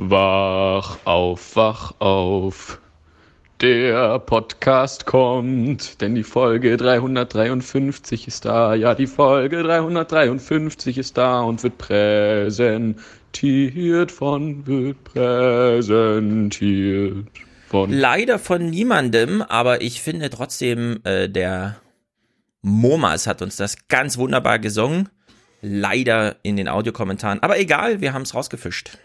Wach auf, wach auf. Der Podcast kommt, denn die Folge 353 ist da. Ja, die Folge 353 ist da und wird präsentiert von, wird präsentiert von. Leider von niemandem, aber ich finde trotzdem, äh, der Momas hat uns das ganz wunderbar gesungen. Leider in den Audiokommentaren. Aber egal, wir haben es rausgefischt.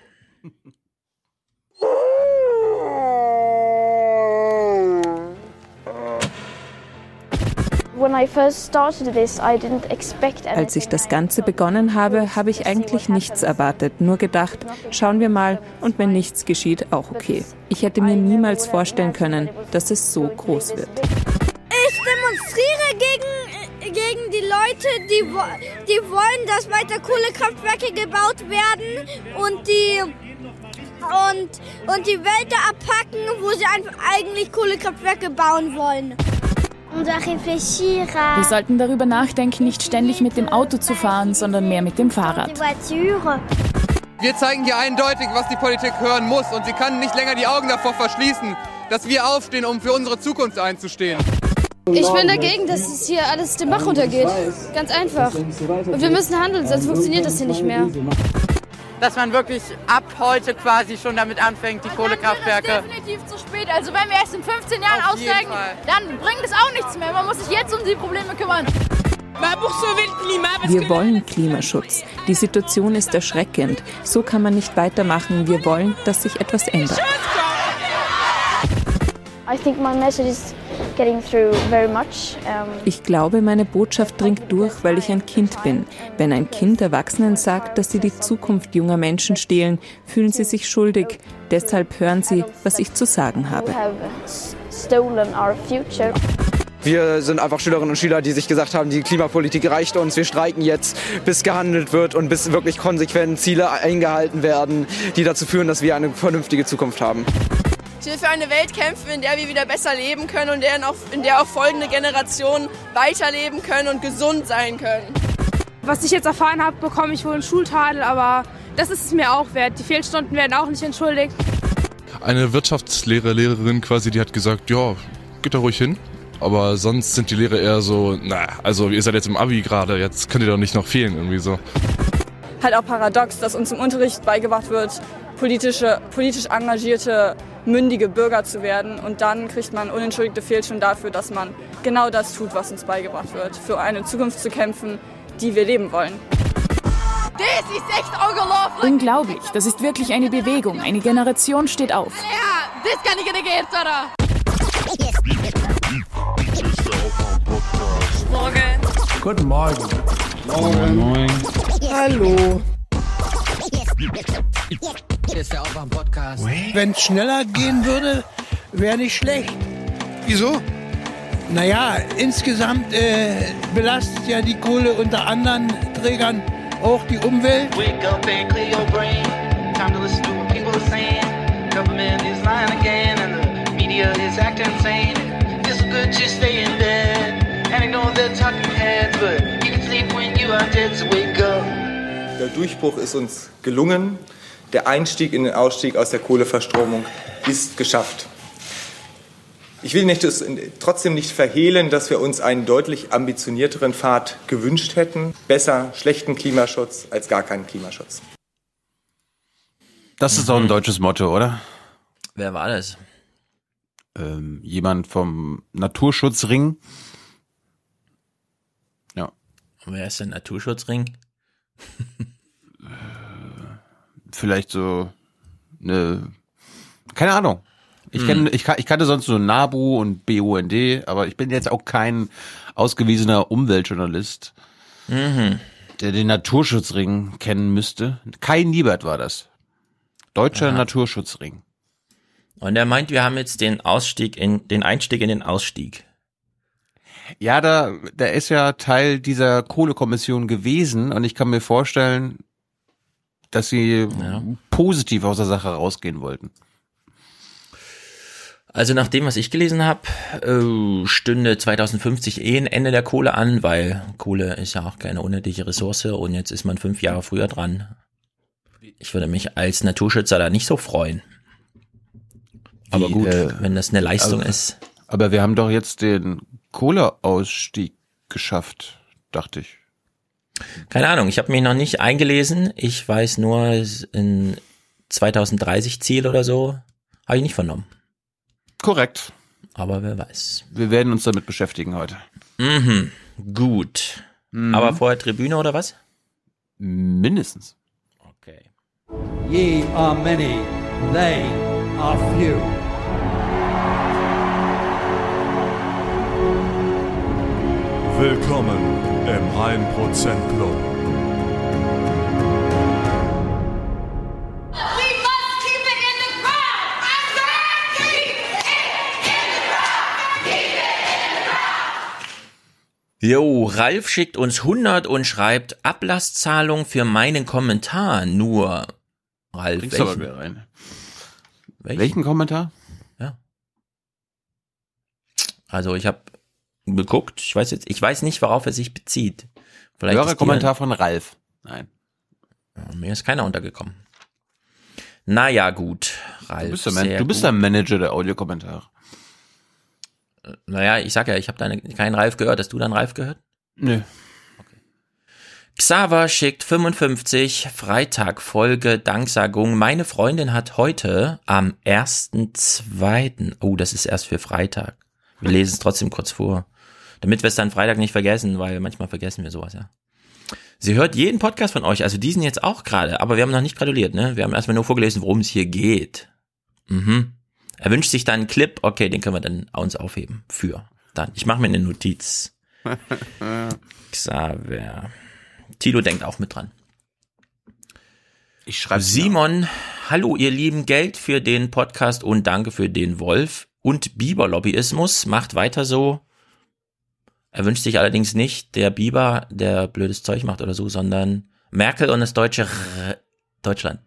Als ich das Ganze begonnen habe, habe ich eigentlich nichts erwartet, nur gedacht, schauen wir mal und wenn nichts geschieht, auch okay. Ich hätte mir niemals vorstellen können, dass es so groß wird. Ich demonstriere gegen, gegen die Leute, die, die wollen, dass weiter Kohlekraftwerke gebaut werden und die und, und die Wälder abpacken, wo sie eigentlich Kohlekraftwerke bauen wollen. Wir sollten darüber nachdenken, nicht ständig mit dem Auto zu fahren, sondern mehr mit dem Fahrrad. Wir zeigen hier eindeutig, was die Politik hören muss und sie kann nicht länger die Augen davor verschließen, dass wir aufstehen, um für unsere Zukunft einzustehen. Ich bin dagegen, dass es hier alles den Bach runtergeht. Ganz einfach. Und wir müssen handeln, sonst funktioniert das hier nicht mehr dass man wirklich ab heute quasi schon damit anfängt, die und Kohlekraftwerke. Das ist definitiv zu spät. Also wenn wir erst in 15 Jahren Auf aussteigen, dann bringt es auch nichts mehr. Man muss sich jetzt um die Probleme kümmern. Wir wollen Klimaschutz. Die Situation ist erschreckend. So kann man nicht weitermachen. Wir wollen, dass sich etwas ändert. I think my message is ich glaube, meine Botschaft dringt durch, weil ich ein Kind bin. Wenn ein Kind Erwachsenen sagt, dass sie die Zukunft junger Menschen stehlen, fühlen sie sich schuldig. Deshalb hören sie, was ich zu sagen habe. Wir sind einfach Schülerinnen und Schüler, die sich gesagt haben, die Klimapolitik reicht uns. Wir streiken jetzt, bis gehandelt wird und bis wirklich konsequent Ziele eingehalten werden, die dazu führen, dass wir eine vernünftige Zukunft haben. Ich will für eine Welt kämpfen, in der wir wieder besser leben können und in der auch, in der auch folgende Generationen weiterleben können und gesund sein können. Was ich jetzt erfahren habe, bekomme ich wohl einen Schultadel, aber das ist es mir auch wert. Die Fehlstunden werden auch nicht entschuldigt. Eine Wirtschaftslehre-Lehrerin quasi, die hat gesagt, ja, geht da ruhig hin. Aber sonst sind die Lehrer eher so, na, also ihr seid jetzt im Abi gerade, jetzt könnt ihr doch nicht noch fehlen, irgendwie so. Halt auch paradox, dass uns im Unterricht beigebracht wird, politische, politisch engagierte mündige Bürger zu werden. Und dann kriegt man unentschuldigte Fehlstunden dafür, dass man genau das tut, was uns beigebracht wird. Für eine Zukunft zu kämpfen, die wir leben wollen. Das ist echt unglaublich. Unglaublich. Das ist wirklich eine Bewegung. Eine Generation steht auf. Ja, das kann ich nicht oder? Morgen. Guten Morgen. Morgen. Moin. Hallo. Hier ist der Aufwärm-Podcast. Wenn es schneller gehen würde, wäre nicht schlecht. Wieso? Naja, insgesamt äh, belastet ja die Kohle unter anderen Trägern auch die Umwelt. Wake up and clear your brain. Time to listen to what people are saying. Government is lying again and the media is acting insane. It's good to stay in bed and ignore the talking heads, but you can sleep when you are dead, so wake up. Der Durchbruch ist uns gelungen der Einstieg in den Ausstieg aus der Kohleverstromung ist geschafft. Ich will nicht, trotzdem nicht verhehlen, dass wir uns einen deutlich ambitionierteren Pfad gewünscht hätten. Besser schlechten Klimaschutz als gar keinen Klimaschutz. Das ist doch ein deutsches Motto, oder? Wer war das? Ähm, jemand vom Naturschutzring. Ja. Und wer ist der Naturschutzring? vielleicht so eine, keine Ahnung. Ich, kenn, ich, ich kannte sonst so NABU und BUND, aber ich bin jetzt auch kein ausgewiesener Umweltjournalist, mhm. der den Naturschutzring kennen müsste. Kai Niebert war das. Deutscher Aha. Naturschutzring. Und er meint, wir haben jetzt den Ausstieg in, den Einstieg in den Ausstieg. Ja, da, der ist ja Teil dieser Kohlekommission gewesen und ich kann mir vorstellen, dass sie ja. positiv aus der Sache rausgehen wollten. Also nach dem, was ich gelesen habe, äh, stünde 2050 eh ein Ende der Kohle an, weil Kohle ist ja auch keine unendliche Ressource und jetzt ist man fünf Jahre früher dran. Ich würde mich als Naturschützer da nicht so freuen. Aber Wie, gut, äh, wenn das eine Leistung aber- ist. Aber wir haben doch jetzt den Kohleausstieg geschafft, dachte ich. Keine Ahnung, ich habe mich noch nicht eingelesen. Ich weiß nur, es in 2030 Ziel oder so, habe ich nicht vernommen. Korrekt. Aber wer weiß. Wir werden uns damit beschäftigen heute. Mhm, gut. Aber vorher Tribüne oder was? Mindestens. Okay. Ye are many, they are few. Willkommen im 1% Club. Jo, Ralf schickt uns 100 und schreibt Ablasszahlung für meinen Kommentar. Nur, Ralf, Bringst aber welchen? wieder rein. Welchen? Welchen Kommentar? Also ich habe geguckt, ich weiß jetzt, ich weiß nicht, worauf er sich bezieht. Vielleicht Hörer dir- Kommentar von Ralf. Nein. Mir ist keiner untergekommen. Naja, gut, Ralf. Du bist, der, Man du bist der Manager der Audiokommentare. Naja, ich sag ja, ich habe keinen Ralf gehört. Hast du dann Ralf gehört? Nö. Xaver schickt 55 Freitag Folge Danksagung. Meine Freundin hat heute am 1.2. Oh, das ist erst für Freitag. Wir lesen es trotzdem kurz vor. Damit wir es dann Freitag nicht vergessen, weil manchmal vergessen wir sowas, ja. Sie hört jeden Podcast von euch, also diesen jetzt auch gerade, aber wir haben noch nicht gratuliert, ne? Wir haben erstmal nur vorgelesen, worum es hier geht. Mhm. Er wünscht sich dann einen Clip, okay, den können wir dann uns aufheben. Für. Dann. Ich mache mir eine Notiz. Xaver. Tilo denkt auch mit dran. Ich schreibe Simon, hallo ihr lieben, Geld für den Podcast und danke für den Wolf und Biber-Lobbyismus. Macht weiter so. Er wünscht sich allerdings nicht der Biber, der blödes Zeug macht oder so, sondern Merkel und das deutsche R Deutschland.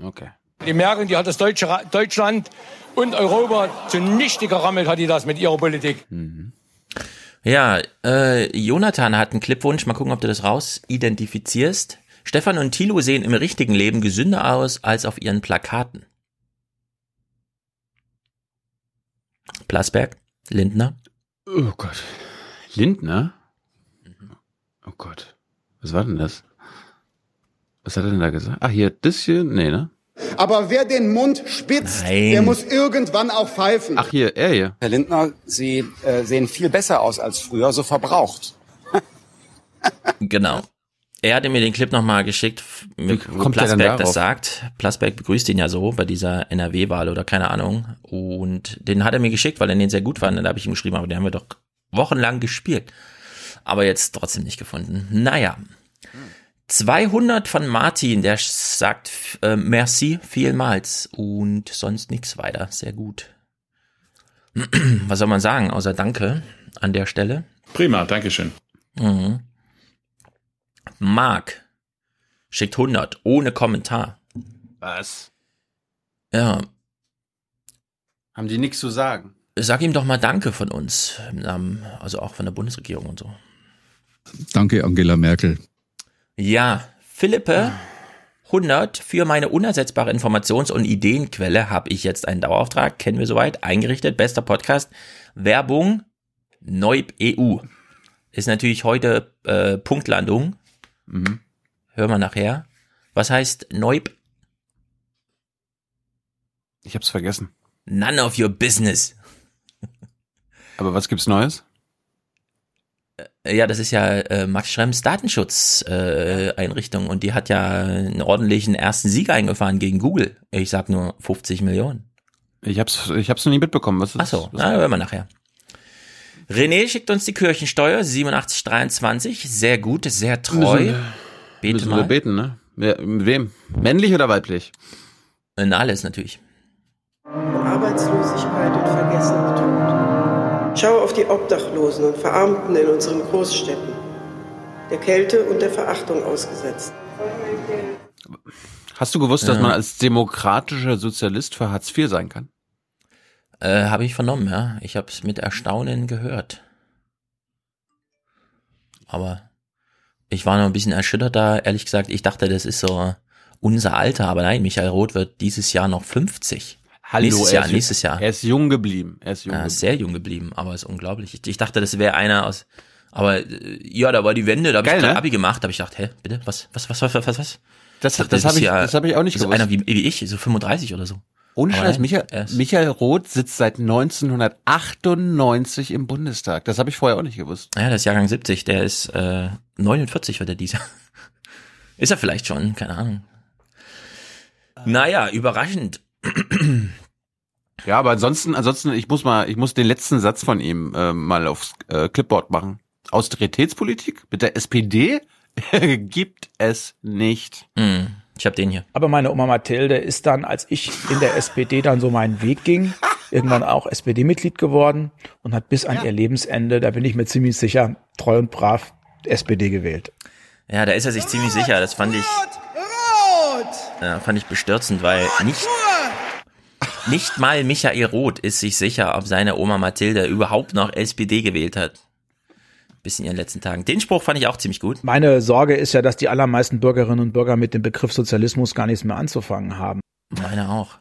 Okay. Die Merkel, die hat das deutsche Ra Deutschland und Europa zunichte gerammelt, hat die das mit ihrer Politik. Ja, äh, Jonathan hat einen Clipwunsch. Mal gucken, ob du das raus identifizierst. Stefan und Thilo sehen im richtigen Leben gesünder aus als auf ihren Plakaten. Plasberg, Lindner. Oh Gott. Lindner? Oh Gott. Was war denn das? Was hat er denn da gesagt? Ach, hier, das hier? Nee, ne? Aber wer den Mund spitzt, Nein. der muss irgendwann auch pfeifen. Ach, hier, er hier. Herr Lindner, Sie äh, sehen viel besser aus als früher, so verbraucht. Genau. Er hatte mir den Clip nochmal geschickt, wo Plasberg das sagt. Plasberg begrüßt ihn ja so bei dieser NRW-Wahl oder keine Ahnung. Und den hat er mir geschickt, weil er den sehr gut fand. Und da habe ich ihm geschrieben, aber den haben wir doch wochenlang gespielt. Aber jetzt trotzdem nicht gefunden. Naja. 200 von Martin, der sagt äh, merci vielmals und sonst nichts weiter. Sehr gut. Was soll man sagen, außer Danke an der Stelle? Prima, Dankeschön. Mhm. Mark schickt 100 ohne Kommentar. Was? Ja, Haben die nichts zu sagen? Sag ihm doch mal Danke von uns, im Namen, also auch von der Bundesregierung und so. Danke, Angela Merkel. Ja, Philippe 100 für meine unersetzbare Informations- und Ideenquelle habe ich jetzt einen Dauerauftrag, kennen wir soweit, eingerichtet, bester Podcast, Werbung, Neub EU. Ist natürlich heute äh, Punktlandung. Mhm. Hören wir nachher. Was heißt Neub? Ich hab's vergessen. None of your business. Aber was gibt's Neues? Ja, das ist ja äh, Max Schrems Datenschutzeinrichtung äh, und die hat ja einen ordentlichen ersten Sieg eingefahren gegen Google. Ich sag nur 50 Millionen. Ich hab's, ich hab's noch nie mitbekommen. Was ist, Ach so, was na, hören wir nachher. René schickt uns die Kirchensteuer 8723, sehr gut, sehr treu. Müssen, Bete müssen mal. wir beten, ne? Wer, mit wem? Männlich oder weiblich? In alles natürlich. Arbeitslosigkeit und vergessener Tod. Schau auf die Obdachlosen und Verarmten in unseren Großstädten, der Kälte und der Verachtung ausgesetzt. Hast du gewusst, dass Ja. man als demokratischer Sozialist für Hartz IV sein kann? Äh, habe ich vernommen, ja. Ich habe es mit Erstaunen gehört. Aber ich war noch ein bisschen erschüttert da, ehrlich gesagt. Ich dachte, das ist so unser Alter, aber nein, Michael Roth wird dieses Jahr noch 50. Hallo, nächstes Jahr, nächstes Jahr. Er ist jung geblieben. Er ist jung Ja, geblieben. sehr jung geblieben, aber ist unglaublich. Ich, ich dachte, das wäre einer aus, aber äh, ja, da war die Wende, da habe ich ne? Abi gemacht, da habe ich gedacht, hä, bitte, was, was, was, was, was, was? Das- das du hab bist ich- das hab ich auch nicht so gewusst. einer wie, wie ich, so 35 oder so. Ohne Scheiß, nein, Michael, Michael Roth sitzt seit 1998 im Bundestag. Das habe ich vorher auch nicht gewusst. Ja, der ist Jahrgang 70, der ist äh, 49 wird er dieser. Ist er vielleicht schon, keine Ahnung. Naja, überraschend. Ja, aber ansonsten, ansonsten, ich muss mal, ich muss den letzten Satz von ihm äh, mal aufs äh, Clipboard machen. Austeritätspolitik mit der SPD gibt es nicht. Hm, ich habe den hier. Aber meine Oma Mathilde ist dann, als ich in der SPD dann so meinen Weg ging, irgendwann auch SPD-Mitglied geworden und hat bis an ihr Lebensende, da bin ich mir ziemlich sicher, treu und brav SPD gewählt. Ja, da ist er sich ziemlich sicher. Das fand ich, ja, fand ich bestürzend, weil nicht, nicht mal Michael Roth ist sich sicher, ob seine Oma Mathilde überhaupt noch SPD gewählt hat. Bis in ihren letzten Tagen. Den Spruch fand ich auch ziemlich gut. Meine Sorge ist ja, dass die allermeisten Bürgerinnen und Bürger mit dem Begriff Sozialismus gar nichts mehr anzufangen haben. Meine auch.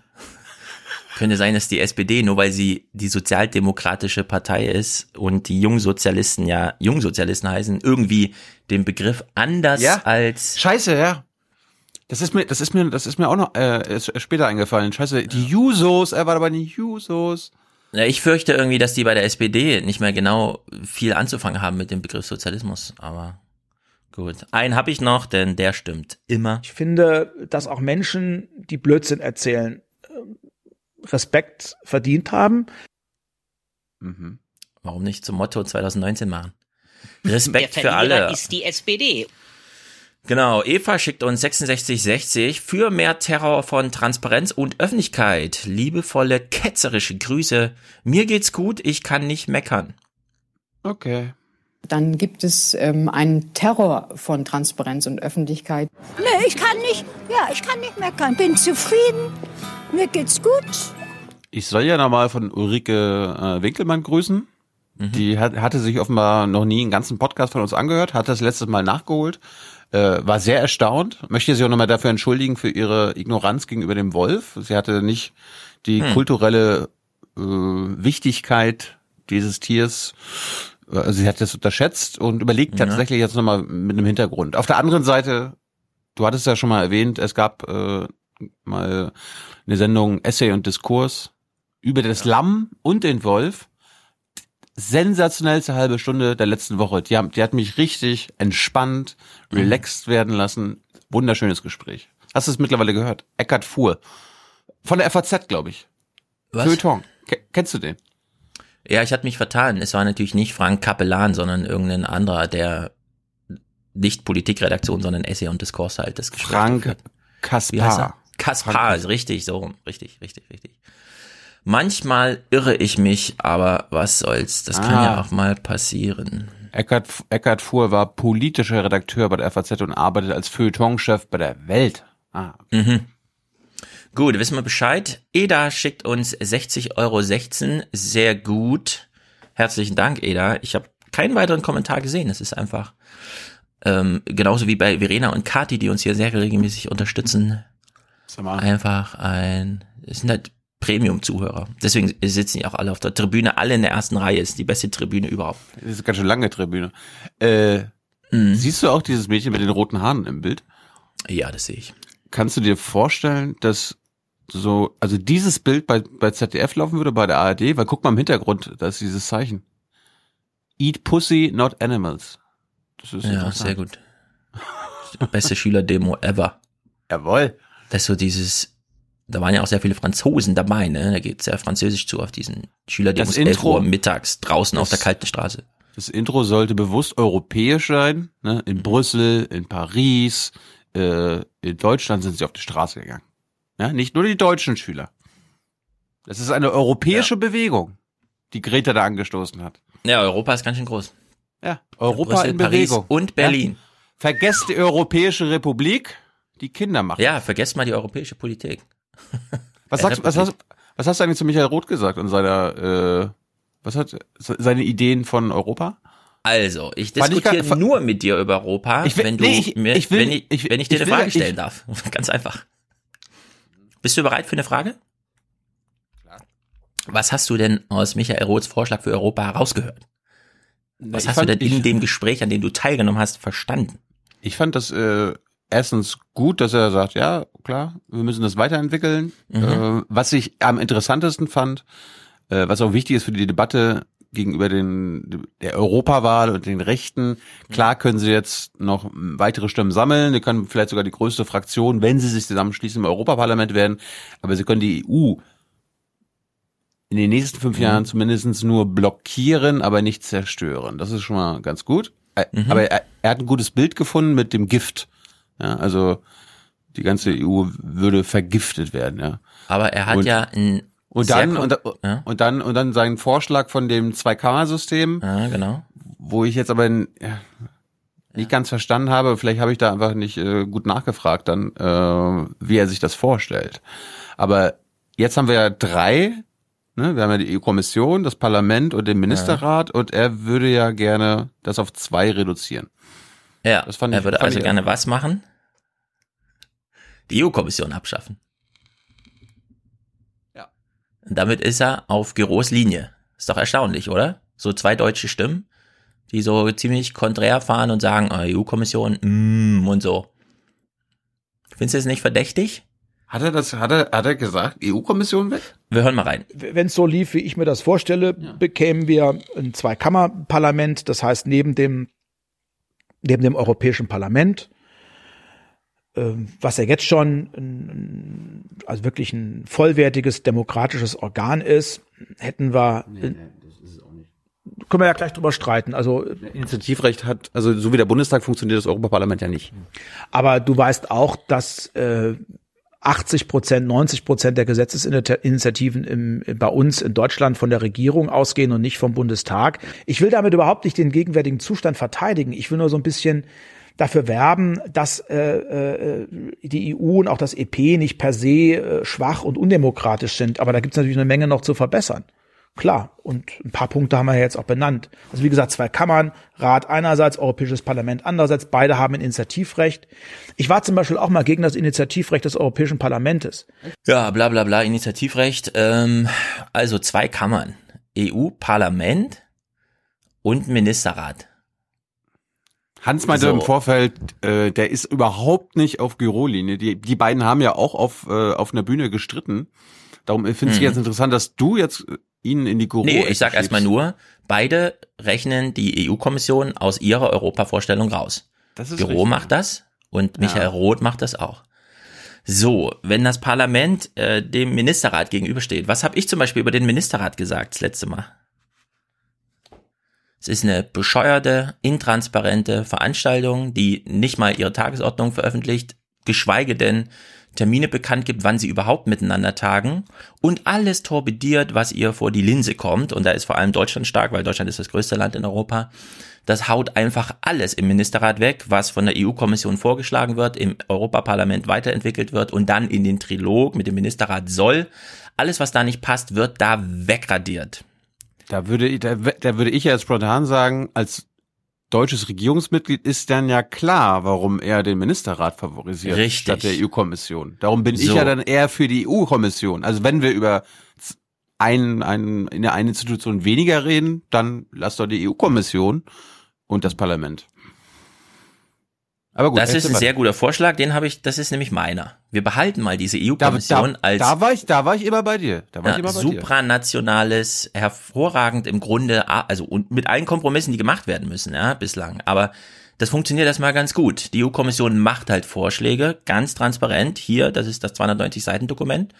Könnte sein, dass die SPD, nur weil sie die sozialdemokratische Partei ist und die Jungsozialisten ja Jungsozialisten heißen, irgendwie den Begriff anders Ja. als Scheiße, ja. Das ist mir, das ist mir, das ist mir auch noch äh, ist später eingefallen. Scheiße, die Jusos, er war aber die Jusos. Ja, ich fürchte irgendwie, dass die bei der SPD nicht mehr genau viel anzufangen haben mit dem Begriff Sozialismus, aber gut. Einen habe ich noch, denn der stimmt immer. Ich finde, dass auch Menschen, die Blödsinn erzählen, ähm, Respekt verdient haben. Mhm. Warum nicht zum Motto 2019 machen? Der Respekt für alle. ist die SPD. Genau, Eva schickt uns 6660 für mehr Terror von Transparenz und Öffentlichkeit. Liebevolle, ketzerische Grüße. Mir geht's gut, ich kann nicht meckern. Okay. Dann gibt es ähm, einen Terror von Transparenz und Öffentlichkeit. Nee, ich kann nicht, ja, ich kann nicht meckern. Bin zufrieden. Mir geht's gut. Ich soll ja nochmal von Ulrike äh, Winkelmann grüßen. Die hat, hatte sich offenbar noch nie einen ganzen Podcast von uns angehört, hat das letztes Mal nachgeholt, äh, war sehr erstaunt, möchte sich auch nochmal dafür entschuldigen für ihre Ignoranz gegenüber dem Wolf. Sie hatte nicht die Hm. kulturelle äh, Wichtigkeit dieses Tiers, äh, sie hat das unterschätzt und überlegt Ja. tatsächlich jetzt nochmal mit einem Hintergrund. Auf der anderen Seite, du hattest ja schon mal erwähnt, es gab äh, mal eine Sendung Essay und Diskurs über das Lamm und den Wolf. Sensationellste halbe Stunde der letzten Woche. Die, haben, die hat mich richtig entspannt, relaxed werden lassen. Wunderschönes Gespräch. Hast du es mittlerweile gehört? Eckart Fuhr. Von der FAZ, glaube ich. Was? Feuilleton. Ke- Kennst du den? Ja, ich hatte mich vertan. Es war natürlich nicht Frank Kapellan, sondern irgendein anderer, der nicht Politikredaktion, sondern Essay und Diskurs halt das Gespräch Frank. Kaspar. Kaspar, ist richtig, so rum. Richtig, richtig, richtig. Manchmal irre ich mich, aber was soll's. Das kann Ah. ja auch mal passieren. Eckart, Eckart Fuhr war politischer Redakteur bei der FAZ und arbeitet als Feuilletonchef bei der Welt. Ah, Mhm. Gut, wissen wir Bescheid. Eda schickt uns 60,16 Euro. Sehr gut. Herzlichen Dank, Eda. Ich habe keinen weiteren Kommentar gesehen. Es ist einfach ähm, genauso wie bei Verena und Kati, die uns hier sehr regelmäßig unterstützen. Sag mal. Einfach ein, es sind halt Premium-Zuhörer. Deswegen sitzen die auch alle auf der Tribüne, alle in der ersten Reihe. Ist die beste Tribüne überhaupt. Das ist eine ganz schön lange Tribüne. Äh, Mhm. Siehst du auch dieses Mädchen mit den roten Haaren im Bild? Ja, das sehe ich. Kannst du dir vorstellen, dass so, also dieses Bild bei, bei ZDF laufen würde, bei der ARD? Weil guck mal im Hintergrund, da ist dieses Zeichen. Eat Pussy, not Animals. Das ist Ja, sehr gut. Beste Schülerdemo ever. Jawohl. Das ist so dieses, da waren ja auch sehr viele Franzosen dabei, ne? Da geht sehr französisch zu auf diesen Schülerdemos Das 11 Intro- Uhr mittags draußen auf der kalten Straße. Das Intro sollte bewusst europäisch sein. Ne? In Brüssel, in Paris, äh, in Deutschland sind sie auf die Straße gegangen. Ja? Nicht nur die deutschen Schüler. Das ist eine europäische Bewegung, die Greta da angestoßen hat. Ja, Europa ist ganz schön groß. Ja, Europa Brüssel, in Paris Bewegung. und Berlin. Ja? Vergesst die Europäische Republik, die Kinder machen. Ja, vergesst mal die europäische Politik. Was, sagst, was, hast, was hast du eigentlich zu Michael Roth gesagt und seiner, äh, was hat se- seine Ideen von Europa? Also, ich ich diskutiere gar- nur mit dir über Europa, Ich will- wenn du nee, ich- mir, ich will- wenn ich, ich- wenn ich dir ich eine Frage ich- stellen darf. Ganz einfach. Bist du bereit für eine Frage? Was hast du denn aus Michael Roths Vorschlag für Europa herausgehört? Was ich hast du denn in ich- dem Gespräch, an dem du teilgenommen hast, verstanden? Ich fand das äh, erstens gut, dass er sagt, ja, klar, wir müssen das weiterentwickeln. Mhm. Äh, was ich am interessantesten fand, äh, was auch wichtig ist für die Debatte gegenüber den der Europawahl und den Rechten, klar können sie jetzt noch weitere Stimmen sammeln, sie können vielleicht sogar die größte Fraktion, wenn sie sich zusammenschließen, im Europaparlament werden, aber sie können die EU in den nächsten fünf Mhm. Jahren zumindest nur blockieren, aber nicht zerstören. Das ist schon mal ganz gut. Ä- Mhm. Aber er, er hat ein gutes Bild gefunden mit dem Gift. Ja, also die ganze EU würde vergiftet werden. Ja. Aber er hat Und- ja ein Und dann und, ja. und dann und dann sein Vorschlag von dem 2K-System, ja, genau. wo ich jetzt aber n- ja, nicht ganz verstanden habe. Vielleicht habe ich da einfach nicht äh, gut nachgefragt, dann äh, wie er sich das vorstellt. Aber jetzt haben wir ja drei. Ne? Wir haben ja die EU-Kommission, das Parlament und den Ministerrat. Und er würde ja gerne das auf zwei reduzieren. Ja, Das fand er ich- würde fand also gerne was machen? Die EU-Kommission abschaffen. Ja. Und damit ist er auf Giros Linie. Ist doch erstaunlich, oder? So zwei deutsche Stimmen, die so ziemlich konträr fahren und sagen, oh, EU-Kommission, mm, und so. Findest du es nicht verdächtig? Hat er das, hat er, hat er gesagt, EU-Kommission weg? Wir hören mal rein. Wenn es so lief, wie ich mir das vorstelle, bekämen wir ein Zweikammerparlament, das heißt neben dem, neben dem Europäischen Parlament, was ja jetzt schon also wirklich ein vollwertiges demokratisches Organ ist, hätten wir, können wir ja gleich drüber streiten. Also Initiativrecht hat, also so wie der Bundestag funktioniert das Europaparlament ja nicht. Aber du weißt auch, dass äh, 80 Prozent, 90 Prozent der Gesetzesinitiativen im, bei uns in Deutschland von der Regierung ausgehen und nicht vom Bundestag. Ich will damit überhaupt nicht den gegenwärtigen Zustand verteidigen. Ich will nur so ein bisschen dafür werben, dass äh, äh, die EU und auch das EP nicht per se äh, schwach und undemokratisch sind. Aber da gibt es natürlich eine Menge noch zu verbessern. Klar, und ein paar Punkte haben wir ja jetzt auch benannt. Also wie gesagt, zwei Kammern, Rat einerseits, Europäisches Parlament andererseits, beide haben ein Initiativrecht. Ich war zum Beispiel auch mal gegen das Initiativrecht des Europäischen Parlamentes. Ja, bla bla bla, Initiativrecht. Ähm, also zwei Kammern. EU-Parlament und Ministerrat. Hans meinte So. im Vorfeld, äh, der ist überhaupt nicht auf Giro-Linie. Die, die beiden haben ja auch auf, äh, auf einer Bühne gestritten. Darum finde ich Mhm. jetzt interessant, dass du jetzt äh, ihn in die Giro Nee, ich sag erstmal nur, beide rechnen die EU-Kommission aus ihrer Europavorstellung raus. Das ist richtig. macht das und Ja. Michael Roth macht das auch. So, wenn das Parlament äh, dem Ministerrat gegenübersteht, was habe ich zum Beispiel über den Ministerrat gesagt das letzte Mal? Es ist eine bescheuerte, intransparente Veranstaltung, die nicht mal ihre Tagesordnung veröffentlicht, geschweige denn Termine bekannt gibt, wann sie überhaupt miteinander tagen und alles torpediert, was ihr vor die Linse kommt. Und da ist vor allem Deutschland stark, weil Deutschland ist das größte Land in Europa. Das haut einfach alles im Ministerrat weg, was von der EU-Kommission vorgeschlagen wird, im Europaparlament weiterentwickelt wird und dann in den Trilog mit dem Ministerrat soll. Alles, was da nicht passt, wird da wegradiert. Da würde, ich- da, da würde ich ja jetzt spontan sagen, als deutsches Regierungsmitglied ist dann ja klar, warum er den Ministerrat favorisiert Richtig. statt der EU-Kommission. Darum bin ich So. ja dann eher für die EU-Kommission. Also wenn wir über ein, ein, in der einen Institution weniger reden, dann lass doch die EU-Kommission und das Parlament. Aber gut, das ist ein sehr guter Vorschlag, den habe ich, das ist nämlich meiner. Wir behalten mal diese da, EU-Kommission da, als da war ich, da war ich immer bei dir. Da war ich ja, immer bei supranationales, hervorragend im Grunde, also und mit allen Kompromissen, die gemacht werden müssen, ja, bislang. Aber das funktioniert erstmal ganz gut. Die EU-Kommission macht halt Vorschläge, ganz transparent. Hier, das ist das 290 Seiten Dokument,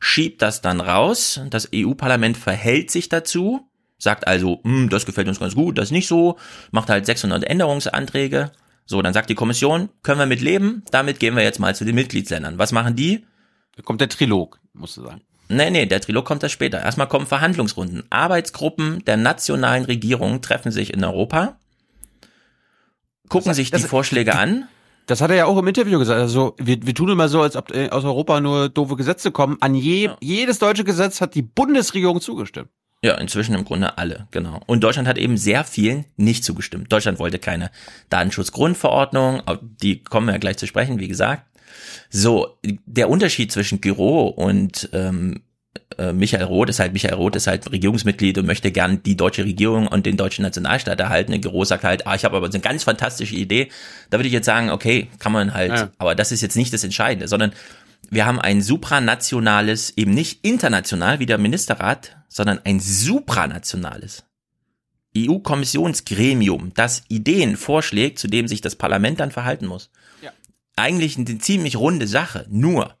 schiebt das dann raus. Das EU-Parlament verhält sich dazu, sagt also, hm, das gefällt uns ganz gut, das nicht so, macht halt 600 Änderungsanträge. So, dann sagt die Kommission, können wir mit leben, damit gehen wir jetzt mal zu den Mitgliedsländern. Was machen die? Da kommt der Trilog, musst du sagen. Nee, nee, der Trilog kommt das später. Erstmal kommen Verhandlungsrunden. Arbeitsgruppen der nationalen Regierungen treffen sich in Europa, gucken sich die Vorschläge an. Das hat er ja auch im Interview gesagt. Also wir, wir tun immer so, als ob äh, aus Europa nur doofe Gesetze kommen. An je, jedes deutsche Gesetz hat die Bundesregierung zugestimmt. Ja, inzwischen im Grunde alle, genau. Und Deutschland hat eben sehr vielen nicht zugestimmt. Deutschland wollte keine Datenschutzgrundverordnung, die kommen wir ja gleich zu sprechen, wie gesagt. So, der Unterschied zwischen Giro und ähm, äh, Michael Roth ist halt, Michael Roth ist halt Regierungsmitglied und möchte gern die deutsche Regierung und den deutschen Nationalstaat erhalten. Und Giro sagt halt, ah, ich habe aber so eine ganz fantastische Idee. Da würde ich jetzt sagen, okay, kann man halt, Ja. aber das ist jetzt nicht das Entscheidende, sondern wir haben ein supranationales, eben nicht international wie der Ministerrat, sondern ein supranationales EU-Kommissionsgremium, das Ideen vorschlägt, zu dem sich das Parlament dann verhalten muss. Ja. Eigentlich eine ziemlich runde Sache, nur.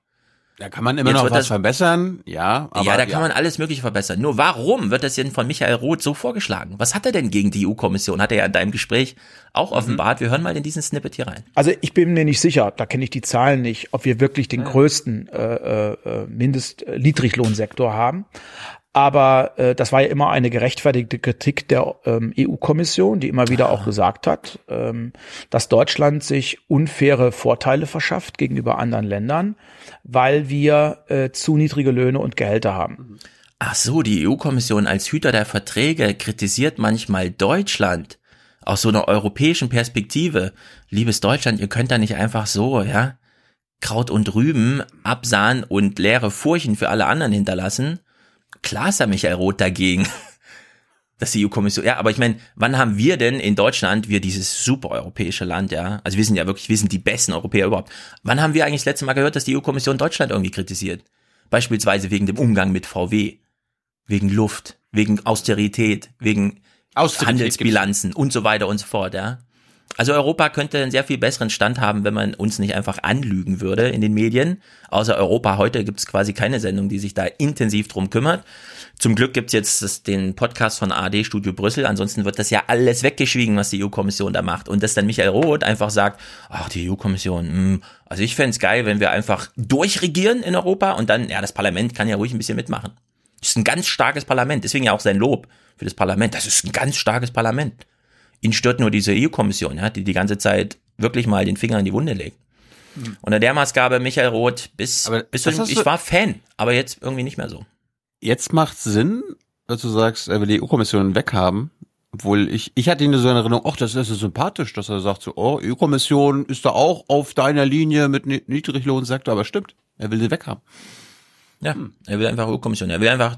Da kann man immer Jetzt noch was das- verbessern, ja. Aber, ja, da kann man alles Mögliche verbessern. Nur warum wird das denn von Michael Roth so vorgeschlagen? Was hat er denn gegen die EU-Kommission? Hat er ja in deinem Gespräch auch Mhm. offenbart. Wir hören mal in diesen Snippet hier rein. Also ich bin mir nicht sicher, da kenne ich die Zahlen nicht, ob wir wirklich den größten äh, äh, Mindest-Niedriglohnsektor haben. Aber äh, das war ja immer eine gerechtfertigte Kritik der ähm, EU-Kommission, die immer wieder auch gesagt hat, ähm, dass Deutschland sich unfaire Vorteile verschafft gegenüber anderen Ländern, weil wir äh, zu niedrige Löhne und Gehälter haben. Ach so, die EU-Kommission als Hüter der Verträge kritisiert manchmal Deutschland aus so einer europäischen Perspektive. Liebes Deutschland, ihr könnt da nicht einfach so, ja, Kraut und Rüben absahen und leere Furchen für alle anderen hinterlassen. Klar ist da Michael Roth dagegen. Das die EU-Kommission, ja, aber ich meine, wann haben wir denn in Deutschland, wir dieses super europäische Land, ja, also wir sind ja wirklich, wir sind die besten Europäer überhaupt. Wann haben wir eigentlich das letzte Mal gehört, dass die EU-Kommission Deutschland irgendwie kritisiert? Beispielsweise wegen dem Umgang mit VW, wegen Luft, wegen Austerität, wegen Austerität Handelsbilanzen und so weiter und so fort, ja. Also Europa könnte einen sehr viel besseren Stand haben, wenn man uns nicht einfach anlügen würde in den Medien. Außer Europa heute gibt es quasi keine Sendung, die sich da intensiv drum kümmert. Zum Glück gibt's jetzt das, den Podcast von AD Studio Brüssel. Ansonsten wird das ja alles weggeschwiegen, was die EU-Kommission da macht. Und dass dann Michael Roth einfach sagt, ach, die EU-Kommission, hm, also ich fänd's geil, wenn wir einfach durchregieren in Europa und dann, ja, das Parlament kann ja ruhig ein bisschen mitmachen. Das ist ein ganz starkes Parlament. Deswegen ja auch sein Lob für das Parlament. Das ist ein ganz starkes Parlament. Ihn stört nur diese EU-Kommission, ja, die die ganze Zeit wirklich mal den Finger in die Wunde legt. Unter der Maßgabe Michael Roth bis, bis zu, ich war Fan, aber jetzt irgendwie nicht mehr so. Jetzt macht Sinn, dass du sagst, er will die EU-Kommission weghaben. Obwohl ich, ich hatte ihn so in Erinnerung, ach, das ist ja sympathisch, dass er sagt so, oh, EU-Kommission ist da auch auf deiner Linie mit Ni- Niedriglohnsektor, aber stimmt, er will sie weghaben. Ja, er will einfach EU-Kommission. Er will einfach,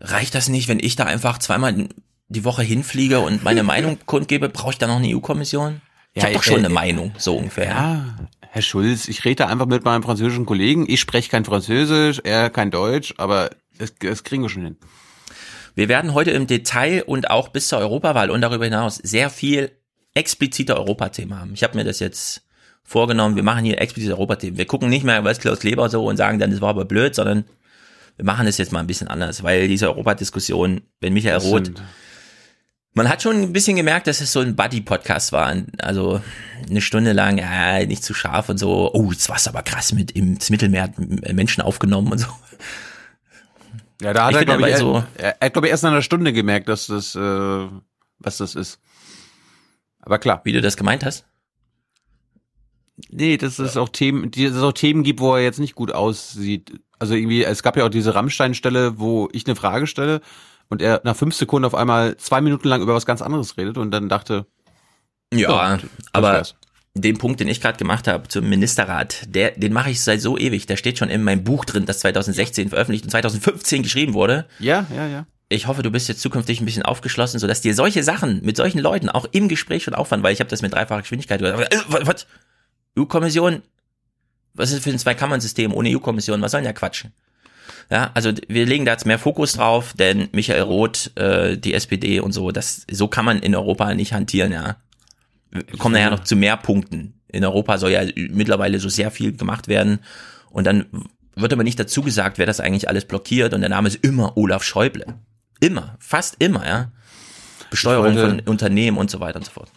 reicht das nicht, wenn ich da einfach zweimal die Woche hinfliege und meine Meinung kundgebe, brauche ich da noch eine EU-Kommission? Ich Ja, habe doch äh, schon eine äh, Meinung, so ungefähr. Ja, Herr Schulz, ich rede einfach mit meinem französischen Kollegen. Ich spreche kein Französisch, er kein Deutsch, aber das, das kriegen wir schon hin. Wir werden heute im Detail und auch bis zur Europawahl und darüber hinaus sehr viel explizite Europathemen haben. Ich habe mir das jetzt vorgenommen, wir machen hier explizite Europathemen. Wir gucken nicht mehr, was Klaus Kleber so und sagen dann, das war aber blöd, sondern wir machen das jetzt mal ein bisschen anders, weil diese Europadiskussion, wenn Michael Roth, man hat schon ein bisschen gemerkt, dass es so ein Buddy-Podcast war. Also eine Stunde lang, ja, nicht zu scharf und so, oh, jetzt war es aber krass mit im ins Mittelmeer hat Menschen aufgenommen und so. Ja, da hat Ich er, glaube ich, so- er, er hat, glaube ich, erst nach einer Stunde gemerkt, dass das, äh, was das ist. Aber klar. Wie du das gemeint hast? Nee, dass es auch Themen, die- dass es auch Themen gibt, wo er jetzt nicht gut aussieht. Also irgendwie, es gab ja auch diese Rammstein-Stelle, wo ich eine Frage stelle und er nach fünf Sekunden auf einmal zwei Minuten lang über was ganz anderes redet und dann dachte, Ja, das aber wär's. den Punkt, den ich gerade gemacht habe zum Ministerrat, der, den mache ich seit so ewig. Der steht schon in meinem Buch drin, das 2016 veröffentlicht und 2015 geschrieben wurde. Ja, ja, ja. Ich hoffe, du bist jetzt zukünftig ein bisschen aufgeschlossen, sodass dir solche Sachen mit solchen Leuten auch im Gespräch schon auffallen, weil ich habe das mit dreifacher Geschwindigkeit gehört. Äh, was? was? EU-Kommission? Was ist das für ein Zwei-Kammern-System ohne EU-Kommission? Was soll denn der quatschen? Ja, also wir legen da jetzt mehr Fokus drauf, denn Michael Roth, äh, die SPD und so, das so kann man in Europa nicht hantieren, ja. Wir kommen nachher noch zu mehr Punkten. In Europa soll ja mittlerweile so sehr viel gemacht werden und dann wird aber nicht dazu gesagt, wer das eigentlich alles blockiert und der Name ist immer Olaf Schäuble. Immer, fast immer, ja. Besteuerung wollte- von Unternehmen und so weiter und so fort.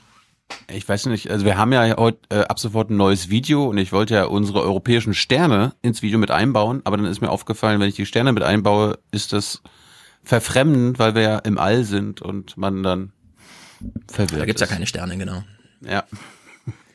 Ich weiß nicht, also wir haben ja heute äh, ab sofort ein neues Video und ich wollte ja unsere europäischen Sterne ins Video mit einbauen, aber dann ist mir aufgefallen, wenn ich die Sterne mit einbaue, ist das verfremdend, weil wir ja im All sind und man dann verwirrt Da gibt's ja ist. keine Sterne, genau. Ja.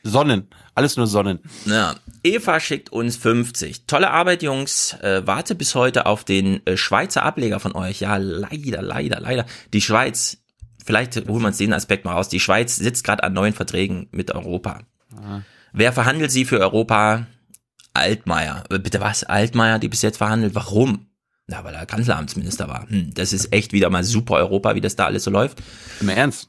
Sonnen. Alles nur Sonnen. Ja. Eva schickt uns 50. Tolle Arbeit, Jungs. Äh, warte bis heute auf den äh, Schweizer Ableger von euch. Ja, leider, leider, leider. Die Schweiz, vielleicht holen wir uns den Aspekt mal raus. Die Schweiz sitzt gerade an neuen Verträgen mit Europa. Ah. Wer verhandelt sie für Europa? Altmaier. Äh, Bitte was? Altmaier, die bis jetzt verhandelt. Warum? Na, weil er Kanzleramtsminister war. Hm, das ist echt wieder mal super Europa, wie das da alles so läuft. Im Ernst?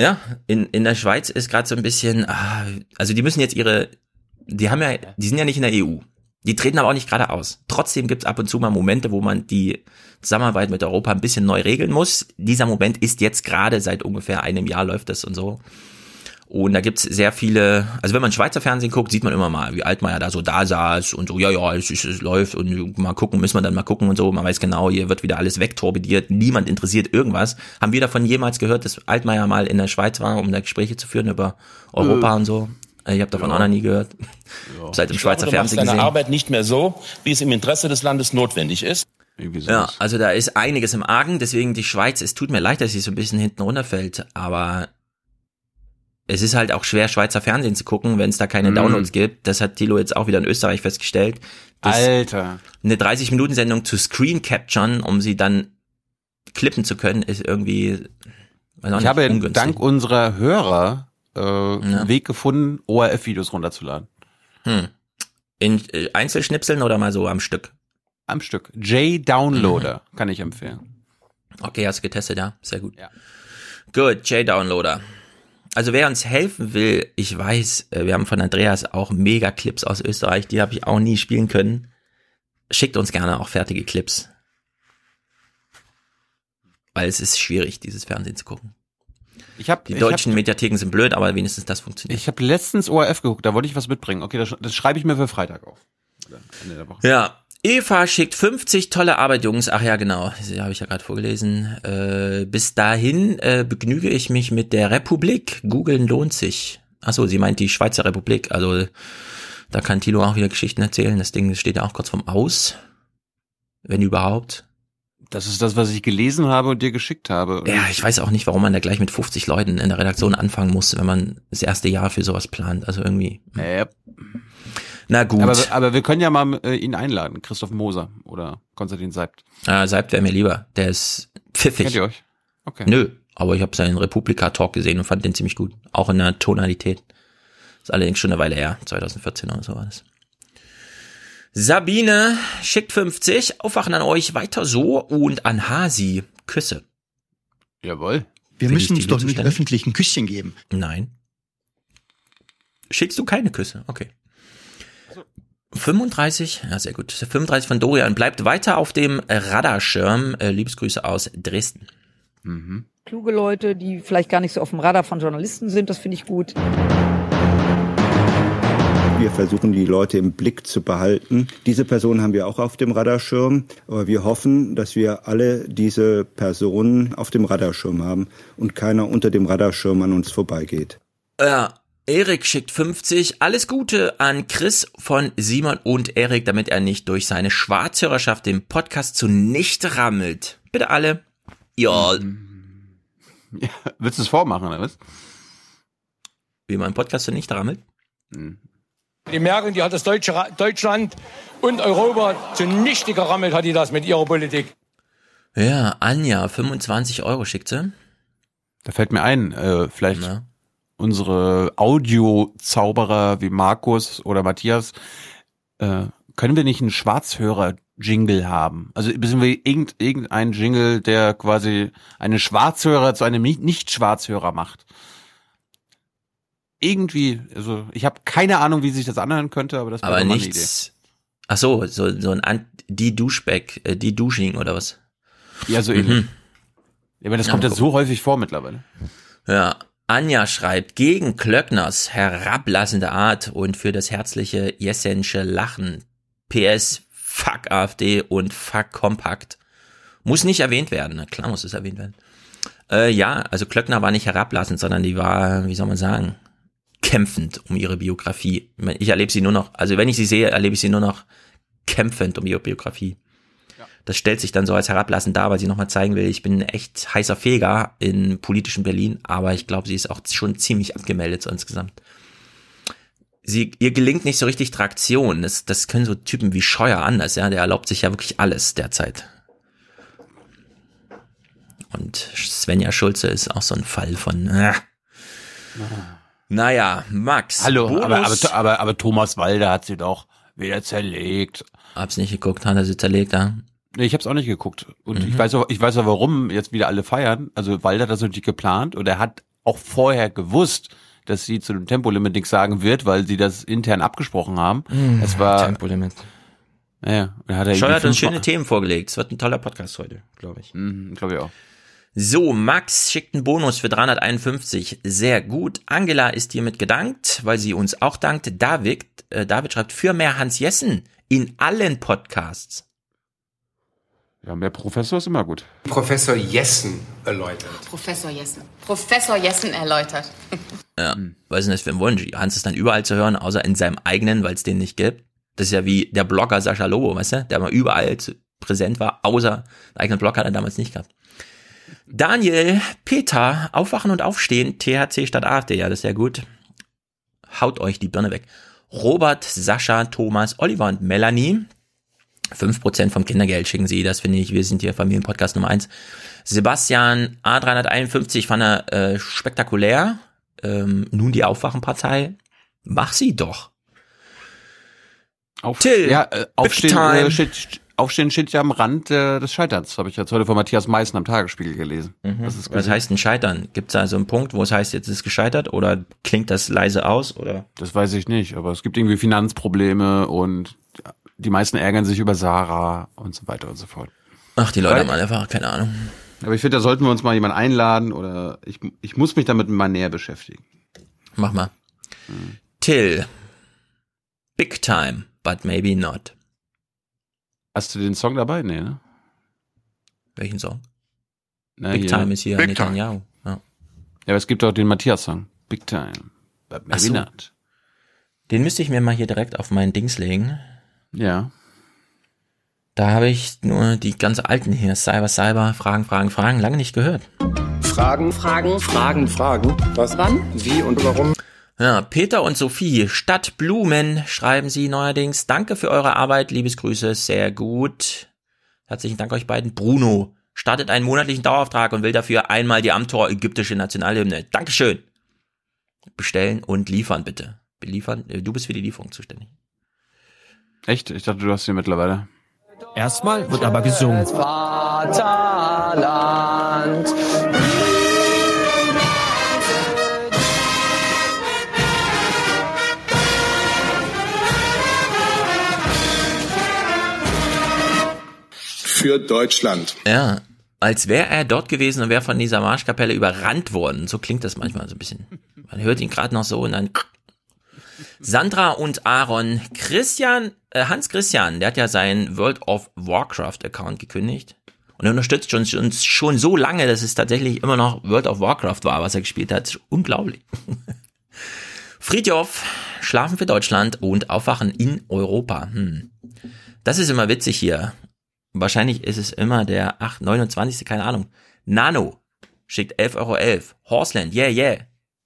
Ja, in, in der Schweiz ist gerade so ein bisschen, ah, also die müssen jetzt ihre, die haben ja, die sind ja nicht in der EU. Die treten aber auch nicht gerade aus. Trotzdem gibt's ab und zu mal Momente, wo man die Zusammenarbeit mit Europa ein bisschen neu regeln muss. Dieser Moment ist jetzt gerade seit ungefähr einem Jahr läuft das und so. Und da gibt's sehr viele, also wenn man Schweizer Fernsehen guckt, sieht man immer mal, wie Altmaier da so da saß und so, ja, ja, es, es, es läuft und mal gucken, müssen wir dann mal gucken und so. Man weiß genau, hier wird wieder alles wegtorpediert, niemand interessiert irgendwas. Haben wir davon jemals gehört, dass Altmaier mal in der Schweiz war, um da Gespräche zu führen über Europa Äh, und so? Äh, Ich habe davon auch noch nie gehört. Seit dem Ich Schweizer glaube, du machst Fernsehen deine gesehen. Arbeit nicht mehr so, wie es im Interesse des Landes notwendig ist. Ja, also da ist einiges im Argen, deswegen die Schweiz, es tut mir leid, dass sie so ein bisschen hinten runterfällt, aber es ist halt auch schwer, Schweizer Fernsehen zu gucken, wenn es da keine Mm. Downloads gibt. Das hat Tilo jetzt auch wieder in Österreich festgestellt. Alter. Eine 30-Minuten-Sendung zu screen capturen, um sie dann klippen zu können, ist irgendwie Ich habe ungünstig. dank unserer Hörer äh, einen Weg gefunden, ORF-Videos runterzuladen. Hm. In äh, Einzelschnipseln oder mal so am Stück? Am Stück. J-Downloader Mhm. kann ich empfehlen. Okay, hast du getestet, ja? Sehr gut. Gut, J-Downloader. Also wer uns helfen will, ich weiß, äh, wir haben von Andreas auch mega Clips aus Österreich, die habe ich auch nie spielen können. Schickt uns gerne auch fertige Clips. Weil es ist schwierig, dieses Fernsehen zu gucken. Ich hab, Die ich deutschen hab, Mediatheken sind blöd, aber wenigstens das funktioniert. ich habe letztens ORF geguckt, da wollte ich was mitbringen. Okay, das, das schreibe ich mir für Freitag auf. Oder Ende der Woche. Ja. Eva schickt 50 tolle Arbeit, Jungs. Ach ja, genau. Das habe ich ja gerade vorgelesen. Äh, bis dahin äh, begnüge ich mich mit der Republik. Googeln lohnt sich. Achso, sie meint die Schweizer Republik. Also da kann Tilo auch wieder Geschichten erzählen. Das Ding steht ja auch kurz vom Aus. Wenn überhaupt. Das ist das, was ich gelesen habe und dir geschickt habe. Ja, ich weiß auch nicht, warum man da gleich mit 50 Leuten in der Redaktion anfangen muss, wenn man das erste Jahr für sowas plant. Also irgendwie. Ja. Na gut. Aber, aber wir können ja mal äh, ihn einladen. Christoph Moser oder Konstantin Seibt. Ah, Seibt wäre mir lieber. Der ist pfiffig. Kennt ihr euch? Okay. Nö, aber ich habe seinen Republika-Talk gesehen und fand den ziemlich gut. Auch in der Tonalität. Ist allerdings schon eine Weile her. 2014 oder so war das. Sabine schickt 50. Aufwachen an euch. Weiter so. Und an Hasi. Küsse. Jawohl. Wir Bin müssen uns dir doch nicht öffentlich ein Küsschen geben. Nein. Schickst du keine Küsse? Okay. 35, ja sehr gut. 35 von Dorian bleibt weiter auf dem Radarschirm. Äh, Liebesgrüße aus Dresden. kluge Leute, die vielleicht gar nicht so auf dem Radar von Journalisten sind. Das finde ich gut. Wir versuchen, die Leute im Blick zu behalten. Diese Person haben wir auch auf dem Radarschirm. Aber wir hoffen, dass wir alle diese Personen auf dem Radarschirm haben und keiner unter dem Radarschirm an uns vorbeigeht. Ja, Erik schickt 50. Alles Gute an Chris von Simon und Erik, damit er nicht durch seine Schwarzhörerschaft den Podcast zunichte rammelt. Bitte alle. Ja. Ja, willst du es vormachen, oder was? Wie man einen Podcast zunichte rammelt? Die Merkel, die hat das Deutsche, Deutschland und Europa zunichte gerammelt, hat die das mit ihrer Politik. Ja, Anja, 25 Euro schickt sie. Da fällt mir ein, äh, vielleicht Na? unsere Audio-Zauberer wie Markus oder Matthias, äh, können wir nicht einen Schwarzhörer-Jingle haben? Also müssen wir irgend, irgendeinen Jingle, der quasi einen Schwarzhörer zu einem Nicht- Nicht-Schwarzhörer macht? Irgendwie, also ich habe keine Ahnung, wie sich das anhören könnte, aber das wäre Aber nichts. Ach so, so, so ein Ant die Duschback, äh, die Dusching oder was? Idee. Ja, so ähnlich. Mhm. Ja, aber das Ja, kommt ja so häufig vor mittlerweile. Ja, Anja schreibt, gegen Klöckners herablassende Art und für das herzliche Jessensche Lachen. PS, fuck AfD und fuck Kompakt. Muss nicht erwähnt werden, na klar muss es erwähnt werden. Äh, ja, also Klöckner war nicht herablassend, sondern die war, wie soll man sagen, kämpfend um ihre Biografie. Ich, erlebe sie nur noch, also wenn ich sie sehe, erlebe ich sie nur noch kämpfend um ihre Biografie. Das stellt sich dann so als herablassend dar, weil sie nochmal zeigen will, ich bin ein echt heißer Feger in politischen Berlin, aber ich glaube, sie ist auch schon ziemlich abgemeldet so insgesamt. sie, ihr gelingt nicht so richtig Traktion. Das, das können so Typen wie Scheuer anders, ja. Der erlaubt sich ja wirklich alles derzeit. Und Svenja Schulze ist auch so ein Fall von. Äh. Naja, Max. Hallo, aber, aber, aber, aber Thomas Walder hat sie doch wieder zerlegt. Hab's nicht geguckt, hat er sie zerlegt, ja? Nee, ich hab's auch nicht geguckt. Und Mhm. ich weiß auch, ich weiß auch, warum jetzt wieder alle feiern. Also Walder hat das natürlich geplant und er hat auch vorher gewusst, dass sie zu dem Tempolimit nichts sagen wird, weil sie das intern abgesprochen haben. Mhm, Es war Tempolimit. Naja, dann hat er Scheuer hat uns schöne Themen vorgelegt. Es wird ein toller Podcast heute, glaube ich. Mhm, glaube ich auch. So, Max schickt einen Bonus für 351. Sehr gut. Angela ist hiermit gedankt, weil sie uns auch dankt. David, äh, David schreibt für mehr Hans Jessen in allen Podcasts. Ja, mehr Professor ist immer gut. Professor Jessen erläutert. Professor Jessen. Professor Jessen erläutert. Ja, was ist denn das für ein Wunsch? Hans ist dann überall zu hören, außer in seinem eigenen, weil es den nicht gibt. Das ist ja wie der Blogger Sascha Lobo, weißt du? Der mal überall zu, präsent war, außer einen eigenen Blog hat er damals nicht gehabt. Daniel, Peter, Aufwachen und Aufstehen, THC statt AfD, ja, das ist ja gut. Haut euch die Birne weg. Robert, Sascha, Thomas, Oliver und Melanie. 5% vom Kindergeld schicken sie, das finde ich, wir sind hier Familienpodcast Nummer 1. Sebastian, A351 fand er äh, spektakulär. Ähm, nun die Aufwachenpartei. Mach sie doch. Auf, Till, ja, äh, aufstehen, äh, steht, aufstehen steht ja am Rand äh, des Scheiterns. Habe ich jetzt heute von Matthias Meißen am Tagesspiegel gelesen. Das ist Was heißt ein Scheitern? Gibt es da so einen Punkt, wo es heißt, jetzt ist gescheitert oder klingt das leise aus oder? Das weiß ich nicht, aber es gibt irgendwie Finanzprobleme und die meisten ärgern sich über Sarah und so weiter und so fort. Ach, die Leute Weil- haben einfach keine Ahnung. Aber ich finde, da sollten wir uns mal jemanden einladen oder ich, ich muss mich damit mal näher beschäftigen. Mach mal. Till. Big time, but maybe not. Hast du den Song dabei? Nee, ne? Welchen Song? Na, Big Time ist hier Big Netanyahu. Ja. Ja, aber es gibt auch den Matthias-Song. Big Time. Ach so. Den müsste ich mir mal hier direkt auf mein Dings legen. Ja. Da habe ich nur die ganz alten hier. Cyber, Cyber, Fragen, Fragen, Fragen. Lange nicht gehört. Fragen, Fragen, Fragen, Fragen. Was? Wann? Wie und warum? Ja, Peter und Sophie, Stadt Blumen, schreiben sie neuerdings. Danke für eure Arbeit, Liebesgrüße, sehr gut. Herzlichen Dank euch beiden. Bruno startet einen monatlichen Dauerauftrag und will dafür einmal die Amtor ägyptische Nationalhymne. Dankeschön. Bestellen und liefern bitte. Beliefern, äh, du bist für die Lieferung zuständig. Echt? Ich dachte, du hast den mittlerweile. Erstmal wird aber gesungen. Vaterland. Für Deutschland. Ja, als wäre er dort gewesen und wäre von dieser Marschkapelle überrannt worden. So klingt das manchmal so ein bisschen. Man hört ihn gerade noch so und dann. Sandra und Aaron, Christian, äh, Hans Christian, der hat ja seinen World of Warcraft Account gekündigt und er unterstützt uns, uns schon so lange, dass es tatsächlich immer noch World of Warcraft war, was er gespielt hat. Unglaublich. Friedhof, Schlafen für Deutschland und Aufwachen in Europa. Hm. Das ist immer witzig hier. Wahrscheinlich ist es immer der 8, 29. keine Ahnung. Nano schickt 11,11 Euro. Horseland, yeah, yeah.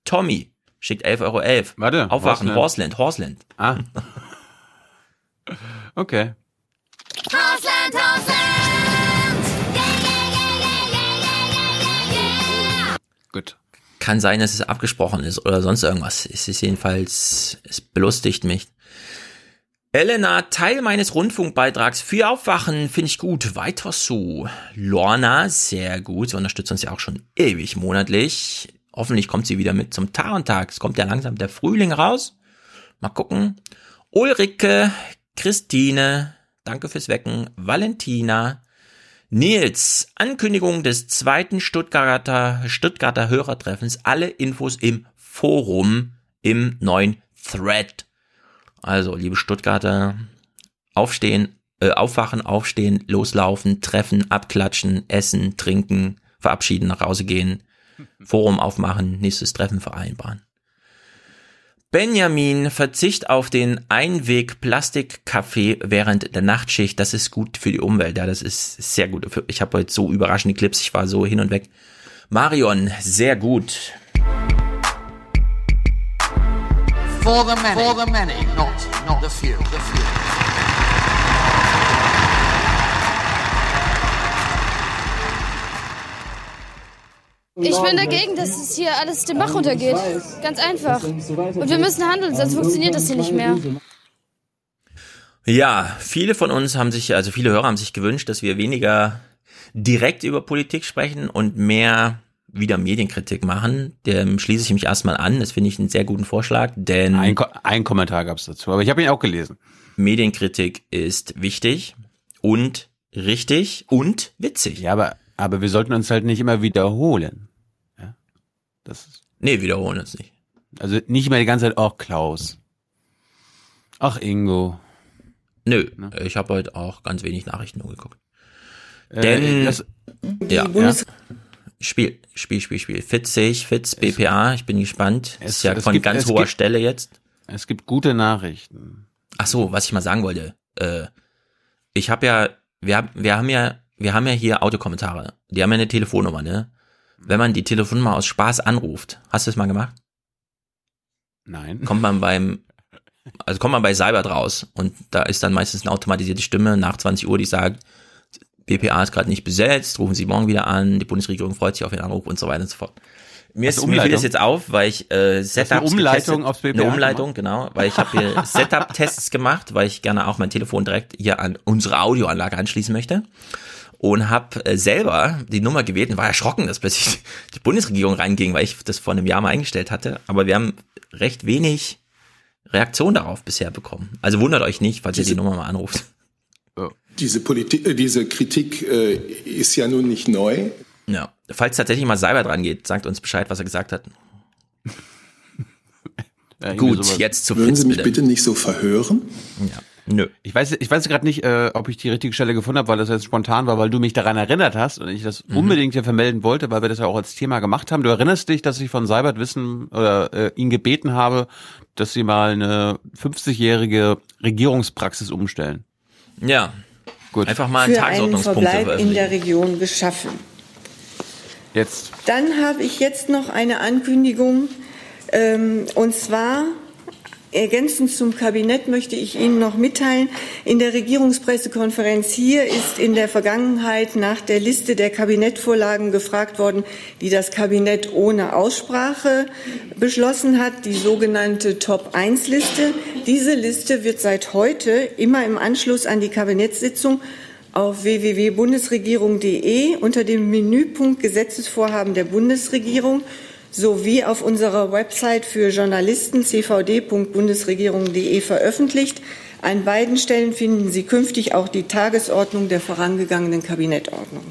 Tommy schickt 11,11 Euro. Warte. Aufwachen, Horseland. Horseland, Horseland. Ah. Okay. Hausland, Hausland! Gut. Kann sein, dass es abgesprochen ist oder sonst irgendwas. Es ist jedenfalls, es belustigt mich. Elena, Teil meines Rundfunkbeitrags für Aufwachen, finde ich gut. Weiter so. Lorna, sehr gut. Sie unterstützt uns ja auch schon ewig monatlich. Hoffentlich kommt sie wieder mit zum Tarentag. Es kommt ja langsam der Frühling raus. Mal gucken. Ulrike, Christine, danke fürs Wecken. Valentina, Nils, Ankündigung des zweiten Stuttgarter, Stuttgarter Hörertreffens. Alle Infos im Forum, im neuen Thread. Also, liebe Stuttgarter, aufstehen, äh, aufwachen, aufstehen, loslaufen, treffen, abklatschen, essen, trinken, verabschieden, nach Hause gehen, Forum aufmachen, nächstes Treffen vereinbaren. Benjamin, Verzicht auf den Einweg-Plastikkaffee während der Nachtschicht, das ist gut für die Umwelt. Ja, das ist sehr gut. Ich habe heute so überraschende Clips, ich war so hin und weg. Marion, sehr gut. For the many. For the many, not, not the few. The few. Ich bin dagegen, dass es hier alles den Bach runtergeht. Ganz einfach. Und wir müssen handeln, sonst funktioniert das hier nicht mehr. Ja, viele von uns haben sich, also viele Hörer haben sich gewünscht, dass wir weniger direkt über Politik sprechen und mehr wieder Medienkritik machen. Dem schließe ich mich erstmal an. Das finde ich einen sehr guten Vorschlag, denn. Ein, Ko ein Kommentar gab es dazu, aber ich habe ihn auch gelesen. Medienkritik ist wichtig und richtig und witzig. Ja, aber, aber wir sollten uns halt nicht immer wiederholen. Ja? Das ist nee, wiederholen uns nicht. Also nicht immer die ganze Zeit, ach Klaus. Ach Ingo. Nö, ich habe heute auch ganz wenig Nachrichten nur geguckt. Äh, Denn das- ja, Bundes- ja. Spiel, Spiel, Spiel, Spiel. Fitz sehe ich, Fitz, BPA, ich bin gespannt. Es- ist ja von gibt- ganz hoher gibt- Stelle jetzt. Es gibt gute Nachrichten. Ach so, was ich mal sagen wollte. Äh, ich habe ja, wir, haben- wir haben ja, wir haben ja hier Autokommentare. Die haben ja eine Telefonnummer, ne? Wenn man die Telefonnummer aus Spaß anruft, hast du es mal gemacht? Nein. Kommt man beim, also kommt man bei Cybert raus und da ist dann meistens eine automatisierte Stimme nach 20 Uhr, die sagt, BPA ist gerade nicht besetzt, rufen Sie morgen wieder an, die Bundesregierung freut sich auf Ihren Anruf und so weiter und so fort. Mir, Hast ist, mir fiel das jetzt auf, weil ich äh, Setups eine Umleitung getestet- aufs BPA Eine Umleitung, genau, weil ich habe hier Setup-Tests gemacht, weil ich gerne auch mein Telefon direkt hier an unsere Audioanlage anschließen möchte und habe äh, selber die Nummer gewählt und war erschrocken, dass plötzlich die Bundesregierung reinging, weil ich das vor einem Jahr mal eingestellt hatte. Aber wir haben recht wenig Reaktion darauf bisher bekommen. Also wundert euch nicht, falls ihr die Nummer mal anruft. Diese, Politik, äh, diese Kritik äh, ist ja nun nicht neu. Ja. Falls tatsächlich mal Cyber dran geht, sagt uns Bescheid, was er gesagt hat. Gut, jetzt zu Würden Fitz Sie mich bitte. bitte nicht so verhören? Ja. Nö. Ich weiß, ich weiß gerade nicht, äh, ob ich die richtige Stelle gefunden habe, weil das jetzt spontan war, weil du mich daran erinnert hast und ich das Mhm. unbedingt hier vermelden wollte, weil wir das ja auch als Thema gemacht haben. Du erinnerst dich, dass ich von Seibert wissen oder äh, ihn gebeten habe, dass sie mal eine 50-jährige Regierungspraxis umstellen. Ja. Gut. Einfach mal für einen Verbleib in der Region geschaffen. Jetzt. Dann habe ich jetzt noch eine Ankündigung. Ähm, und zwar, ergänzend zum Kabinett möchte ich Ihnen noch mitteilen, in der Regierungspressekonferenz hier ist in der Vergangenheit nach der Liste der Kabinettvorlagen gefragt worden, die das Kabinett ohne Aussprache beschlossen hat, die sogenannte Top-1-Liste. Diese Liste wird seit heute immer im Anschluss an die Kabinettssitzung auf www.bundesregierung.de unter dem Menüpunkt Gesetzesvorhaben der Bundesregierung sowie auf unserer Website für Journalisten cvd.bundesregierung.de veröffentlicht. An beiden Stellen finden Sie künftig auch die Tagesordnung der vorangegangenen Kabinettordnung,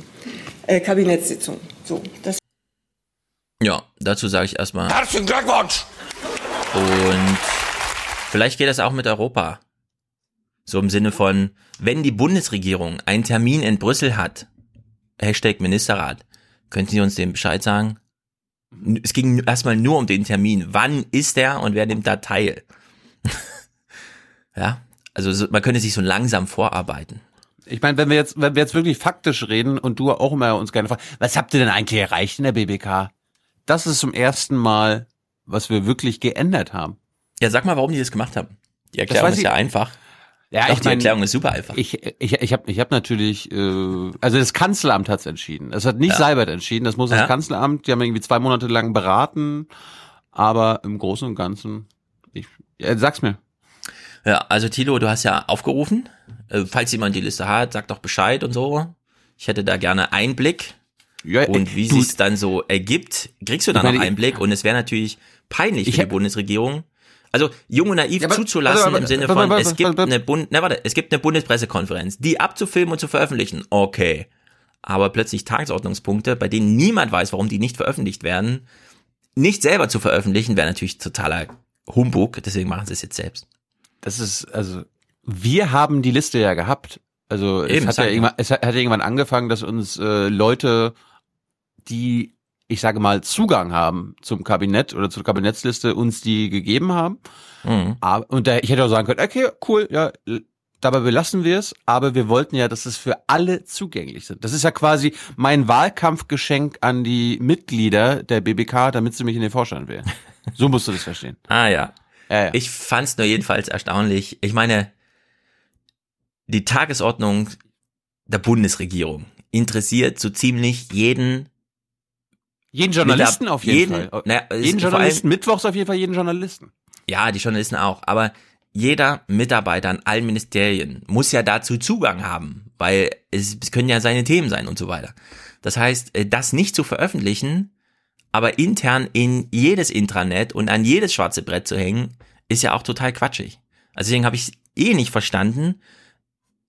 äh, Kabinettssitzung. So, das Ja, dazu sage ich erstmal. Herzlichen Glückwunsch! Und vielleicht geht das auch mit Europa. So im Sinne von, wenn die Bundesregierung einen Termin in Brüssel hat, Hashtag Ministerrat, könnten Sie uns den Bescheid sagen? Es ging erstmal nur um den Termin. Wann ist der und wer nimmt da teil? ja, also so, man könnte sich so langsam vorarbeiten. Ich meine, wenn wir jetzt, wenn wir jetzt wirklich faktisch reden und du auch immer uns gerne fragst, was habt ihr denn eigentlich erreicht in der BBK? Das ist zum ersten Mal, was wir wirklich geändert haben. Ja, sag mal, warum die das gemacht haben. Die Erklärung ist ja einfach. Ja, Doch, ich die mein, Erklärung ist super einfach. Ich, ich, ich habe ich hab natürlich, äh, also das Kanzleramt hat's entschieden. Es hat nicht Ja. Seibert entschieden, das muss das Ja. Kanzleramt, die haben irgendwie zwei Monate lang beraten, aber im Großen und Ganzen, ich, ja, sag's mir. Ja, also Tilo, du hast ja aufgerufen. Äh, falls jemand die Liste hat, sag doch Bescheid und so. Ich hätte da gerne Einblick. Ja, und wie sich's dann so ergibt, kriegst du dann noch Einblick. Und es wäre natürlich peinlich Ich für die Budesregierung. Also jung und naiv Ja, aber- zuzulassen aber- im Sinne aber- von, aber- es gibt aber- eine Bund, na warte, es gibt eine Bundespressekonferenz, die abzufilmen und zu veröffentlichen. Okay. Aber plötzlich Tagesordnungspunkte, bei denen niemand weiß, warum die nicht veröffentlicht werden, nicht selber zu veröffentlichen, wäre natürlich totaler Humbug. Deswegen machen sie es jetzt selbst. Das ist, also, wir haben die Liste ja gehabt. Also Eben, es, hat ja. irgendwann, es hat hat irgendwann angefangen, dass uns äh, Leute, die, ich sage mal, Zugang haben zum Kabinett oder zur Kabinettsliste, uns die gegeben haben. Mhm. Aber, und da, ich hätte auch sagen können, okay, cool, ja, dabei belassen wir es, aber wir wollten ja, dass es für alle zugänglich sind. Das ist ja quasi mein Wahlkampfgeschenk an die Mitglieder der BBK, damit sie mich in den Vorstand wählen. So musst du das verstehen. Ah ja. Ja, ja. Ich fand's nur jedenfalls erstaunlich. Ich meine, die Tagesordnung der Bundesregierung interessiert so ziemlich jeden Jeden Journalisten auf jeden, jeden- Fall. naja, jeden Journalisten, mittwochs auf jeden Fall jeden Journalisten. Ja, die Journalisten auch. Aber jeder Mitarbeiter an allen Ministerien muss ja dazu Zugang haben, weil es, es können ja seine Themen sein und so weiter. Das heißt, äh, das nicht zu veröffentlichen, aber intern in jedes Intranet und an jedes schwarze Brett zu hängen, ist ja auch total quatschig. Also deswegen habe ich eh nicht verstanden.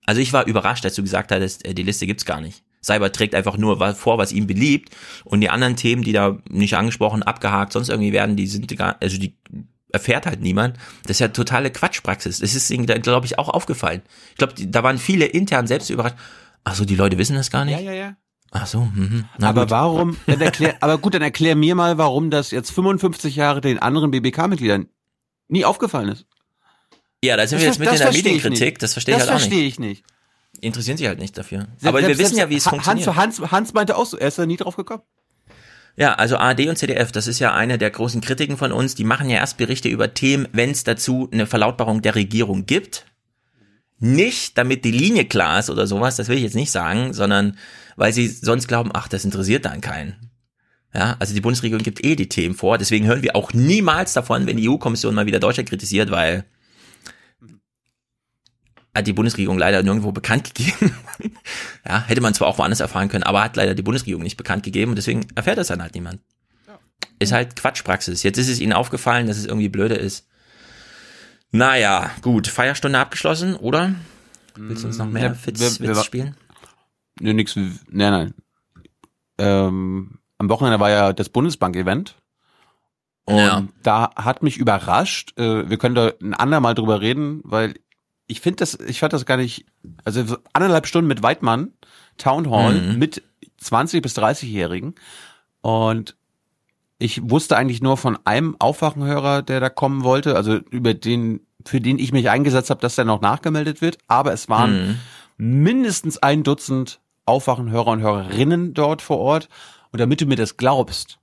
Also ich war überrascht, als du gesagt hattest, äh, die Liste gibt's gar nicht. Cyber trägt einfach nur vor, was ihm beliebt und die anderen Themen, die da nicht angesprochen, abgehakt, sonst irgendwie werden, die sind gar, also die erfährt halt niemand. Das ist ja totale Quatschpraxis. Das ist ihnen, glaube ich, auch aufgefallen. Ich glaube, da waren viele intern selbst überrascht. Ach so, die Leute wissen das gar nicht? Ja, ja, ja. Ach so, mhm. Na aber gut. warum, dann erklär, aber gut, dann erklär mir mal, warum das jetzt 55 Jahre den anderen BBK-Mitgliedern nie aufgefallen ist. Ja, da sind wir Das jetzt mit in der das Medienkritik. Das verstehe ich Das halt auch verstehe nicht. ich nicht. Interessieren sich halt nicht dafür. Selbst- Aber wir selbst- wissen ja, wie es funktioniert. Hans, Hans, Hans meinte auch so, er ist da nie drauf gekommen. Ja, also ARD und ZDF, das ist ja eine der großen Kritiken von uns. Die machen ja erst Berichte über Themen, wenn es dazu eine Verlautbarung der Regierung gibt. Nicht, damit die Linie klar ist oder sowas, das will ich jetzt nicht sagen, sondern weil sie sonst glauben, ach, das interessiert dann keinen. Ja, also die Bundesregierung gibt eh die Themen vor, deswegen hören wir auch niemals davon, wenn die EU-Kommission mal wieder Deutschland kritisiert, weil hat die Bundesregierung leider nirgendwo bekannt gegeben. ja, hätte man zwar auch woanders erfahren können, aber hat leider die Bundesregierung nicht bekannt gegeben und deswegen erfährt das dann halt niemand. Ist halt Quatschpraxis. Jetzt ist es ihnen aufgefallen, dass es irgendwie blöde ist. Naja, gut, Feierstunde abgeschlossen, oder? Willst du uns noch mehr Ja, Fitz, wir- wir Witz spielen? Nö, nix, nein, nein. Ähm, am Wochenende war ja das Bundesbank-Event. Und Ja. da hat mich überrascht, äh, wir können da ein andermal drüber reden, weil ich finde das, ich fand das gar nicht, also so anderthalb Stunden mit Weidmann, Town Hall, Mhm. mit 20- bis 30-Jährigen. Und ich wusste eigentlich nur von einem Aufwachenhörer, der da kommen wollte, also über den, für den ich mich eingesetzt habe, dass der noch nachgemeldet wird. Aber es waren Mhm. mindestens ein Dutzend Aufwachenhörer und Hörerinnen dort vor Ort. Und damit du mir das glaubst,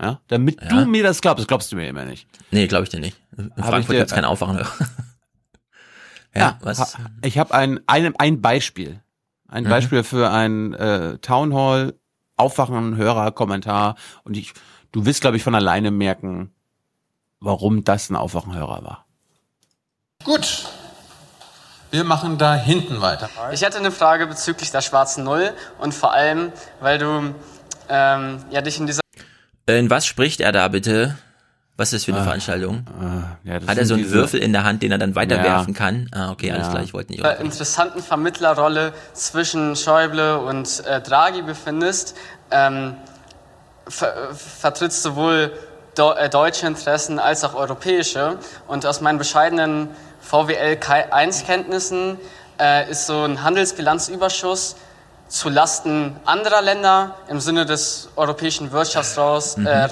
ja, damit Ja. du mir das glaubst, glaubst du mir immer nicht. Nee, glaube ich dir nicht. In Frankfurt dir- gibt's kein Aufwachen. Ja, was? Ich habe ein, ein, ein Beispiel. Ein Mhm. Beispiel für ein äh, Town Hall Aufwachen, Hörer, Kommentar. Und ich, du wirst, glaube ich, von alleine merken, warum das ein Aufwachenhörer war. Gut. Wir machen da hinten weiter. Ich hätte eine Frage bezüglich der schwarzen Null und vor allem, weil du ähm, ja dich in dieser In was spricht er da bitte? Was ist das für eine Ah, Veranstaltung? ja, das Hat er so einen diese- Würfel in der Hand, den er dann weiterwerfen Ja. kann? Ah, okay, alles Ja. klar, ich wollte nicht. äh, interessanten Vermittlerrolle zwischen Schäuble und äh, Draghi befindest, ähm, ver vertrittst sowohl do äh, deutsche Interessen als auch europäische. Und aus meinen bescheidenen VWL 1-Kenntnissen äh, ist so ein Handelsbilanzüberschuss zu Lasten anderer Länder im Sinne des europäischen Wirtschaftsraums Mhm. äh,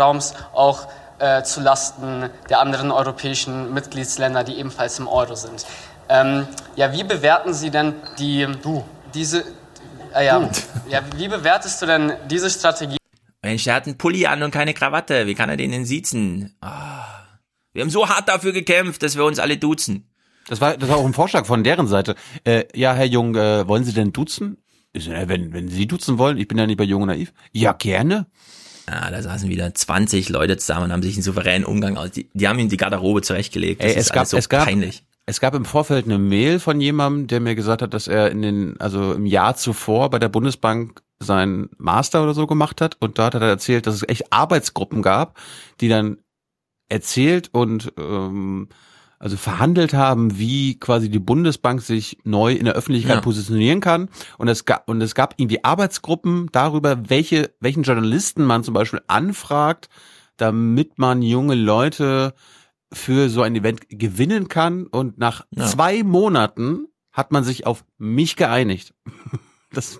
auch äh, zu Lasten der anderen europäischen Mitgliedsländer, die ebenfalls im Euro sind. Ähm, ja, wie bewerten Sie denn die diese äh, ja, ja, wie bewertest du denn diese Strategie? Mensch, der hat einen Pulli an und keine Krawatte. Wie kann er den denn siezen? Ah. Wir haben so hart dafür gekämpft, dass wir uns alle duzen. Das war, das war auch ein Vorschlag von deren Seite. Äh, ja, Herr Jung, äh, wollen Sie denn duzen? Ich ja, wenn, wenn Sie duzen wollen, ich bin ja nicht bei Jung und Naiv. Ja, gerne. Ja, da saßen wieder 20 Leute zusammen und haben sich einen souveränen Umgang aus. Die, die haben ihm die Garderobe zurechtgelegt. Das Ey, ist es gab, alles so es gab, peinlich. es gab im Vorfeld eine Mail von jemandem, der mir gesagt hat, dass er in den, also im Jahr zuvor bei der Bundesbank seinen Master oder so gemacht hat und dort hat er erzählt, dass es echt Arbeitsgruppen gab, die dann erzählt und ähm, also verhandelt haben, wie quasi die Bundesbank sich neu in der Öffentlichkeit Ja. positionieren kann. Und es gab und es gab irgendwie Arbeitsgruppen darüber, welche welchen Journalisten man zum Beispiel anfragt, damit man junge Leute für so ein Event gewinnen kann. Und nach Ja. zwei Monaten hat man sich auf mich geeinigt. Das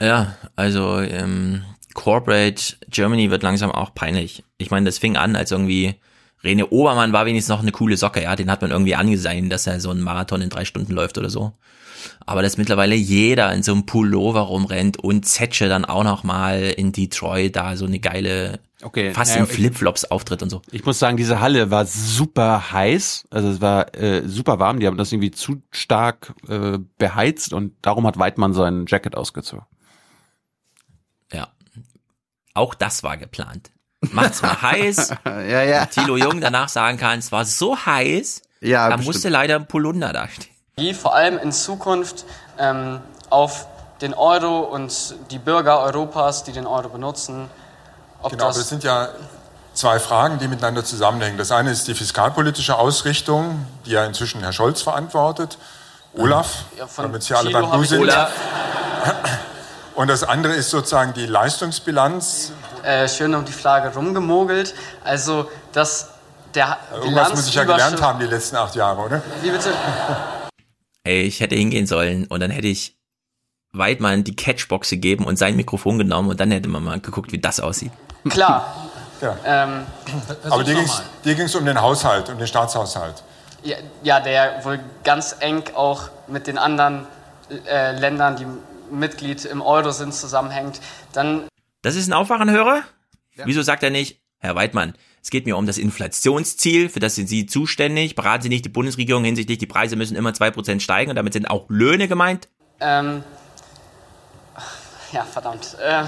Ja, also ähm, Corporate Germany wird langsam auch peinlich. Ich meine, das fing an als irgendwie Rene Obermann war wenigstens noch eine coole Socke, ja, den hat man irgendwie angesehen, dass er so einen Marathon in drei Stunden läuft oder so. Aber dass mittlerweile jeder in so einem Pullover rumrennt und Zetsche dann auch noch mal in Detroit da so eine geile Okay, fast naja, in Flipflops auftritt und so. Ich muss sagen, diese Halle war super heiß, also es war äh, super warm. Die haben das irgendwie zu stark äh, beheizt und darum hat Weidmann sein Jacket ausgezogen. Ja. Auch das war geplant. Macht's mal heiß. ja, ja. Thilo Jung danach sagen kann, es war so heiß, Ja, da bestimmt. musste leider ein Polunder da stehen. Wie vor allem in Zukunft ähm, auf den Euro und die Bürger Europas, die den Euro benutzen, ob Genau, das das sind ja zwei Fragen, die miteinander zusammenhängen. Das eine ist die fiskalpolitische Ausrichtung, die ja inzwischen Herr Scholz verantwortet. Olaf, Ja, von damit Sie alle beim Du sind. Olaf. Und das andere ist sozusagen die Leistungsbilanz. äh, schön um die Flagge rumgemogelt. Also, dass der Irgendwas muss ich ja gelernt haben die letzten acht Jahre, oder? Wie bitte? Ey, ich hätte hingehen sollen und dann hätte ich Weidmann die Catchbox gegeben und sein Mikrofon genommen und dann hätte man mal geguckt, wie das aussieht. Klar. Ja. Ähm, Aber dir ging es um den Haushalt, um den Staatshaushalt. ja, ja, der wohl ganz eng auch mit den anderen äh, Ländern, die Mitglied im Euro sind, zusammenhängt. Dann Das ist ein Aufwachenhörer? Wieso sagt er nicht, Herr Weidmann, es geht mir um das Inflationsziel, für das sind Sie zuständig. Beraten Sie nicht die Bundesregierung hinsichtlich, die Preise müssen immer 2% steigen und damit sind auch Löhne gemeint? Ähm, ja, verdammt. Äh,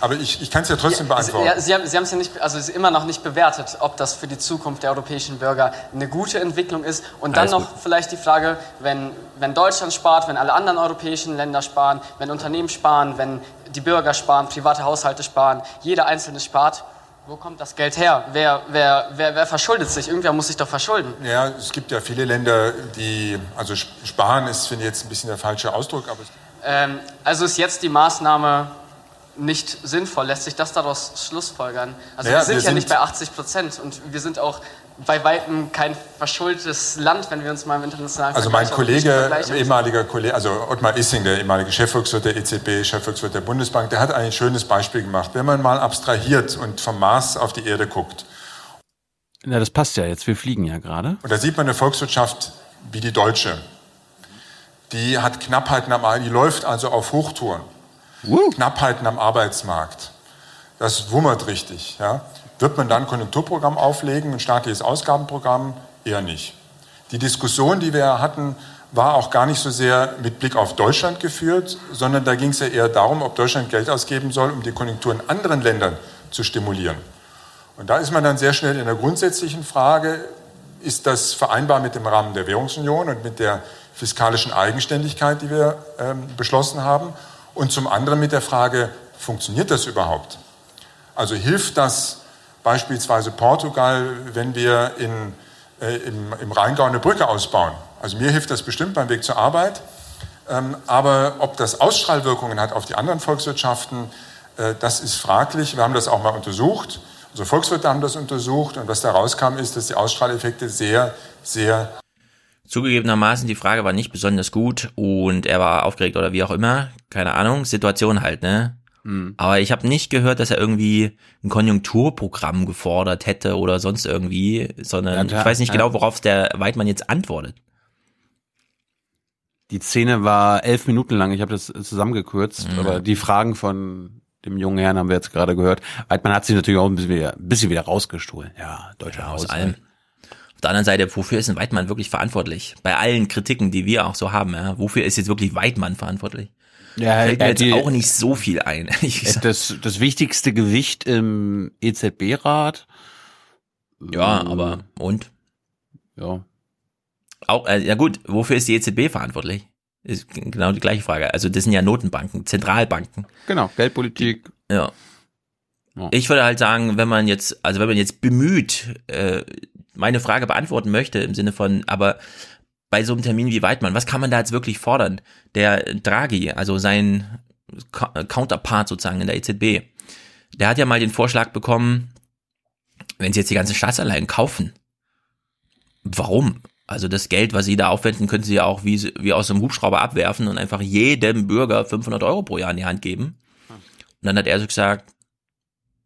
Aber ich, ich kann es ja trotzdem Sie, beantworten. ja, Sie haben es ja nicht, also immer noch nicht bewertet, ob das für die Zukunft der europäischen Bürger eine gute Entwicklung ist. Und dann Alles noch vielleicht die Frage, wenn, wenn Deutschland spart, wenn alle anderen europäischen Länder sparen, wenn Unternehmen sparen, wenn die Bürger sparen, private Haushalte sparen, jeder Einzelne spart, wo kommt das Geld her? Wer, wer, wer, wer verschuldet sich? Irgendwer muss sich doch verschulden. Ja, es gibt ja viele Länder, die, also sparen ist, finde ich jetzt ein bisschen der falsche Ausdruck, aber Ähm, also ist jetzt die Maßnahme nicht sinnvoll? Lässt sich das daraus schlussfolgern? Also Naja, wir sind wir ja sind- nicht bei 80 Prozent und wir sind auch bei weitem kein verschuldetes Land, wenn wir uns mal im internationalen Also mein Kollege, ehemaliger Kollege, also Ottmar Issing, der ehemalige Chefvolkswirt der EZB, Chefvolkswirt der Bundesbank, der hat ein schönes Beispiel gemacht. Wenn man mal abstrahiert und vom Mars auf die Erde guckt, Na, das passt ja jetzt. Wir fliegen ja gerade. und da sieht man eine Volkswirtschaft wie die deutsche, die hat Knappheiten am Ar- die läuft also auf Hochtouren. Knappheiten am Arbeitsmarkt. Das wummert richtig. Ja. Wird man dann ein Konjunkturprogramm auflegen, ein staatliches Ausgabenprogramm? Eher nicht. Die Diskussion, die wir hatten, war auch gar nicht so sehr mit Blick auf Deutschland geführt, sondern da ging es ja eher darum, ob Deutschland Geld ausgeben soll, um die Konjunktur in anderen Ländern zu stimulieren. Und da ist man dann sehr schnell in der grundsätzlichen Frage, ist das vereinbar mit dem Rahmen der Währungsunion und mit der fiskalischen Eigenständigkeit, die wir ähm, beschlossen haben? Und zum anderen mit der Frage, funktioniert das überhaupt? Also hilft das beispielsweise Portugal, wenn wir in, äh, im, im Rheingau eine Brücke ausbauen? Also mir hilft das bestimmt beim Weg zur Arbeit. Ähm, aber ob das Ausstrahlwirkungen hat auf die anderen Volkswirtschaften, äh, das ist fraglich. Wir haben das auch mal untersucht. Unsere Volkswirte haben das untersucht. Und was da rauskam, ist, dass die Ausstrahleffekte sehr, sehr Zugegebenermaßen, die Frage war nicht besonders gut und er war aufgeregt oder wie auch immer. Keine Ahnung, Situation halt, ne? Aber ich habe nicht gehört, dass er irgendwie ein Konjunkturprogramm gefordert hätte oder sonst irgendwie, sondern Ja, ich weiß nicht ja. genau, worauf der Weidmann jetzt antwortet. Die Szene war elf Minuten lang. Ich habe das zusammengekürzt. Mhm. Aber die Fragen von dem jungen Herrn haben wir jetzt gerade gehört. Weidmann hat sich natürlich auch ein bisschen wieder, ein bisschen wieder rausgestohlen. Ja, deutscher aus Haushalt. allem. Auf der anderen Seite, wofür ist ein Weidmann wirklich verantwortlich? Bei allen Kritiken, die wir auch so haben, ja, wofür ist jetzt wirklich Weidmann verantwortlich? Ja, Fällt mir er jetzt die- auch nicht so viel ein. ehrlich gesagt. Das, das wichtigste Gewicht im EZB-Rat. Ja, aber und? Ja. Auch, äh, ja gut, wofür ist die EZB verantwortlich? Ist genau die gleiche Frage. Also das sind ja Notenbanken, Zentralbanken. Genau, Geldpolitik. Ja. Ja. Ich würde halt sagen, wenn man jetzt, also wenn man jetzt bemüht, äh, meine Frage beantworten möchte im Sinne von, aber bei so einem Termin wie Weidmann, was kann man da jetzt wirklich fordern? Der Draghi, also sein Co- Counterpart sozusagen in der EZB, der hat ja mal den Vorschlag bekommen, wenn sie jetzt die ganzen Staatsanleihen kaufen, warum? Also das Geld, was sie da aufwenden, können sie ja auch wie, wie aus einem Hubschrauber abwerfen und einfach jedem Bürger 500 Euro pro Jahr in die Hand geben. Und dann hat er so gesagt,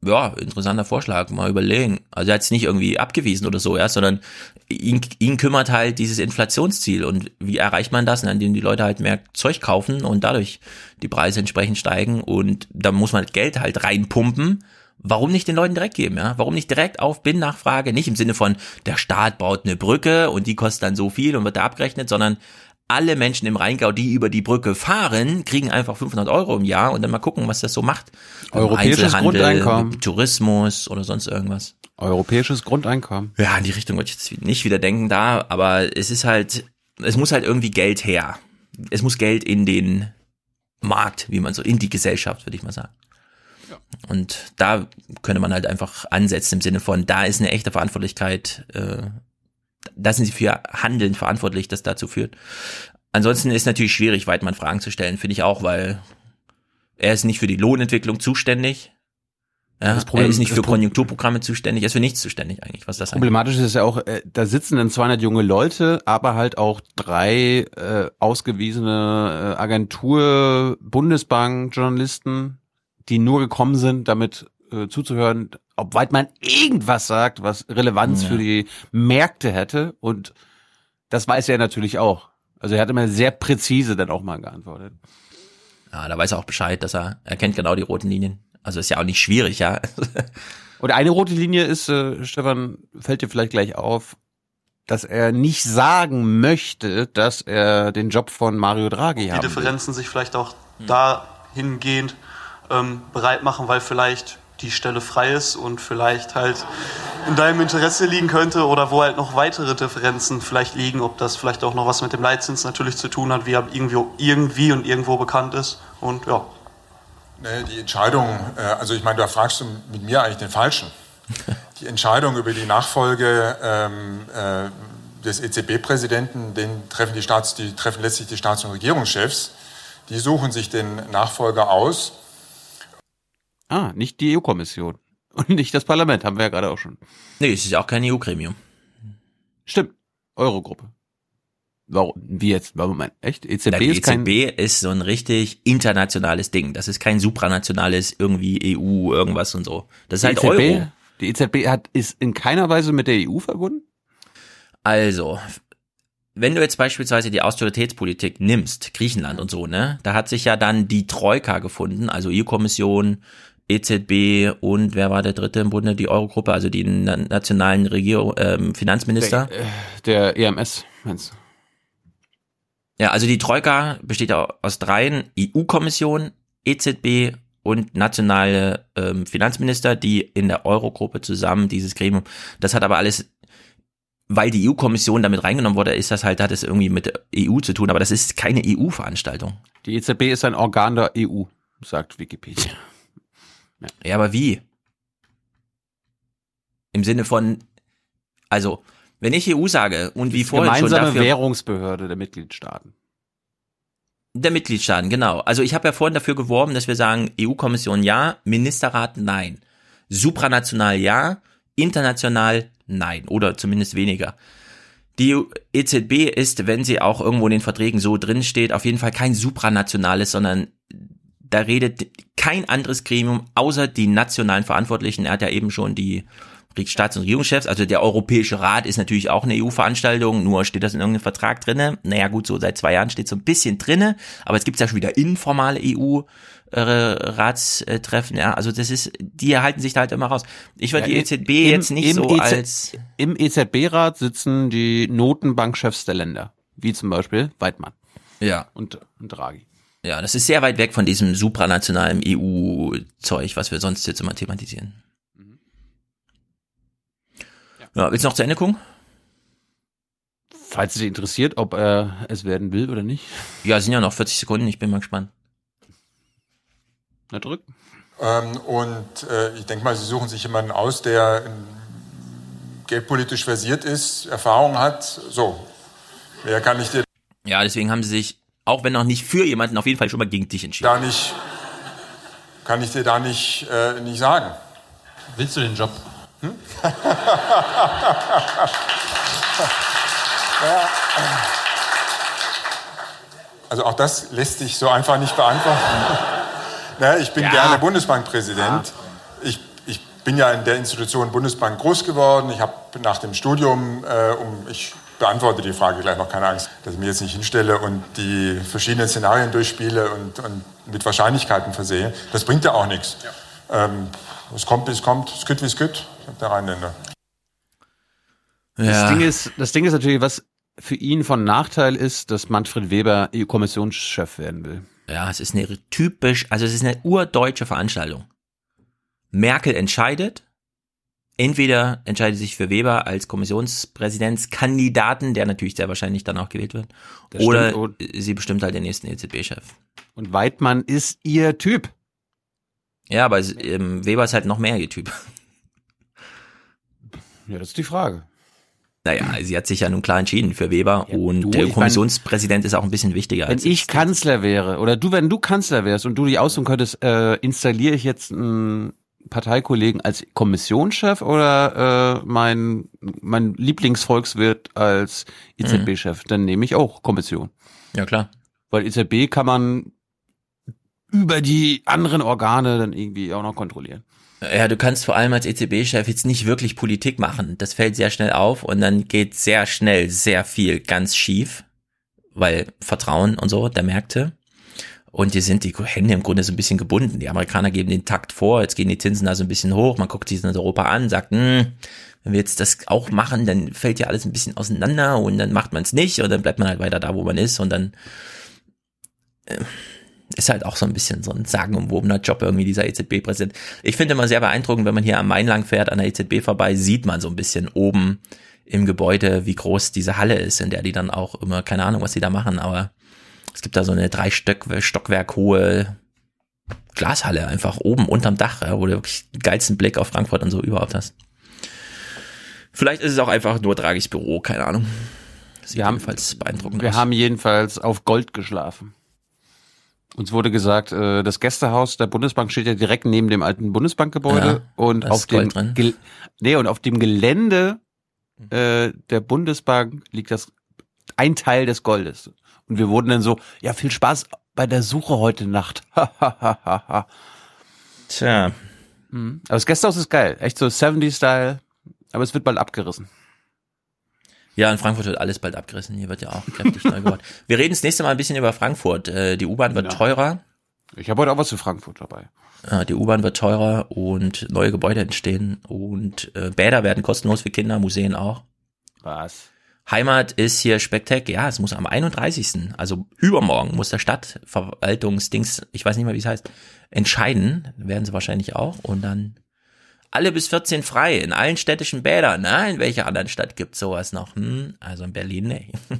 ja, interessanter Vorschlag, mal überlegen. Also er hat es nicht irgendwie abgewiesen oder so, ja, sondern ihn, ihn kümmert halt dieses Inflationsziel und wie erreicht man das, indem die Leute halt mehr Zeug kaufen und dadurch die Preise entsprechend steigen und da muss man Geld halt reinpumpen, Warum nicht den Leuten direkt geben, ja? Warum nicht direkt auf Bin-Nachfrage? Nicht im Sinne von, der Staat baut eine Brücke und die kostet dann so viel und wird da abgerechnet, sondern alle Menschen im Rheingau, die über die Brücke fahren, kriegen einfach 500 Euro im Jahr und dann mal gucken, was das so macht. Europäisches Grundeinkommen. Tourismus oder sonst irgendwas. Europäisches Grundeinkommen. Ja, in die Richtung würde ich jetzt nicht wieder denken da, aber es ist halt, es muss halt irgendwie Geld her. Es muss Geld in den Markt, wie man so, in die Gesellschaft, würde ich mal sagen. Und da könnte man halt einfach ansetzen im Sinne von, da ist eine echte Verantwortlichkeit, äh, da sind sie für Handeln verantwortlich, das dazu führt. Ansonsten ist natürlich schwierig, Weidmann Fragen zu stellen, finde ich auch, weil er ist nicht für die Lohnentwicklung zuständig. Ja, Das Problem- er ist nicht für Pro- Konjunkturprogramme zuständig, er ist für nichts zuständig eigentlich, was das angeht. Problematisch ist ja auch, äh, da sitzen dann 200 junge Leute, aber halt auch drei äh, ausgewiesene äh, Agentur, Bundesbank, Journalisten, die nur gekommen sind, damit äh, zuzuhören, ob Weidmann irgendwas sagt, was Relevanz Ja. für die Märkte hätte. Und das weiß er natürlich auch. Also er hat immer sehr präzise dann auch mal geantwortet. Ja, da weiß er auch Bescheid, dass er, er kennt genau die roten Linien. Also ist ja auch nicht schwierig, ja. Und eine rote Linie ist, äh, Stefan, fällt dir vielleicht gleich auf, dass er nicht sagen möchte, dass er den Job von Mario Draghi die haben will. Differenzen sich vielleicht auch dahingehend ähm, bereit machen, weil vielleicht die Stelle frei ist und vielleicht halt in deinem Interesse liegen könnte oder wo halt noch weitere Differenzen vielleicht liegen, ob das vielleicht auch noch was mit dem Leitzins natürlich zu tun hat, wie er irgendwie, irgendwie und irgendwo bekannt ist und ja. Nee, die Entscheidung, äh, also ich meine, da fragst du mit mir eigentlich den Falschen. Die Entscheidung über die Nachfolge ähm, äh, des EZB-Präsidenten, den treffen die Staats, die treffen letztlich die Staats- und Regierungschefs. Die suchen sich den Nachfolger aus. Ah, nicht die EU-Kommission. Und nicht das Parlament, haben wir ja gerade auch schon. Nee, es ist ja auch kein EU-Gremium. Stimmt. Eurogruppe. Warum? Wie jetzt? Warum? mein- Echt? EZB die ist kein... EZB ist so ein richtig internationales Ding. Das ist kein supranationales irgendwie EU irgendwas und so. Das ist halt EZB, Euro. Die EZB hat, ist in keiner Weise mit der EU verbunden? Also, wenn du jetzt beispielsweise die Austeritätspolitik nimmst, Griechenland und so, ne, da hat sich ja dann die Troika gefunden, also EU-Kommission, EZB und wer war der dritte im Bunde, die Eurogruppe, also die na nationalen Regierung, ähm, Finanzminister. Der, der EMS, meinst du? Ja, also die Troika besteht aus dreien, EU-Kommission, EZB und nationale ähm, Finanzminister, die in der Eurogruppe zusammen dieses Gremium, das hat aber alles, weil die EU-Kommission damit reingenommen wurde, ist das halt, hat es irgendwie mit der EU zu tun, aber das ist keine EU-Veranstaltung. Die EZB ist ein Organ der EU, sagt Wikipedia. Ja, aber wie? Im Sinne von, also, wenn ich EU sage und wie vorhin schon gemeinsame dafür, Währungsbehörde der Mitgliedstaaten. Der Mitgliedstaaten, genau. Also ich habe ja vorhin dafür geworben, dass wir sagen, EU-Kommission ja, Ministerrat nein. Supranational ja, international nein oder zumindest weniger. Die EZB ist, wenn sie auch irgendwo in den Verträgen so drin steht, auf jeden Fall kein supranationales, sondern da redet kein anderes Gremium außer die nationalen Verantwortlichen. Er hat ja eben schon die Staats- und Regierungschefs, also der Europäische Rat ist natürlich auch eine EU-Veranstaltung, nur steht das in irgendeinem Vertrag drinne. Naja gut, so seit zwei Jahren steht so ein bisschen drinne, aber es gibt ja schon wieder informale EU-Ratstreffen, ja, also das ist, die halten sich da halt immer raus. Ich würde die EZB jetzt nicht so EZ als... Im EZB-Rat sitzen die Notenbankchefs der Länder, wie zum Beispiel Weidmann. Ja. Und, und Draghi. Ja, das ist sehr weit weg von diesem supranationalen EU-Zeug, was wir sonst jetzt immer thematisieren. Ja, willst du noch zu Ende gucken? Falls es dich interessiert, ob er es werden will oder nicht. Ja, es sind ja noch 40 Sekunden, ich bin mal gespannt. Na drück. Ähm, und äh, ich denke mal, Sie suchen sich jemanden aus, der ähm, geldpolitisch versiert ist, Erfahrung hat. So, wer kann ich dir Ja, deswegen haben sie sich, auch wenn noch nicht für jemanden, auf jeden Fall schon mal gegen dich entschieden. da nicht, kann ich dir da nicht, äh, nicht sagen. Willst du den Job? Hm? ja. Also auch das lässt sich so einfach nicht beantworten. Na, ich bin Ja. gerne Bundesbankpräsident. Ich, ich bin ja in der Institution Bundesbank groß geworden. Ich habe nach dem Studium, äh, um, ich beantworte die Frage gleich noch, keine Angst, dass ich mir jetzt nicht hinstelle und die verschiedenen Szenarien durchspiele und, und mit Wahrscheinlichkeiten versehe. Das bringt ja auch nichts. Ähm, es kommt, wie es kommt, es geht, wie es geht, der Rheinländer. Das, Ja. Ding ist, das Ding ist natürlich, was für ihn von Nachteil ist, dass Manfred Weber EU-Kommissionschef werden will. Ja, es ist eine typisch, also es ist eine urdeutsche Veranstaltung. Merkel entscheidet. Entweder entscheidet sich für Weber als Kommissionspräsidentskandidaten, der natürlich sehr wahrscheinlich dann auch gewählt wird, Das oder stimmt. sie bestimmt halt den nächsten EZB-Chef. Und Weidmann ist ihr Typ. Ja, aber ähm, Weber ist halt noch mehr ihr Typ. Ja, das ist die Frage. Naja, sie hat sich ja nun klar entschieden für Weber und du, der ich mein- Kommissionspräsident ist auch ein bisschen wichtiger Wenn als ich Kanzler wäre oder du, wenn du Kanzler wärst und du die aussuchen könntest, äh, installiere ich jetzt einen Parteikollegen als Kommissionschef oder äh, mein mein Lieblingsvolkswirt als EZB-Chef, dann nehme ich auch Kommission. Ja, klar. Weil EZB kann man über die anderen Organe dann irgendwie auch noch kontrollieren. Ja, du kannst vor allem als EZB-Chef jetzt nicht wirklich Politik machen. Das fällt sehr schnell auf und dann geht sehr schnell sehr viel ganz schief, weil Vertrauen und so der Märkte. Und die sind die Hände im Grunde so ein bisschen gebunden. Die Amerikaner geben den Takt vor, jetzt gehen die Zinsen da so ein bisschen hoch, man guckt sich in Europa an, sagt, hm, wenn wir jetzt das auch machen, dann fällt ja alles ein bisschen auseinander und dann macht man es nicht und dann bleibt man halt weiter da, wo man ist und dann äh, ist halt auch so ein bisschen so ein sagenumwobener Job irgendwie dieser EZB-Präsident. Ich finde immer sehr beeindruckend, wenn man hier am Main lang fährt, an der EZB vorbei, sieht man so ein bisschen oben im Gebäude, wie groß diese Halle ist, in der die dann auch immer, keine Ahnung, was sie da machen, aber es gibt da so eine drei Stock, Stockwerk hohe Glashalle einfach oben unterm Dach, ja, wo du wirklich den geilsten Blick auf Frankfurt und so überhaupt hast. Vielleicht ist es auch einfach nur Dragis Büro, keine Ahnung. Sieht Wir haben- jedenfalls beeindruckend Wir aus. haben jedenfalls auf Gold geschlafen. Uns wurde gesagt, äh, das Gästehaus der Bundesbank steht ja direkt neben dem alten Bundesbankgebäude Ja, und auf dem. Gel nee, und auf dem Gelände äh, der Bundesbank liegt das ein Teil des Goldes. Und wir wurden dann so, ja, viel Spaß bei der Suche heute Nacht. Tja. Mhm. Aber das Gästehaus ist geil, echt so 70-Style, aber es wird bald abgerissen. Ja, in Frankfurt wird alles bald abgerissen. Hier wird ja auch kräftig neu gebaut. Wir reden das nächste Mal ein bisschen über Frankfurt. Äh, Die U-Bahn wird Ja. teurer. Ich habe heute auch was für Frankfurt dabei. Die U-Bahn wird teurer und neue Gebäude entstehen und äh, Bäder werden kostenlos für Kinder, Museen auch. Was? Heimat ist hier spektakulär. Ja, es muss am 31. Also übermorgen muss der Stadtverwaltungsdings, ich weiß nicht mehr, wie es heißt, entscheiden. Werden sie wahrscheinlich auch. Und dann alle bis 14 frei in allen städtischen Bädern. Na, in welcher anderen Stadt gibt's sowas noch? Hm, also in Berlin, nee.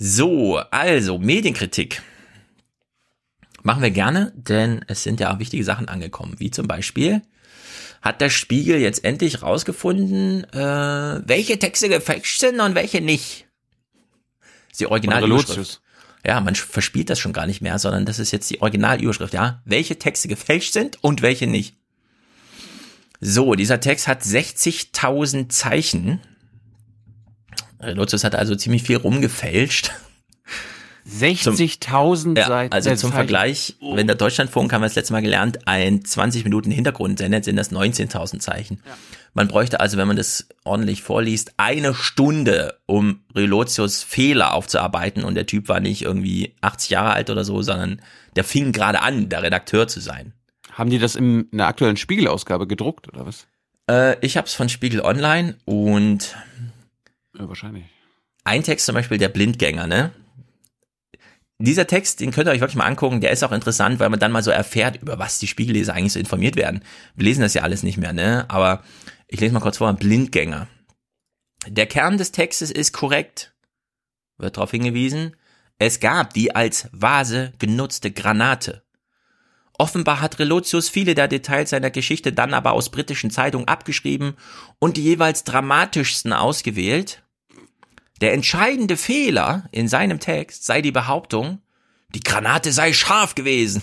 So, also Medienkritik. Machen wir gerne, denn es sind ja auch wichtige Sachen angekommen, wie zum Beispiel hat der Spiegel jetzt endlich rausgefunden, äh, welche Texte gefälscht sind und welche nicht. Das ist die Originalüberschrift. Ja, man verspielt das schon gar nicht mehr, sondern das ist jetzt die Originalüberschrift, ja. Welche Texte gefälscht sind und welche nicht. So, dieser Text hat 60.000 Zeichen. Relotius hat also ziemlich viel rumgefälscht. 60.000 Ja, Seiten. also zum. Vergleich, wenn der Deutschlandfunk, haben wir das letzte Mal gelernt, ein 20 Minuten Hintergrund sendet, sind das 19.000 Zeichen. Man bräuchte also, wenn man das ordentlich vorliest, eine Stunde, um Relotius Fehler aufzuarbeiten und der Typ war nicht irgendwie 80 Jahre alt oder so, sondern der fing gerade an, der Redakteur zu sein. Haben die das in einer aktuellen Spiegelausgabe gedruckt oder was? Äh, ich hab's von Spiegel Online und Ja, wahrscheinlich. ein Text zum Beispiel der Blindgänger, ne? Dieser Text, den könnt ihr euch wirklich mal angucken, der ist auch interessant, weil man dann mal so erfährt, über was die Spiegelleser eigentlich so informiert werden. Wir lesen das ja alles nicht mehr, ne? Aber ich lese mal kurz vor, Blindgänger. Der Kern des Textes ist korrekt. Wird darauf hingewiesen, es gab die als Vase genutzte Granate. Offenbar hat Relotius viele der Details seiner Geschichte dann aber aus britischen Zeitungen abgeschrieben und die jeweils dramatischsten ausgewählt. Der entscheidende Fehler in seinem Text sei die Behauptung, die Granate sei scharf gewesen,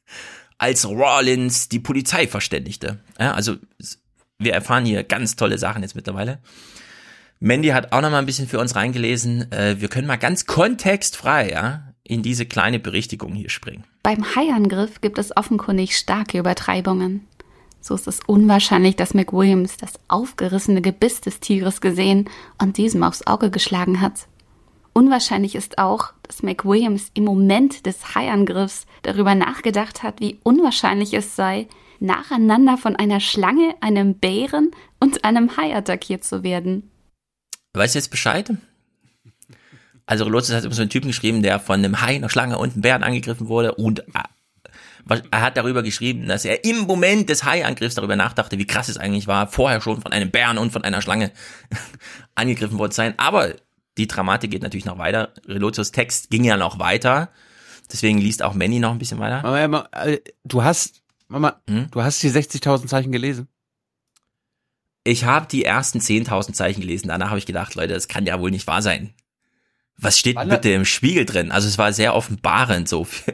als Rawlins die Polizei verständigte. Ja, also wir erfahren hier ganz tolle Sachen jetzt mittlerweile. Mandy hat auch noch mal ein bisschen für uns reingelesen. Äh, wir können mal ganz kontextfrei ja, in diese kleine Berichtigung hier springen. Beim Haiangriff gibt es offenkundig starke Übertreibungen. So ist es unwahrscheinlich, dass McWilliams das aufgerissene Gebiss des Tieres gesehen und diesem aufs Auge geschlagen hat. Unwahrscheinlich ist auch, dass McWilliams im Moment des Haiangriffs darüber nachgedacht hat, wie unwahrscheinlich es sei, nacheinander von einer Schlange, einem Bären und einem Hai attackiert zu werden. Weißt du jetzt Bescheid? Also Relotius hat immer so einen Typen geschrieben, der von einem Hai, einer Schlange und einem Bären angegriffen wurde und äh, er hat darüber geschrieben, dass er im Moment des Hai-Angriffs darüber nachdachte, wie krass es eigentlich war, vorher schon von einem Bären und von einer Schlange angegriffen worden zu sein. Aber die Dramatik geht natürlich noch weiter. Relotius Text ging ja noch weiter. Deswegen liest auch Manny noch ein bisschen weiter. Mama, Mama, äh, du hast, Mama, Hm? du hast die 60.000 Zeichen gelesen. Ich habe die ersten 10.000 Zeichen gelesen. Danach habe ich gedacht, Leute, das kann ja wohl nicht wahr sein. Was steht Wann- bitte im Spiegel drin? Also es war sehr offenbarend so für,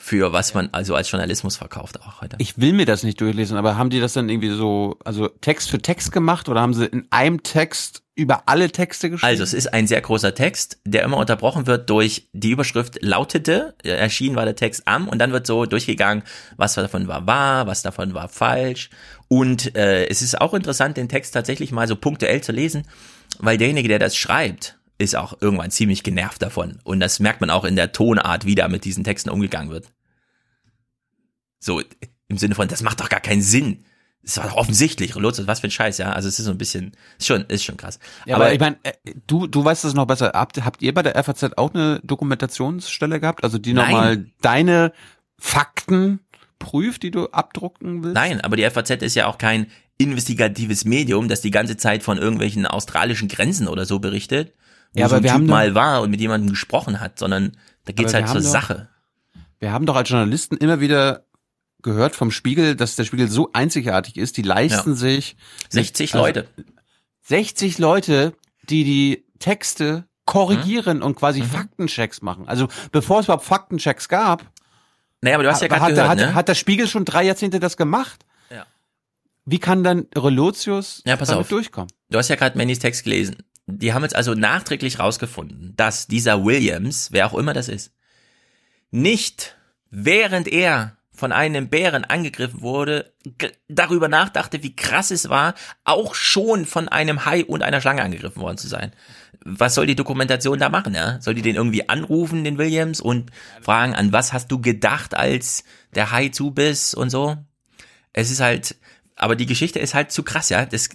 für was man also als Journalismus verkauft auch heute. Ich will mir das nicht durchlesen, aber haben die das dann irgendwie so, also Text für Text gemacht oder haben sie in einem Text über alle Texte geschrieben? Also es ist ein sehr großer Text, der immer unterbrochen wird durch die Überschrift lautete, äh, erschienen war der Text am und dann wird so durchgegangen, was davon war wahr, was davon war falsch. Und äh, es ist auch interessant, den Text tatsächlich mal so punktuell zu lesen, weil derjenige, der das schreibt, ist auch irgendwann ziemlich genervt davon. Und das merkt man auch in der Tonart, wie da mit diesen Texten umgegangen wird. So im Sinne von, das macht doch gar keinen Sinn. Das war doch offensichtlich, Relotius, was für ein Scheiß, ja. Also es ist so ein bisschen, ist schon, ist schon krass. Ja, aber, ich meine, du, du weißt es noch besser. Habt, habt ihr bei der FAZ auch eine Dokumentationsstelle gehabt? Also die nochmal deine Fakten prüft, die du abdrucken willst? Nein, aber die FAZ ist ja auch kein investigatives Medium, das die ganze Zeit von irgendwelchen australischen Grenzen oder so berichtet, wo Ja, so aber ein wir Typ haben mal war und mit jemandem gesprochen hat, sondern da geht's halt zur doch- Sache. Wir haben doch als Journalisten immer wieder gehört vom Spiegel, dass der Spiegel so einzigartig ist, die leisten Ja. sich 60 also Leute. 60 Leute, die die Texte korrigieren und Mhm. quasi Faktenchecks machen. Also bevor es überhaupt Faktenchecks gab, Naja, aber du hast ja gerade hat, gehört, hat, ne? hat der Spiegel schon drei Jahrzehnte das gemacht. Ja. Wie kann dann Relotius Ja, pass auf. durchkommen? Du hast ja gerade Mannys Text gelesen. Die haben jetzt also nachträglich rausgefunden, dass dieser Williams, wer auch immer das ist, nicht während er von einem Bären angegriffen wurde, darüber nachdachte, wie krass es war, auch schon von einem Hai und einer Schlange angegriffen worden zu sein. Was soll die Dokumentation da machen, ja? Soll die den irgendwie anrufen, den Williams, und fragen, an was hast du gedacht, als der Hai zubiss und so? Es ist halt, aber die Geschichte ist halt zu krass, ja. Das,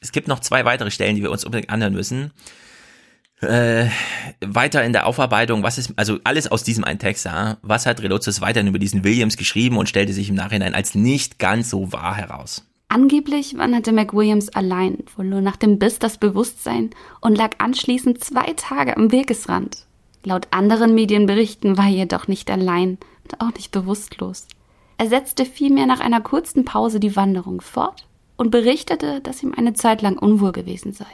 es gibt noch zwei weitere Stellen, die wir uns unbedingt anhören müssen. Äh, weiter in der Aufarbeitung, was ist, also alles aus diesem einen Text, ja, was hat Relotius weiterhin über diesen Williams geschrieben und stellte sich im Nachhinein als nicht ganz so wahr heraus. Angeblich wanderte McWilliams allein, verlor nach dem Biss das Bewusstsein und lag anschließend zwei Tage am Wegesrand. Laut anderen Medienberichten war er jedoch nicht allein und auch nicht bewusstlos. Er setzte vielmehr nach einer kurzen Pause die Wanderung fort und berichtete, dass ihm eine Zeit lang unwohl gewesen sei.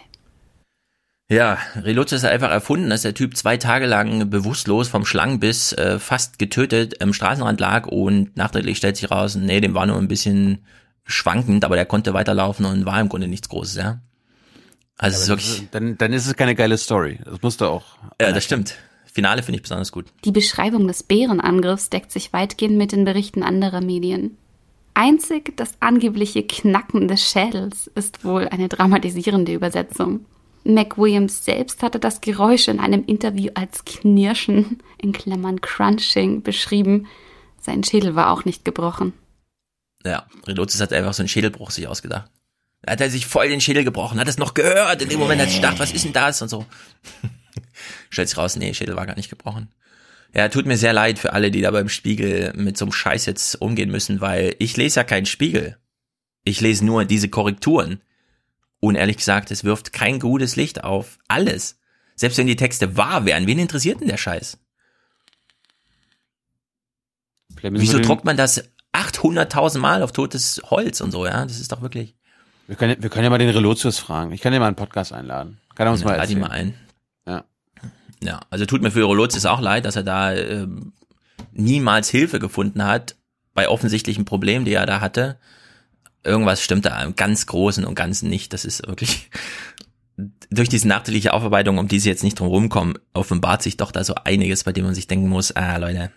Ja, Relotius hat einfach erfunden, dass der Typ zwei Tage lang bewusstlos vom Schlangenbiss äh, fast getötet am Straßenrand lag und nachträglich stellt sich raus, nee, dem war nur ein bisschen schwankend, aber der konnte weiterlaufen und war im Grunde nichts Großes, ja. Also es ist wirklich, dann, dann ist es keine geile Story. Das musst du auch. ja, das stimmt. Finale finde ich besonders gut. Die Beschreibung des Bärenangriffs deckt sich weitgehend mit den Berichten anderer Medien. Einzig das angebliche Knacken des Schädels ist wohl eine dramatisierende Übersetzung. McWilliams selbst hatte das Geräusch in einem Interview als Knirschen, in Klammern Crunching, beschrieben. Sein Schädel war auch nicht gebrochen. Ja, Relotius hat einfach so einen Schädelbruch sich ausgedacht. Da hat er sich voll den Schädel gebrochen, hat es noch gehört. In dem Moment hat er gedacht, was ist denn das und so. Stellt sich raus, nee, Schädel war gar nicht gebrochen. Ja, tut mir sehr leid für alle, die da beim Spiegel mit so einem Scheiß jetzt umgehen müssen, weil ich lese ja keinen Spiegel. Ich lese nur diese Korrekturen. Und ehrlich gesagt, es wirft kein gutes Licht auf alles. Selbst wenn die Texte wahr wären, wen interessiert denn der Scheiß? Wieso druckt man das 800.000 Mal auf totes Holz und so, ja? Das ist doch wirklich. Wir können, wir können ja mal den Relotius fragen. Ich kann ja mal einen Podcast einladen. Kann er uns Ja, mal lad ihn erzählen. mal ein. Ja. Also tut mir für Rolotz auch leid, dass er da ähm, niemals Hilfe gefunden hat bei offensichtlichen Problemen, die er da hatte. Irgendwas stimmt da im ganz Großen und Ganzen nicht. Das ist wirklich durch diese nachträgliche Aufarbeitung, um die sie jetzt nicht drum rumkommen, offenbart sich doch da so einiges, bei dem man sich denken muss, ah Leute,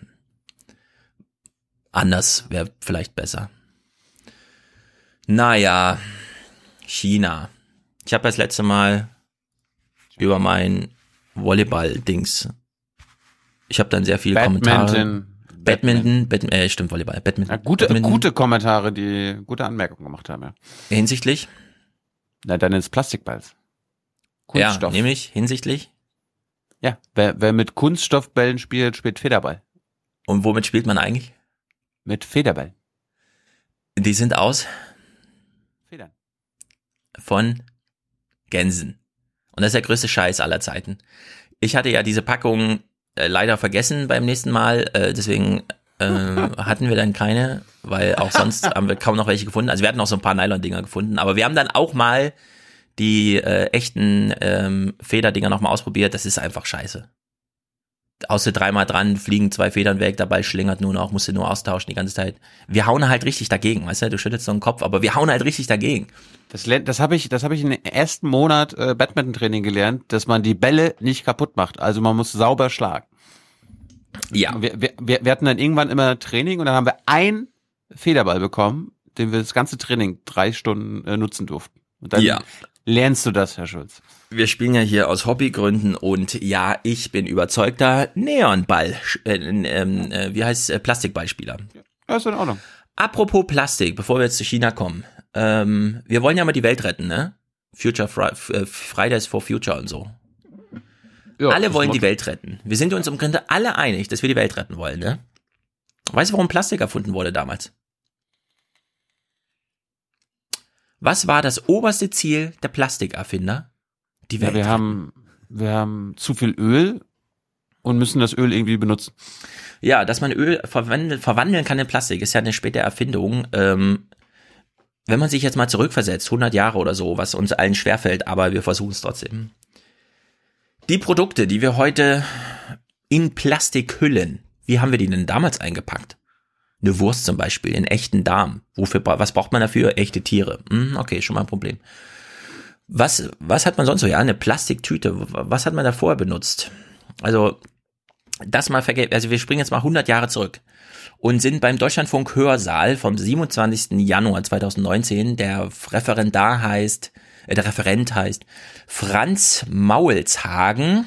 anders wäre vielleicht besser. Naja, China. Ich habe das letzte Mal über mein Volleyball-Dings. Ich habe dann sehr viele Kommentare. Badminton, Badminton, äh, stimmt, Volleyball, Badminton. Ja, gute, Badminton. gute Kommentare, die gute Anmerkungen gemacht haben, ja. Hinsichtlich? Na, dann ins Plastikballs. Ja, nämlich hinsichtlich? Ja, wer, wer mit Kunststoffbällen spielt, spielt Federball. Und womit spielt man eigentlich? Mit Federball. Die sind aus Federn. von Gänsen. Und das ist der größte Scheiß aller Zeiten. Ich hatte ja diese Packung äh, leider vergessen beim nächsten Mal, äh, deswegen äh, hatten wir dann keine, weil auch sonst haben wir kaum noch welche gefunden. Also wir hatten auch so ein paar Nylon-Dinger gefunden, aber wir haben dann auch mal die äh, echten ähm, Federdinger nochmal ausprobiert. Das ist einfach scheiße. Du dreimal dran, fliegen zwei Federn weg, Ball schlingert nur noch, musst du nur austauschen die ganze Zeit. Wir hauen halt richtig dagegen, weißt du, du schüttelst so den Kopf, aber wir hauen halt richtig dagegen. Das, das habe ich, das habe ich im ersten Monat äh, Badminton-Training gelernt, dass man die Bälle nicht kaputt macht. Also man muss sauber schlagen. Ja. Wir, wir, wir, wir hatten dann irgendwann immer Training und dann haben wir einen Federball bekommen, den wir das ganze Training drei Stunden äh, nutzen durften. Und dann Ja. lernst du das, Herr Schulz. Wir spielen ja hier aus Hobbygründen und ja, ich bin überzeugter Neonball, äh, ähm, äh, wie heißt äh, Plastikballspieler. Ja, ist in Ordnung. Apropos Plastik, bevor wir jetzt zu China kommen. Ähm, wir wollen ja mal die Welt retten, ne? Future Fri äh, Fridays for Future und so. Ja, alle wollen die Welt retten. Wir sind uns im Grunde alle einig, dass wir die Welt retten wollen, ne? Weißt du, warum Plastik erfunden wurde damals? Was war das oberste Ziel der Plastikerfinder? Die Ja, Welt wir retten. haben, wir haben zu viel Öl und müssen das Öl irgendwie benutzen. Ja, dass man Öl verwandeln, verwandeln kann in Plastik, ist ja eine späte Erfindung. Ähm, wenn man sich jetzt mal zurückversetzt, 100 Jahre oder so, was uns allen schwerfällt, aber wir versuchen es trotzdem. Die Produkte, die wir heute in Plastik hüllen, wie haben wir die denn damals eingepackt? Eine Wurst zum Beispiel, in echten Darm. Wofür, was braucht man dafür? Echte Tiere. Hm, okay, schon mal ein Problem. Was, was hat man sonst so? Ja, eine Plastiktüte. Was hat man da vorher benutzt? Also, das mal vergessen, also wir springen jetzt mal 100 Jahre zurück und sind beim Deutschlandfunk Hörsaal vom 27. Januar 2019. Der Referendar heißt, äh, der Referent heißt Franz Maulshagen.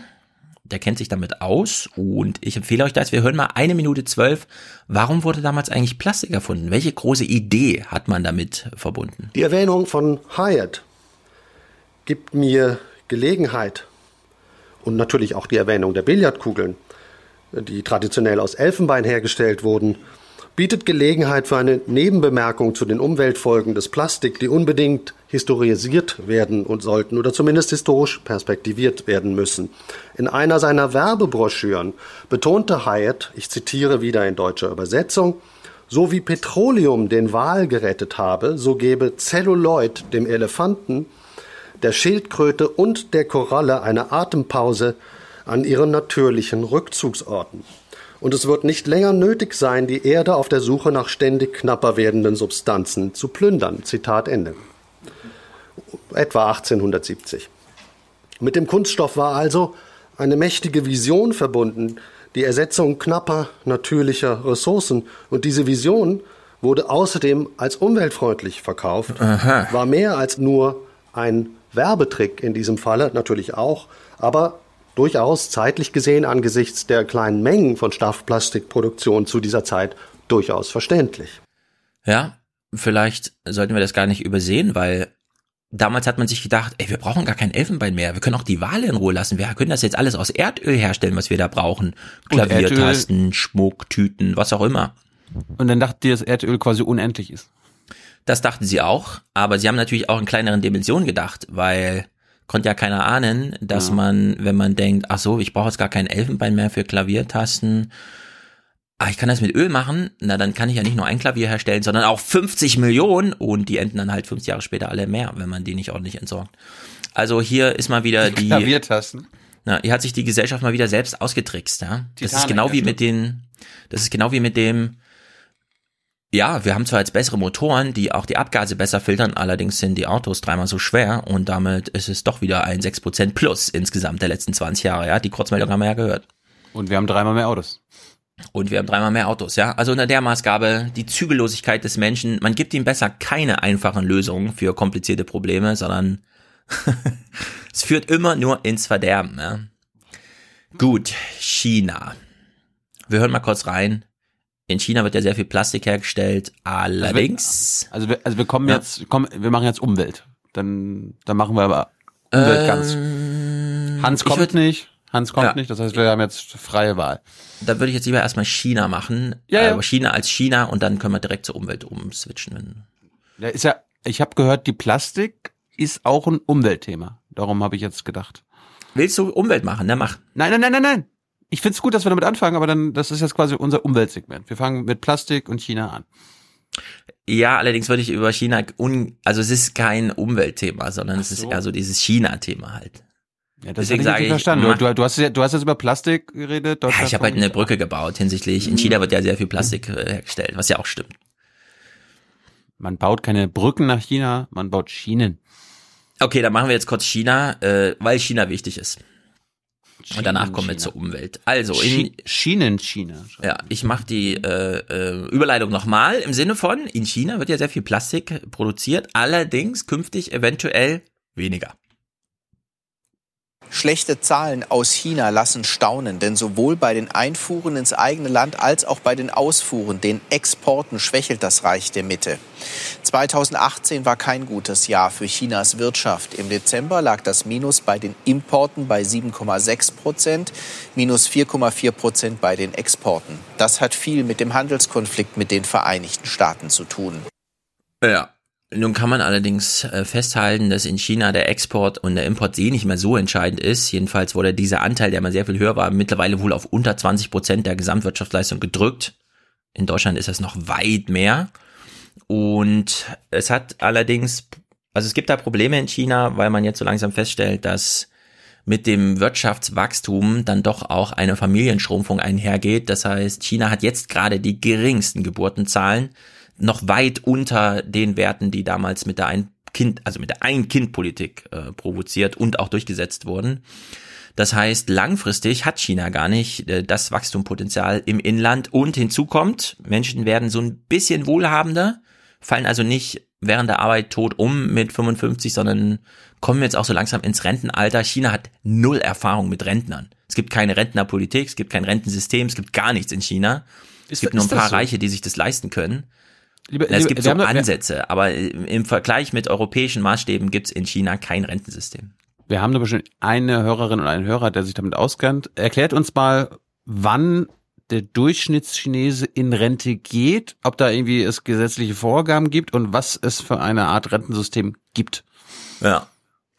Der kennt sich damit aus und ich empfehle euch das. Wir hören mal eine Minute zwölf. Warum wurde damals eigentlich Plastik erfunden? Welche große Idee hat man damit verbunden? Die Erwähnung von Hyatt gibt mir Gelegenheit und natürlich auch die Erwähnung der Billardkugeln, die traditionell aus Elfenbein hergestellt wurden, bietet Gelegenheit für eine Nebenbemerkung zu den Umweltfolgen des Plastik, die unbedingt historisiert werden und sollten oder zumindest historisch perspektiviert werden müssen. In einer seiner Werbebroschüren betonte Hyatt, ich zitiere wieder in deutscher Übersetzung, so wie Petroleum den Wal gerettet habe, so gebe Celluloid dem Elefanten, der Schildkröte und der Koralle eine Atempause an ihren natürlichen Rückzugsorten. Und es wird nicht länger nötig sein, die Erde auf der Suche nach ständig knapper werdenden Substanzen zu plündern. Zitat Ende. Etwa 1870. Mit dem Kunststoff war also eine mächtige Vision verbunden, die Ersetzung knapper natürlicher Ressourcen. Und diese Vision wurde außerdem als umweltfreundlich verkauft, Aha. war mehr als nur ein Werbetrick in diesem Falle, natürlich auch, aber durchaus zeitlich gesehen angesichts der kleinen Mengen von Stoffplastikproduktion zu dieser Zeit durchaus verständlich. Ja, vielleicht sollten wir das gar nicht übersehen, weil damals hat man sich gedacht, ey, wir brauchen gar kein Elfenbein mehr. Wir können auch die Wale in Ruhe lassen. Wir können das jetzt alles aus Erdöl herstellen, was wir da brauchen. Klaviertasten, Schmuck, Tüten, was auch immer. Und dann dachten die, dass Erdöl quasi unendlich ist. Das dachten sie auch, aber sie haben natürlich auch in kleineren Dimensionen gedacht, weil konnte ja keiner ahnen, dass Ja. man, wenn man denkt, ach so, ich brauche jetzt gar kein Elfenbein mehr für Klaviertasten, ah, ich kann das mit Öl machen, na dann kann ich ja nicht nur ein Klavier herstellen, sondern auch 50 Millionen und die enden dann halt 50 Jahre später alle mehr, wenn man die nicht ordentlich entsorgt. Also hier ist mal wieder die, Klaviertasten. na, hier hat sich die Gesellschaft mal wieder selbst ausgetrickst, ja. Das ist genau wie mit den, das ist genau wie mit dem, ja, wir haben zwar jetzt bessere Motoren, die auch die Abgase besser filtern, allerdings sind die Autos dreimal so schwer und damit ist es doch wieder ein 6% plus insgesamt der letzten 20 Jahre, ja. Die Kurzmeldung haben wir ja gehört. Und wir haben dreimal mehr Autos. Und wir haben dreimal mehr Autos, ja. Also unter der Maßgabe, die Zügellosigkeit des Menschen, man gibt ihm besser keine einfachen Lösungen für komplizierte Probleme, sondern es führt immer nur ins Verderben, ja. Gut, China. Wir hören mal kurz rein, In China wird ja sehr viel Plastik hergestellt. Allerdings. Also wir, also wir kommen ja. jetzt, kommen, wir machen jetzt Umwelt. Dann, dann machen wir aber Umwelt ganz. Ähm, Hans kommt würd, nicht. Hans kommt ja. nicht. Das heißt, wir haben jetzt freie Wahl. Da würde ich jetzt lieber erstmal China machen. Ja, ja. Aber China als China und dann können wir direkt zur Umwelt umswitchen. Ja, ist ja, ich habe gehört, die Plastik ist auch ein Umweltthema. Darum habe ich jetzt gedacht. Willst du Umwelt machen? Ne, mach. Nein, nein, nein, nein, nein. Ich find's gut, dass wir damit anfangen, aber dann, das ist jetzt quasi unser Umweltsegment. Wir fangen mit Plastik und China an. Ja, allerdings würde ich über China un, also es ist kein Umweltthema, sondern so. es ist eher so dieses China-Thema halt. Ja, das Deswegen sage ich, verstanden. Du, du, du, hast, du hast jetzt über Plastik geredet. Ja, ich habe halt eine Brücke gebaut hinsichtlich. In China wird ja sehr viel Plastik äh, hergestellt, was ja auch stimmt. Man baut keine Brücken nach China, man baut Schienen. Okay, dann machen wir jetzt kurz China, äh, weil China wichtig ist. Und danach kommen wir zur Umwelt. Also in Schienen China. Ja, ich mache die äh, äh, Überleitung nochmal im Sinne von, in China wird ja sehr viel Plastik produziert, allerdings künftig eventuell weniger. Schlechte Zahlen aus China lassen staunen, denn sowohl bei den Einfuhren ins eigene Land als auch bei den Ausfuhren, den Exporten schwächelt das Reich der Mitte. 2018 war kein gutes Jahr für Chinas Wirtschaft. Im Dezember lag das Minus bei den Importen bei 7,6 Prozent, minus 4,4 Prozent bei den Exporten. Das hat viel mit dem Handelskonflikt mit den Vereinigten Staaten zu tun. Ja, nun kann man allerdings äh, festhalten, dass in China der Export und der Import eh nicht mehr so entscheidend ist. Jedenfalls wurde dieser Anteil, der mal sehr viel höher war, mittlerweile wohl auf unter 20 Prozent der Gesamtwirtschaftsleistung gedrückt. In Deutschland ist das noch weit mehr. Und es hat allerdings, also es gibt da Probleme in China, weil man jetzt so langsam feststellt, dass mit dem Wirtschaftswachstum dann doch auch eine Familienschrumpfung einhergeht. Das heißt, China hat jetzt gerade die geringsten Geburtenzahlen noch weit unter den Werten, die damals mit der ein Kind, also mit der Ein-Kind-Politik äh, provoziert und auch durchgesetzt wurden. Das heißt, langfristig hat China gar nicht äh, das Wachstumpotenzial im Inland und hinzu kommt, Menschen werden so ein bisschen wohlhabender, fallen also nicht während der Arbeit tot um mit 55, sondern kommen jetzt auch so langsam ins Rentenalter. China hat null Erfahrung mit Rentnern. Es gibt keine Rentnerpolitik, es gibt kein Rentensystem, es gibt gar nichts in China. Es gibt nur ein paar so? Reiche, die sich das leisten können. Liebe, es gibt so Ansätze, aber im Vergleich mit europäischen Maßstäben gibt es in China kein Rentensystem. Wir haben da bestimmt eine Hörerin und einen Hörer, der sich damit auskennt. Erklärt uns mal, wann der Durchschnittschinese in Rente geht, ob da irgendwie es gesetzliche Vorgaben gibt und was es für eine Art Rentensystem gibt. Ja.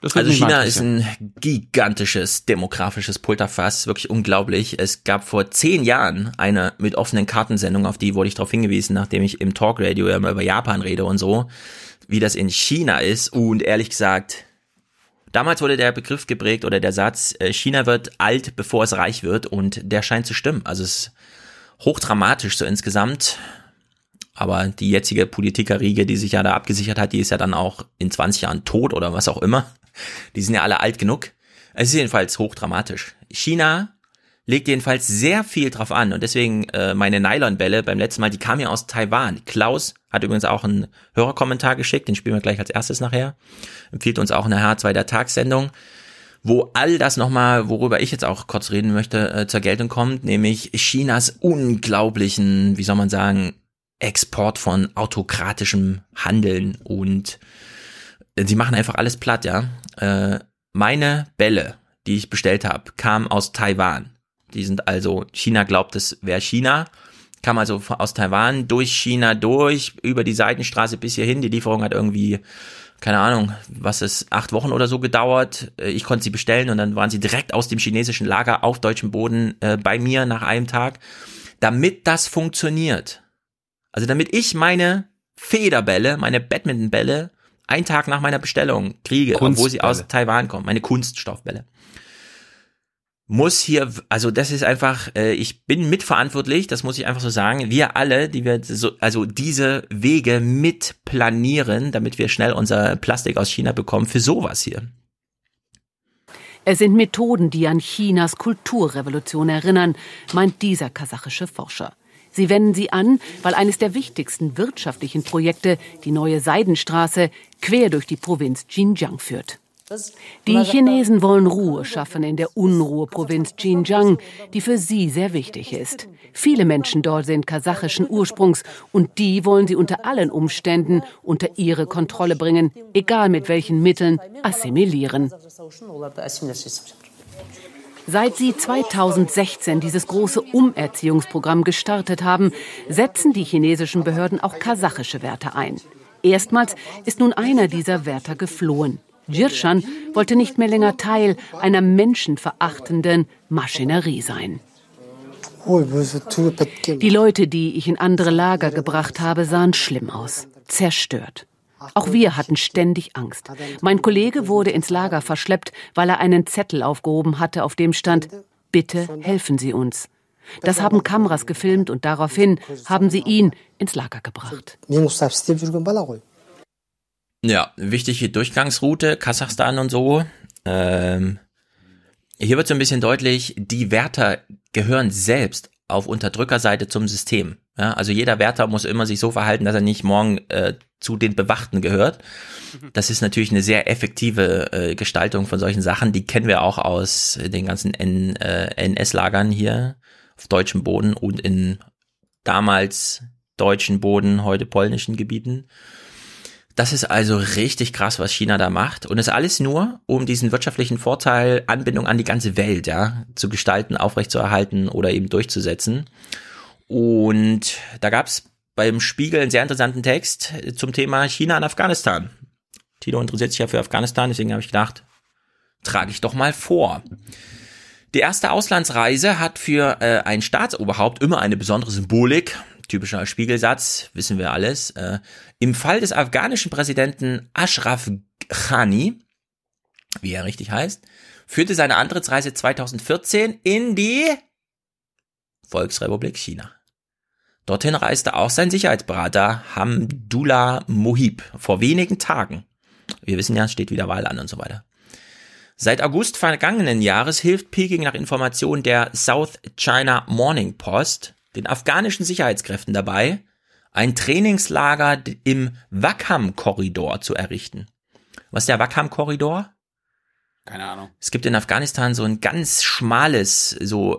Also China ist ein gigantisches demografisches Pulterfass, wirklich unglaublich. Es gab vor zehn Jahren eine mit offenen Kartensendung, auf die wurde ich darauf hingewiesen, nachdem ich im Talkradio ja immer über Japan rede und so, wie das in China ist. Und ehrlich gesagt, damals wurde der Begriff geprägt oder der Satz, äh, China wird alt, bevor es reich wird und der scheint zu stimmen. Also es ist hochdramatisch so insgesamt. Aber die jetzige Politikerriege, die sich ja da abgesichert hat, die ist ja dann auch in 20 Jahren tot oder was auch immer. Die sind ja alle alt genug. Es ist jedenfalls hochdramatisch. China legt jedenfalls sehr viel drauf an und deswegen äh, meine Nylonbälle beim letzten Mal, die kamen ja aus Taiwan. Klaus hat übrigens auch einen Hörerkommentar geschickt, den spielen wir gleich als erstes nachher. Empfiehlt uns auch eine H2 der Tagssendung, wo all das nochmal, worüber ich jetzt auch kurz reden möchte, äh, zur Geltung kommt, nämlich Chinas unglaublichen, wie soll man sagen, Export von autokratischem Handeln und sie machen einfach alles platt, ja. Äh, meine Bälle, die ich bestellt habe, kamen aus Taiwan. Die sind also, China glaubt, es wäre China, kam also aus Taiwan durch China durch, über die Seitenstraße bis hierhin. Die Lieferung hat irgendwie, keine Ahnung, was ist, acht Wochen oder so gedauert. Äh, ich konnte sie bestellen und dann waren sie direkt aus dem chinesischen Lager auf deutschem Boden äh, bei mir nach einem Tag. Damit das funktioniert, also damit ich meine Federbälle, meine Badmintonbälle einen Tag nach meiner Bestellung kriege, obwohl sie aus Taiwan kommen, meine Kunststoffbälle. Muss hier, also das ist einfach, äh, ich bin mitverantwortlich, das muss ich einfach so sagen. Wir alle, die wir so, also diese Wege mitplanieren, damit wir schnell unser Plastik aus China bekommen, für sowas hier. Es sind Methoden, die an Chinas Kulturrevolution erinnern, meint dieser kasachische Forscher. Sie wenden sie an, weil eines der wichtigsten wirtschaftlichen Projekte, die neue Seidenstraße, quer durch die Provinz Xinjiang führt. Die Chinesen wollen Ruhe schaffen in der Unruheprovinz Xinjiang, die für sie sehr wichtig ist. Viele Menschen dort sind kasachischen Ursprungs und die wollen sie unter allen Umständen unter ihre Kontrolle bringen, egal mit welchen Mitteln, assimilieren. Seit sie 2016 dieses große Umerziehungsprogramm gestartet haben, setzen die chinesischen Behörden auch kasachische Wärter ein. Erstmals ist nun einer dieser Wärter geflohen. Jirshan wollte nicht mehr länger Teil einer menschenverachtenden Maschinerie sein. Die Leute, die ich in andere Lager gebracht habe, sahen schlimm aus, zerstört. Auch wir hatten ständig Angst. Mein Kollege wurde ins Lager verschleppt, weil er einen Zettel aufgehoben hatte, auf dem stand, bitte helfen Sie uns. Das haben Kameras gefilmt und daraufhin haben sie ihn ins Lager gebracht. Ja, wichtige Durchgangsroute, Kasachstan und so. Ähm, hier wird so ein bisschen deutlich, die Wärter gehören selbst auf Unterdrückerseite zum System. Ja, also jeder Wärter muss immer sich so verhalten, dass er nicht morgen äh, zu den Bewachten gehört. Das ist natürlich eine sehr effektive äh, Gestaltung von solchen Sachen. Die kennen wir auch aus den ganzen N, äh, NS-Lagern hier auf deutschem Boden und in damals deutschen Boden, heute polnischen Gebieten. Das ist also richtig krass, was China da macht. Und es alles nur, um diesen wirtschaftlichen Vorteil, Anbindung an die ganze Welt, ja, zu gestalten, aufrechtzuerhalten oder eben durchzusetzen. Und da gab's beim Spiegel einen sehr interessanten Text zum Thema China und Afghanistan. Tito interessiert sich ja für Afghanistan, deswegen habe ich gedacht, trage ich doch mal vor. Die erste Auslandsreise hat für äh, ein Staatsoberhaupt immer eine besondere Symbolik typischer Spiegelsatz, wissen wir alles. Äh, Im Fall des afghanischen Präsidenten Ashraf Ghani, wie er richtig heißt, führte seine Antrittsreise 2014 in die Volksrepublik China. Dorthin reiste auch sein Sicherheitsberater Hamdullah Mohib vor wenigen Tagen. Wir wissen ja, es steht wieder Wahl an und so weiter. Seit August vergangenen Jahres hilft Peking nach Informationen der South China Morning Post den afghanischen Sicherheitskräften dabei, ein Trainingslager im Wakam-Korridor zu errichten. Was ist der Wakam-Korridor? Keine Ahnung. Es gibt in Afghanistan so ein ganz schmales, so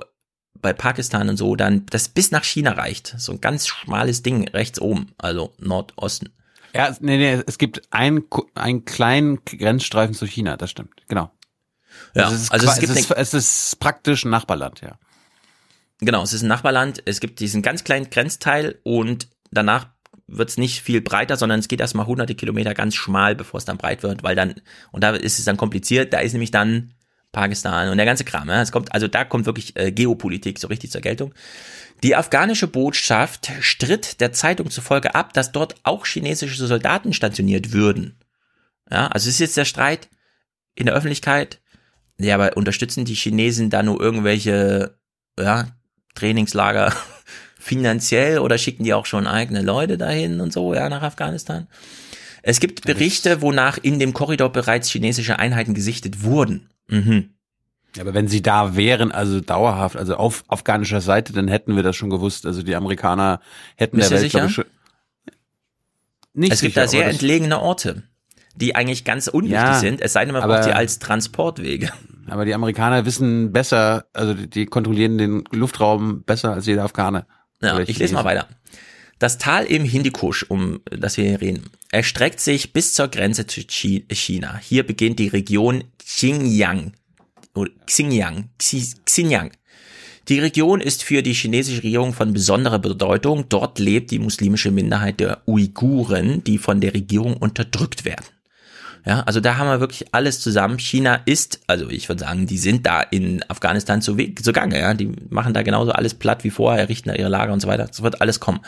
bei Pakistan und so, dann das bis nach China reicht. So ein ganz schmales Ding rechts oben, also Nordosten. Ja, nee, nee, es gibt einen, einen kleinen Grenzstreifen zu China, das stimmt, genau. Ja, also es ist, also es, gibt es, ist, es ist praktisch ein Nachbarland, ja. Genau, es ist ein Nachbarland. Es gibt diesen ganz kleinen Grenzteil und danach wird es nicht viel breiter, sondern es geht erstmal hunderte Kilometer ganz schmal, bevor es dann breit wird, weil dann, und da ist es dann kompliziert, da ist nämlich dann Pakistan und der ganze Kram. Ja. Es kommt, also da kommt wirklich äh, Geopolitik so richtig zur Geltung. Die afghanische Botschaft stritt der Zeitung zufolge ab, dass dort auch chinesische Soldaten stationiert würden. Ja, also ist jetzt der Streit in der Öffentlichkeit. Ja, aber unterstützen die Chinesen da nur irgendwelche ja, Trainingslager finanziell oder schicken die auch schon eigene Leute dahin und so, ja, nach Afghanistan? Es gibt Berichte, wonach in dem Korridor bereits chinesische Einheiten gesichtet wurden. Mhm. Aber wenn sie da wären, also dauerhaft, also auf afghanischer Seite, dann hätten wir das schon gewusst. Also die Amerikaner hätten Bist der Welt, sicher? ich, schon. Nicht es gibt sicher, da sehr entlegene Orte, die eigentlich ganz unwichtig Ja, sind, es sei denn, man braucht die als Transportwege. Aber die Amerikaner wissen besser, also die, kontrollieren den Luftraum besser als jeder Afghane. Ja, ich lese mal weiter. Das Tal im Hindukusch, um das wir hier reden, erstreckt sich bis zur Grenze zu Chi- China. Hier beginnt die Region Xinjiang. Oder Xinjiang. Xi- Xinjiang. Die Region ist für die chinesische Regierung von besonderer Bedeutung. Dort lebt die muslimische Minderheit der Uiguren, die von der Regierung unterdrückt werden. Ja, also da haben wir wirklich alles zusammen. China ist, also ich würde sagen, die sind da in Afghanistan zu Weg, zugange, ja. Die machen da genauso alles platt wie vorher, errichten da ihre Lager und so weiter. Das wird alles kommen.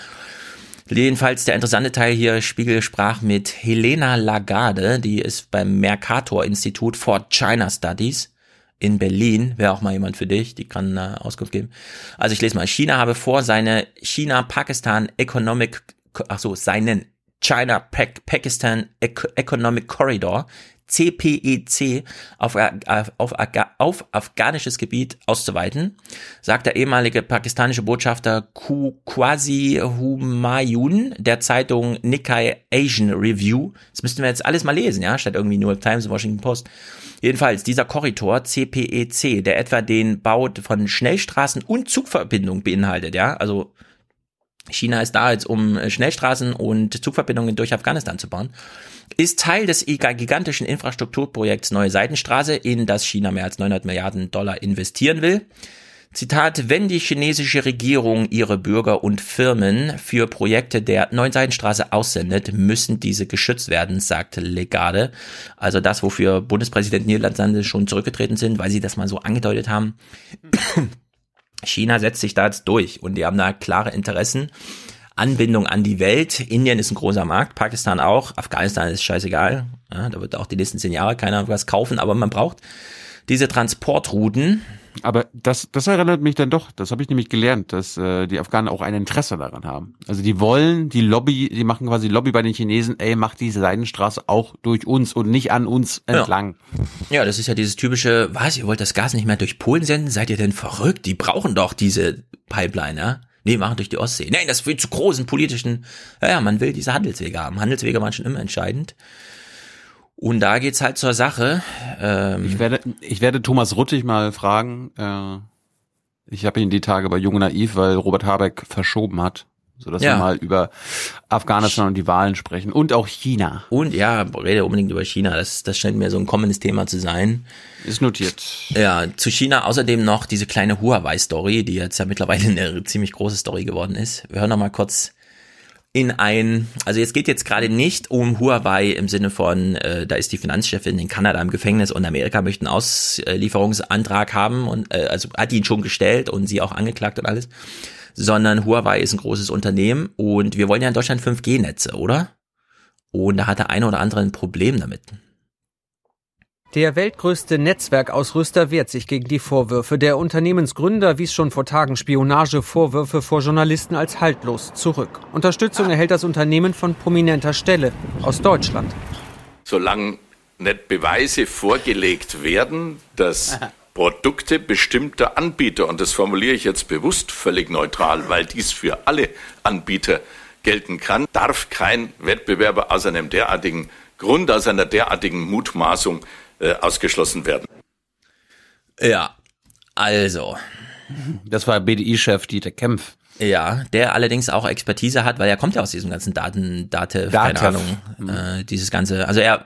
Jedenfalls der interessante Teil hier, Spiegel sprach mit Helena Lagarde, die ist beim Mercator-Institut for China Studies in Berlin. Wäre auch mal jemand für dich, die kann äh, Auskunft geben. Also ich lese mal, China habe vor, seine China-Pakistan Economic, ach so, seinen China-Pakistan Economic Corridor CPEC auf, auf, auf afghanisches Gebiet auszuweiten, sagt der ehemalige pakistanische Botschafter Quasi Humayun der Zeitung Nikkei Asian Review. Das müssten wir jetzt alles mal lesen, ja, statt irgendwie New York Times und Washington Post. Jedenfalls, dieser Korridor CPEC, der etwa den Bau von Schnellstraßen und Zugverbindungen beinhaltet, ja, also China ist da jetzt, um Schnellstraßen und Zugverbindungen durch Afghanistan zu bauen ist Teil des gigantischen Infrastrukturprojekts Neue Seitenstraße, in das China mehr als 900 Milliarden Dollar investieren will. Zitat, wenn die chinesische Regierung ihre Bürger und Firmen für Projekte der Neuen Seidenstraße aussendet, müssen diese geschützt werden, sagt Legade. Also das, wofür Bundespräsident Niederlande schon zurückgetreten sind, weil sie das mal so angedeutet haben. China setzt sich da jetzt durch und die haben da klare Interessen. Anbindung an die Welt. Indien ist ein großer Markt, Pakistan auch, Afghanistan ist scheißegal. Ja, da wird auch die nächsten zehn Jahre keiner was kaufen, aber man braucht diese Transportrouten. Aber das, das erinnert mich dann doch, das habe ich nämlich gelernt, dass äh, die Afghanen auch ein Interesse daran haben. Also die wollen, die Lobby, die machen quasi Lobby bei den Chinesen, ey, macht diese Seidenstraße auch durch uns und nicht an uns entlang. Ja. ja, das ist ja dieses typische, was, ihr wollt das Gas nicht mehr durch Polen senden? Seid ihr denn verrückt? Die brauchen doch diese Pipeline, ja? Nee, machen durch die Ostsee. Nein, das führt zu großen politischen, ja, ja, man will diese Handelswege haben. Handelswege waren schon immer entscheidend. Und da geht's halt zur Sache. Ähm, ich werde, ich werde Thomas Ruttig mal fragen. Äh, ich habe ihn die Tage bei Jung Naiv, weil Robert Habeck verschoben hat so dass ja. wir mal über Afghanistan und die Wahlen sprechen und auch China. Und ja, rede unbedingt über China. Das, das scheint mir so ein kommendes Thema zu sein. Ist notiert. Ja, zu China außerdem noch diese kleine Huawei-Story, die jetzt ja mittlerweile eine ziemlich große Story geworden ist. Wir hören noch mal kurz in ein, also jetzt geht jetzt gerade nicht um Huawei im Sinne von, äh, da ist die Finanzchefin in Kanada im Gefängnis und Amerika möchte einen Auslieferungsantrag haben und äh, also hat ihn schon gestellt und sie auch angeklagt und alles, sondern Huawei ist ein großes Unternehmen und wir wollen ja in Deutschland 5G-Netze, oder? Und da hat der eine oder andere ein Problem damit. Der weltgrößte Netzwerkausrüster wehrt sich gegen die Vorwürfe. Der Unternehmensgründer wies schon vor Tagen Spionagevorwürfe vor Journalisten als haltlos zurück. Unterstützung erhält das Unternehmen von prominenter Stelle aus Deutschland. Solange nicht Beweise vorgelegt werden, dass Produkte bestimmter Anbieter, und das formuliere ich jetzt bewusst völlig neutral, weil dies für alle Anbieter gelten kann, darf kein Wettbewerber aus einem derartigen Grund, aus einer derartigen Mutmaßung äh, ausgeschlossen werden. Ja, also. Das war BDI-Chef Dieter Kempf. Ja, der allerdings auch Expertise hat, weil er kommt ja aus diesem ganzen Daten, Date, keine Ahnung, äh, dieses ganze, also er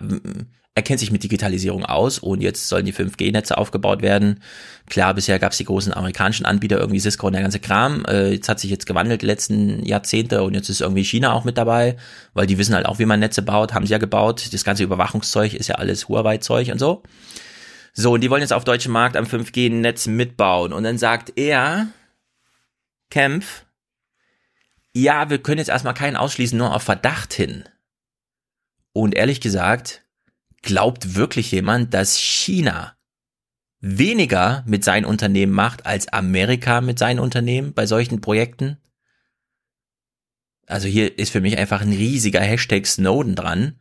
er kennt sich mit Digitalisierung aus und jetzt sollen die 5G-Netze aufgebaut werden. Klar, bisher gab es die großen amerikanischen Anbieter, irgendwie Cisco und der ganze Kram. Äh, jetzt hat sich jetzt gewandelt die letzten Jahrzehnte und jetzt ist irgendwie China auch mit dabei, weil die wissen halt auch, wie man Netze baut, haben sie ja gebaut. Das ganze Überwachungszeug ist ja alles Huawei-Zeug und so. So, und die wollen jetzt auf deutschem Markt am 5G-Netz mitbauen. Und dann sagt er, Kempf, ja, wir können jetzt erstmal keinen ausschließen, nur auf Verdacht hin. Und ehrlich gesagt, Glaubt wirklich jemand, dass China weniger mit seinen Unternehmen macht als Amerika mit seinen Unternehmen bei solchen Projekten? Also hier ist für mich einfach ein riesiger Hashtag Snowden dran.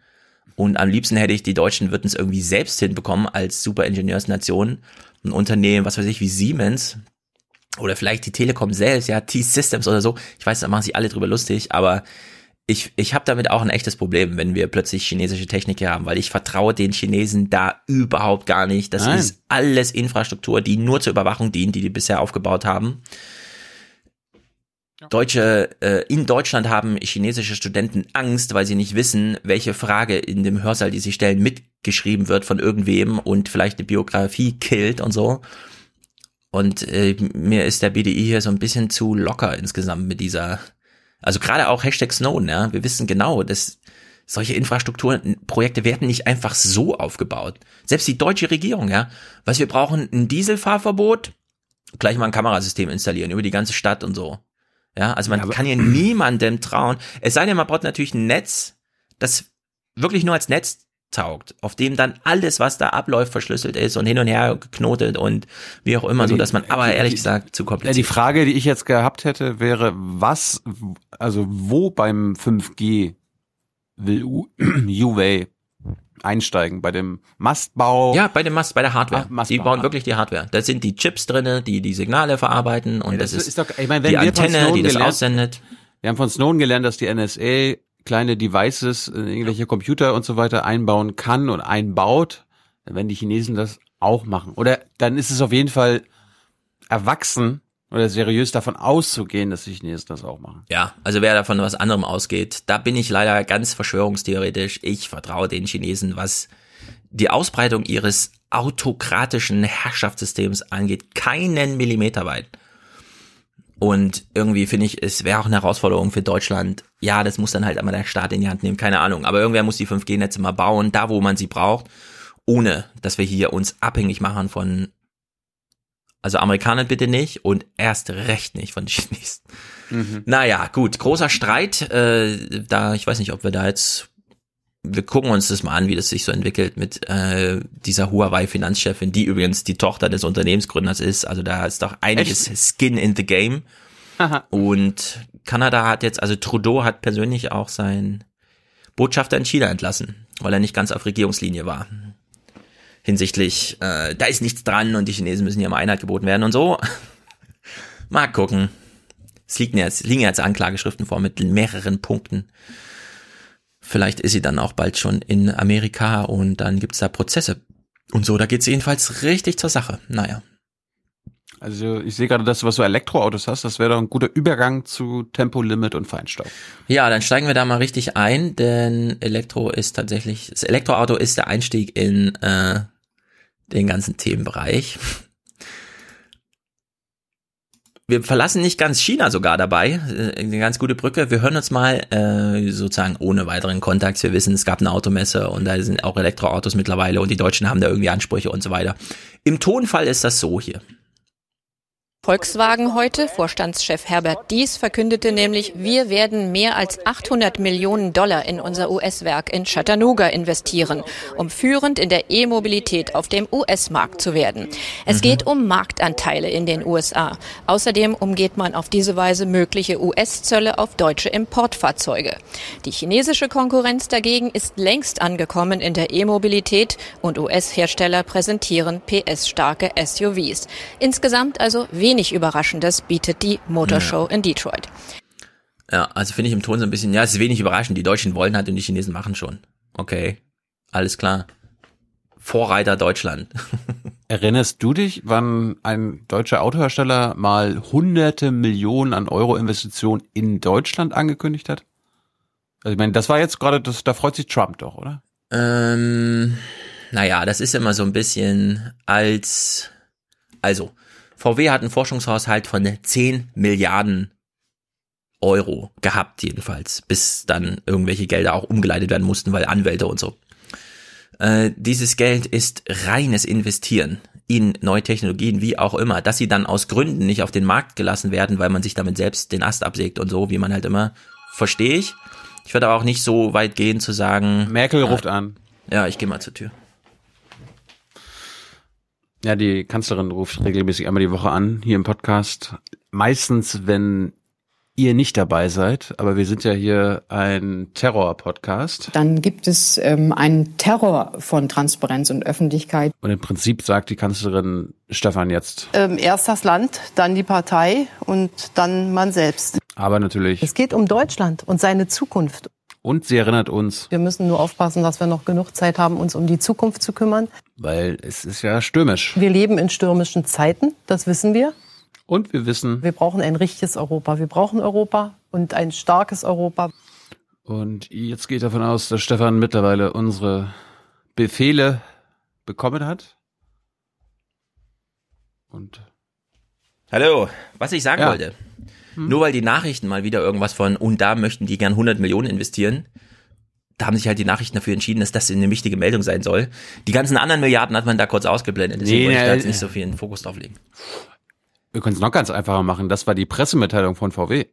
Und am liebsten hätte ich, die Deutschen würden es irgendwie selbst hinbekommen als Superingenieursnation. Ein Unternehmen, was weiß ich, wie Siemens oder vielleicht die Telekom selbst, ja, T-Systems oder so. Ich weiß, da machen sich alle drüber lustig, aber ich, ich habe damit auch ein echtes Problem, wenn wir plötzlich chinesische Technik hier haben, weil ich vertraue den Chinesen da überhaupt gar nicht. Das Nein. ist alles Infrastruktur, die nur zur Überwachung dient, die die bisher aufgebaut haben. Deutsche, äh, in Deutschland haben chinesische Studenten Angst, weil sie nicht wissen, welche Frage in dem Hörsaal, die sie stellen, mitgeschrieben wird von irgendwem und vielleicht eine Biografie killt und so. Und äh, mir ist der BDI hier so ein bisschen zu locker insgesamt mit dieser also gerade auch Hashtag Snowden, ja. Wir wissen genau, dass solche Infrastrukturprojekte werden nicht einfach so aufgebaut. Selbst die deutsche Regierung, ja. Was wir brauchen, ein Dieselfahrverbot, gleich mal ein Kamerasystem installieren über die ganze Stadt und so. Ja, also man ja, kann hier niemandem trauen. Es sei denn, man braucht natürlich ein Netz, das wirklich nur als Netz taugt, auf dem dann alles, was da abläuft, verschlüsselt ist und hin und her geknotet und wie auch immer, die, so dass man aber ehrlich gesagt zu kompliziert. Die Frage, die ich jetzt gehabt hätte, wäre, was, also wo beim 5G will Huawei einsteigen bei dem Mastbau. Ja, bei dem Mast, bei der Hardware. Ach, Mastbau. die bauen wirklich die Hardware. Da sind die Chips drinne, die die Signale verarbeiten und Ja, das, ist, doch, ich meine, wenn die Antenne, die das gelernt- aussendet. Wir haben von Snowden gelernt, dass die NSA kleine Devices in irgendwelche Computer und so weiter einbauen kann und einbaut. Dann werden die Chinesen das auch machen. Oder dann ist es auf jeden Fall erwachsen oder seriös davon auszugehen, dass die Chinesen das auch machen. Ja, also wer davon was anderem ausgeht, da bin ich leider ganz verschwörungstheoretisch. Ich vertraue den Chinesen, was die Ausbreitung ihres autokratischen Herrschaftssystems angeht, keinen Millimeter weit. Und irgendwie finde ich, es wäre auch eine Herausforderung für Deutschland. Ja, das muss dann halt einmal der Staat in die Hand nehmen, keine Ahnung. Aber irgendwer muss die 5G-Netze mal bauen, da wo man sie braucht, ohne dass wir hier uns abhängig machen von, also Amerikanern bitte nicht und erst recht nicht von den Chinesen. Mhm. Naja, gut, großer Streit. Äh, da, ich weiß nicht, ob wir da jetzt. Wir gucken uns das mal an, wie das sich so entwickelt mit äh, dieser Huawei-Finanzchefin, die übrigens die Tochter des Unternehmensgründers ist. Also da ist doch einiges Skin in the Game. Und Kanada hat jetzt, also Trudeau hat persönlich auch seinen Botschafter in China entlassen, weil er nicht ganz auf Regierungslinie war. Hinsichtlich, äh, da ist nichts dran und die Chinesen müssen hier mal Einheit geboten werden und so. mal gucken. Es liegen jetzt, liegen jetzt Anklageschriften vor mit mehreren Punkten. Vielleicht ist sie dann auch bald schon in Amerika und dann gibt's da Prozesse. Und so, da geht's jedenfalls richtig zur Sache. Naja. Also ich sehe gerade, dass du was so Elektroautos hast. Das wäre doch ein guter Übergang zu Tempolimit und Feinstaub. Ja, dann steigen wir da mal richtig ein, denn Elektro ist tatsächlich, das Elektroauto ist der Einstieg in äh, den ganzen Themenbereich. Wir verlassen nicht ganz China sogar dabei, äh, eine ganz gute Brücke. Wir hören uns mal äh, sozusagen ohne weiteren Kontakt. Wir wissen, es gab eine Automesse und da sind auch Elektroautos mittlerweile und die Deutschen haben da irgendwie Ansprüche und so weiter. Im Tonfall ist das so hier. Volkswagen heute, Vorstandschef Herbert Dies, verkündete nämlich, wir werden mehr als 800 Millionen Dollar in unser US-Werk in Chattanooga investieren, um führend in der E-Mobilität auf dem US-Markt zu werden. Es geht um Marktanteile in den USA. Außerdem umgeht man auf diese Weise mögliche US-Zölle auf deutsche Importfahrzeuge. Die chinesische Konkurrenz dagegen ist längst angekommen in der E-Mobilität und US-Hersteller präsentieren PS-starke SUVs. Insgesamt also wenig Überraschendes bietet die Motorshow in Detroit. Ja, also finde ich im Ton so ein bisschen, ja, es ist wenig überraschend. Die Deutschen wollen halt und die Chinesen machen schon. Okay, alles klar. Vorreiter Deutschland. Erinnerst du dich, wann ein deutscher Autohersteller mal hunderte Millionen an Euro Investitionen in Deutschland angekündigt hat? Also ich meine, das war jetzt gerade, das, da freut sich Trump doch, oder? Ähm, naja, das ist immer so ein bisschen als, also, VW hat einen Forschungshaushalt von 10 Milliarden Euro gehabt, jedenfalls, bis dann irgendwelche Gelder auch umgeleitet werden mussten, weil Anwälte und so. Äh, dieses Geld ist reines Investieren in neue Technologien, wie auch immer, dass sie dann aus Gründen nicht auf den Markt gelassen werden, weil man sich damit selbst den Ast absägt und so, wie man halt immer, verstehe ich. Ich würde aber auch nicht so weit gehen zu sagen. Merkel äh, ruft an. Ja, ich gehe mal zur Tür. Ja, die Kanzlerin ruft regelmäßig einmal die Woche an, hier im Podcast. Meistens, wenn ihr nicht dabei seid, aber wir sind ja hier ein Terror-Podcast. Dann gibt es ähm, einen Terror von Transparenz und Öffentlichkeit. Und im Prinzip sagt die Kanzlerin Stefan jetzt. Ähm, erst das Land, dann die Partei und dann man selbst. Aber natürlich. Es geht um Deutschland und seine Zukunft. Und sie erinnert uns, Wir müssen nur aufpassen, dass wir noch genug Zeit haben, uns um die Zukunft zu kümmern. weil es ist ja stürmisch. Wir leben in stürmischen Zeiten, das wissen wir. Und wir wissen, Wir brauchen ein richtiges Europa. Wir brauchen Europa und ein starkes Europa. und jetzt geht davon aus, dass Stefan mittlerweile unsere Befehle bekommen hat. Und Hallo, was ich sagen Ja. wollte. Nur weil die Nachrichten mal wieder irgendwas von, und da möchten die gern 100 Millionen investieren, da haben sich halt die Nachrichten dafür entschieden, dass das eine wichtige Meldung sein soll. Die ganzen anderen Milliarden hat man da kurz ausgeblendet, deswegen Nee, wollte ich da jetzt nicht so viel in den Fokus drauf legen. wir können es noch ganz einfacher machen. Das war die Pressemitteilung von VW.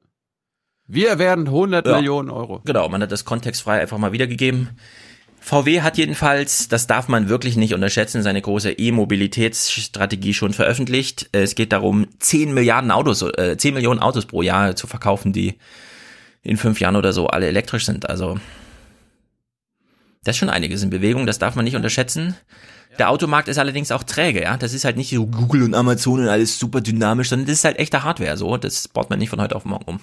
Wir werden 100 Ja. Millionen Euro. Genau, man hat das kontextfrei einfach mal wiedergegeben. VW hat jedenfalls, das darf man wirklich nicht unterschätzen, seine große E-Mobilitätsstrategie schon veröffentlicht. Es geht darum, 10 Milliarden Autos, äh, 10 Millionen Autos pro Jahr zu verkaufen, die in fünf Jahren oder so alle elektrisch sind. Also Das ist schon einiges in Bewegung, das darf man nicht unterschätzen. Der Automarkt ist allerdings auch träge, ja. Das ist halt nicht so Google und Amazon und alles super dynamisch, sondern das ist halt echte Hardware, so. Das baut man nicht von heute auf morgen um.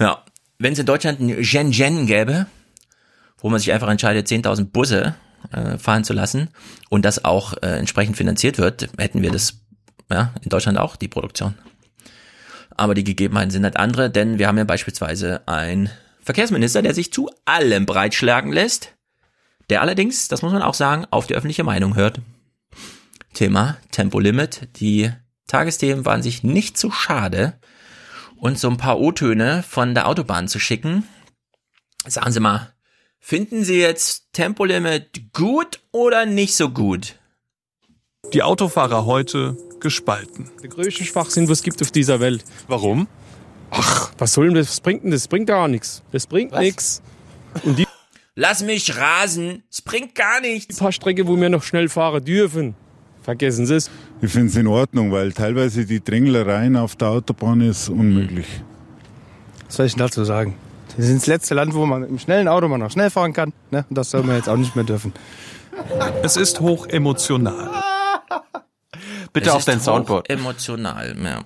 Ja. Wenn es in Deutschland ein Gen Gen gäbe, wo man sich einfach entscheidet, 10.000 Busse äh, fahren zu lassen und das auch äh, entsprechend finanziert wird, hätten wir das ja, in Deutschland auch, die Produktion. Aber die Gegebenheiten sind halt andere, denn wir haben ja beispielsweise einen Verkehrsminister, der sich zu allem breitschlagen lässt, der allerdings, das muss man auch sagen, auf die öffentliche Meinung hört. Thema Tempolimit. Die Tagesthemen waren sich nicht so schade, uns so ein paar O-Töne von der Autobahn zu schicken. Sagen Sie mal, finden Sie jetzt Tempolimit gut oder nicht so gut? Die Autofahrer heute gespalten. Der größte Schwachsinn, was es gibt auf dieser Welt. Warum? Ach, was soll denn das? Was bringt denn das? Das bringt gar nichts. Das bringt nichts. Und die Lass mich rasen, es bringt gar nichts. paar Strecke, wo wir noch schnell fahren dürfen, vergessen Sie es. Ich finde es in Ordnung, weil teilweise die Dränglereien auf der Autobahn ist unmöglich. Was soll ich denn dazu sagen? Wir sind das letzte Land, wo man im schnellen Auto mal noch schnell fahren kann. Ne? Und das soll man jetzt auch nicht mehr dürfen. Es ist hoch emotional. Bitte Es auf dein Soundboard. Emotional, ja.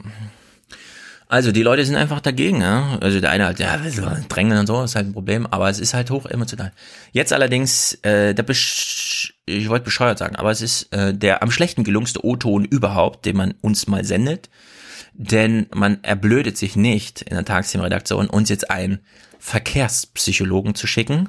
Also die Leute sind einfach dagegen, ja. Also der eine halt, ja, drängen und so, ist halt ein Problem, aber es ist halt hoch emotional. Jetzt allerdings, äh, der Besch ich wollte bescheuert sagen, aber es ist äh, der am schlechten gelungste O-Ton überhaupt, den man uns mal sendet. Denn man erblödet sich nicht in der Tagesthemenredaktion, uns jetzt einen Verkehrspsychologen zu schicken,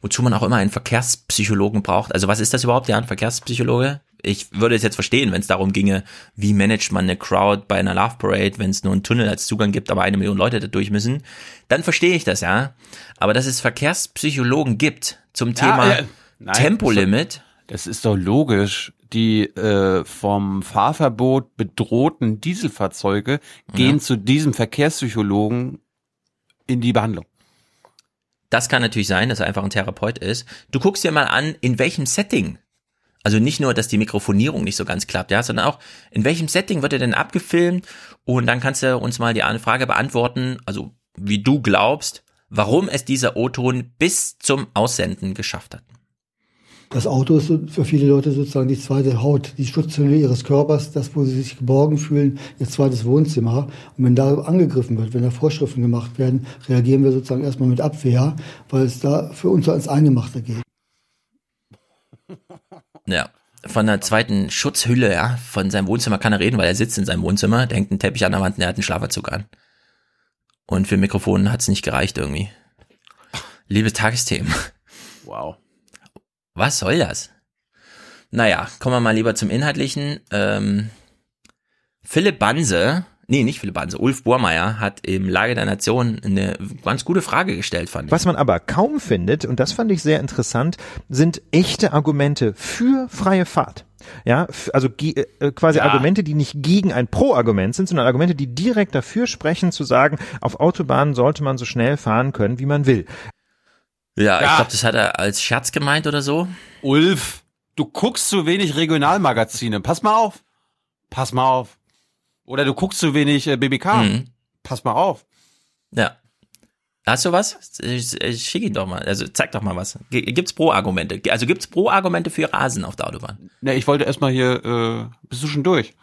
wozu man auch immer einen Verkehrspsychologen braucht. Also was ist das überhaupt, ja, ein Verkehrspsychologe? Ich würde es jetzt verstehen, wenn es darum ginge, wie managt man eine Crowd bei einer Love Parade, wenn es nur einen Tunnel als Zugang gibt, aber eine Million Leute da durch müssen, dann verstehe ich das, ja. Aber dass es Verkehrspsychologen gibt zum Thema äh, nein, Tempolimit, Das ist doch logisch. Die äh, vom Fahrverbot bedrohten Dieselfahrzeuge gehen Ja. zu diesem Verkehrspsychologen in die Behandlung. Das kann natürlich sein, dass er einfach ein Therapeut ist. Du guckst dir mal an, in welchem Setting. Also nicht nur, dass die Mikrofonierung nicht so ganz klappt, ja, sondern auch, in welchem Setting wird er denn abgefilmt? Und dann kannst du uns mal die Frage beantworten, also wie du glaubst, warum es dieser O-Ton bis zum Aussenden geschafft hat. Das Auto ist für viele Leute sozusagen die zweite Haut, die Schutzhülle ihres Körpers, das, wo sie sich geborgen fühlen, ihr zweites Wohnzimmer. Und wenn da angegriffen wird, wenn da Vorschriften gemacht werden, reagieren wir sozusagen erstmal mit Abwehr, weil es da für uns ans Eingemachte geht. Ja. Von der zweiten Schutzhülle, ja, von seinem Wohnzimmer kann er reden, weil er sitzt in seinem Wohnzimmer, der hängt einen Teppich an der Wand und er hat einen Schlafanzug an. Und für Mikrofon hat es nicht gereicht irgendwie. Liebe Tagesthemen. Wow. Was soll das? Naja, kommen wir mal lieber zum Inhaltlichen. Ähm, Philipp Banse, nee, nicht Philipp Banse, Ulf Burmeier hat im Lage der Nation eine ganz gute Frage gestellt, fand ich. Was man aber kaum findet, und das fand ich sehr interessant, sind echte Argumente für freie Fahrt. Ja, also ge- äh, quasi Ja. Argumente, die nicht gegen ein Pro-Argument sind, sondern Argumente, die direkt dafür sprechen, zu sagen, auf Autobahnen sollte man so schnell fahren können, wie man will. Ja, ich Ja. glaube, das hat er als Scherz gemeint oder so. Ulf, du guckst zu wenig Regionalmagazine. Pass mal auf. Pass mal auf. Oder du guckst zu wenig äh, BBK. Mhm. Pass mal auf. Ja. Hast du was? Ich, ich schick ihn doch mal. Also zeig doch mal was. Gibt's Pro-Argumente? Also gibt's Pro-Argumente für Rasen auf der Autobahn? Ne, ich wollte erstmal hier, äh, bist du schon durch?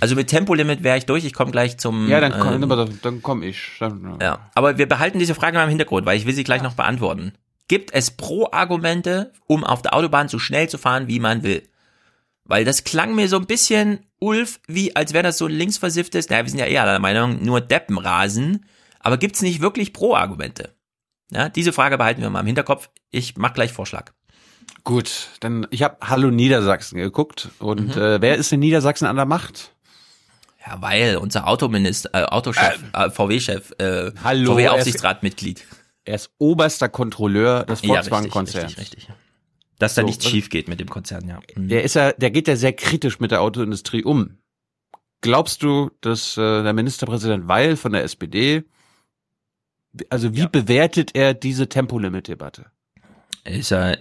Also mit Tempolimit wäre ich durch. Ich komme gleich zum. Ja, dann, komm, ähm, dann, komm ich. Dann, Ja, aber wir behalten diese Frage mal im Hintergrund, weil ich will sie gleich noch beantworten. Gibt es Pro-Argumente, um auf der Autobahn so schnell zu fahren, wie man will? Weil das klang mir so ein bisschen, Ulf, wie als wäre das so ein linksversifftes, naja, wir sind ja eher der Meinung, nur Deppenrasen. Aber gibt's nicht wirklich Pro-Argumente? Ja, diese Frage behalten wir mal im Hinterkopf. Ich mach gleich Vorschlag. Gut, dann ich habe Hallo Niedersachsen geguckt und Mhm. äh, wer ist in Niedersachsen an der Macht? Ja, weil unser Autominister, äh, Autochef, äh, VW-Chef, äh, VW-Aufsichtsratmitglied. Er ist oberster Kontrolleur des Ja, richtig, Volkswagen-Konzerns. richtig, richtig. Dass da So, nichts schief geht mit dem Konzern, ja. Mhm. Der ist ja, der geht ja sehr kritisch mit der Autoindustrie um. Glaubst du, dass äh, der Ministerpräsident Weil von der SPD, also wie bewertet er diese Tempolimit-Debatte? Ist er,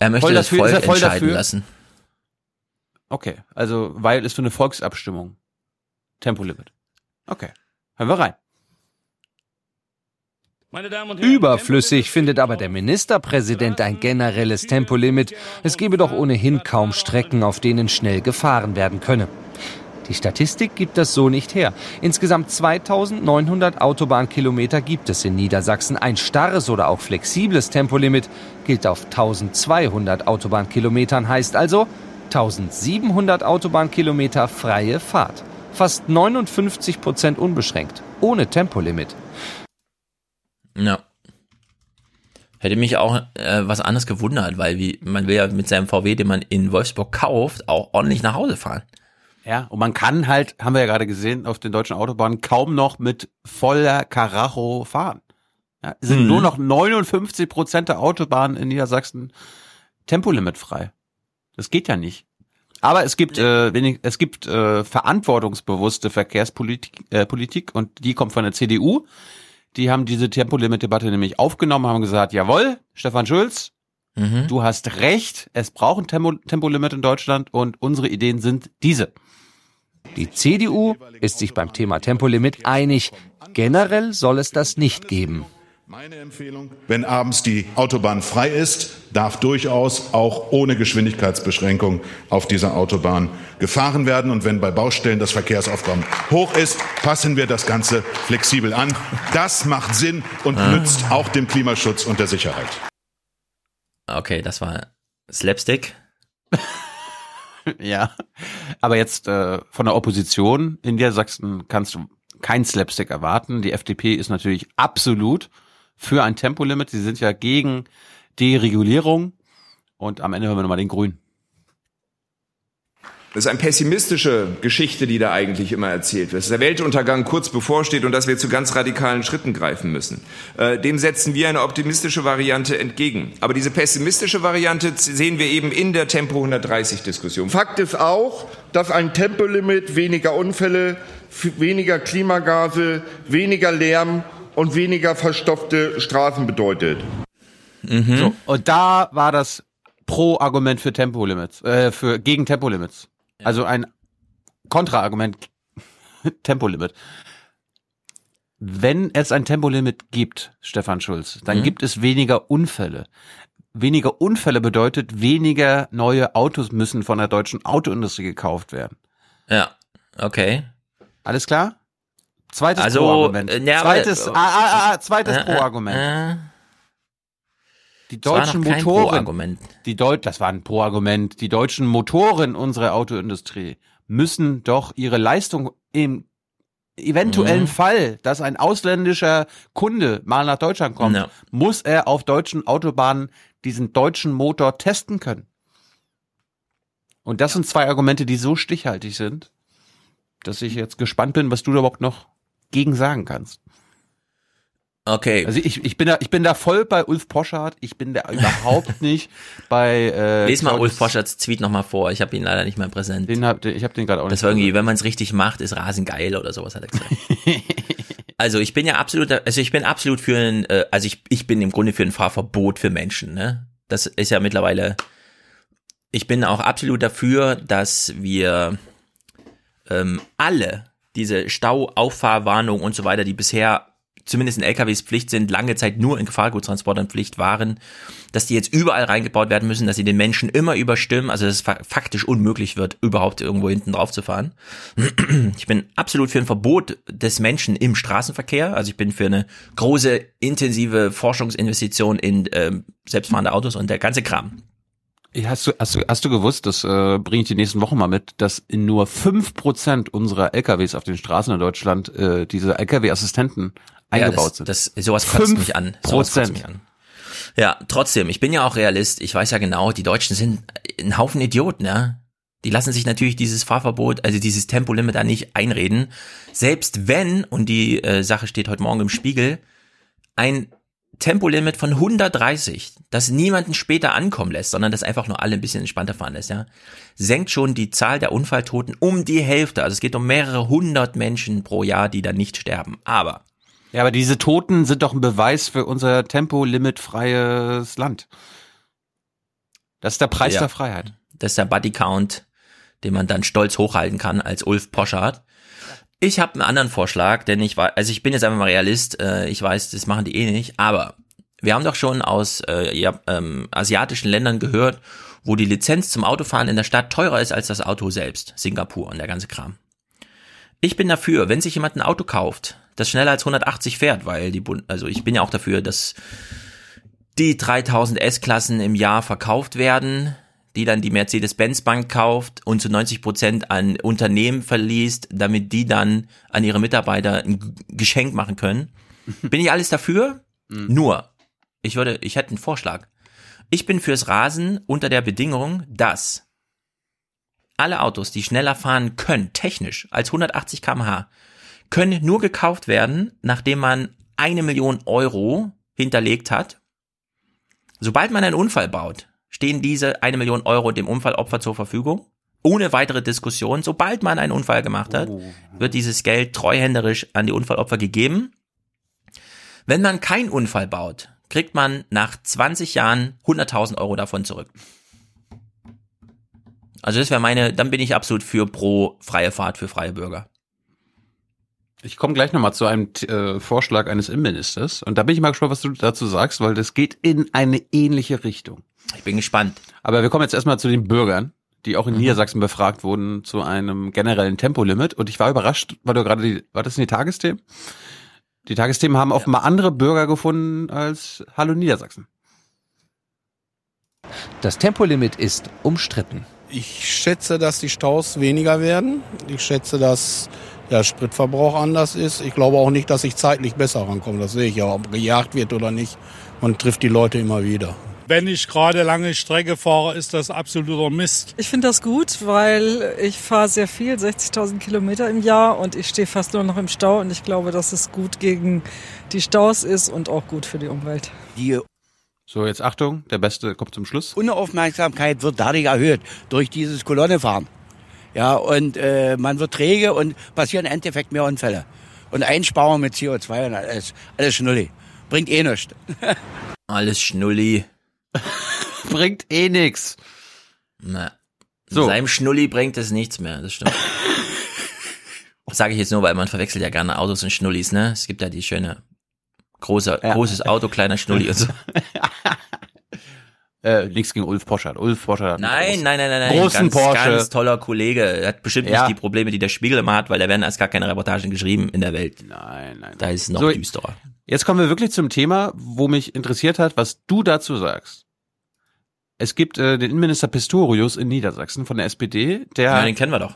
er möchte Voll das dafür- Volk ist er voll entscheiden dafür? lassen. Okay, also Weil ist für eine Volksabstimmung. Tempolimit. Okay, hören wir rein. Überflüssig findet aber der Ministerpräsident ein generelles Tempolimit. Es gebe doch ohnehin kaum Strecken, auf denen schnell gefahren werden könne. Die Statistik gibt das so nicht her. Insgesamt 2900 Autobahnkilometer gibt es in Niedersachsen. Ein starres oder auch flexibles Tempolimit gilt auf 1200 Autobahnkilometern, heißt also 1700 Autobahnkilometer freie Fahrt. Fast 59 Prozent unbeschränkt, ohne Tempolimit. Ja. Hätte mich auch äh, was anderes gewundert, weil wie, man will ja mit seinem VW, den man in Wolfsburg kauft, auch ordentlich nach Hause fahren. Ja, und man kann halt, haben wir ja gerade gesehen, auf den deutschen Autobahnen kaum noch mit voller Karacho fahren. Ja, es sind Mhm. nur noch 59 Prozent der Autobahnen in Niedersachsen tempolimitfrei. Das geht ja nicht. Aber es gibt, äh, wenig, es gibt äh, verantwortungsbewusste Verkehrspolitik äh, Politik und die kommt von der CDU. Die haben diese Tempolimit-Debatte nämlich aufgenommen, haben gesagt, jawohl, Stefan Schulz, Mhm. du hast recht, es braucht ein Tempo, Tempolimit in Deutschland und unsere Ideen sind diese. Die CDU ist sich beim Thema Tempolimit einig. Generell soll es das nicht geben. Wenn abends die Autobahn frei ist, darf durchaus auch ohne Geschwindigkeitsbeschränkung auf dieser Autobahn gefahren werden. Und wenn bei Baustellen das Verkehrsaufkommen hoch ist, passen wir das Ganze flexibel an. Das macht Sinn und Ah. nützt auch dem Klimaschutz und der Sicherheit. Okay, das war Slapstick. Ja, aber jetzt äh, von der Opposition in Niedersachsen kannst du kein Slapstick erwarten. Die FDP ist natürlich absolut für ein Tempolimit. Sie sind ja gegen Deregulierung. Und am Ende hören wir nochmal den Grünen. Das ist eine pessimistische Geschichte, die da eigentlich immer erzählt wird. Dass der Weltuntergang kurz bevorsteht und dass wir zu ganz radikalen Schritten greifen müssen. Äh, dem setzen wir eine optimistische Variante entgegen. Aber diese pessimistische Variante sehen wir eben in der Tempo 130 Diskussion. Fakt ist auch, dass ein Tempolimit weniger Unfälle, weniger Klimagase, weniger Lärm und weniger verstopfte Straßen bedeutet. So, und da war das Pro-Argument für Tempolimits, äh, für gegen Tempolimits. Also ein Kontraargument Tempolimit. Wenn es ein Tempolimit gibt, Stefan Schulz, dann Mhm. gibt es weniger Unfälle. Weniger Unfälle bedeutet, weniger neue Autos müssen von der deutschen Autoindustrie gekauft werden. Ja, okay. Alles klar? Zweites Also, Pro-Argument. äh, ja, aber- zweites, ah, ah, ah, zweites Äh, äh, Pro-Argument. äh. Die Das war deutschen Motoren, die Deut das war ein Pro-Argument. Die deutschen Motoren unserer Autoindustrie müssen doch ihre Leistung im eventuellen Mhm. Fall, dass ein ausländischer Kunde mal nach Deutschland kommt, Ja. muss er auf deutschen Autobahnen diesen deutschen Motor testen können. Und das sind zwei Argumente, die so stichhaltig sind, dass ich jetzt gespannt bin, was du da überhaupt noch gegen sagen kannst. Okay. Also ich, ich bin da, ich bin da voll bei Ulf Poschardt. Ich bin da überhaupt nicht bei. Äh, Les mal Ulf Poscharts Tweet nochmal vor. Ich habe ihn leider nicht mehr präsent. Den hab, den, ich habe den gerade auch Das nicht. war irgendwie, wenn man es richtig macht, ist rasend geil oder sowas hat er gesagt. also ich bin ja absolut, also ich bin absolut für ein, äh, also ich, ich bin im Grunde für ein Fahrverbot für Menschen. Ne? Das ist ja mittlerweile. Ich bin auch absolut dafür, dass wir ähm, alle diese Stauauffahrwarnung und so weiter, die bisher zumindest in LKWs Pflicht sind, lange Zeit nur in Gefahrguttransportern Pflicht waren, dass die jetzt überall reingebaut werden müssen, dass sie den Menschen immer überstimmen, also dass es fa- faktisch unmöglich wird, überhaupt irgendwo hinten drauf zu fahren. Ich bin absolut für ein Verbot des Menschen im Straßenverkehr, also ich bin für eine große, intensive Forschungsinvestition in ähm, selbstfahrende Autos und der ganze Kram. Ja, Hast du, hast du, hast du gewusst, das äh, bringe ich die nächsten Wochen mal mit, dass in nur fünf Prozent unserer LKWs auf den Straßen in Deutschland äh, diese LKW-Assistenten eingebaut ja, das, sind. Das, sowas kotzt mich an. Sowas kotzt Prozent. mich an. Ja, trotzdem, ich bin ja auch Realist. Ich weiß ja genau, die Deutschen sind ein Haufen Idioten, ja. Die lassen sich natürlich dieses Fahrverbot, also dieses Tempolimit da nicht einreden. Selbst wenn, und die äh, Sache steht heute Morgen im Spiegel, ein Tempolimit von 130, das niemanden später ankommen lässt, sondern das einfach nur alle ein bisschen entspannter fahren lässt, ja, senkt schon die Zahl der Unfalltoten um die Hälfte. Also es geht um mehrere hundert Menschen pro Jahr, die da nicht sterben. Aber Ja, aber diese Toten sind doch ein Beweis für unser tempolimitfreies Land. Das ist der Preis Ja. der Freiheit. Das ist der Buddy Count, den man dann stolz hochhalten kann als Ulf Poschardt. Ich habe einen anderen Vorschlag, denn ich war, also ich bin jetzt einfach mal Realist. Äh, ich weiß, das machen die eh nicht. Aber wir haben doch schon aus äh, ja, ähm, asiatischen Ländern gehört, wo die Lizenz zum Autofahren in der Stadt teurer ist als das Auto selbst. Singapur und der ganze Kram. Ich bin dafür, wenn sich jemand ein Auto kauft, das schneller als 180 fährt, weil die, Bund also ich bin ja auch dafür, dass die 3000 S-Klassen im Jahr verkauft werden, die dann die Mercedes-Benz-Bank kauft und zu 90 Prozent an Unternehmen verliest, damit die dann an ihre Mitarbeiter ein Geschenk machen können. Bin ich alles dafür? Nur, ich würde, ich hätte einen Vorschlag. Ich bin fürs Rasen unter der Bedingung, dass alle Autos, die schneller fahren können, technisch als 180 km/h, können nur gekauft werden, nachdem man eine Million Euro hinterlegt hat. Sobald man einen Unfall baut, stehen diese eine Million Euro dem Unfallopfer zur Verfügung. Ohne weitere Diskussion. Sobald man einen Unfall gemacht hat, wird dieses Geld treuhänderisch an die Unfallopfer gegeben. Wenn man keinen Unfall baut, kriegt man nach 20 Jahren 100.000 Euro davon zurück. Also das wäre meine, dann bin ich absolut für pro freie Fahrt für freie Bürger. Ich komme gleich nochmal zu einem äh, Vorschlag eines Innenministers und da bin ich mal gespannt, was du dazu sagst, weil das geht in eine ähnliche Richtung. Ich bin gespannt. Aber wir kommen jetzt erstmal zu den Bürgern, die auch in mhm. Niedersachsen befragt wurden zu einem generellen Tempolimit und ich war überrascht, weil du gerade die, war das in die Tagesthemen? Die Tagesthemen haben offenbar andere Bürger gefunden als Hallo Niedersachsen. Das Tempolimit ist umstritten. Ich schätze, dass die Staus weniger werden. Ich schätze, dass der Spritverbrauch anders ist. Ich glaube auch nicht, dass ich zeitlich besser rankomme. Das sehe ich ja, ob gejagt wird oder nicht. Man trifft die Leute immer wieder. Wenn ich gerade lange Strecke fahre, ist das absoluter Mist. Ich finde das gut, weil ich fahre sehr viel, 60.000 Kilometer im Jahr und ich stehe fast nur noch im Stau und ich glaube, dass es gut gegen die Staus ist und auch gut für die Umwelt. Die so, jetzt Achtung, der Beste kommt zum Schluss. Unaufmerksamkeit wird dadurch erhöht, durch dieses Kolonnefahren. Ja, und äh, man wird träge und passieren im Endeffekt mehr Unfälle. Und Einsparung mit CO2 und alles, alles Schnulli. Bringt eh nichts. alles Schnulli. bringt eh nix. Na, so. Seinem Schnulli bringt es nichts mehr, das stimmt. das sage ich jetzt nur, weil man verwechselt ja gerne Autos und Schnullis, ne? Es gibt ja die schöne großer, ja. großes Auto, kleiner Schnulli und so. Äh, nichts gegen Ulf Poschert. Ulf Poschert hat nein, nein, nein, nein, nein, großen ganz, Porsche. ganz toller Kollege. Er hat bestimmt ja. nicht die Probleme, die der Spiegel immer hat, weil da werden erst gar keine Reportagen geschrieben in der Welt. Nein, nein. Da ist es noch so, düsterer. Jetzt kommen wir wirklich zum Thema, wo mich interessiert hat, was du dazu sagst. Es gibt äh, den Innenminister Pistorius in Niedersachsen von der SPD, der ja, den kennen wir doch.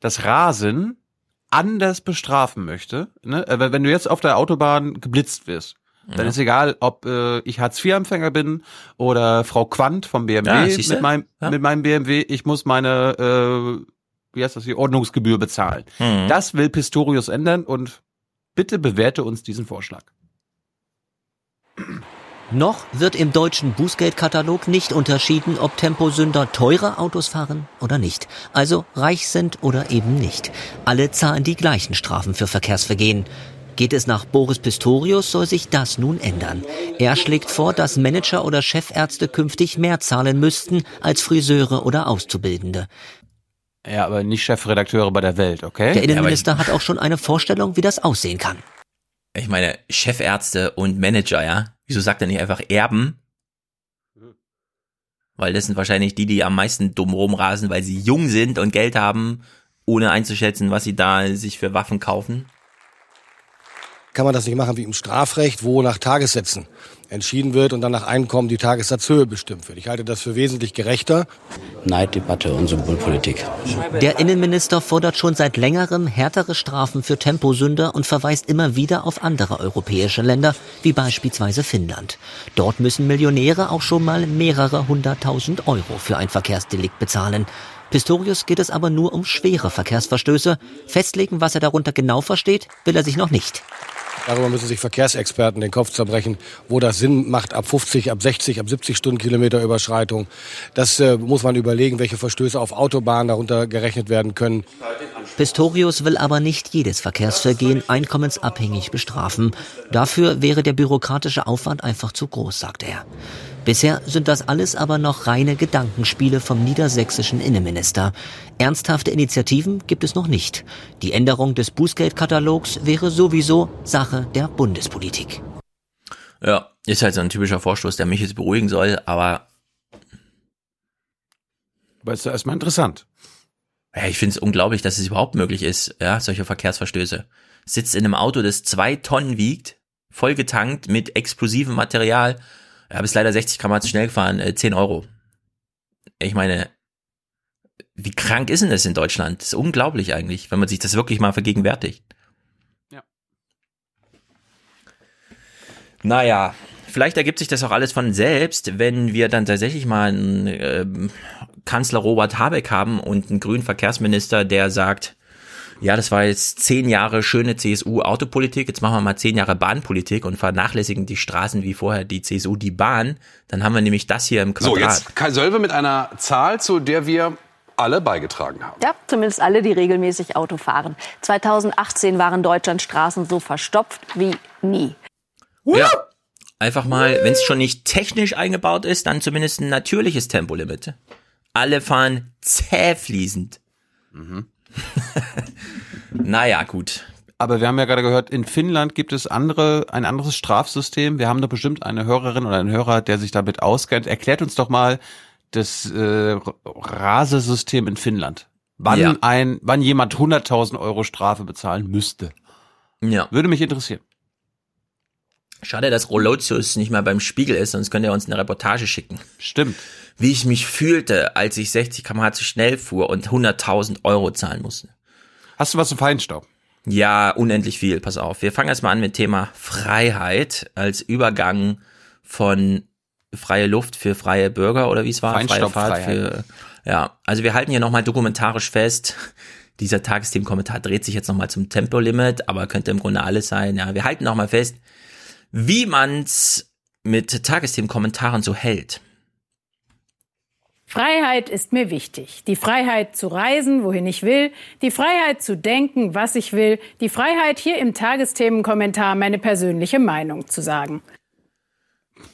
das Rasen anders bestrafen möchte. Ne? Äh, wenn du jetzt auf der Autobahn geblitzt wirst, dann ja. ist egal, ob äh, ich Hartz-IV-Empfänger bin oder Frau Quandt vom BMW ja, mit, meinem, ja. mit meinem BMW, ich muss meine, äh, wie heißt das, die Ordnungsgebühr bezahlen. Mhm. Das will Pistorius ändern und bitte bewerte uns diesen Vorschlag. Noch wird im deutschen Bußgeldkatalog nicht unterschieden, ob Temposünder teure Autos fahren oder nicht. Also reich sind oder eben nicht. Alle zahlen die gleichen Strafen für Verkehrsvergehen. Geht es nach Boris Pistorius, soll sich das nun ändern. Er schlägt vor, dass Manager oder Chefärzte künftig mehr zahlen müssten als Friseure oder Auszubildende. Ja, aber nicht Chefredakteure bei der Welt, okay? Der Innenminister ja, hat auch schon eine Vorstellung, wie das aussehen kann. Ich meine, Chefärzte und Manager, ja? Wieso sagt er nicht einfach Erben? Weil das sind wahrscheinlich die, die am meisten dumm rumrasen, weil sie jung sind und Geld haben, ohne einzuschätzen, was sie da sich für Waffen kaufen kann man das nicht machen wie im Strafrecht, wo nach Tagessätzen entschieden wird und dann nach Einkommen die Tagessatzhöhe bestimmt wird. Ich halte das für wesentlich gerechter. Neiddebatte und Symbolpolitik. Der Innenminister fordert schon seit längerem härtere Strafen für Temposünder und verweist immer wieder auf andere europäische Länder, wie beispielsweise Finnland. Dort müssen Millionäre auch schon mal mehrere hunderttausend Euro für ein Verkehrsdelikt bezahlen. Pistorius geht es aber nur um schwere Verkehrsverstöße. Festlegen, was er darunter genau versteht, will er sich noch nicht. Darüber müssen sich Verkehrsexperten den Kopf zerbrechen, wo das Sinn macht ab 50, ab 60, ab 70 Stundenkilometer Überschreitung. Das äh, muss man überlegen, welche Verstöße auf Autobahnen darunter gerechnet werden können. Pistorius will aber nicht jedes Verkehrsvergehen einkommensabhängig bestrafen. Dafür wäre der bürokratische Aufwand einfach zu groß, sagt er. Bisher sind das alles aber noch reine Gedankenspiele vom niedersächsischen Innenminister. Ernsthafte Initiativen gibt es noch nicht. Die Änderung des Bußgeldkatalogs wäre sowieso Sache der Bundespolitik. Ja, ist halt so ein typischer Vorstoß, der mich jetzt beruhigen soll, aber. Ist ja erstmal interessant. Ja, ich finde es unglaublich, dass es überhaupt möglich ist, ja, solche Verkehrsverstöße. Sitzt in einem Auto, das zwei Tonnen wiegt, voll getankt mit explosivem Material. Ja, bis leider 60 km zu schnell gefahren, äh, 10 Euro. Ich meine, wie krank ist denn das in Deutschland? Das ist unglaublich eigentlich, wenn man sich das wirklich mal vergegenwärtigt. Ja. Naja, vielleicht ergibt sich das auch alles von selbst, wenn wir dann tatsächlich mal einen äh, Kanzler Robert Habeck haben und einen grünen Verkehrsminister, der sagt, ja, das war jetzt zehn Jahre schöne CSU-Autopolitik, jetzt machen wir mal zehn Jahre Bahnpolitik und vernachlässigen die Straßen wie vorher die CSU die Bahn. Dann haben wir nämlich das hier im Quadrat. So, jetzt Kai Sölve mit einer Zahl, zu der wir alle beigetragen haben. Ja, zumindest alle, die regelmäßig Auto fahren. 2018 waren Deutschlands Straßen so verstopft wie nie. Ja. Einfach mal, wenn es schon nicht technisch eingebaut ist, dann zumindest ein natürliches Tempolimit. Alle fahren zähfließend. Mhm. naja, gut. Aber wir haben ja gerade gehört, in Finnland gibt es andere, ein anderes Strafsystem. Wir haben da bestimmt eine Hörerin oder einen Hörer, der sich damit auskennt. Erklärt uns doch mal das äh, Rasesystem in Finnland. Wann Ja. ein, wann jemand 100.000 Euro Strafe bezahlen müsste. Ja. Würde mich interessieren. Schade, dass Rolotius nicht mehr beim Spiegel ist, sonst könnt ihr uns eine Reportage schicken. Stimmt. Wie ich mich fühlte, als ich 60 km zu schnell fuhr und 100.000 Euro zahlen musste. Hast du was zum Feinstaub? Ja, unendlich viel. Pass auf. Wir fangen erstmal an mit Thema Freiheit als Übergang von freie Luft für freie Bürger oder wie es war? Freie Fahrt für, ja. Also wir halten hier nochmal dokumentarisch fest. Dieser Tagesthemenkommentar dreht sich jetzt nochmal zum Tempolimit, aber könnte im Grunde alles sein. Ja, wir halten nochmal fest, wie man's mit Tagesthemenkommentaren so hält. Freiheit ist mir wichtig. Die Freiheit zu reisen, wohin ich will, die Freiheit zu denken, was ich will, die Freiheit hier im Tagesthemenkommentar meine persönliche Meinung zu sagen.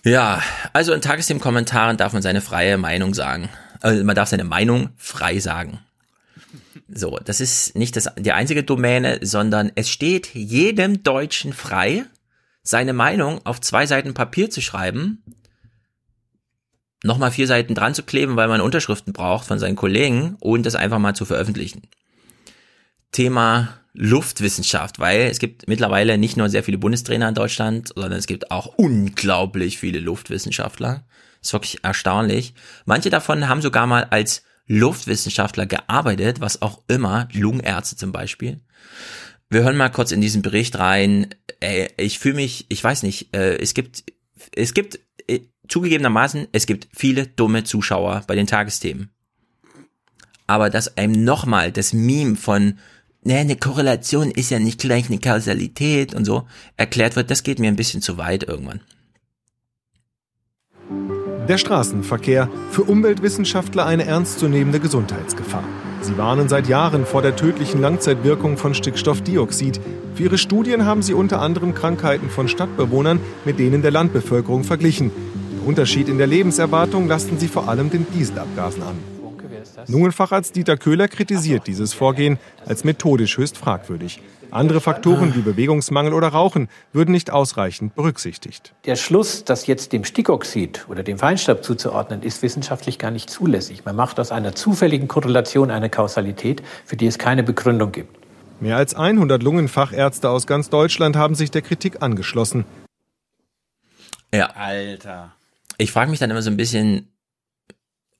Ja, also in Tagesthemenkommentaren darf man seine freie Meinung sagen. Also man darf seine Meinung frei sagen. So, das ist nicht das, die einzige Domäne, sondern es steht jedem Deutschen frei, seine Meinung auf zwei Seiten Papier zu schreiben, nochmal vier Seiten dran zu kleben, weil man Unterschriften braucht von seinen Kollegen und das einfach mal zu veröffentlichen. Thema Luftwissenschaft, weil es gibt mittlerweile nicht nur sehr viele Bundestrainer in Deutschland, sondern es gibt auch unglaublich viele Luftwissenschaftler. ist wirklich erstaunlich. Manche davon haben sogar mal als Luftwissenschaftler gearbeitet, was auch immer, Lungenärzte zum Beispiel. Wir hören mal kurz in diesen Bericht rein. Ey, ich fühle mich, ich weiß nicht, äh, es gibt, es gibt zugegebenermaßen, es gibt viele dumme Zuschauer bei den Tagesthemen. Aber dass einem nochmal das Meme von, ne, eine Korrelation ist ja nicht gleich eine Kausalität und so erklärt wird, das geht mir ein bisschen zu weit irgendwann. Der Straßenverkehr für Umweltwissenschaftler eine ernstzunehmende Gesundheitsgefahr. Sie warnen seit Jahren vor der tödlichen Langzeitwirkung von Stickstoffdioxid. Für ihre Studien haben sie unter anderem Krankheiten von Stadtbewohnern mit denen der Landbevölkerung verglichen. Unterschied in der Lebenserwartung lasten sie vor allem den Dieselabgasen an. Lungenfacharzt Dieter Köhler kritisiert dieses Vorgehen als methodisch höchst fragwürdig. Andere Faktoren wie Bewegungsmangel oder Rauchen würden nicht ausreichend berücksichtigt. Der Schluss, das jetzt dem Stickoxid oder dem Feinstaub zuzuordnen, ist wissenschaftlich gar nicht zulässig. Man macht aus einer zufälligen Korrelation eine Kausalität, für die es keine Begründung gibt. Mehr als 100 Lungenfachärzte aus ganz Deutschland haben sich der Kritik angeschlossen. Ja. Alter. Ich frage mich dann immer so ein bisschen,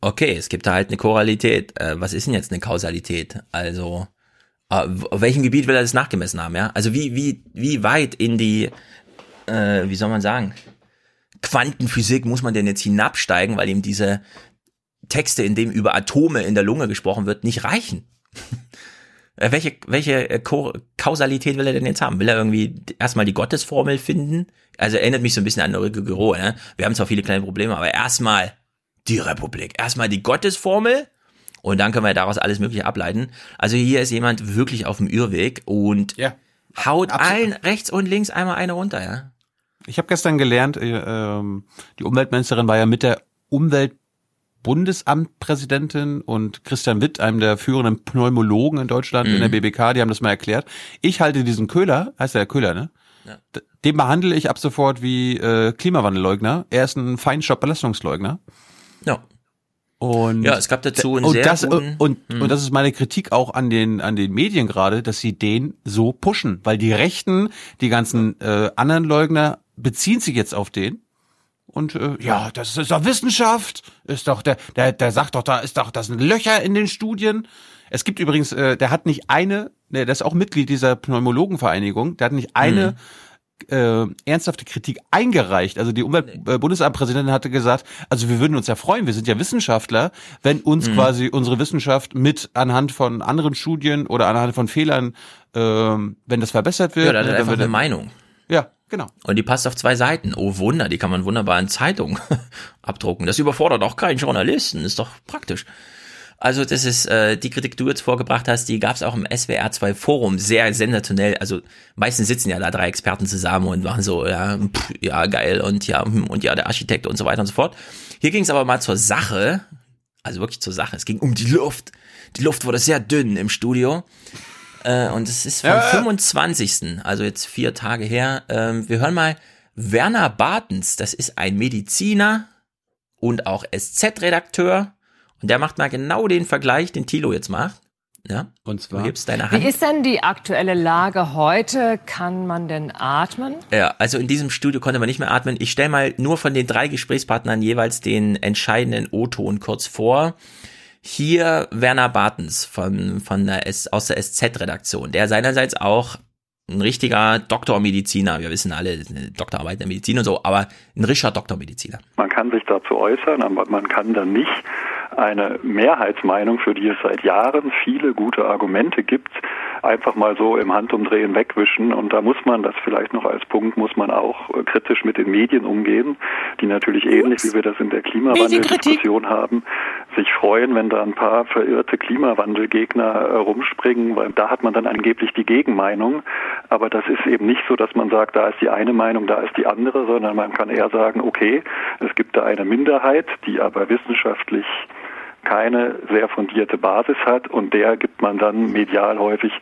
okay, es gibt da halt eine Korralität. Äh, was ist denn jetzt eine Kausalität? Also, äh, auf welchem Gebiet will er das nachgemessen haben, ja? Also wie, wie, wie weit in die, äh, wie soll man sagen, Quantenphysik muss man denn jetzt hinabsteigen, weil ihm diese Texte, in dem über Atome in der Lunge gesprochen wird, nicht reichen? Äh, welche, welche äh, Ko Kausalität will er denn jetzt haben? Will er irgendwie erstmal die Gottesformel finden? Also erinnert mich so ein bisschen an Ulrike Gero, ne? Wir haben zwar viele kleine Probleme, aber erstmal die Republik. Erstmal die Gottesformel und dann können wir daraus alles Mögliche ableiten. Also hier ist jemand wirklich auf dem Irrweg und ja, haut absolut. allen rechts und links einmal eine runter, ja? Ich habe gestern gelernt, äh, ähm, die Umweltministerin war ja mit der Umweltbundesamtpräsidentin und Christian Witt, einem der führenden Pneumologen in Deutschland in der Mhm. BBK, die haben das mal erklärt. Ich halte diesen Köhler, heißt der Köhler, ne? Ja. Den behandle ich ab sofort wie äh, Klimawandelleugner. Er ist ein Feinstaub-Belastungsleugner. Ja. Und Ja, es gab dazu einen und sehr das, guten- und, Mhm. und das ist meine Kritik auch an den an den Medien gerade, dass sie den so pushen, weil die Rechten, die ganzen äh, anderen Leugner beziehen sich jetzt auf den und äh, ja, das ist doch Wissenschaft, ist doch der der der sagt doch da ist doch das sind Löcher in den Studien. Es gibt übrigens, äh, der hat nicht eine, ne, der ist auch Mitglied dieser Pneumologenvereinigung, der hat nicht eine äh, ernsthafte Kritik eingereicht. Also die Umweltbundesamtpräsidentin hatte gesagt, also wir würden uns ja freuen, wir sind ja Wissenschaftler, wenn uns Mhm. quasi unsere Wissenschaft mit anhand von anderen Studien oder anhand von Fehlern, ähm, wenn das verbessert wird. Ja, da hat er dann einfach wird- eine Meinung. Genau. Und die passt auf zwei Seiten. Oh Wunder, die kann man wunderbar in Zeitung abdrucken. Das überfordert auch keinen Journalisten, ist doch praktisch. Also das ist äh, die Kritik, die du jetzt vorgebracht hast, die gab es auch im SWR 2 Forum, sehr sensationell. Also meistens sitzen ja da drei Experten zusammen und machen so, ja, pff, ja geil und ja hm, und ja der Architekt und so weiter und so fort. Hier ging es aber mal zur Sache, also wirklich zur Sache. Es ging um die Luft. Die Luft wurde sehr dünn im Studio. Äh, und es ist vom Ja. 25. Also jetzt vier Tage her. Ähm, wir hören mal Werner Bartens. Das ist ein Mediziner und auch SZ-Redakteur. Und der macht mal genau den Vergleich, den Thilo jetzt macht. Ja. Und zwar. Du gibst deine Wie Hand. ist denn die aktuelle Lage heute? Kann man denn atmen? Ja, also in diesem Studio konnte man nicht mehr atmen. Ich stelle mal nur von den drei Gesprächspartnern jeweils den entscheidenden O-Ton kurz vor. Hier Werner Bartens von, von der S, aus der SZ-Redaktion, der seinerseits auch ein richtiger Doktormediziner, wir wissen alle, Doktorarbeit in der Medizin und so, aber ein richtiger Doktormediziner. Man kann sich dazu äußern, aber man kann dann nicht eine Mehrheitsmeinung, für die es seit Jahren viele gute Argumente gibt, einfach mal so im Handumdrehen wegwischen. Und da muss man, das vielleicht noch als Punkt, muss man auch äh, kritisch mit den Medien umgehen, die natürlich ähnlich wie wir das in der Klimawandel-Diskussion haben, sich freuen, wenn da ein paar verirrte Klimawandelgegner äh, rumspringen, weil da hat man dann angeblich die Gegenmeinung. Aber das ist eben nicht so, dass man sagt, da ist die eine Meinung, da ist die andere, sondern man kann eher sagen, okay, es gibt da eine Minderheit, die aber wissenschaftlich keine sehr fundierte Basis hat und der gibt man dann medial häufig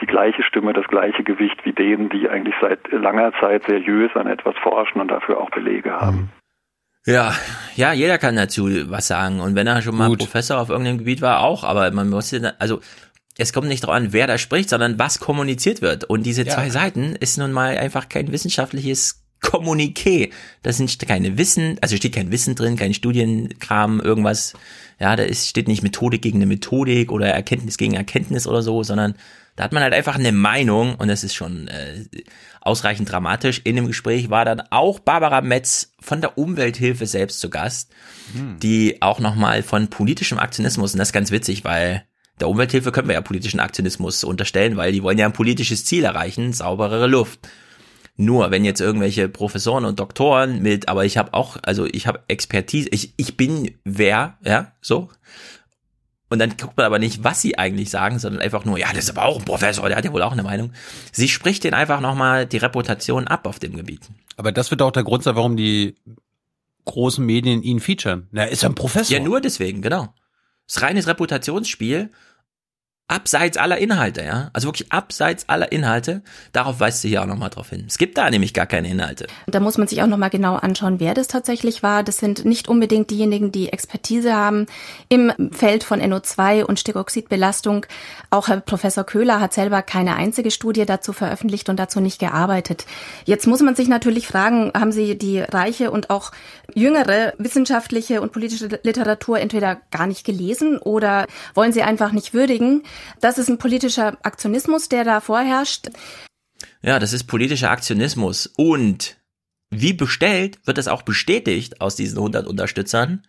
die gleiche Stimme, das gleiche Gewicht wie denen, die eigentlich seit langer Zeit seriös an etwas forschen und dafür auch Belege haben. Ja, ja, jeder kann dazu was sagen. Und wenn er schon mal Professor auf irgendeinem Gebiet war, auch. Aber man muss, ja- also es kommt nicht darauf an, wer da spricht, sondern was kommuniziert wird. Und diese Ja. zwei Seiten ist nun mal einfach kein wissenschaftliches Kommuniqué. Das sind keine Wissen, also steht kein Wissen drin, kein Studienkram, irgendwas. Ja, da ist, steht nicht Methodik gegen eine Methodik oder Erkenntnis gegen Erkenntnis oder so, sondern da hat man halt einfach eine Meinung und das ist schon äh, ausreichend dramatisch. In dem Gespräch war dann auch Barbara Metz von der Umwelthilfe selbst zu Gast, die auch nochmal von politischem Aktionismus, und das ist ganz witzig, weil der Umwelthilfe können wir ja politischen Aktionismus unterstellen, weil die wollen ja ein politisches Ziel erreichen, sauberere Luft. Nur, wenn jetzt irgendwelche Professoren und Doktoren mit, aber ich habe auch, also ich habe Expertise, ich, ich bin wer, ja, so. Und dann guckt man aber nicht, was sie eigentlich sagen, sondern einfach nur, ja, das ist aber auch ein Professor, der hat ja wohl auch eine Meinung. Sie spricht den einfach nochmal die Reputation ab auf dem Gebiet. Aber das wird auch der Grund sein, warum die großen Medien ihn featuren. Na, ist er ein Professor. Ja, nur deswegen, genau. Das ist reines Reputationsspiel, abseits aller Inhalte, ja. Also wirklich abseits aller Inhalte. Darauf weist sie hier auch nochmal drauf hin. Es gibt da nämlich gar keine Inhalte. Da muss man sich auch nochmal genau anschauen, wer das tatsächlich war. Das sind nicht unbedingt diejenigen, die Expertise haben im Feld von NO2 und Stickoxidbelastung. Auch Herr Professor Köhler hat selber keine einzige Studie dazu veröffentlicht und dazu nicht gearbeitet. Jetzt muss man sich natürlich fragen, haben Sie die reiche und auch jüngere wissenschaftliche und politische Literatur entweder gar nicht gelesen oder wollen Sie einfach nicht würdigen? Das ist ein politischer Aktionismus, der da vorherrscht. Ja, das ist politischer Aktionismus. Und wie bestellt wird das auch bestätigt aus diesen 100 Unterstützern.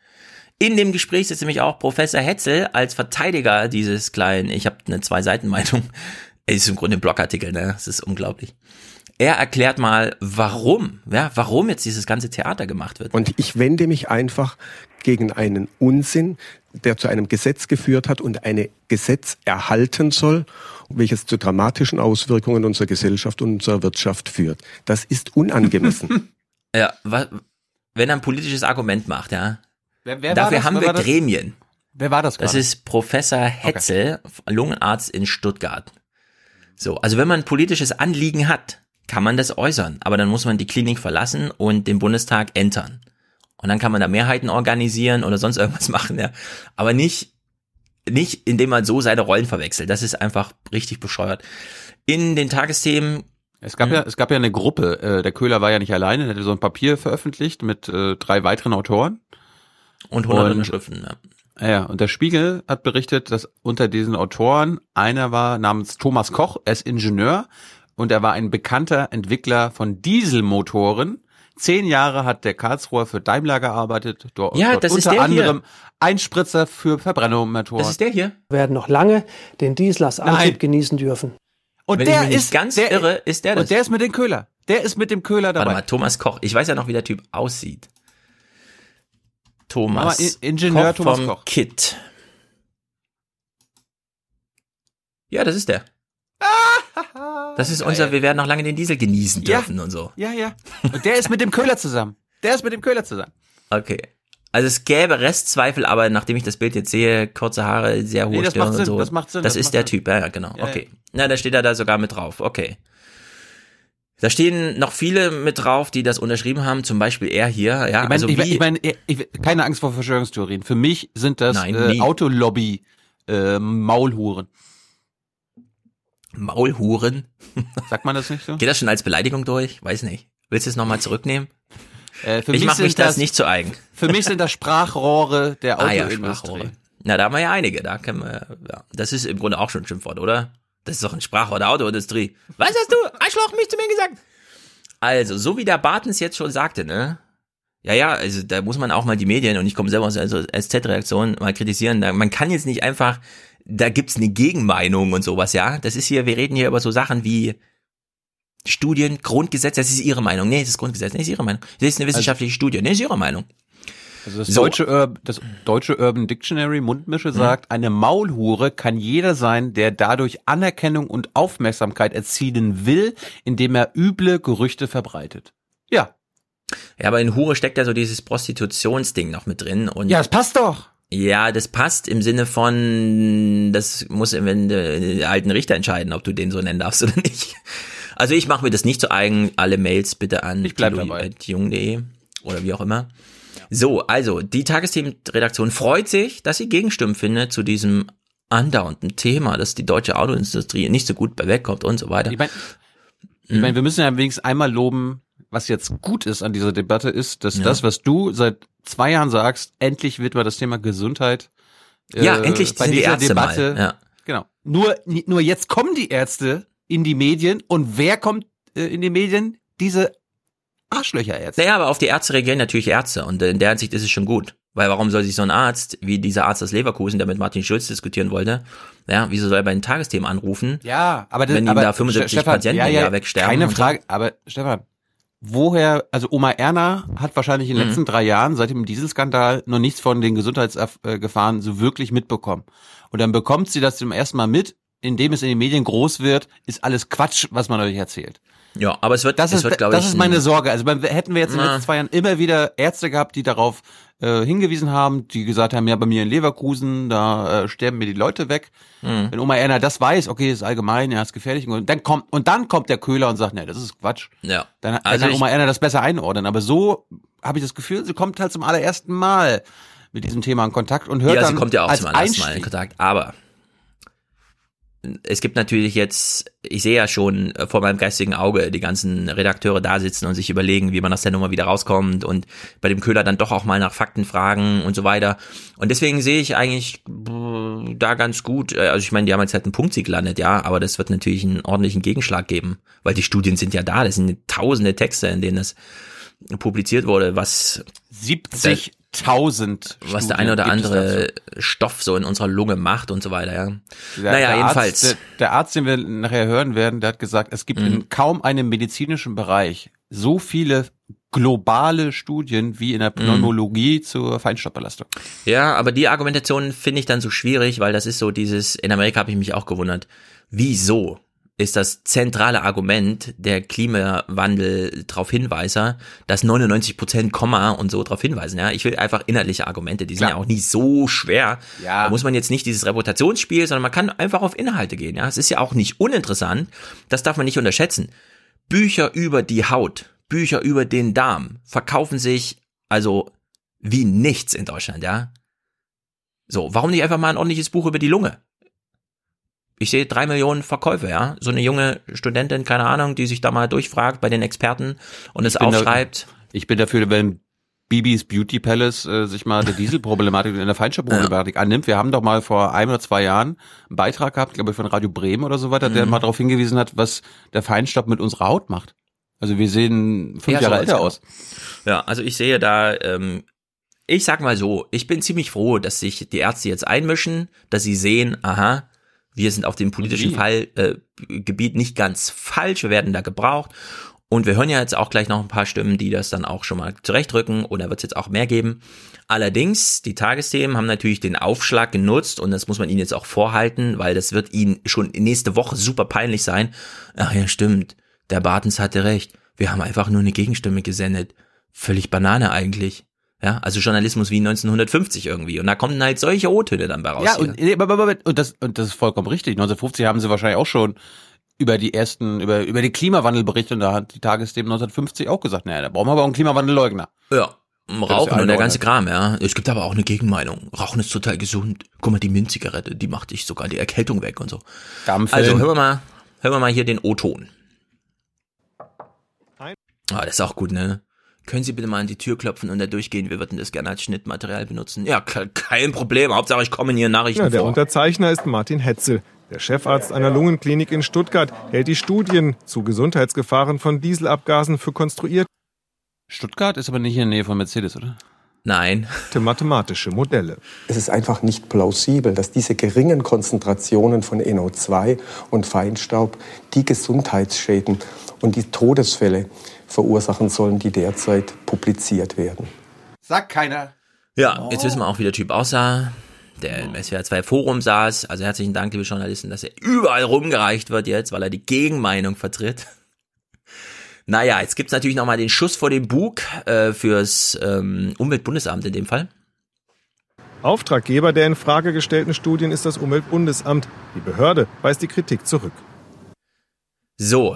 In dem Gespräch sitzt nämlich auch Professor Hetzel als Verteidiger dieses kleinen, ich habe eine Zwei-Seiten-Meinung, ist im Grunde ein Blogartikel, ne? Das ist unglaublich. Er erklärt mal, warum, ja, warum jetzt dieses ganze Theater gemacht wird. Und ich wende mich einfach gegen einen Unsinn, der zu einem Gesetz geführt hat und eine Gesetz erhalten soll, welches zu dramatischen Auswirkungen unserer Gesellschaft und unserer Wirtschaft führt. Das ist unangemessen. Ja, wenn er ein politisches Argument macht, ja. Wer, wer Dafür das? haben Wer wir das? Gremien. Wer war das Das gerade? ist Professor Hetzel, Lungenarzt in Stuttgart. So, also wenn man ein politisches Anliegen hat, kann man das äußern, aber dann muss man die Klinik verlassen und den Bundestag entern. Und dann kann man da Mehrheiten organisieren oder sonst irgendwas machen, ja. Aber nicht, nicht indem man so seine Rollen verwechselt. Das ist einfach richtig bescheuert. In den Tagesthemen Es gab ja, es gab ja eine Gruppe. Äh, der Köhler war ja nicht alleine. Er hatte so ein Papier veröffentlicht mit äh, drei weiteren Autoren. und 100 Unterschriften, ja. Ja, und der Spiegel hat berichtet, dass unter diesen Autoren einer war namens Thomas Koch. Er ist Ingenieur und er war ein bekannter Entwickler von Dieselmotoren. Zehn Jahre hat der Karlsruher für Daimler gearbeitet. Dort, Ja, dort das ist unter der hier. anderem Einspritzer für Verbrennungsmotoren. Das ist der hier. werden noch lange den Diesel als Antrieb genießen dürfen. Und Wenn der ich mich nicht ist ganz der, irre, ist der Und das. der ist mit dem Köhler. Der ist mit dem Köhler dabei. Warte mal, Thomas Koch. Ich weiß ja noch, wie der Typ aussieht. Thomas Aber Ingenieur Koch Thomas vom Koch. Kit. Ja, das ist der. Das ist unser, wir werden noch lange den Diesel genießen Ja. dürfen und so. Ja, ja. Und der ist mit dem Köhler zusammen. Der ist mit dem Köhler zusammen. Okay. Also es gäbe Restzweifel, aber nachdem ich das Bild jetzt sehe, kurze Haare, sehr hohe Nee, das Stirn macht und Sinn, so. das macht Sinn, Das, das ist der Sinn. Typ, ja, ja, genau. Ja, okay. Na, da steht er da sogar mit drauf. Okay. Da stehen noch viele mit drauf, die das unterschrieben haben, zum Beispiel er hier. Ja, Ich meine, also ich, wie, ich mein, ich, keine Angst vor Verschwörungstheorien. Für mich sind das Nein, äh. Autolobby äh, Maulhuren. Maulhuren. Sagt man das nicht so? Geht das schon als Beleidigung durch? Weiß nicht. Willst du es nochmal zurücknehmen? Äh, für ich mache mich das, das- nicht zu eigen. Für mich sind das Sprachrohre der Ah ja, Autoindustrie. Na, da haben wir ja einige. Da können wir, ja. Das ist im Grunde auch schon ein Schimpfwort, oder? Das ist doch ein Sprachrohr der Autoindustrie. Was hast du, Arschloch, mich zu mir gesagt? Also, so wie der Bartens jetzt schon sagte, ne? Ja, ja, also da muss man auch mal die Medien, und ich komme selber aus der SZ-Reaktion, mal kritisieren. Da, man kann jetzt nicht einfach, da gibt's eine Gegenmeinung und sowas, ja? Das ist hier, wir reden hier über so Sachen wie Studien, Grundgesetz, das ist ihre Meinung. Nee, das ist Grundgesetz, nee, das ist ihre Meinung. Das ist eine wissenschaftliche Studie, nee, das ist ihre Meinung. Also das, So. deutsche, Ur- das deutsche Urban Dictionary Mundmische sagt, eine Maulhure kann jeder sein, der dadurch Anerkennung und Aufmerksamkeit erzielen will, indem er üble Gerüchte verbreitet. Ja. Ja, aber in Hure steckt ja so dieses Prostitutionsding noch mit drin und Ja, das passt doch. Ja, das passt im Sinne von, das muss wenn die alten Richter entscheiden, ob du den so nennen darfst oder nicht. Also ich mache mir das nicht zu eigen. Alle Mails bitte an jung.de oder wie auch immer. So, also die Tagesthemenredaktion freut sich, dass sie Gegenstimmen findet zu diesem andauernden Thema, dass die deutsche Autoindustrie nicht so gut bei wegkommt und so weiter. Ich meine, ich mein, wir müssen ja wenigstens einmal loben, was jetzt gut ist an dieser Debatte, ist, dass Ja. das, was du seit zwei Jahren sagst, endlich wird mal das Thema Gesundheit Ja, endlich bei sind die dieser Ärzte mal, Debatte. ja. Genau. Nur, nur jetzt kommen die Ärzte in die Medien und wer kommt äh, in die Medien? Diese Arschlöcherärzte. Naja, aber auf die Ärzte reagieren natürlich Ärzte und in der Hinsicht ist es schon gut. Weil warum soll sich so ein Arzt, wie dieser Arzt aus Leverkusen, der mit Martin Schulz diskutieren wollte, ja, wieso soll er bei den Tagesthemen anrufen? Ja, aber das, wenn ihm aber da 75 Stefan, Patienten ja, ja, wegsterben. Keine. Frage, aber Stefan, woher, also Oma Erna hat wahrscheinlich in den Mhm. letzten drei Jahren seit dem Dieselskandal noch nichts von den Gesundheitsgefahren so wirklich mitbekommen. Und dann bekommt sie das zum ersten Mal mit, indem es in den Medien groß wird, ist alles Quatsch, was man euch erzählt. Ja, aber es wird, Das es ist, wird, glaube das ich, ist meine ein- Sorge. Also man, hätten wir jetzt in den letzten zwei Jahren immer wieder Ärzte gehabt, die darauf äh, hingewiesen haben, die gesagt haben, ja, bei mir in Leverkusen, da äh, sterben mir die Leute weg. Mhm. Wenn Oma Erna das weiß, okay, ist allgemein, ja, ist gefährlich. Und dann kommt, und dann kommt der Köhler und sagt, nee, das ist Quatsch. Ja. Dann, dann Also kann Oma Erna das besser einordnen. Aber so habe ich das Gefühl, sie kommt halt zum allerersten Mal mit diesem Thema in Kontakt und hört ja, dann sie kommt ja auch als zum allerersten Mal in. Kontakt. Aber es gibt natürlich jetzt, ich sehe ja schon äh, vor meinem geistigen Auge die ganzen Redakteure da sitzen und sich überlegen, wie man aus der Nummer wieder rauskommt und bei dem Köhler dann doch auch mal nach Fakten fragen und so weiter. Und deswegen sehe ich eigentlich da ganz gut, äh, also ich meine, die haben jetzt halt einen Punktsieg gelandet, ja, aber das wird natürlich einen ordentlichen Gegenschlag geben, weil die Studien sind ja da, das sind tausende Texte, in denen das publiziert wurde, was 70.000 was der Studien eine oder andere Stoff so in unserer Lunge macht und so weiter, ja. Der, naja, der jedenfalls. Arzt, der, der Arzt, den wir nachher hören werden, der hat gesagt, es gibt Mhm. in kaum einem medizinischen Bereich so viele globale Studien wie in der Mhm. Pneumologie zur Feinstaubbelastung. Ja, aber die Argumentation finde ich dann so schwierig, weil das ist so dieses, in Amerika habe ich mich auch gewundert, wieso? Ist das zentrale Argument der Klimawandel darauf Hinweiser, dass 99 Prozent Komma und so darauf hinweisen. Ja, ich will einfach inhaltliche Argumente, die sind ja auch nicht so schwer. Ja. Da muss man jetzt nicht dieses Reputationsspiel, sondern man kann einfach auf Inhalte gehen. Ja, es ist ja auch nicht uninteressant. Das darf man nicht unterschätzen. Bücher über die Haut, Bücher über den Darm verkaufen sich also wie nichts in Deutschland. Ja, so, warum nicht einfach mal ein ordentliches Buch über die Lunge? Ich sehe drei Millionen Verkäufe, ja. So eine junge Studentin, keine Ahnung, die sich da mal durchfragt bei den Experten und es bin da- aufschreibt. Ich bin dafür, wenn Bibis Beauty Palace äh, sich mal der Dieselproblematik und der Feinstaubproblematik annimmt. Wir haben doch mal vor ein oder zwei Jahren einen Beitrag gehabt, glaube ich, von Radio Bremen oder so weiter, der Mhm. mal darauf hingewiesen hat, was der Feinstaub mit unserer Haut macht. Also wir sehen fünf Ja, so Jahre als älter aus. Ja, also ich sehe da, ähm, ich sag mal so, ich bin ziemlich froh, dass sich die Ärzte jetzt einmischen, dass sie sehen, aha, wir sind auf dem politischen Wie? Fall, äh, Gebiet nicht ganz falsch, wir werden da gebraucht. Und wir hören ja jetzt auch gleich noch ein paar Stimmen, die das dann auch schon mal zurechtrücken und da wird es jetzt auch mehr geben. Allerdings, die Tagesthemen haben natürlich den Aufschlag genutzt und das muss man ihnen jetzt auch vorhalten, weil das wird ihnen schon nächste Woche super peinlich sein. Ach ja, stimmt, der Bartens hatte recht. Wir haben einfach nur eine Gegenstimme gesendet. Völlig Banane eigentlich. Ja, also Journalismus wie 1950 irgendwie. Und da kommen halt solche O-Töne dann bei raus. Ja, und, nee, und, das, und das ist vollkommen richtig. 1950 haben sie wahrscheinlich auch schon über die ersten, über, über den Klimawandel berichtet und da hat die Tagesthemen 1950 auch gesagt, naja, da brauchen wir aber auch einen Klimawandelleugner. Ja, ist Rauchen ja und der ganze. Kram, ja. Es gibt aber auch eine Gegenmeinung. Rauchen ist total gesund. Guck mal, die Minzzigarette, die macht dich sogar die Erkältung weg und so. Dampfwellen. Also hören wir mal, hören wir mal hier den O-Ton. Ah, das ist auch gut, ne? Können Sie bitte mal an die Tür klopfen und da durchgehen? Wir würden das gerne als Schnittmaterial benutzen. Ja, ke- kein Problem. Hauptsache, ich komme in Ihren Nachrichten Ja, der vor. Unterzeichner ist Martin Hetzel. Der Chefarzt einer Lungenklinik in Stuttgart hält die Studien zu Gesundheitsgefahren von Dieselabgasen für konstruierte Stuttgart ist aber nicht in der Nähe von Mercedes, oder? Nein. mathematische Modelle. Es ist einfach nicht plausibel, dass diese geringen Konzentrationen von NO2 und Feinstaub die Gesundheitsschäden und die Todesfälle verursachen sollen, die derzeit publiziert werden. Sagt keiner. Ja, jetzt wissen wir auch, wie der Typ aussah. Der im SWR 2 Forum saß. Also herzlichen Dank, liebe Journalisten, dass er überall rumgereicht wird jetzt, weil er die Gegenmeinung vertritt. Naja, jetzt gibt's natürlich nochmal den Schuss vor dem Bug äh, fürs ähm, Umweltbundesamt in dem Fall. Auftraggeber der in Frage gestellten Studien ist das Umweltbundesamt. Die Behörde weist die Kritik zurück. So,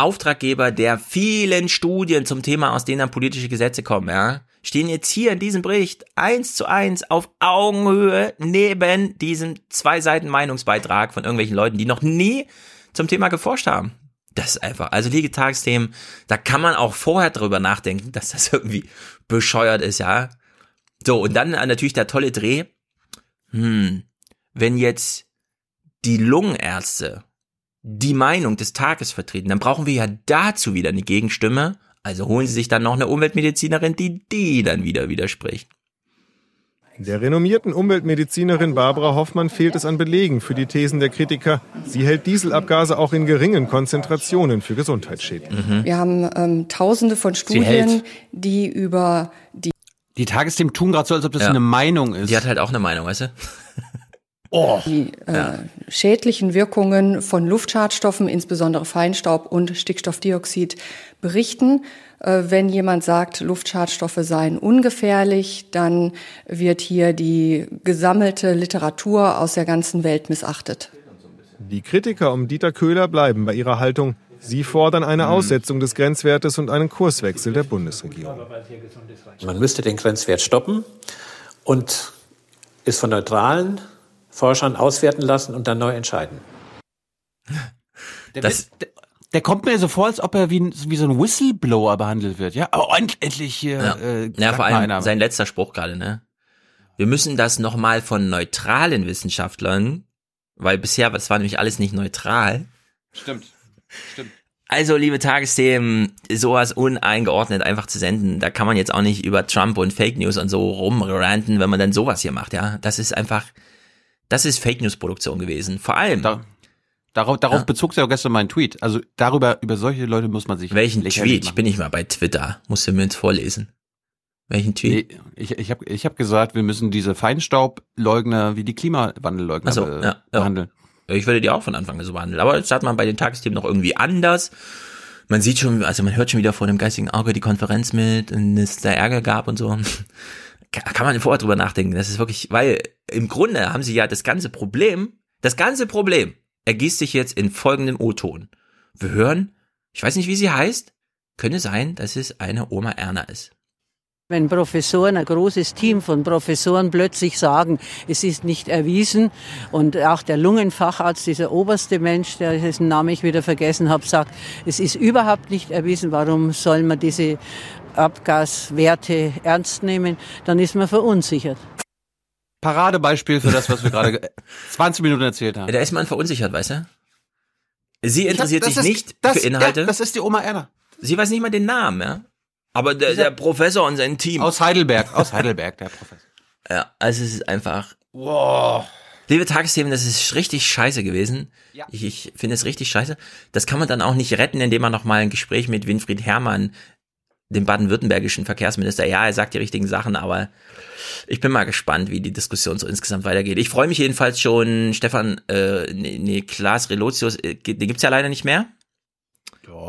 Auftraggeber der vielen Studien zum Thema, aus denen dann politische Gesetze kommen, ja, stehen jetzt hier in diesem Bericht eins zu eins auf Augenhöhe neben diesem zwei Seiten Meinungsbeitrag von irgendwelchen Leuten, die noch nie zum Thema geforscht haben. Das ist einfach, also liege Tagesthemen, da kann man auch vorher drüber nachdenken, dass das irgendwie bescheuert ist, ja. So, und dann äh, natürlich der tolle Dreh. Hm, wenn jetzt die Lungenärzte die Meinung des Tages vertreten, dann brauchen wir ja dazu wieder eine Gegenstimme. Also holen Sie sich dann noch eine Umweltmedizinerin, die die dann wieder widerspricht. Der renommierten Umweltmedizinerin Barbara Hoffmann fehlt es an Belegen für die Thesen der Kritiker. Sie hält Dieselabgase auch in geringen Konzentrationen für Gesundheitsschädlich. Wir haben ähm, tausende von. Studien, die über die Die Tagesthemen tun gerade so, als ob das Ja. eine Meinung ist. Die hat halt auch eine Meinung, weißt du? Oh. die äh, schädlichen Wirkungen von Luftschadstoffen, insbesondere Feinstaub und Stickstoffdioxid, berichten. Äh, wenn jemand sagt, Luftschadstoffe seien ungefährlich, dann wird hier die gesammelte Literatur aus der ganzen Welt missachtet. Die Kritiker um Dieter Köhler bleiben bei ihrer Haltung. Sie fordern eine Aussetzung des Grenzwertes und einen Kurswechsel der Bundesregierung. Man müsste den Grenzwert stoppen und es von neutralen Forschern auswerten lassen und dann neu entscheiden. Der, das, der, der kommt mir so vor, als ob er wie, ein- wie so ein Whistleblower behandelt wird. Ja, oh, endlich hier. Ja, Äh, ja vor allem einer. sein letzter Spruch gerade, ne? Wir müssen das nochmal von neutralen Wissenschaftlern, weil bisher, das war nämlich alles nicht neutral. Stimmt. Stimmt. Also, liebe Tagesthemen, sowas uneingeordnet einfach zu senden, da kann man jetzt auch nicht über Trump und Fake News und so rumranten, wenn man dann sowas hier macht, ja. Das ist einfach, das ist Fake News Produktion gewesen. Vor allem. Darauf, darauf Ja. bezog sich auch gestern mein Tweet. Also darüber, über solche Leute muss man sich Welchen Tweet? Ich bin nicht mal bei Twitter. Musst du mir jetzt vorlesen. Welchen Tweet? Nee, ich ich habe ich hab gesagt, wir müssen diese Feinstaubleugner wie die Klimawandelleugner so, be ja, ja. behandeln. Ich würde die auch von Anfang an so behandeln. Aber das hat man bei den Tagesthemen noch irgendwie anders. Man sieht schon, also man hört schon wieder vor dem geistigen Auge die Konferenz mit und es da Ärger gab und so. Kann man vorher drüber nachdenken. Das ist wirklich, weil im Grunde haben sie ja das ganze Problem, das ganze Problem ergießt sich jetzt in folgendem O-Ton. Wir hören, ich weiß nicht, wie sie heißt, könnte sein, dass es eine Oma Erna ist. Wenn Professoren, ein großes Team von Professoren plötzlich sagen, es ist nicht erwiesen und auch der Lungenfacharzt, dieser oberste Mensch, dessen Namen ich wieder vergessen habe, sagt, es ist überhaupt nicht erwiesen, warum soll man diese Abgaswerte ernst nehmen, dann ist man verunsichert. Paradebeispiel für das, was wir gerade 20 Minuten erzählt haben. Da ist man verunsichert, weißt du? Sie interessiert das sich ist- nicht das- für Inhalte. ja, das ist die Oma Erna. Sie weiß nicht mal den Namen, ja. Aber der, der Professor und sein Team. Aus Heidelberg, aus Heidelberg, der Professor. Ja, also es ist einfach. Wow. Liebe Tagesthemen, das ist richtig scheiße gewesen. Ich, ich finde es richtig scheiße. Das kann man dann auch nicht retten, indem man nochmal ein Gespräch mit Winfried Herrmann, dem baden-württembergischen Verkehrsminister, ja, er sagt die richtigen Sachen, aber ich bin mal gespannt, wie die Diskussion so insgesamt weitergeht. Ich freue mich jedenfalls schon, Stefan, äh, nee, Klaas Relotius, äh, den gibt's ja leider nicht mehr.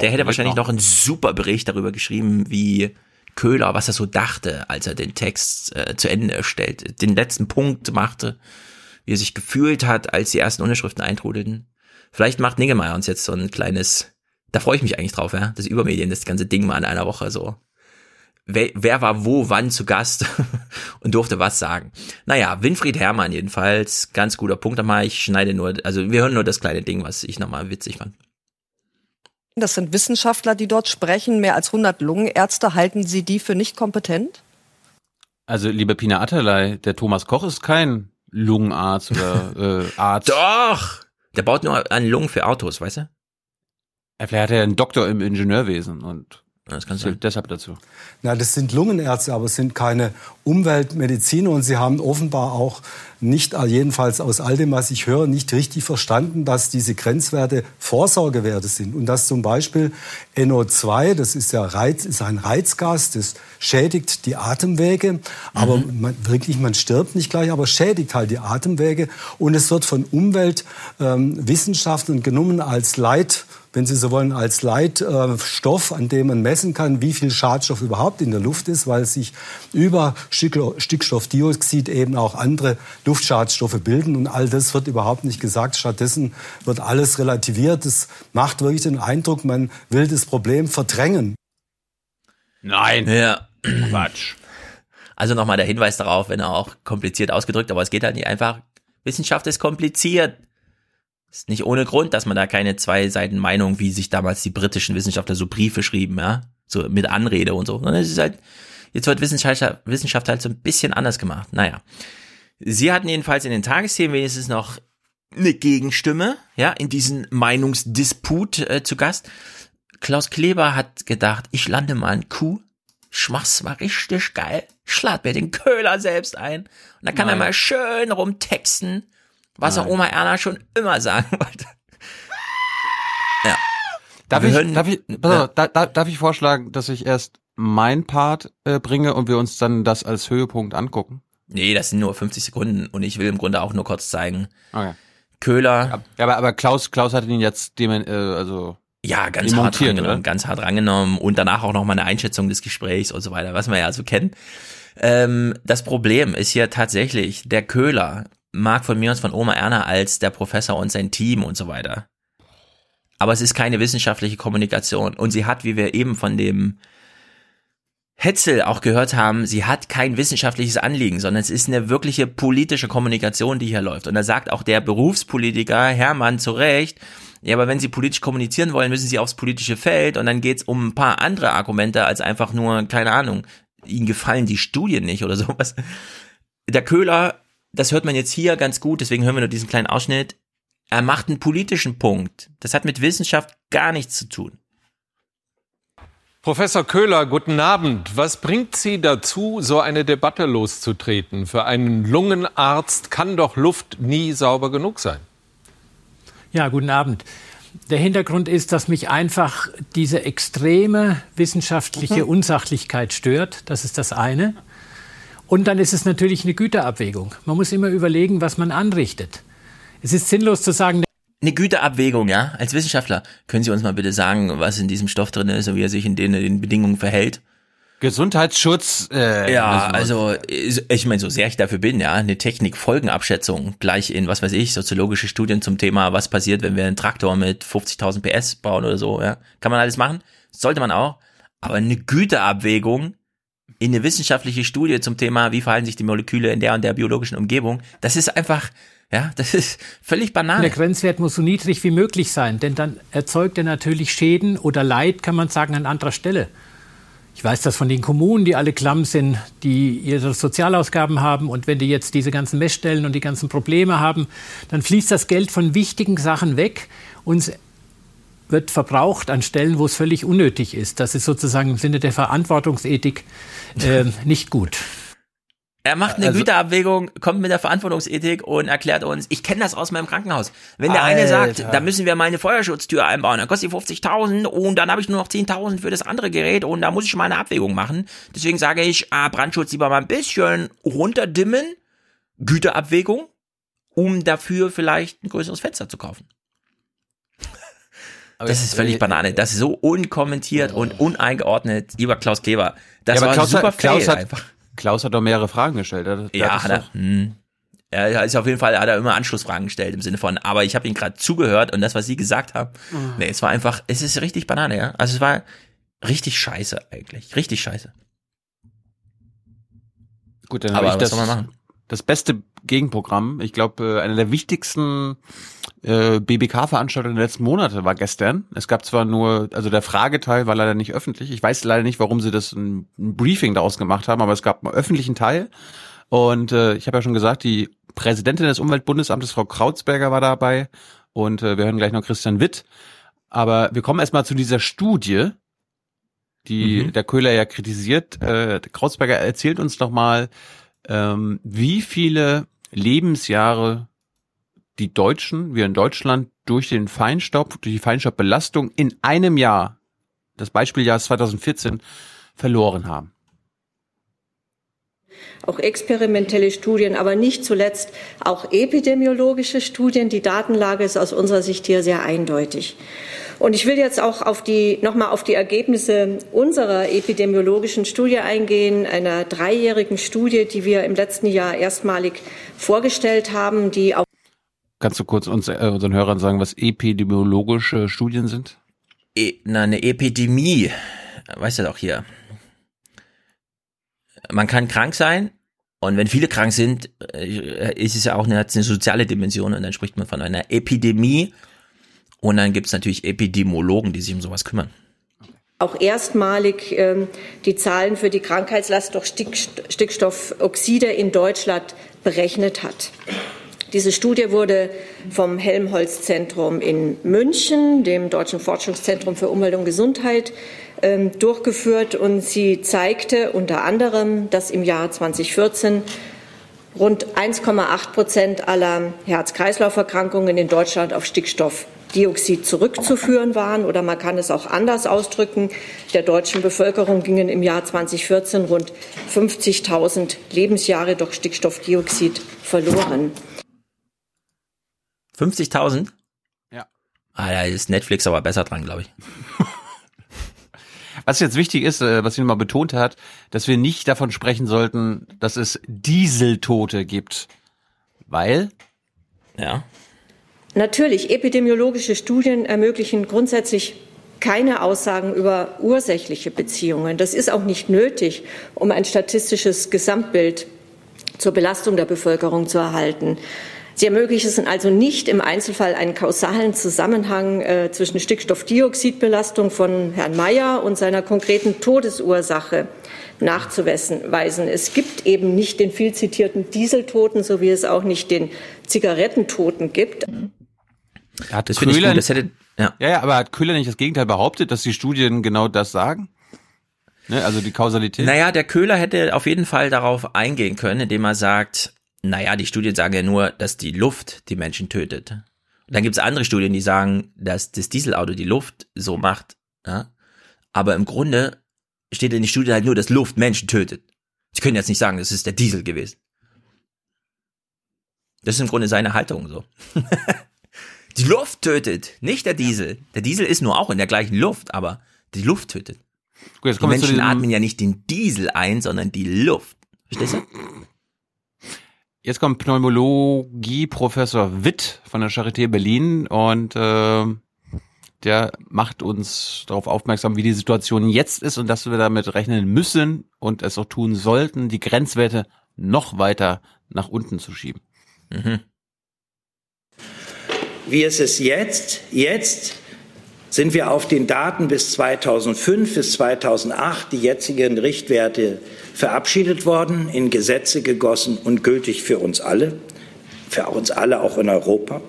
Der hätte wahrscheinlich noch. noch einen super Bericht darüber geschrieben, wie Köhler, was er so dachte, als er den Text äh, zu Ende erstellte, den letzten Punkt machte, wie er sich gefühlt hat, als die ersten Unterschriften eintrudelten. Vielleicht macht Niggemeier uns jetzt so ein kleines, da freue ich mich eigentlich drauf, ja, das Übermedien, das ganze Ding mal in einer Woche so. Wer, wer war wo, wann zu Gast und durfte was sagen. Naja, Winfried Herrmann jedenfalls, ganz guter Punkt nochmal. Ich schneide nur, also wir hören nur das kleine Ding, was ich nochmal witzig fand. Das sind Wissenschaftler, die dort sprechen. Mehr als 100 Lungenärzte. Halten Sie die für nicht kompetent? Also, liebe Pina Atterlei, der Thomas Koch ist kein Lungenarzt oder äh, Arzt. Doch! Der baut nur an Lungen für Autos, weißt du? Ja, Vielleicht hat er einen Doktor im Ingenieurwesen und das kann zählt deshalb dazu. Na, das sind Lungenärzte, aber es sind keine Umweltmediziner und sie haben offenbar auch nicht, äh, jedenfalls aus all dem, was ich höre, nicht richtig verstanden, dass diese Grenzwerte Vorsorgewerte sind. Und dass zum Beispiel NO2, das ist ja Reiz, ist ein Reizgas, das schädigt die Atemwege, aber man, wirklich, man stirbt nicht gleich, aber schädigt halt die Atemwege. Und es wird von Umweltwissenschaftlern genommen als Leit wenn Sie so wollen, als Leitstoff, an dem man messen kann, wie viel Schadstoff überhaupt in der Luft ist, weil sich über Stickstoffdioxid eben auch andere Luftschadstoffe bilden. Und all das wird überhaupt nicht gesagt. Stattdessen wird alles relativiert. Das macht wirklich den Eindruck, man will das Problem verdrängen. Nein. Ja. Quatsch. Also nochmal der Hinweis darauf, wenn auch kompliziert ausgedrückt, aber es geht halt nicht einfach. Wissenschaft ist kompliziert. Ist nicht ohne Grund, dass man da keine zwei Seiten Meinung, wie sich damals die britischen Wissenschaftler so Briefe schrieben, ja, so mit Anrede und so. Sondern es ist halt, jetzt wird Wissenschaft, Wissenschaft halt so ein bisschen anders gemacht. Naja. Sie hatten jedenfalls in den Tagesthemen wenigstens noch eine Gegenstimme, ja, in diesen Meinungsdisput äh, zu Gast. Klaus Kleber hat gedacht, ich lande mal ein Kuh, schmach's mal richtig geil, schlad mir den Köhler selbst ein und dann kann Nein. er mal schön rumtexten, was Nein. auch Oma Erna schon immer sagen wollte. Ja. Darf ich, hören- darf, ich, auf, da, da, darf ich vorschlagen, dass ich erst mein Part äh, bringe und wir uns dann das als Höhepunkt angucken? Nee, das sind nur 50 Sekunden und ich will im Grunde auch nur kurz zeigen. Okay. Köhler. Ja, aber, aber Klaus, Klaus hat ihn jetzt dem, äh, also Ja, ganz hart rangenommen, ganz hart rangenommen und danach auch noch mal eine Einschätzung des Gesprächs und so weiter, was wir ja so kennen. Ähm, das Problem ist hier tatsächlich, der Köhler mag von mir und von Oma Erna als der Professor und sein Team und so weiter. Aber es ist keine wissenschaftliche Kommunikation und sie hat, wie wir eben von dem Hetzel auch gehört haben, sie hat kein wissenschaftliches Anliegen, sondern es ist eine wirkliche politische Kommunikation, die hier läuft. Und da sagt auch der Berufspolitiker Hermann zu Recht, ja, aber wenn Sie politisch kommunizieren wollen, müssen Sie aufs politische Feld und dann geht's um ein paar andere Argumente als einfach nur, keine Ahnung, Ihnen gefallen die Studien nicht oder sowas. Der Köhler, das hört man jetzt hier ganz gut, deswegen hören wir nur diesen kleinen Ausschnitt. Er macht einen politischen Punkt. Das hat mit Wissenschaft gar nichts zu tun. Professor Köhler, guten Abend. Was bringt Sie dazu, so eine Debatte loszutreten? Für einen Lungenarzt kann doch Luft nie sauber genug sein. Ja, guten Abend. Der Hintergrund ist, dass mich einfach diese extreme wissenschaftliche Unsachlichkeit stört. Das ist das eine. Und dann ist es natürlich eine Güterabwägung. Man muss immer überlegen, was man anrichtet. Es ist sinnlos zu sagen, eine Güterabwägung, ja, als Wissenschaftler. Können Sie uns mal bitte sagen, was in diesem Stoff drin ist und wie er sich in den, in den Bedingungen verhält? Gesundheitsschutz. Äh, ja, also ich meine, so sehr ich dafür bin, ja, eine Technik-Folgenabschätzung gleich in, was weiß ich, soziologische Studien zum Thema, was passiert, wenn wir einen Traktor mit 50.000 PS bauen oder so, ja, kann man alles machen, sollte man auch, aber eine Güterabwägung in eine wissenschaftliche Studie zum Thema, wie verhalten sich die Moleküle in der und der biologischen Umgebung, das ist einfach, ja, das ist völlig banal. Der Grenzwert muss so niedrig wie möglich sein, denn dann erzeugt er natürlich Schäden oder Leid, kann man sagen, an anderer Stelle. Ich weiß das von den Kommunen, die alle klamm sind, die ihre Sozialausgaben haben. Und wenn die jetzt diese ganzen Messstellen und die ganzen Probleme haben, dann fließt das Geld von wichtigen Sachen weg und wird verbraucht an Stellen, wo es völlig unnötig ist. Das ist sozusagen im Sinne der Verantwortungsethik äh, nicht gut. Er macht eine Also- Güterabwägung, kommt mit der Verantwortungsethik und erklärt uns, ich kenne das aus meinem Krankenhaus. Wenn der eine sagt, Alter. da müssen wir mal eine Feuerschutztür einbauen, dann kostet die 50.000 und dann habe ich nur noch 10.000 für das andere Gerät und da muss ich mal eine Abwägung machen. Deswegen sage ich, ah, Brandschutz lieber mal ein bisschen runterdimmen, Güterabwägung, um dafür vielleicht ein größeres Fenster zu kaufen. Das ist völlig Banane. Das ist so unkommentiert und uneingeordnet. Lieber Klaus Kleber, das ja, war Klaus, super hat, Klaus, hat, einfach. Klaus hat doch mehrere Fragen gestellt. Der, der Ja, hat er. Hm. Er ist auf jeden Fall, hat er immer Anschlussfragen gestellt im Sinne von, aber ich habe ihn gerade zugehört und das, was Sie gesagt haben, Mhm. nee, es war einfach, es ist richtig Banane, ja. Also es war richtig scheiße eigentlich, richtig scheiße. Gut, dann Aber habe ich was das, soll man machen? Das beste Gegenprogramm. Ich glaube, äh, eine der wichtigsten äh, BBK-Veranstaltungen der letzten Monate war gestern. Es gab zwar nur, also der Frageteil war leider nicht öffentlich. Ich weiß leider nicht, warum sie das ein, ein Briefing daraus gemacht haben, aber es gab einen öffentlichen Teil. Und äh, ich habe ja schon gesagt, die Präsidentin des Umweltbundesamtes, Frau Krautsberger, war dabei. Und äh, wir hören gleich noch Christian Witt. Aber wir kommen erstmal zu dieser Studie, die Mhm. der Köhler ja kritisiert. Äh, Krautsberger erzählt uns noch mal, ähm, wie viele Lebensjahre die Deutschen, wir in Deutschland, durch den Feinstaub, durch die Feinstaubbelastung in einem Jahr, das Beispieljahr 2014, verloren haben. auch experimentelle Studien, aber nicht zuletzt auch epidemiologische Studien. Die Datenlage ist aus unserer Sicht hier sehr eindeutig. Und ich will jetzt auch auf die, nochmal auf die Ergebnisse unserer epidemiologischen Studie eingehen, einer dreijährigen Studie, die wir im letzten Jahr erstmalig vorgestellt haben, die auf Kannst du kurz uns, äh, unseren Hörern sagen, was epidemiologische Studien sind? E na, eine Epidemie, weißt du doch hier. Man kann krank sein und wenn viele krank sind, äh, ist es ja auch eine, eine soziale Dimension und dann spricht man von einer Epidemie und dann gibt's natürlich Epidemiologen, die sich um sowas kümmern. auch erstmalig ähm, die Zahlen für die Krankheitslast durch Stick Stickstoffoxide in Deutschland berechnet hat. Diese Studie wurde vom Helmholtz-Zentrum in München, dem Deutschen Forschungszentrum für Umwelt und Gesundheit, ähm, durchgeführt und sie zeigte unter anderem, dass im Jahr 2014 rund 1,8 Prozent aller Herz-Kreislauf-Erkrankungen in Deutschland auf Stickstoffdioxid zurückzuführen waren. Oder man kann es auch anders ausdrücken. Der deutschen Bevölkerung gingen im Jahr 2014 rund 50.000 Lebensjahre durch Stickstoffdioxid verloren. 50.000? Ja. Ah, da ist Netflix aber besser dran, glaube ich. Was jetzt wichtig ist, äh, was sie nochmal betont hat, dass wir nicht davon sprechen sollten, dass es Dieseltote gibt. Weil? Ja. Natürlich, epidemiologische Studien ermöglichen grundsätzlich keine Aussagen über ursächliche Beziehungen. Das ist auch nicht nötig, um ein statistisches Gesamtbild zur Belastung der Bevölkerung zu erhalten. Sie ermöglichen also nicht im Einzelfall einen kausalen Zusammenhang äh, zwischen Stickstoffdioxidbelastung von Herrn Mayer und seiner konkreten Todesursache nachzuweisen. Es gibt eben nicht den viel zitierten Dieseltoten, so wie es auch nicht den Zigarettentoten gibt. Hat Das Köhler- gut, das hätte, ja. Ja, ja, aber hat Köhler nicht das Gegenteil behauptet, dass die Studien genau das sagen? Ne, also die Kausalität? Naja, der Köhler hätte auf jeden Fall darauf eingehen können, indem er sagt, naja, die Studien sagen ja nur, dass die Luft die Menschen tötet. Und dann gibt's andere Studien, die sagen, dass das Dieselauto die Luft so macht. Ja? Aber im Grunde steht in der Studie halt nur, dass Luft Menschen tötet. Sie können jetzt nicht sagen, das ist der Diesel gewesen. Das ist im Grunde seine Haltung so. Die Luft tötet, nicht der Diesel. Der Diesel ist nur auch in der gleichen Luft, aber die Luft tötet. Gut, jetzt die Menschen atmen ja nicht den Diesel ein, sondern die Luft. Verstehst du? Jetzt kommt Pneumologie-Professor Witt von der Charité Berlin und äh, der macht uns darauf aufmerksam, wie die Situation jetzt ist und dass wir damit rechnen müssen und es auch tun sollten, die Grenzwerte noch weiter nach unten zu schieben. Wie ist es jetzt? Jetzt sind wir auf den Daten bis 2005, bis 2008, die jetzigen Richtwerte verabschiedet worden, in Gesetze gegossen und gültig für uns alle, für uns alle auch in Europa.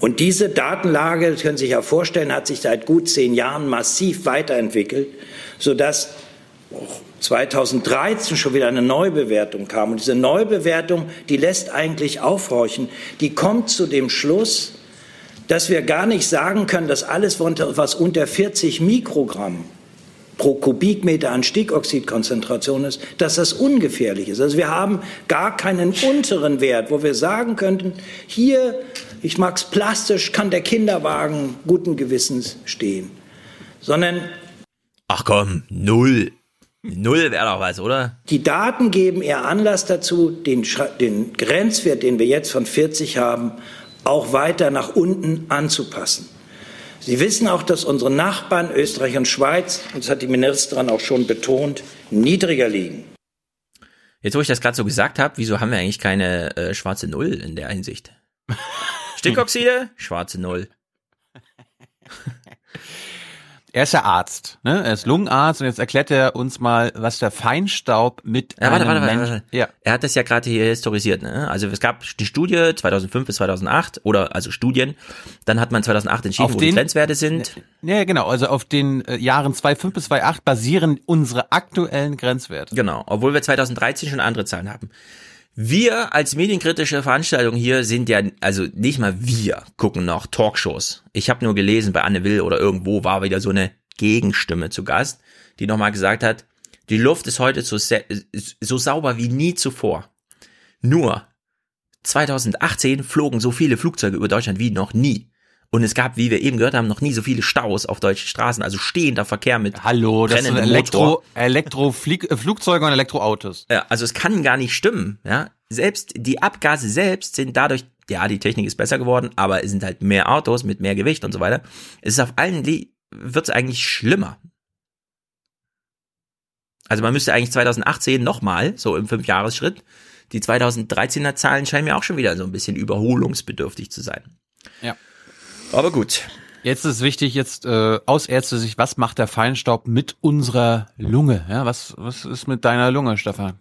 Und diese Datenlage, das können Sie sich ja vorstellen, hat sich seit gut zehn Jahren massiv weiterentwickelt, sodass 2013 schon wieder eine Neubewertung kam. Und diese Neubewertung, die lässt eigentlich aufhorchen. Die kommt zu dem Schluss, dass wir gar nicht sagen können, dass alles, was unter 40 Mikrogramm pro Kubikmeter an Stickoxidkonzentration ist, dass das ungefährlich ist. Also wir haben gar keinen unteren Wert, wo wir sagen könnten, hier, ich mag's plastisch, kann der Kinderwagen guten Gewissens stehen. Sondern Ach komm, null. Null wäre doch was, oder? Die Daten geben eher Anlass dazu, den, den Grenzwert, den wir jetzt von 40 haben, auch weiter nach unten anzupassen. Sie wissen auch, dass unsere Nachbarn Österreich und Schweiz, und das hat die Ministerin auch schon betont, niedriger liegen. Jetzt, wo ich das gerade so gesagt habe, wieso haben wir eigentlich keine äh, schwarze Null in der Hinsicht? Stickoxide, schwarze Null. Er ist ja Arzt, ne? Er ist Lungenarzt und jetzt erklärt er uns mal, was der Feinstaub mit Ja, warte, warte, warte, warte. Ja. Er hat das ja gerade hier historisiert. Ne? Also es gab die Studie 2005 bis 2008 oder also Studien. Dann hat man 2008 entschieden, Auf wo die den- Grenzwerte sind. Ja, genau. Also auf den äh, Jahren 2005 bis 2008 basieren unsere aktuellen Grenzwerte. Genau, obwohl wir 2013 schon andere Zahlen haben. Wir als medienkritische Veranstaltung hier sind ja, also nicht mal wir gucken noch Talkshows. Ich habe nur gelesen, bei Anne Will oder irgendwo war wieder so eine Gegenstimme zu Gast, die nochmal gesagt hat, die Luft ist heute so, so sauber wie nie zuvor. Nur 2018 flogen so viele Flugzeuge über Deutschland wie noch nie. Und es gab, wie wir eben gehört haben, noch nie so viele Staus auf deutschen Straßen, also stehender Verkehr mit Hallo, das sind. Elektro, Elektro äh, Flugzeuge und Elektroautos. Ja, also es kann gar nicht stimmen, ja. Selbst die Abgase selbst sind dadurch, ja, die Technik ist besser geworden, aber es sind halt mehr Autos mit mehr Gewicht und so weiter. Es ist auf allen, wird es eigentlich schlimmer. Also man müsste eigentlich 2018 nochmal, so im Fünfjahresschritt, die 2013er Zahlen scheinen mir auch schon wieder so ein bisschen überholungsbedürftig zu sein. Ja. Aber gut. Jetzt ist wichtig, jetzt äh, aus Ärzte-Sicht, was macht der Feinstaub mit unserer Lunge? Ja, was, was ist mit deiner Lunge, Stefan?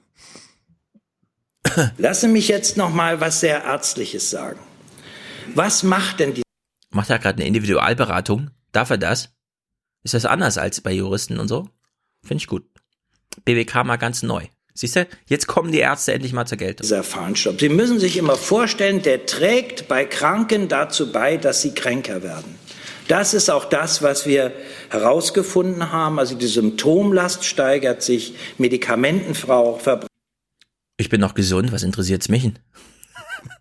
Lassen mich jetzt noch mal was sehr Ärztliches sagen. Was macht denn die Macht er gerade eine Individualberatung? Darf er das? Ist das anders als bei Juristen und so? Finde ich gut. BWK mal ganz neu. Siehst du, jetzt kommen die Ärzte endlich mal zur Geltung. dieser Feinstaub? Sie müssen sich immer vorstellen, der trägt bei Kranken dazu bei, dass sie kränker werden. Das ist auch das, was wir herausgefunden haben. Also die Symptomlast steigert sich, Medikamentenverbrauch Ich bin noch gesund, was interessiert's mich? denn?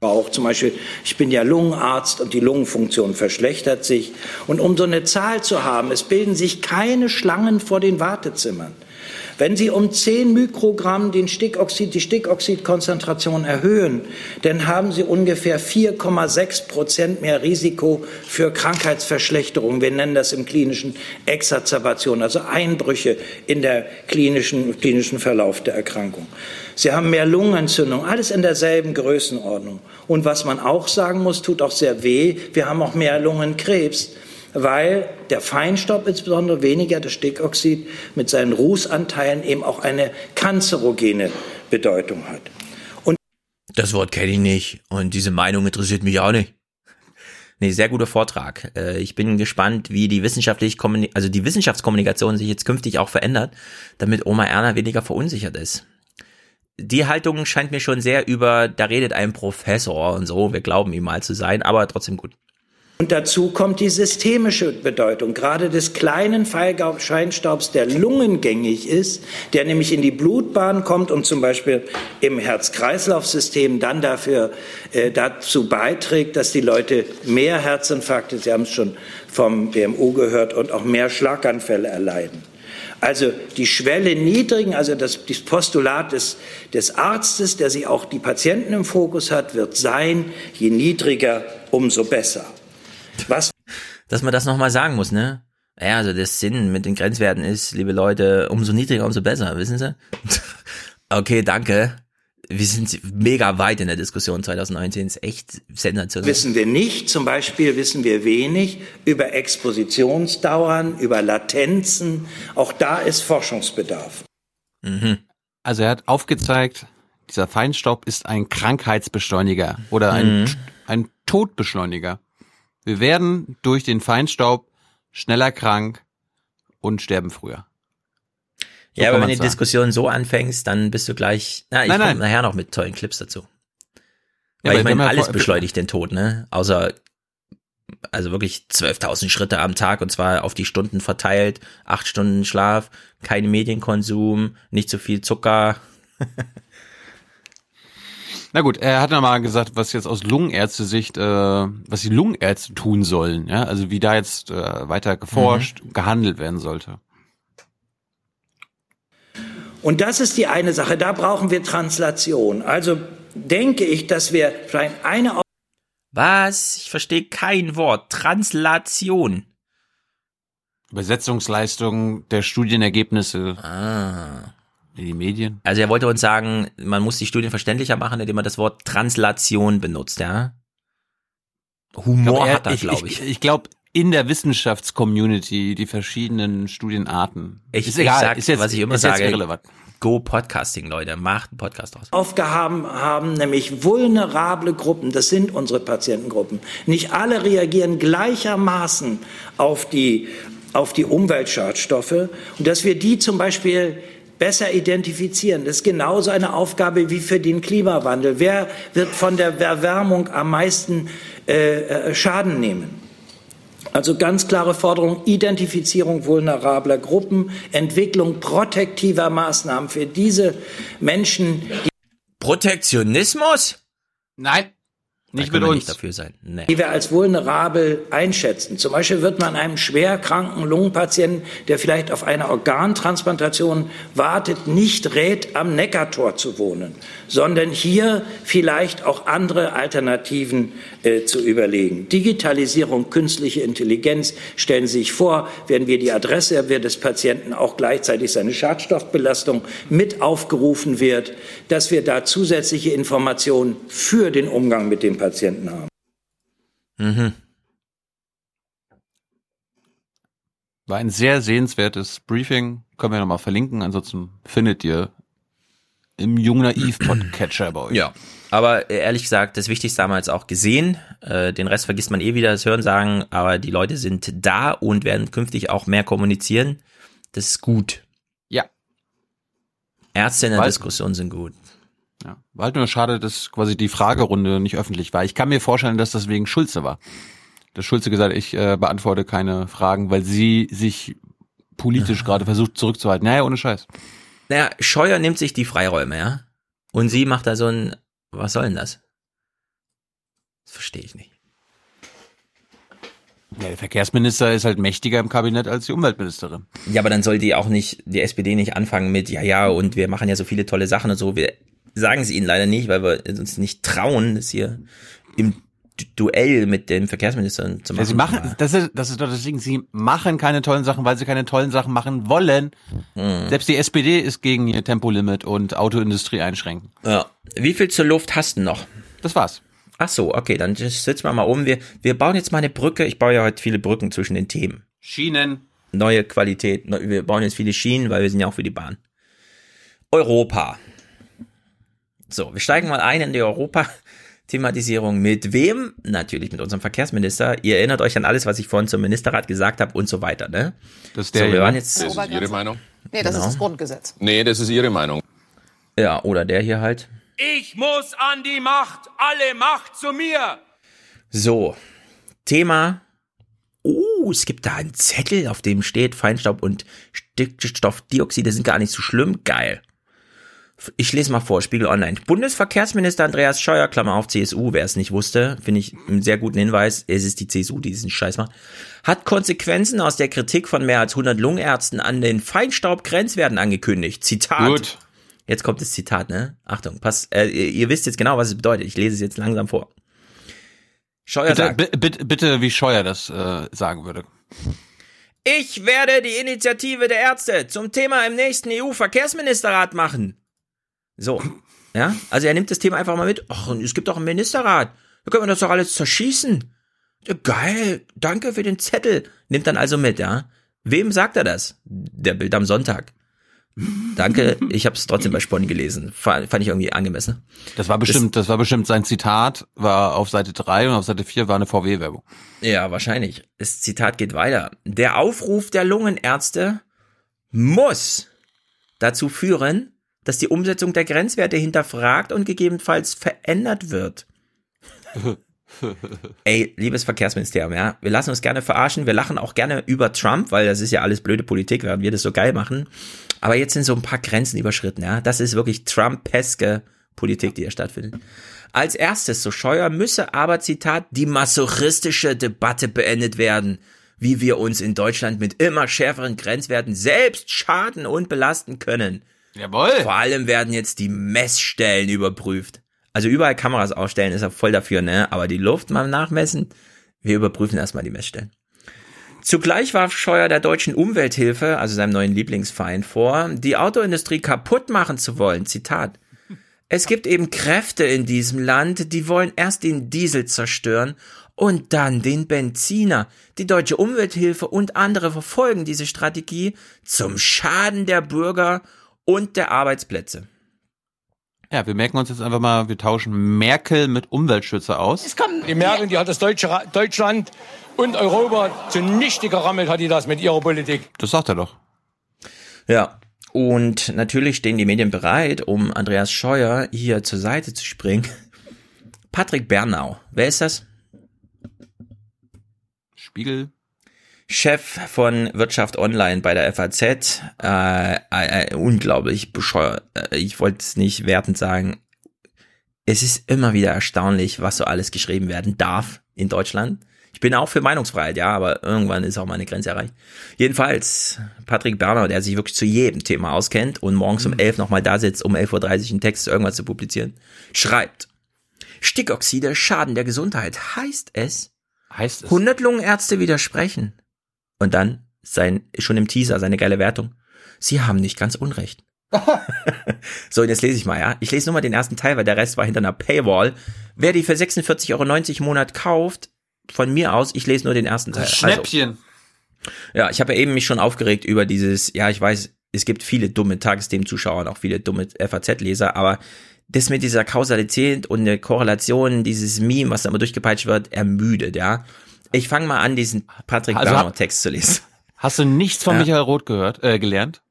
Auch zum Beispiel, ich bin ja Lungenarzt und die Lungenfunktion verschlechtert sich. Und um so eine Zahl zu haben, es bilden sich keine Schlangen vor den Wartezimmern. Wenn Sie um 10 Mikrogramm den Stickoxid, die Stickoxidkonzentration erhöhen, dann haben Sie ungefähr 4,6 Prozent mehr Risiko für Krankheitsverschlechterung. Wir nennen das im klinischen Exazerbation, also Einbrüche in der klinischen, klinischen Verlauf der Erkrankung. Sie haben mehr Lungenentzündung, alles in derselben Größenordnung. Und was man auch sagen muss, tut auch sehr weh, wir haben auch mehr Lungenkrebs weil der Feinstaub, insbesondere weniger das Stickoxid, mit seinen Rußanteilen eben auch eine kanzerogene Bedeutung hat. Das Wort kenne ich nicht und diese Meinung interessiert mich auch nicht. Nee, sehr guter Vortrag. Äh, Ich bin gespannt, wie die wissenschaftlich kommuni- also die Wissenschaftskommunikation sich jetzt künftig auch verändert, damit Oma Erna weniger verunsichert ist. Die Haltung scheint mir schon sehr über, da redet ein Professor und so, wir glauben ihm mal zu sein, aber trotzdem gut. Und dazu kommt die systemische Bedeutung, gerade des kleinen Feinstaubs, der lungengängig ist, der nämlich in die Blutbahn kommt und zum Beispiel im Herz-Kreislauf-System dann dafür, äh, dazu beiträgt, dass die Leute mehr Herzinfarkte, Sie haben es schon vom BMU gehört, und auch mehr Schlaganfälle erleiden. Also die Schwelle niedrigen, also das, das Postulat des, des Arztes, der sich auch die Patienten im Fokus hat, wird sein, je niedriger, umso besser. Was? Dass man das nochmal sagen muss, ne? Ja, also der Sinn mit den Grenzwerten ist, liebe Leute, umso niedriger, umso besser, wissen Sie? okay, danke. Wir sind mega weit in der Diskussion 2019, ist echt sensationell. Wissen wir nicht, zum Beispiel wissen wir wenig über Expositionsdauern, über Latenzen. Auch da ist Forschungsbedarf. Mhm. Also er hat aufgezeigt, dieser Feinstaub ist ein Krankheitsbeschleuniger oder ein, Mhm. ein Todbeschleuniger. Wir werden durch den Feinstaub schneller krank und sterben früher. So ja, aber wenn die sagen. Diskussion so anfängst, dann bist du gleich. Na, ich Nein, nachher noch mit tollen Clips dazu. Ja, Weil ich meine, alles beschleunigt den Tod, ne? Außer also wirklich 12.000 Schritte am Tag und zwar auf die Stunden verteilt, acht Stunden Schlaf, kein Medienkonsum, nicht zu viel Zucker. Na gut, er hat nochmal gesagt, was jetzt aus Lungenärzte-Sicht, äh, was die Lungenärzte tun sollen, ja, also wie da jetzt äh, weiter geforscht, gehandelt werden sollte. Und das ist die eine Sache, da brauchen wir Translation. Also denke ich, dass wir vielleicht eine Was? Ich verstehe kein Wort. Translation. Übersetzungsleistung der Studienergebnisse Ah. In die Medien. Also er wollte uns sagen, man muss die Studien verständlicher machen, indem man das Wort Translation benutzt, ja? Humor Aber er- hat er, glaube ich. Ich, ich glaube, in der Wissenschaftscommunity die verschiedenen Studienarten. Ich, ist egal, ich sag, ist jetzt, was ich immer sage, irrelevant. Go Podcasting, Leute, macht einen Podcast draus. Aufgaben haben, nämlich vulnerable Gruppen, das sind unsere Patientengruppen. Nicht alle reagieren gleichermaßen auf die, auf die Umweltschadstoffe und dass wir die zum Beispiel besser identifizieren. Das ist genauso eine Aufgabe wie für den Klimawandel. Wer wird von der Erwärmung am meisten äh, äh, Schaden nehmen? Also ganz klare Forderung, Identifizierung vulnerabler Gruppen, Entwicklung protektiver Maßnahmen für diese Menschen, die Protektionismus? Nein, nicht mit uns. Nicht dafür sein. Nee. die wir als vulnerabel einschätzen. Zum Beispiel wird man einem schwer kranken Lungenpatienten, der vielleicht auf eine Organtransplantation wartet, nicht rät, am Neckartor zu wohnen, sondern hier vielleicht auch andere Alternativen äh, zu überlegen. Digitalisierung, künstliche Intelligenz, stellen Sie sich vor, werden wir die Adresse wir des Patienten auch gleichzeitig seine Schadstoffbelastung mit aufgerufen wird, dass wir da zusätzliche Informationen für den Umgang mit dem Patienten haben. Mhm. War ein sehr sehenswertes Briefing. Können wir nochmal verlinken. Ansonsten findet ihr im Jung Naiv Podcatcher bei euch. Ja. Aber ehrlich gesagt, das Wichtigste haben wir jetzt auch gesehen. Äh, den Rest vergisst man eh wieder, das Hören sagen. Aber die Leute sind da und werden künftig auch mehr kommunizieren. Das ist gut. Ja. Ärzte in der Weil- Diskussion sind gut. Ja. War halt nur schade, dass quasi die Fragerunde nicht öffentlich war. Ich kann mir vorstellen, dass das wegen Schulze war. Dass Schulze gesagt hat, ich äh, beantworte keine Fragen, weil sie sich politisch gerade versucht zurückzuhalten. Naja, ohne Scheiß. Naja, Scheuer nimmt sich die Freiräume, ja? Und sie macht da so ein, was soll denn das? Das verstehe ich nicht. Ja, der Verkehrsminister ist halt mächtiger im Kabinett als die Umweltministerin. Ja, aber dann soll die auch nicht, die SPD nicht anfangen mit, ja, ja, und wir machen ja so viele tolle Sachen und so. Wir sagen es ihnen leider nicht, weil wir uns nicht trauen, das hier im Du- Duell mit dem Verkehrsminister zu machen. Ja, sie machen, das ist, das ist doch das Ding, sie machen keine tollen Sachen, weil sie keine tollen Sachen machen wollen. Mhm. Selbst die SPD ist gegen ihr Tempolimit und Autoindustrie einschränken. Ja. Wie viel zur Luft hast du noch? Das war's. Ach so, okay, dann sitzen wir mal um. Wir, wir bauen jetzt mal eine Brücke. Ich baue ja heute viele Brücken zwischen den Themen. Schienen. Neue Qualität. Wir bauen jetzt viele Schienen, weil wir sind ja auch für die Bahn. Europa. So, wir steigen mal ein in die Europa-Thematisierung. Mit wem? Natürlich mit unserem Verkehrsminister. Ihr erinnert euch an alles, was ich vorhin zum Ministerrat gesagt habe und so weiter, ne? Das ist so, der wir hier, waren jetzt. Das ist Ihre Meinung? Nee, das Genau. ist das Grundgesetz. Nee, das ist Ihre Meinung. Ja, oder der hier halt. Ich muss an die Macht, alle Macht zu mir. So, Thema. Oh, es gibt da einen Zettel, auf dem steht, Feinstaub und Stickstoffdioxide sind gar nicht so schlimm. Geil. Ich lese mal vor, Spiegel Online. Bundesverkehrsminister Andreas Scheuer, Klammer auf CSU, wer es nicht wusste, finde ich einen sehr guten Hinweis, es ist die CSU, die diesen Scheiß macht, hat Konsequenzen aus der Kritik von mehr als 100 Lungenärzten an den Feinstaubgrenzwerten angekündigt. Zitat. Gut. Jetzt kommt das Zitat, ne? Achtung, pass, äh, ihr wisst jetzt genau, was es bedeutet. Ich lese es jetzt langsam vor. Scheuer bitte, sagt. Bitte, bitte, wie Scheuer das äh, sagen würde. Ich werde die Initiative der Ärzte zum Thema im nächsten EU-Verkehrsministerrat machen. So. Ja, also er nimmt das Thema einfach mal mit. Ach, es gibt doch einen Ministerrat. Da können wir das doch alles zerschießen. Geil, danke für den Zettel. Nimmt dann also mit, ja. Wem sagt er das? Der Bild am Sonntag. Danke, ich habe es trotzdem bei Sponni gelesen. Fand, fand ich irgendwie angemessen. Das war bestimmt, das, das war bestimmt sein Zitat, war auf Seite 3 und auf Seite 4 war eine VW-Werbung. Ja, wahrscheinlich. Das Zitat geht weiter. Der Aufruf der Lungenärzte muss dazu führen, dass die Umsetzung der Grenzwerte hinterfragt und gegebenenfalls verändert wird. Ey, liebes Verkehrsministerium, ja, wir lassen uns gerne verarschen, wir lachen auch gerne über Trump, weil das ist ja alles blöde Politik, während wir das so geil machen. Aber jetzt sind so ein paar Grenzen überschritten, ja. Das ist wirklich Trumpeske Politik, die hier stattfindet. Als erstes, so scheuer müsse aber, Zitat, die masochistische Debatte beendet werden, wie wir uns in Deutschland mit immer schärferen Grenzwerten selbst schaden und belasten können. Jawohl. Vor allem werden jetzt die Messstellen überprüft. Also überall Kameras aufstellen ist er voll dafür, ne? Aber die Luft mal nachmessen, wir überprüfen erstmal die Messstellen. Zugleich warf Scheuer der deutschen Umwelthilfe, also seinem neuen Lieblingsfeind, vor, die Autoindustrie kaputt machen zu wollen. Zitat. Es gibt eben Kräfte in diesem Land, die wollen erst den Diesel zerstören und dann den Benziner. Die deutsche Umwelthilfe und andere verfolgen diese Strategie zum Schaden der Bürger und der Arbeitsplätze. Ja, wir merken uns jetzt einfach mal, wir tauschen Merkel mit Umweltschützer aus. Die Merkel, die hat das Deutsche, Deutschland und Europa zunichte gerammelt, hat die das mit ihrer Politik. Das sagt er doch. Ja, und natürlich stehen die Medien bereit, um Andreas Scheuer hier zur Seite zu springen. Patrick Bernau, wer ist das? Spiegel. Chef von Wirtschaft Online bei der FAZ. Äh, äh, äh, unglaublich bescheuert. Äh, ich wollte es nicht wertend sagen. Es ist immer wieder erstaunlich, was so alles geschrieben werden darf in Deutschland. Ich bin auch für Meinungsfreiheit, ja, aber irgendwann ist auch meine Grenze erreicht. Jedenfalls, Patrick Berner, der sich wirklich zu jedem Thema auskennt und morgens um mhm. elf nochmal da sitzt, um 11.30 Uhr einen Text irgendwas zu publizieren, schreibt, Stickoxide schaden der Gesundheit. Heißt es, heißt es 100 Lungenärzte widersprechen. Und dann sein, schon im Teaser seine geile Wertung. Sie haben nicht ganz unrecht. so, jetzt lese ich mal, ja. Ich lese nur mal den ersten Teil, weil der Rest war hinter einer Paywall. Wer die für 46,90 Euro im Monat kauft, von mir aus, ich lese nur den ersten Teil. Also Schnäppchen. Also, ja, ich habe ja eben mich schon aufgeregt über dieses, ja, ich weiß, es gibt viele dumme Tagesthemen-Zuschauer und auch viele dumme FAZ-Leser, aber das mit dieser Kausalität und der Korrelation, dieses Meme, was da immer durchgepeitscht wird, ermüdet, ja. Ich fange mal an, diesen Patrick also Bernau Text zu lesen. Hast du nichts von ja. Michael Roth gehört, äh, gelernt?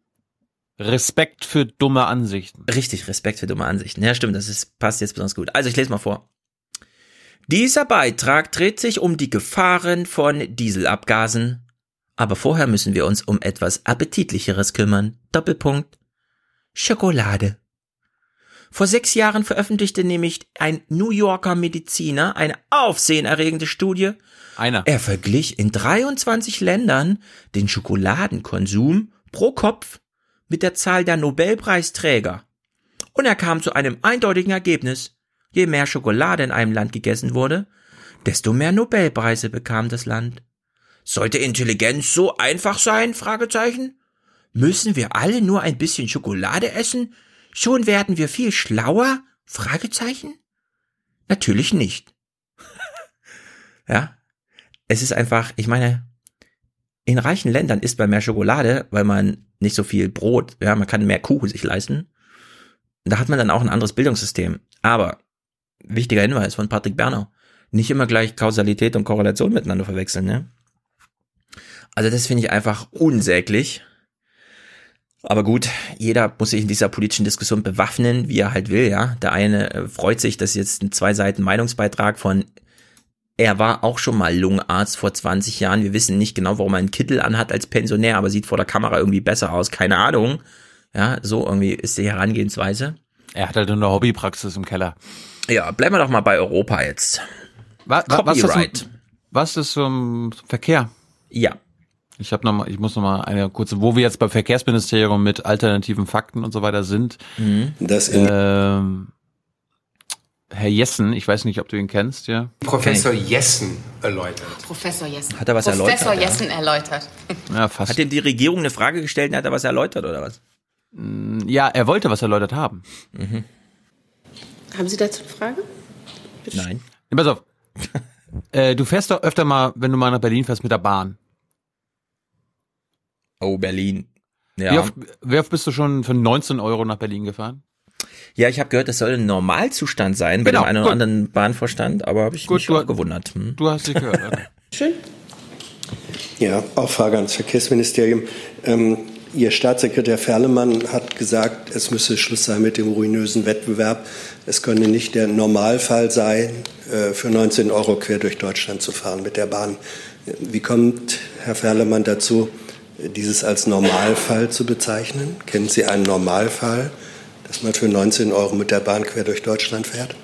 Respekt für dumme Ansichten. Richtig, Respekt für dumme Ansichten. Ja, stimmt, das ist, passt jetzt besonders gut. Also ich lese mal vor. Dieser Beitrag dreht sich um die Gefahren von Dieselabgasen. Aber vorher müssen wir uns um etwas Appetitlicheres kümmern. Doppelpunkt. Schokolade. Vor sechs Jahren veröffentlichte nämlich ein New Yorker Mediziner eine aufsehenerregende Studie. Einer. Er verglich in 23 Ländern den Schokoladenkonsum pro Kopf mit der Zahl der Nobelpreisträger. Und er kam zu einem eindeutigen Ergebnis. Je mehr Schokolade in einem Land gegessen wurde, desto mehr Nobelpreise bekam das Land. Sollte Intelligenz so einfach sein? Fragezeichen. Müssen wir alle nur ein bisschen Schokolade essen, Schon werden wir viel schlauer? Fragezeichen? Natürlich nicht. ja. Es ist einfach, ich meine, in reichen Ländern isst man mehr Schokolade, weil man nicht so viel Brot, ja, man kann mehr Kuchen sich leisten. Da hat man dann auch ein anderes Bildungssystem. Aber, wichtiger Hinweis von Patrick Bernau, nicht immer gleich Kausalität und Korrelation miteinander verwechseln, ne? Also das finde ich einfach unsäglich. Aber gut, jeder muss sich in dieser politischen Diskussion bewaffnen, wie er halt will, ja. Der eine äh, freut sich, dass jetzt ein zwei Seiten Meinungsbeitrag von er war auch schon mal Lungenarzt vor 20 Jahren. Wir wissen nicht genau, warum er einen Kittel anhat als Pensionär, aber sieht vor der Kamera irgendwie besser aus. Keine Ahnung. Ja, so irgendwie ist die Herangehensweise. Er hat halt eine Hobbypraxis im Keller. Ja, bleiben wir doch mal bei Europa jetzt. Was, was, Copyright. ist, was ist zum Verkehr? Ja. Ich habe noch mal, ich muss noch mal eine kurze, wo wir jetzt beim Verkehrsministerium mit alternativen Fakten und so weiter sind. Das in- ähm, Herr Jessen, ich weiß nicht, ob du ihn kennst, ja. Professor Jessen erläutert. Professor Jessen. Hat er was Professor erläutert, ja? Jessen erläutert. Ja, fast. Hat ihm die Regierung eine Frage gestellt und hat er was erläutert oder was? Ja, er wollte was erläutert haben. Haben Sie dazu eine Frage? Nein. Ja, pass auf. äh, du fährst doch öfter mal, wenn du mal nach Berlin fährst, mit der Bahn. Oh, Berlin. Ja. Wie, oft, wie oft bist du schon für 19 Euro nach Berlin gefahren? Ja, ich habe gehört, das soll ein Normalzustand sein bei Genau, dem einen oder anderen Bahnvorstand, aber habe ich Gut, mich du- auch gewundert. Hm. Du hast dich gehört. Okay. Schön. Ja, auch Frage ans Verkehrsministerium. Ähm, Ihr Staatssekretär Ferlemann hat gesagt, es müsse Schluss sein mit dem ruinösen Wettbewerb. Es könne nicht der Normalfall sein, äh, für 19 Euro quer durch Deutschland zu fahren mit der Bahn. Wie kommt Herr Ferlemann dazu, dieses als Normalfall zu bezeichnen? Kennen Sie einen Normalfall, dass man für 19 Euro mit der Bahn quer durch Deutschland fährt?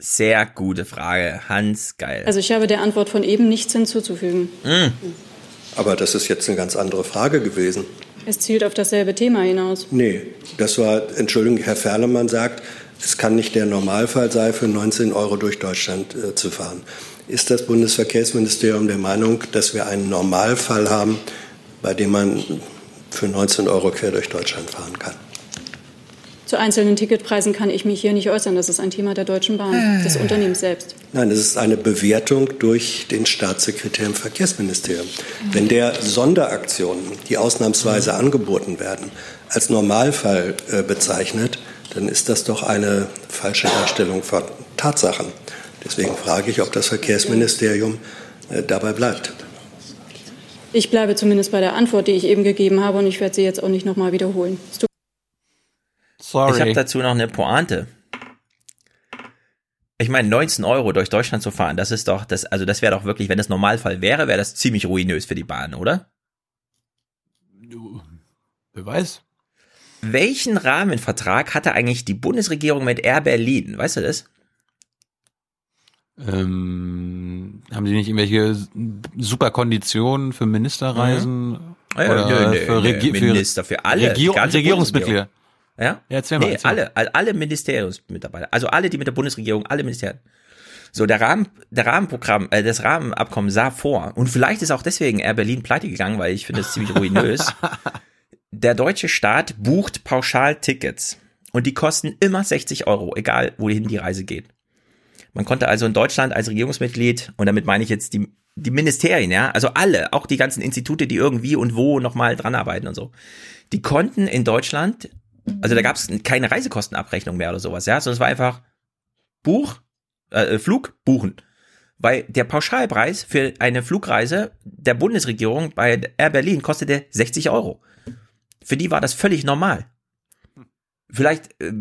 Sehr gute Frage. Hans, geil. Also ich habe der Antwort von eben nichts hinzuzufügen. Hm. Aber das ist jetzt eine ganz andere Frage gewesen. Es zielt auf dasselbe Thema hinaus. Nee, das war, Entschuldigung, Herr Ferlemann sagt, es kann nicht der Normalfall sein, für 19 Euro durch Deutschland äh, zu fahren. Ist das Bundesverkehrsministerium der Meinung, dass wir einen Normalfall haben, bei dem man für 19 Euro quer durch Deutschland fahren kann? Zu einzelnen Ticketpreisen kann ich mich hier nicht äußern. Das ist ein Thema der Deutschen Bahn, des Unternehmens selbst. Nein, es ist eine Bewertung durch den Staatssekretär im Verkehrsministerium. Wenn der Sonderaktionen, die ausnahmsweise angeboten werden, als Normalfall äh, bezeichnet, dann ist das doch eine falsche Darstellung von Tatsachen. Deswegen frage ich, ob das Verkehrsministerium äh, dabei bleibt. Ich bleibe zumindest bei der Antwort, die ich eben gegeben habe, und ich werde sie jetzt auch nicht nochmal wiederholen. Tut Ich habe dazu noch eine Pointe. Ich meine, 19 Euro durch Deutschland zu fahren, das ist doch, das, also das wäre doch wirklich, wenn das Normalfall wäre, wäre das ziemlich ruinös für die Bahn, oder? Wer weiß. Welchen Rahmenvertrag hatte eigentlich die Bundesregierung mit Air Berlin? Weißt du das? Ähm, haben die nicht irgendwelche super Konditionen für Ministerreisen? Ah ja, Oder nö, nö, für, nö, Minister, für alle, Regierung, Regierungsmitglieder. Ja? Ja, erzähl mal, Nee, erzähl alle, all- alle Ministeriumsmitarbeiter, also alle, die mit der Bundesregierung, alle Ministerien. So, der Rahmen, der Rahmenprogramm, äh, das Rahmenabkommen sah vor, und vielleicht ist auch deswegen Air Berlin pleite gegangen, weil ich finde es ziemlich ruinös. der deutsche Staat bucht pauschal Tickets. Und die kosten immer 60 Euro, egal wohin die Reise geht. Man konnte also in Deutschland als Regierungsmitglied, und damit meine ich jetzt die, die Ministerien, ja, also alle, auch die ganzen Institute, die irgendwie und wo nochmal dran arbeiten und so, die konnten in Deutschland, also da gab es keine Reisekostenabrechnung mehr oder sowas, ja, sondern es war einfach Buch, äh, Flug, buchen. Weil der Pauschalpreis für eine Flugreise der Bundesregierung bei Air Berlin kostete 60 Euro. Für die war das völlig normal. Vielleicht äh,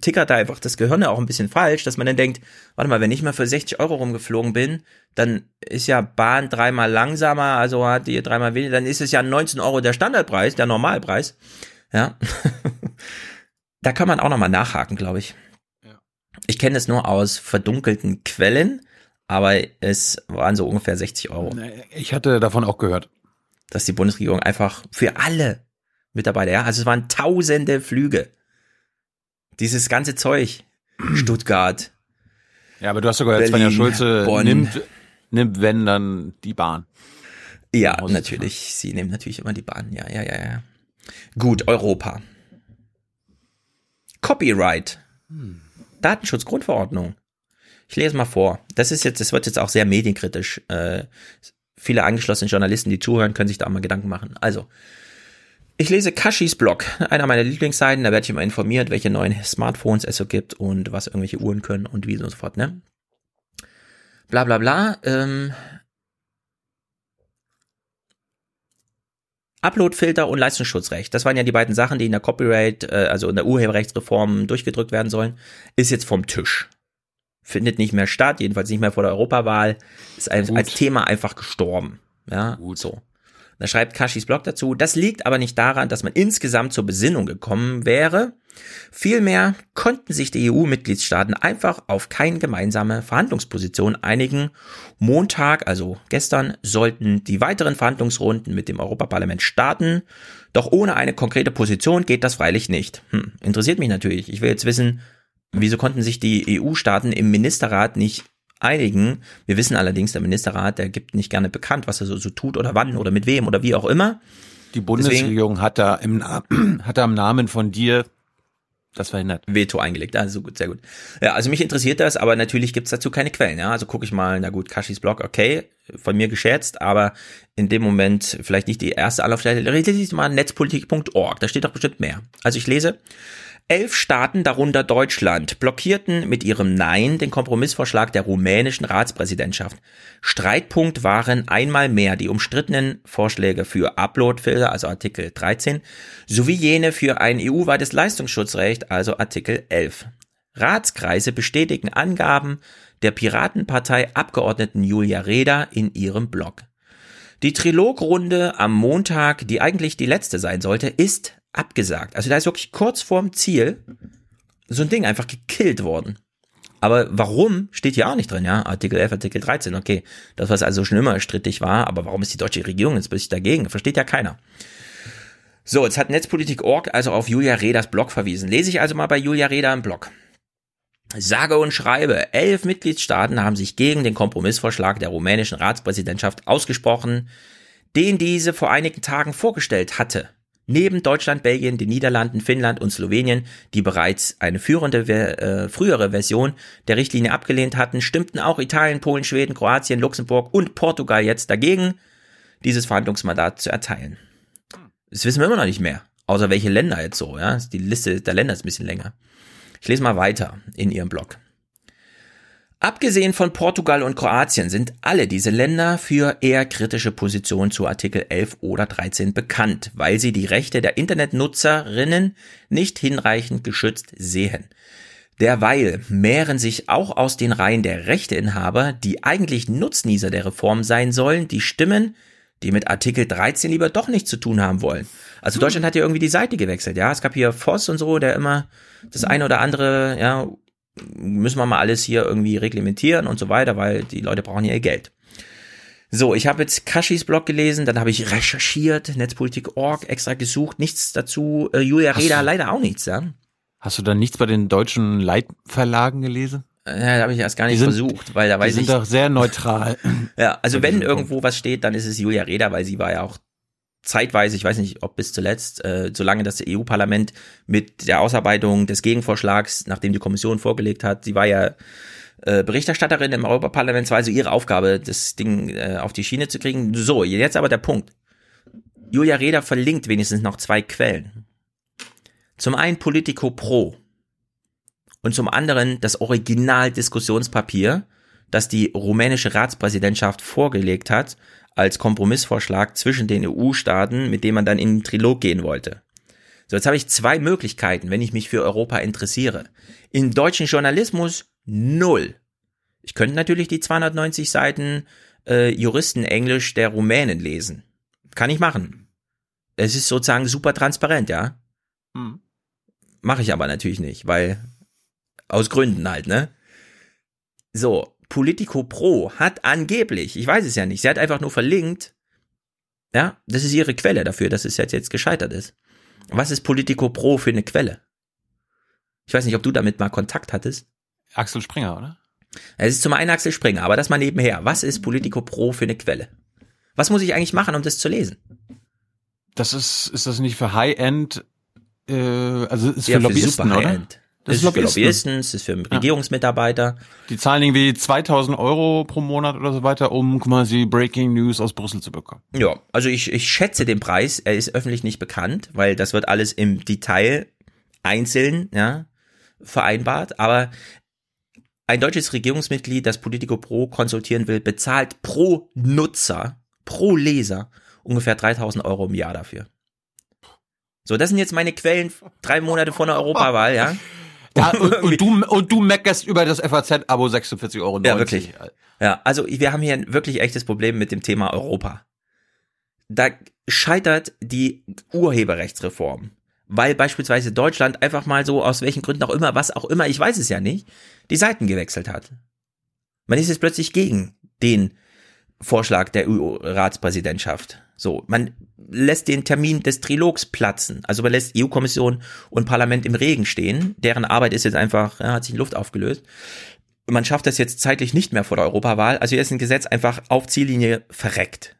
tickert da einfach das Gehirn auch ein bisschen falsch, dass man dann denkt, warte mal, wenn ich mal für 60 Euro rumgeflogen bin, dann ist ja Bahn dreimal langsamer, also hat die dreimal weniger, dann ist es ja 19 Euro der Standardpreis, der Normalpreis. Ja. da kann man auch nochmal nachhaken, glaube ich. Ich kenne es nur aus verdunkelten Quellen, aber es waren so ungefähr 60 Euro. Ich hatte davon auch gehört. Dass die Bundesregierung einfach für alle Mitarbeiter, ja, also es waren tausende Flüge. Dieses ganze Zeug. Stuttgart. Ja, aber du hast sogar gehört, Berlin, Svenja Schulze Bonn. nimmt, nimmt, wenn, dann die Bahn. Ja, natürlich. Sie nehmen natürlich immer die Bahn. Ja, ja, ja, ja. Gut, Europa. Copyright. Datenschutzgrundverordnung. Ich lese mal vor. Das ist jetzt, das wird jetzt auch sehr medienkritisch. Äh, viele angeschlossene Journalisten, die zuhören, können sich da mal Gedanken machen. Also, ich lese Kashis Blog, einer meiner Lieblingsseiten. Da werde ich immer informiert, welche neuen Smartphones es so gibt und was irgendwelche Uhren können und wie und so fort, ne? Bla bla bla. Ähm, Uploadfilter und Leistungsschutzrecht. Das waren ja die beiden Sachen, die in der Copyright, äh, also in der Urheberrechtsreform durchgedrückt werden sollen. Ist jetzt vom Tisch. findet nicht mehr statt, jedenfalls nicht mehr vor der Europawahl, ist als, als Thema einfach gestorben. Ja, Gut. so. Da schreibt Kashis Blog dazu, das liegt aber nicht daran, dass man insgesamt zur Besinnung gekommen wäre. Vielmehr konnten sich die EU-Mitgliedstaaten einfach auf keine gemeinsame Verhandlungsposition einigen. Montag, also gestern, sollten die weiteren Verhandlungsrunden mit dem Europaparlament starten. Doch ohne eine konkrete Position geht das freilich nicht. Hm, interessiert mich natürlich. Ich will jetzt wissen, wieso konnten sich die EU-Staaten im Ministerrat nicht einigen. Wir wissen allerdings, der Ministerrat, der gibt nicht gerne bekannt, was er so, so tut oder wann oder mit wem oder wie auch immer. Die Bundesregierung Deswegen, hat da im hat da im Namen von dir das verhindert. Veto eingelegt, also gut, sehr gut. Ja, also mich interessiert das, aber natürlich gibt's dazu keine Quellen. Ja, also gucke ich mal, na gut, Kashis Blog, okay, von mir geschätzt, aber in dem Moment vielleicht nicht die erste Anlaufstelle. Lese mal netzpolitik.org, da steht doch bestimmt mehr. Also ich lese, Elf Staaten, darunter Deutschland, blockierten mit ihrem Nein den Kompromissvorschlag der rumänischen Ratspräsidentschaft. Streitpunkt waren einmal mehr die umstrittenen Vorschläge für Uploadfilter, also Artikel 13, sowie jene für ein EU-weites Leistungsschutzrecht, also Artikel 11. Ratskreise bestätigen Angaben der Piratenpartei Abgeordneten Julia Reda in ihrem Blog. Die Trilogrunde am Montag, die eigentlich die letzte sein sollte, ist abgesagt. Also da ist wirklich kurz vorm Ziel so ein Ding einfach gekillt worden. Aber warum steht hier auch nicht drin, ja? Artikel 11, Artikel 13, okay. Das, was also schon immer strittig war, aber warum ist die deutsche Regierung jetzt plötzlich dagegen? Versteht ja keiner. So, jetzt hat Netzpolitik.org also auf Julia Reders Blog verwiesen. Lese ich also mal bei Julia Reda im Blog. Sage und schreibe, elf Mitgliedstaaten haben sich gegen den Kompromissvorschlag der rumänischen Ratspräsidentschaft ausgesprochen, den diese vor einigen Tagen vorgestellt hatte. Neben Deutschland, Belgien, den Niederlanden, Finnland und Slowenien, die bereits eine führende, äh, frühere Version der Richtlinie abgelehnt hatten, stimmten auch Italien, Polen, Schweden, Kroatien, Luxemburg und Portugal jetzt dagegen, dieses Verhandlungsmandat zu erteilen. Das wissen wir immer noch nicht mehr. Außer welche Länder jetzt so, ja. Die Liste der Länder ist ein bisschen länger. Ich lese mal weiter in ihrem Blog. Abgesehen von Portugal und Kroatien sind alle diese Länder für eher kritische Positionen zu Artikel 11 oder 13 bekannt, weil sie die Rechte der Internetnutzerinnen nicht hinreichend geschützt sehen. Derweil mehren sich auch aus den Reihen der Rechteinhaber, die eigentlich Nutznießer der Reform sein sollen, die Stimmen, die mit Artikel 13 lieber doch nichts zu tun haben wollen. Also Deutschland hat ja irgendwie die Seite gewechselt, ja. Es gab hier Voss und so, der immer das eine oder andere, ja, müssen wir mal alles hier irgendwie reglementieren und so weiter, weil die Leute brauchen ja ihr Geld. So, ich habe jetzt Kashis Blog gelesen, dann habe ich recherchiert, Netzpolitik.org extra gesucht, nichts dazu. Äh, Julia Reda du, leider auch nichts, ja. Hast du dann nichts bei den deutschen Leitverlagen gelesen? Ja, da habe ich erst gar nicht sind, versucht, weil da weiß ich. Die sind doch sehr neutral. ja, also wenn irgendwo was steht, dann ist es Julia Reda, weil sie war ja auch zeitweise, ich weiß nicht, ob bis zuletzt, äh, solange das EU-Parlament mit der Ausarbeitung des Gegenvorschlags, nachdem die Kommission vorgelegt hat, sie war ja äh, Berichterstatterin im Europaparlament, war also ihre Aufgabe, das Ding äh, auf die Schiene zu kriegen. So, jetzt aber der Punkt. Julia Reda verlinkt wenigstens noch zwei Quellen. Zum einen Politico Pro und zum anderen das Original-Diskussionspapier, das die rumänische Ratspräsidentschaft vorgelegt hat, als Kompromissvorschlag zwischen den EU-Staaten, mit dem man dann in den Trilog gehen wollte. So, jetzt habe ich zwei Möglichkeiten, wenn ich mich für Europa interessiere. In deutschen Journalismus null. Ich könnte natürlich die 290 Seiten äh, Juristenenglisch der Rumänen lesen. Kann ich machen. Es ist sozusagen super transparent, ja. Hm. Mache ich aber natürlich nicht, weil aus Gründen halt, ne? So, Politico Pro hat angeblich, ich weiß es ja nicht, sie hat einfach nur verlinkt, ja, das ist ihre Quelle dafür, dass es jetzt, jetzt gescheitert ist. Was ist Politico Pro für eine Quelle? Ich weiß nicht, ob du damit mal Kontakt hattest. Axel Springer, oder? Es ist zum einen Axel Springer, aber das mal nebenher. Was ist Politico Pro für eine Quelle? Was muss ich eigentlich machen, um das zu lesen? Das ist, ist das nicht für High-End, äh, also ist für ja, Lobbyisten, für oder? Das, ist, ist für Lobbyisten, das ist für Regierungsmitarbeiter. Die zahlen irgendwie 2000 Euro pro Monat oder so weiter, um quasi Breaking News aus Brüssel zu bekommen. Ja, also ich, ich schätze den Preis. Er ist öffentlich nicht bekannt, weil das wird alles im Detail einzeln ja, vereinbart. Aber ein deutsches Regierungsmitglied, das Politico Pro konsultieren will, bezahlt pro Nutzer, pro Leser ungefähr 3000 Euro im Jahr dafür. So, das sind jetzt meine Quellen drei Monate vor der Europawahl, ja. Ja, und, und, du, und du meckerst über das FAZ-Abo 46,90 Euro. Ja, wirklich. Ja, also wir haben hier ein wirklich echtes Problem mit dem Thema Europa. Da scheitert die Urheberrechtsreform, weil beispielsweise Deutschland einfach mal so, aus welchen Gründen auch immer, was auch immer, ich weiß es ja nicht, die Seiten gewechselt hat. Man ist jetzt plötzlich gegen den Vorschlag der EU-Ratspräsidentschaft. So, man lässt den Termin des Trilogs platzen. Also man lässt EU-Kommission und Parlament im Regen stehen. Deren Arbeit ist jetzt einfach, ja, hat sich in Luft aufgelöst. Man schafft das jetzt zeitlich nicht mehr vor der Europawahl. Also hier ist ein Gesetz einfach auf Ziellinie verreckt.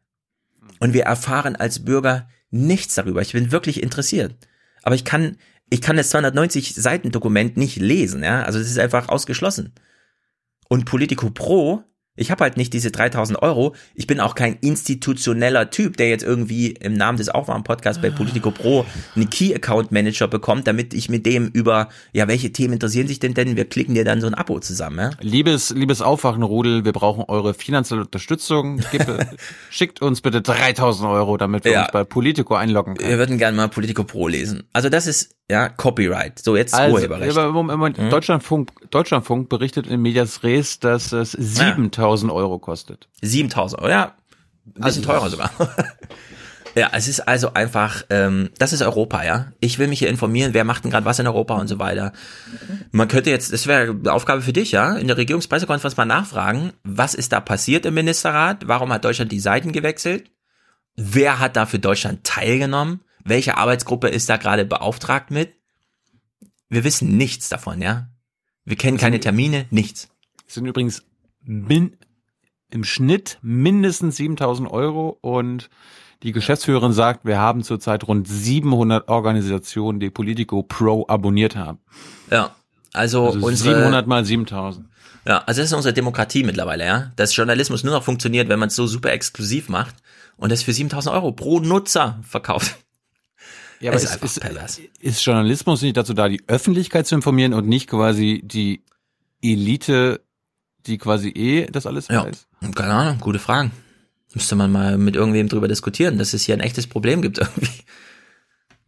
Und wir erfahren als Bürger nichts darüber. Ich bin wirklich interessiert. Aber ich kann, ich kann das 290 Seiten Dokument nicht lesen, ja. Also es ist einfach ausgeschlossen. Und Politico Pro ich habe halt nicht diese 3000 Euro. Ich bin auch kein institutioneller Typ, der jetzt irgendwie im Namen des Aufwärm-Podcasts bei Politico Pro einen Key-Account-Manager bekommt, damit ich mit dem über, ja, welche Themen interessieren sich denn denn? Wir klicken dir dann so ein Abo zusammen. Ja? Liebes, liebes Aufwachenrudel, wir brauchen eure finanzielle Unterstützung. Gib, schickt uns bitte 3000 Euro, damit wir Ja. uns bei Politico einloggen können. Wir würden gerne mal Politico Pro lesen. Also das ist, ja, Copyright. So, jetzt Also, Urheberrecht. aber Moment, Hm? Deutschlandfunk, Deutschlandfunk berichtet in Medias Res, dass es 7000 Euro kostet. 7000 Euro, ja. Ein bisschen Also, teurer sogar. ja, es ist also einfach, ähm, das ist Europa, ja. Ich will mich hier informieren, wer macht denn gerade was in Europa und so weiter. Man könnte jetzt, das wäre eine Aufgabe für dich, ja, in der Regierungspressekonferenz mal nachfragen, was ist da passiert im Ministerrat? Warum hat Deutschland die Seiten gewechselt? Wer hat da für Deutschland teilgenommen? Welche Arbeitsgruppe ist da gerade beauftragt mit? Wir wissen nichts davon, ja. Wir kennen keine Termine, nichts. Es sind übrigens min, im Schnitt mindestens 7000 Euro und die Geschäftsführerin sagt, wir haben zurzeit rund 700 Organisationen, die Politico Pro abonniert haben. Ja, also, Also unsere 700 mal 7000. Ja, also das ist unsere Demokratie mittlerweile, ja. Dass Journalismus nur noch funktioniert, wenn man es so super exklusiv macht und das für 7000 Euro pro Nutzer verkauft. Ja, aber ist, ist ist, ist Journalismus nicht dazu da, die Öffentlichkeit zu informieren und nicht quasi die Elite, die quasi eh das alles Ja, weiß? keine Ahnung, gute Fragen. Müsste man mal mit irgendwem drüber diskutieren, dass es hier ein echtes Problem gibt irgendwie.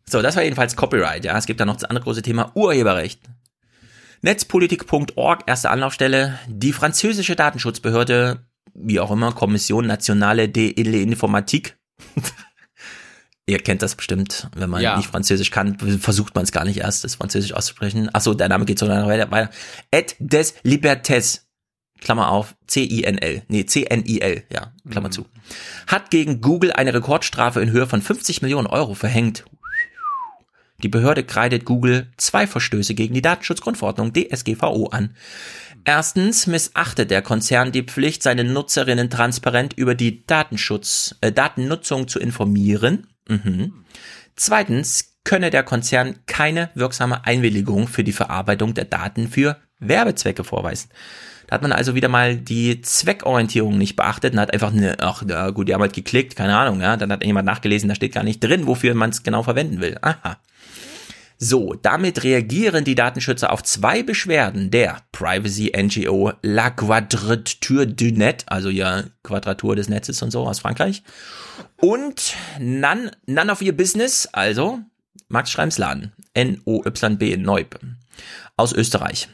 So, das war jedenfalls Copyright, ja. Es gibt da noch das andere große Thema Urheberrecht. Netzpolitik.org, erste Anlaufstelle. Die französische Datenschutzbehörde, wie auch immer, Kommission Nationale de l'Informatique. Ihr kennt das bestimmt, wenn man Ja. nicht Französisch kann, versucht man es gar nicht erst, das Französisch auszusprechen. Achso, der Name geht so lange weiter. weiter. Et des Libertés, Klammer auf, C-I-N-L, nee, C-N-I-L, ja, Klammer zu, hat gegen Google eine Rekordstrafe in Höhe von 50 Millionen Euro verhängt. Die Behörde kreidet Google zwei Verstöße gegen die Datenschutzgrundverordnung DSGVO an. Erstens missachtet der Konzern die Pflicht, seine Nutzerinnen transparent über die Datenschutz, äh, Datennutzung zu informieren. Mhm. Zweitens könne der Konzern keine wirksame Einwilligung für die Verarbeitung der Daten für Werbezwecke vorweisen. Da hat man also wieder mal die Zweckorientierung nicht beachtet und hat einfach eine, ach, ja, gut, die haben halt geklickt, keine Ahnung, ja, dann hat jemand nachgelesen, da steht gar nicht drin, wofür man es genau verwenden will. Aha. So, damit reagieren die Datenschützer auf zwei Beschwerden der Privacy NGO La Quadrature du Net, also ja Quadratur des Netzes und so aus Frankreich, und None, None of Your Business, also Max Schreims Laden, N-O-Y-B, Neub, aus Österreich.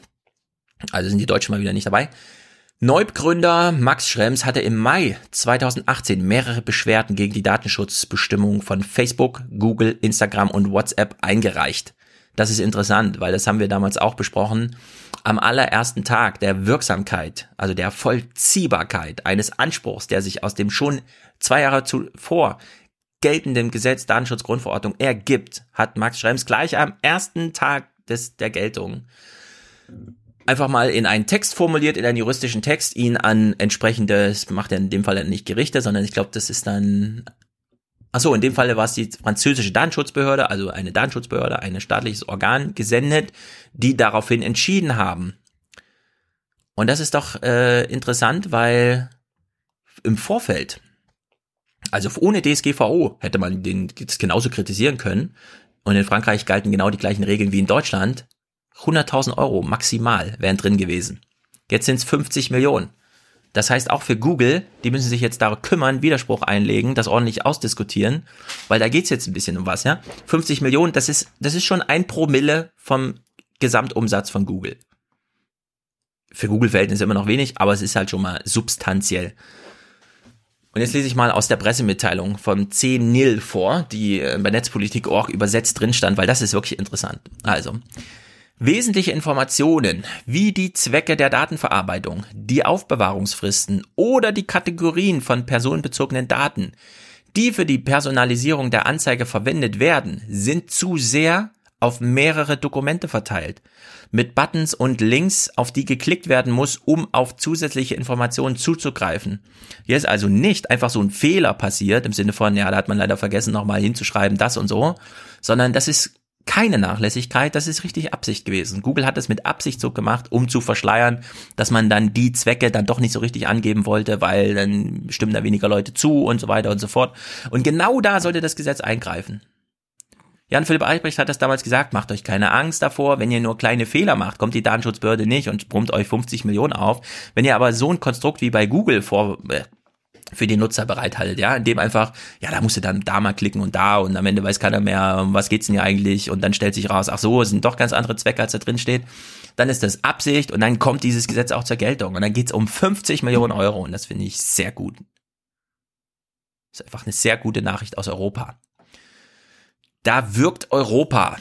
Also sind die Deutschen mal wieder nicht dabei. Neub-Gründer Max Schrems hatte im Mai 2018 mehrere Beschwerden gegen die Datenschutzbestimmungen von Facebook, Google, Instagram und WhatsApp eingereicht. Das ist interessant, weil das haben wir damals auch besprochen. Am allerersten Tag der Wirksamkeit, also der Vollziehbarkeit eines Anspruchs, der sich aus dem schon zwei Jahre zuvor geltenden Gesetz Datenschutzgrundverordnung ergibt, hat Max Schrems gleich am ersten Tag des, der Geltung einfach mal in einen Text formuliert, in einen juristischen Text, ihn an entsprechendes, macht er in dem Fall nicht Gerichte, sondern ich glaube, das ist dann, ach so, in dem Falle war es die französische Datenschutzbehörde, also eine Datenschutzbehörde, ein staatliches Organ gesendet, die daraufhin entschieden haben. Und das ist doch äh, interessant, weil im Vorfeld, also ohne DSGVO hätte man den das genauso kritisieren können. Und in Frankreich galten genau die gleichen Regeln wie in Deutschland. 100.000 Euro maximal wären drin gewesen. Jetzt sind es 50 Millionen. Das heißt auch für Google, die müssen sich jetzt darum kümmern, Widerspruch einlegen, das ordentlich ausdiskutieren, weil da geht's jetzt ein bisschen um was, ja. 50 Millionen, das ist, das ist schon ein Promille vom Gesamtumsatz von Google. Für Google-Verhältnisse immer noch wenig, aber es ist halt schon mal substanziell. Und jetzt lese ich mal aus der Pressemitteilung von C. Nil vor, die äh, bei Netzpolitik.org übersetzt drin stand, weil das ist wirklich interessant. Also, wesentliche Informationen wie die Zwecke der Datenverarbeitung, die Aufbewahrungsfristen oder die Kategorien von personenbezogenen Daten, die für die Personalisierung der Anzeige verwendet werden, sind zu sehr auf mehrere Dokumente verteilt, mit Buttons und Links, auf die geklickt werden muss, um auf zusätzliche Informationen zuzugreifen. Hier ist also nicht einfach so ein Fehler passiert, im Sinne von, ja, da hat man leider vergessen, nochmal hinzuschreiben, das und so, sondern das ist keine Nachlässigkeit, das ist richtig Absicht gewesen. Google hat es mit Absicht so gemacht, um zu verschleiern, dass man dann die Zwecke dann doch nicht so richtig angeben wollte, weil dann stimmen da weniger Leute zu und so weiter und so fort. Und genau da sollte das Gesetz eingreifen. Jan Philipp Albrecht hat das damals gesagt, macht euch keine Angst davor, wenn ihr nur kleine Fehler macht, kommt die Datenschutzbehörde nicht und brummt euch 50 Millionen auf. Wenn ihr aber so ein Konstrukt wie bei Google vor, äh, für die Nutzer bereithaltet, ja, indem einfach, ja, da musst du dann da mal klicken und da und am Ende weiß keiner mehr, was geht's denn hier eigentlich und dann stellt sich raus, ach so, es sind doch ganz andere Zwecke, als da drin steht, dann ist das Absicht und dann kommt dieses Gesetz auch zur Geltung und dann geht's um 50 Millionen Euro und das finde ich sehr gut. Das ist einfach eine sehr gute Nachricht aus Europa da wirkt Europa.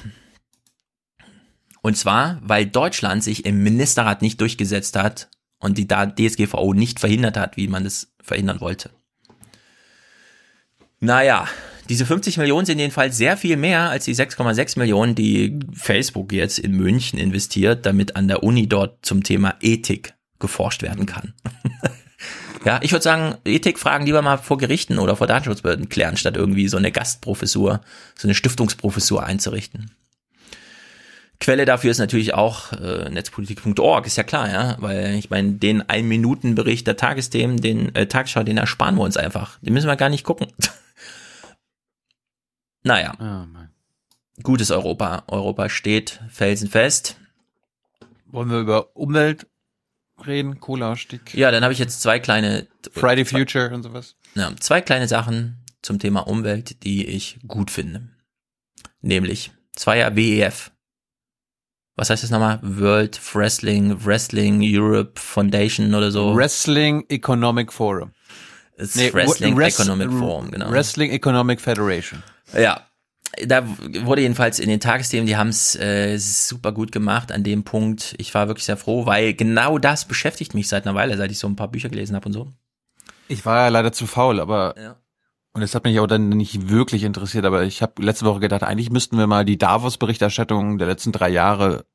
Und zwar, weil Deutschland sich im Ministerrat nicht durchgesetzt hat und die DSGVO nicht verhindert hat, wie man es verhindern wollte. Naja, diese 50 Millionen sind jedenfalls sehr viel mehr als die 6,6 Millionen, die Facebook jetzt in München investiert, damit an der Uni dort zum Thema Ethik geforscht werden kann. Ja, ich würde sagen, Ethikfragen lieber mal vor Gerichten oder vor Datenschutzbehörden klären, statt irgendwie so eine Gastprofessur, so eine Stiftungsprofessur einzurichten. Quelle dafür ist natürlich auch äh, netzpolitik.org, ist ja klar, ja, weil ich meine, den ein Minuten Bericht der Tagesthemen, den äh, Tagesschau, den ersparen wir uns einfach. Den müssen wir gar nicht gucken. naja. Oh, Gutes Europa. Europa steht felsenfest. Wollen wir über Umwelt reden, Kohleausstieg. Ja, dann habe ich jetzt zwei kleine Friday Future und sowas. Ja, zwei kleine Sachen zum Thema Umwelt, die ich gut finde. Nämlich zweier WEF. Was heißt das nochmal? World Wrestling, Wrestling Europe Foundation oder so. Wrestling Economic Forum. Nee, Wrestling Rest Economic Forum, genau. Wrestling Economic Federation. Ja, da wurde jedenfalls in den Tagesthemen, die haben es äh, super gut gemacht an dem Punkt. Ich war wirklich sehr froh, weil genau das beschäftigt mich seit einer Weile, seit ich so ein paar Bücher gelesen habe und so. Ich war ja leider zu faul, aber ja. Und es hat mich auch dann nicht wirklich interessiert. Aber ich habe letzte Woche gedacht, eigentlich müssten wir mal die Davos-Berichterstattung der letzten drei Jahre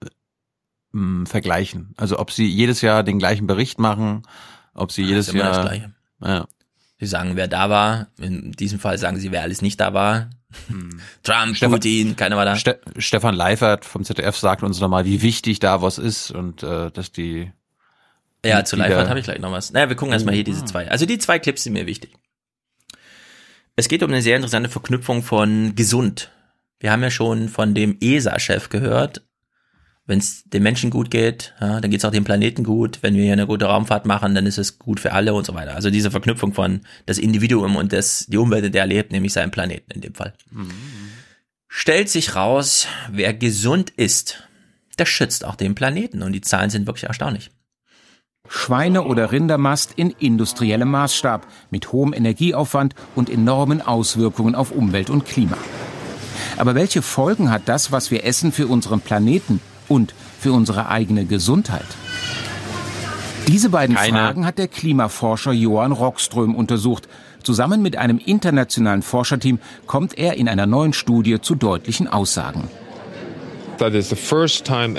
mh, mm, vergleichen. Also ob sie jedes Jahr den gleichen Bericht machen, ob sie jedes Jahr das Gleiche. Ja. Sie sagen, wer da war. In diesem Fall sagen sie, wer alles nicht da war. Hm. Trump, Stefan, Putin, keiner war da. Ste Stefan Leifert vom ZDF sagt uns nochmal, wie wichtig da was ist und äh, dass die. Ja, zu Leifert habe ich gleich noch was. Naja, wir gucken erstmal hier diese zwei. Also die zwei Clips sind mir wichtig. Es geht um eine sehr interessante Verknüpfung von gesund. Wir haben ja schon von dem ESA-Chef gehört, wenn es den Menschen gut geht, ja, dann geht es auch dem Planeten gut. Wenn wir hier eine gute Raumfahrt machen, dann ist es gut für alle und so weiter. Also diese Verknüpfung von das Individuum und das, die Umwelt, in der er lebt, nämlich seinen Planeten in dem Fall. Mhm. Stellt sich raus, wer gesund ist, der schützt auch den Planeten und die Zahlen sind wirklich erstaunlich. Schweine- oder Rindermast in industriellem Maßstab, mit hohem Energieaufwand und enormen Auswirkungen auf Umwelt und Klima. Aber welche Folgen hat das, was wir essen, für unseren Planeten und für unsere eigene Gesundheit? Diese beiden Keine. Fragen hat der Klimaforscher Johann Rockström untersucht. Zusammen mit einem internationalen Forscherteam kommt er in einer neuen Studie zu deutlichen Aussagen.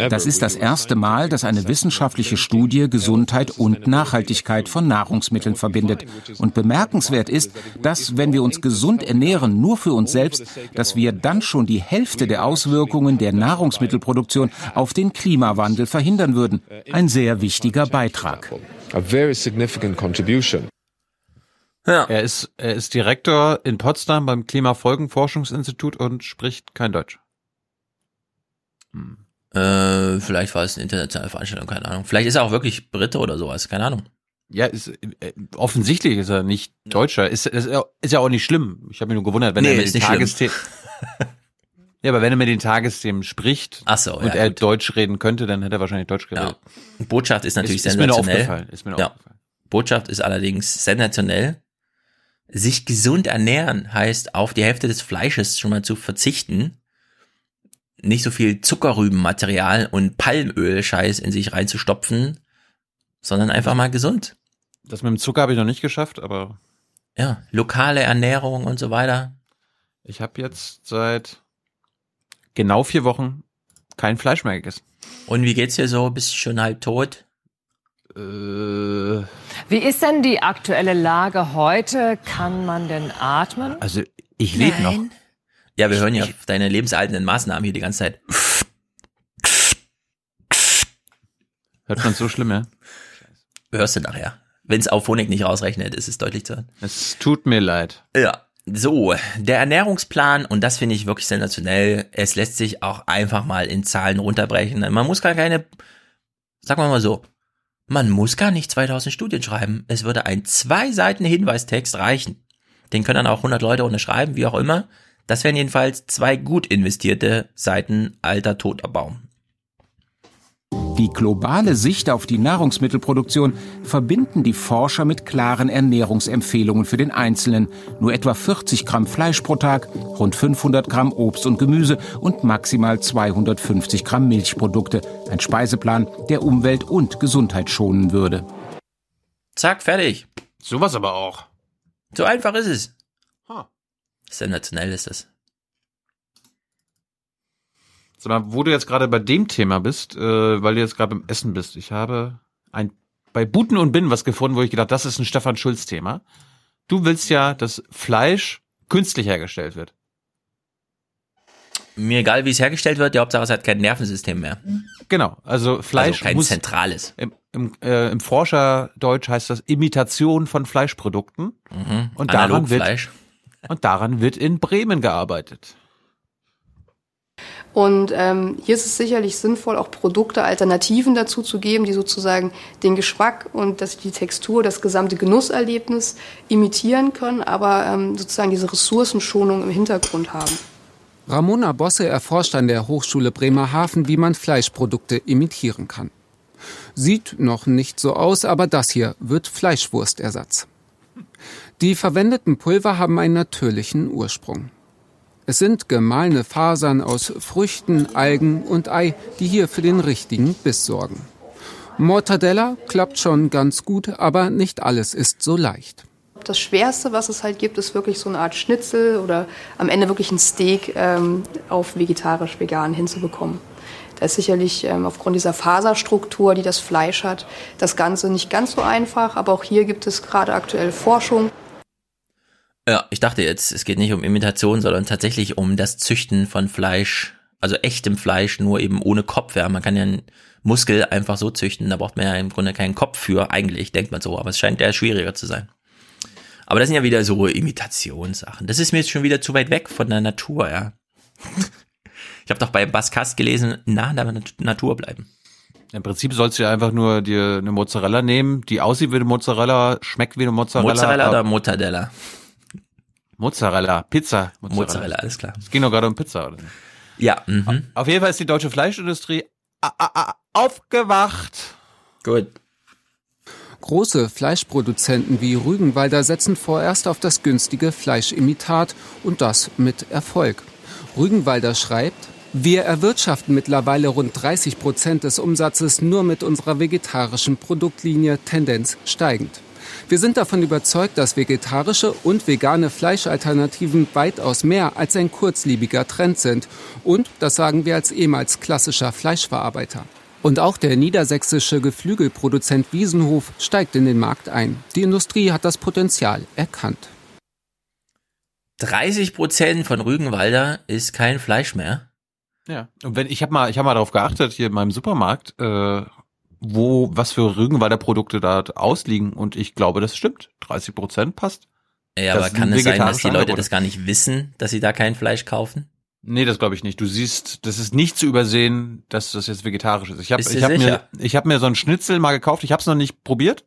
Das ist das erste Mal, dass eine wissenschaftliche Studie Gesundheit und Nachhaltigkeit von Nahrungsmitteln verbindet. Und bemerkenswert ist, dass, wenn wir uns gesund ernähren, nur für uns selbst, dass wir dann schon die Hälfte der Auswirkungen der Nahrungsmittelproduktion auf den Klimawandel verhindern würden. Ein sehr wichtiger Beitrag. Ja. Er ist, er ist Direktor in Potsdam beim Klimafolgenforschungsinstitut und spricht kein Deutsch. Hm. Äh, vielleicht war es eine internationale Veranstaltung, keine Ahnung. Vielleicht ist er auch wirklich Brite oder sowas, keine Ahnung. Ja, ist, äh, offensichtlich ist er nicht Deutscher. Ist, ist, ist ja auch nicht schlimm. Ich habe mich nur gewundert, wenn nee, er mit Tagesthemen. Ja, aber wenn er mit den Tagesthemen spricht so, und ja, er gut. Deutsch reden könnte, dann hätte er wahrscheinlich Deutsch geredet. Botschaft ist natürlich Ist- ist mir sensationell. aufgefallen, ist mir ja. Botschaft ist allerdings sensationell. Sich gesund ernähren heißt, auf die Hälfte des Fleisches schon mal zu verzichten, nicht so viel Zuckerrübenmaterial und Palmöl-Scheiß in sich reinzustopfen, sondern einfach mal gesund. Das mit dem Zucker habe ich noch nicht geschafft, aber Ja, lokale Ernährung und so weiter. ich habe jetzt seit genau vier Wochen kein Fleisch mehr gegessen. Und wie geht's dir so? Bist du schon halb tot? Äh, Wie ist denn die aktuelle Lage heute? Kann man denn atmen? also ich lebe noch. Ja, wir hören ja deine lebenserhaltenden Maßnahmen hier die ganze Zeit. Hört man so schlimm, ja? Hörst du nachher. Wenn es auf Phonik nicht rausrechnet, ist es deutlich zu hören. Es tut mir leid. Ja. So, der Ernährungsplan, und das finde ich wirklich sensationell, es lässt sich auch einfach mal in Zahlen runterbrechen. Man muss gar keine, sagen wir mal so, man muss gar nicht 2000 Studien schreiben. Es würde ein zwei Seiten Hinweistext reichen. Den können dann auch 100 Leute unterschreiben, wie auch immer. Das wären jedenfalls zwei gut investierte Seiten alter toter Baum. Die globale Sicht auf die Nahrungsmittelproduktion verbinden die Forscher mit klaren Ernährungsempfehlungen für den Einzelnen. Nur etwa 40 Gramm Fleisch pro Tag, rund 500 Gramm Obst und Gemüse und maximal 250 Gramm Milchprodukte. Ein Speiseplan, der Umwelt und Gesundheit schonen würde. Zack, fertig. Sowas aber auch. So einfach ist es. Sensationell ist das. Sag mal, wo du jetzt gerade bei dem Thema bist, äh, weil du jetzt gerade beim Essen bist. Ich habe ein bei Buten und Binnen was gefunden, wo ich gedacht, das ist ein Stefan Schulz Thema. Du willst ja, dass Fleisch künstlich hergestellt wird. Mir egal, wie es hergestellt wird, die Hauptsache es hat kein Nervensystem mehr. Genau, also Fleisch Also kein muss zentrales. Im, im, äh, im Forscherdeutsch heißt das Imitation von Fleischprodukten. Mhm. Und daran wird Analogfleisch. Und daran wird in Bremen gearbeitet. Und ähm, hier ist es sicherlich sinnvoll, auch Produkte, Alternativen dazu zu geben, die sozusagen den Geschmack und das, die Textur, das gesamte Genusserlebnis imitieren können, aber ähm, sozusagen diese Ressourcenschonung im Hintergrund haben. Ramona Bosse erforscht an der Hochschule Bremerhaven, wie man Fleischprodukte imitieren kann. Sieht noch nicht so aus, aber das hier wird Fleischwurstersatz. Die verwendeten Pulver haben einen natürlichen Ursprung. Es sind gemahlene Fasern aus Früchten, Algen und Ei, die hier für den richtigen Biss sorgen. Mortadella klappt schon ganz gut, aber nicht alles ist so leicht. Das Schwerste, was es halt gibt, ist wirklich so eine Art Schnitzel oder am Ende wirklich ein Steak ähm, auf vegetarisch-vegan hinzubekommen. Da ist sicherlich ähm, aufgrund dieser Faserstruktur, die das Fleisch hat, das Ganze nicht ganz so einfach, aber auch hier gibt es gerade aktuell Forschung. Ja, ich dachte jetzt, es geht nicht um Imitation, sondern tatsächlich um das Züchten von Fleisch, also echtem Fleisch, nur eben ohne Kopf. Ja, man kann ja einen Muskel einfach so züchten, da braucht man ja im Grunde keinen Kopf für, eigentlich, denkt man so, aber es scheint eher schwieriger zu sein. Aber das sind ja wieder so Imitationssachen. Das ist mir jetzt schon wieder zu weit weg von der Natur, ja. Ich habe doch bei Baskast gelesen, nah an der Nat- Natur bleiben. Im Prinzip sollst du ja einfach nur dir eine Mozzarella nehmen, die aussieht wie eine Mozzarella, schmeckt wie eine Mozzarella. Mozzarella oder Mortadella? Mozzarella, Pizza. Mozzarella, alles klar. Es ging doch gerade um Pizza, oder? Ja, mhm. Auf jeden Fall ist die deutsche Fleischindustrie aufgewacht. Gut. Große Fleischproduzenten wie Rügenwalder setzen vorerst auf das günstige Fleischimitat und das mit Erfolg. Rügenwalder schreibt, wir erwirtschaften mittlerweile rund 30 Prozent des Umsatzes nur mit unserer vegetarischen Produktlinie, Tendenz steigend. Wir sind davon überzeugt, dass vegetarische und vegane Fleischalternativen weitaus mehr als ein kurzlebiger Trend sind. Und das sagen wir als ehemals klassischer Fleischverarbeiter. Und auch der niedersächsische Geflügelproduzent Wiesenhof steigt in den Markt ein. Die Industrie hat das Potenzial erkannt. 30 Prozent von Rügenwalder ist kein Fleisch mehr. Ja. Und wenn ich habe mal, ich habe mal darauf geachtet hier in meinem Supermarkt, äh, wo was für Rügenwalder Produkte da ausliegen und ich glaube, das stimmt. 30 Prozent passt. Ja, Das aber kann es sein, dass die Leute Angebote. das gar nicht wissen, dass sie da kein Fleisch kaufen? Nee, das glaube ich nicht. Du siehst, das ist nicht zu übersehen, dass das jetzt vegetarisch ist. Ich habe ich hab mir ich habe mir so ein Schnitzel mal gekauft. Ich habe es noch nicht probiert,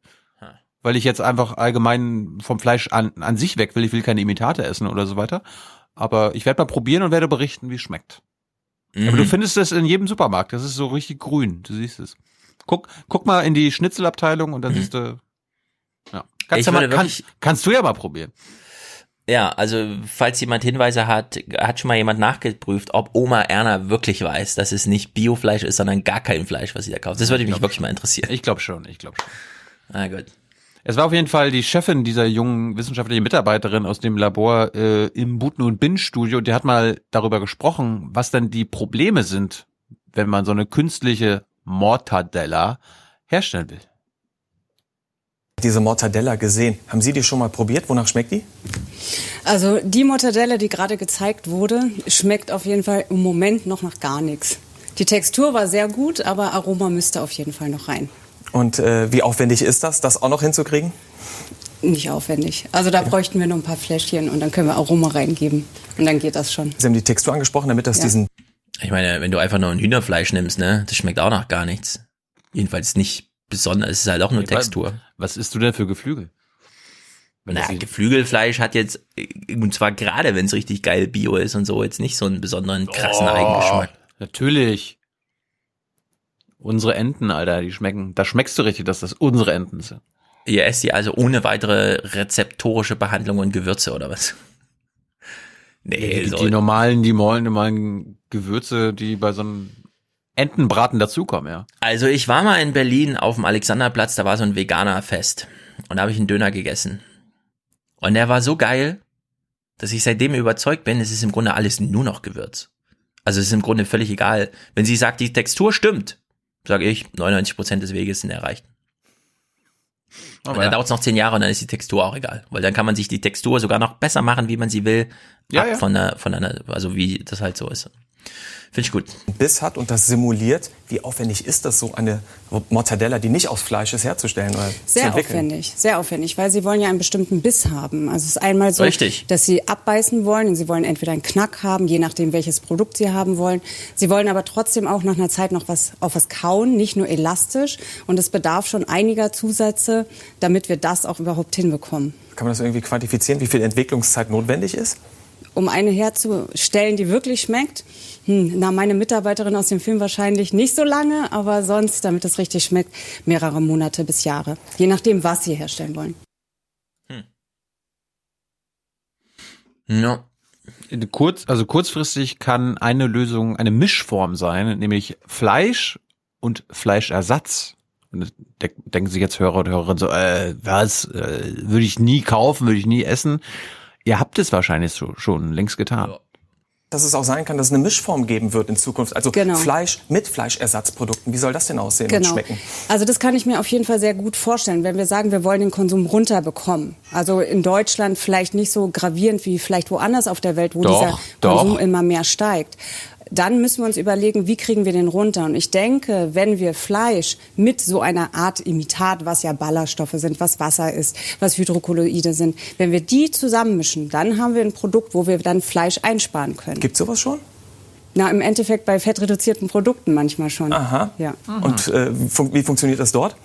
weil ich jetzt einfach allgemein vom Fleisch an, an sich weg will. Ich will keine Imitate essen oder so weiter. aber ich werde mal probieren und werde berichten, wie es schmeckt. Mhm. Aber du findest es in jedem Supermarkt. Das ist so richtig grün. Du siehst es. Guck, guck mal in die Schnitzelabteilung und dann siehst du. Ja. Kannst, Mhm. Du mal, kann, kannst du ja mal probieren. Ja, also falls jemand Hinweise hat, hat schon mal jemand nachgeprüft, ob Oma Erna wirklich weiß, dass es nicht Biofleisch ist, sondern gar kein Fleisch, was sie da kauft. Das würde mich wirklich mal interessieren. Ich glaube schon, ich glaube schon. Ah, gut. Es war auf jeden Fall die Chefin dieser jungen wissenschaftlichen Mitarbeiterin aus dem Labor äh, im Buten und Bin Studio. Die hat mal darüber gesprochen, was denn die Probleme sind, wenn man so eine künstliche Mortadella herstellen will. Diese Mortadella gesehen. Haben Sie die schon mal probiert? Wonach schmeckt die? Also die Mortadella, die gerade gezeigt wurde, schmeckt auf jeden Fall im Moment noch nach gar nichts. Die Textur war sehr gut, aber Aroma müsste auf jeden Fall noch rein. Und äh, wie aufwendig ist das, das auch noch hinzukriegen? Nicht aufwendig. Also da bräuchten wir noch ein paar Fläschchen und dann können wir Aroma reingeben. Und dann geht das schon. Sie haben die Textur angesprochen, damit das Ja. diesen Ich meine, wenn du einfach nur ein Hühnerfleisch nimmst, ne, das schmeckt auch nach gar nichts. Jedenfalls nicht besonders. Es ist halt auch nur Textur. Was isst du denn für Geflügel? Na, Geflügelfleisch hat jetzt, und zwar gerade wenn es richtig geil Bio ist und so, jetzt nicht so einen besonderen krassen Oh, Eigengeschmack. Natürlich. Unsere Enten, Alter, die schmecken. Da schmeckst du richtig, dass das unsere Enten sind. Ihr esst die also ohne weitere rezeptorische Behandlung und Gewürze oder was? Nee, die, so. die normalen, die normalen, normalen Gewürze, die bei so einem Entenbraten dazukommen, ja. Also ich war mal in Berlin auf dem Alexanderplatz, da war so ein Veganer-Fest. Und da habe ich einen Döner gegessen. Und der war so geil, dass ich seitdem überzeugt bin, es ist im Grunde alles nur noch Gewürz. Also es ist im Grunde völlig egal. Wenn sie sagt, die Textur stimmt, sage ich, 99% des Weges sind erreicht. Und Aber dann ja. dauert es noch zehn Jahre und dann ist die Textur auch egal. Weil dann kann man sich die Textur sogar noch besser machen, wie man sie will. Ja, ja. Von einer, von einer, also wie das halt so ist. Finde ich gut. Biss hat und das simuliert. Wie aufwendig ist das, so eine Mortadella, die nicht aus Fleisch ist, herzustellen oder Sehr aufwendig, sehr aufwendig, weil sie wollen ja einen bestimmten Biss haben. Also es ist einmal so, Richtig. dass sie abbeißen wollen und sie wollen entweder einen Knack haben, je nachdem welches Produkt sie haben wollen. Sie wollen aber trotzdem auch nach einer Zeit noch was auf was kauen, nicht nur elastisch. Und es bedarf schon einiger Zusätze, damit wir das auch überhaupt hinbekommen. Kann man das irgendwie quantifizieren, wie viel Entwicklungszeit notwendig ist? Um eine herzustellen, die wirklich schmeckt, hm, na meine Mitarbeiterin aus dem Film wahrscheinlich nicht so lange, aber sonst, damit es richtig schmeckt, mehrere Monate bis Jahre, je nachdem, was sie herstellen wollen. Ja. Kurz, also kurzfristig kann eine Lösung eine Mischform sein, nämlich Fleisch und Fleischersatz. Und denken sich jetzt Hörer und Hörerinnen so, äh, was, äh, würde ich nie kaufen, würde ich nie essen. Ihr habt es wahrscheinlich so, schon längst getan. Dass es auch sein kann, dass es eine Mischform geben wird in Zukunft. Also Genau. Fleisch mit Fleischersatzprodukten. Wie soll das denn aussehen und Genau. schmecken? Also das kann ich mir auf jeden Fall sehr gut vorstellen, wenn wir sagen, wir wollen den Konsum runterbekommen. Also in Deutschland vielleicht nicht so gravierend wie vielleicht woanders auf der Welt, wo Doch, dieser doch. Konsum immer mehr steigt. Dann müssen wir uns überlegen, wie kriegen wir den runter? Und ich denke, wenn wir Fleisch mit so einer Art Imitat, was ja Ballaststoffe sind, was Wasser ist, was Hydrokolloide sind, wenn wir die zusammenmischen, dann haben wir ein Produkt, wo wir dann Fleisch einsparen können. Gibt sowas schon? Na, im Endeffekt bei fettreduzierten Produkten manchmal schon. Aha. Ja. Und äh, fun wie funktioniert das dort?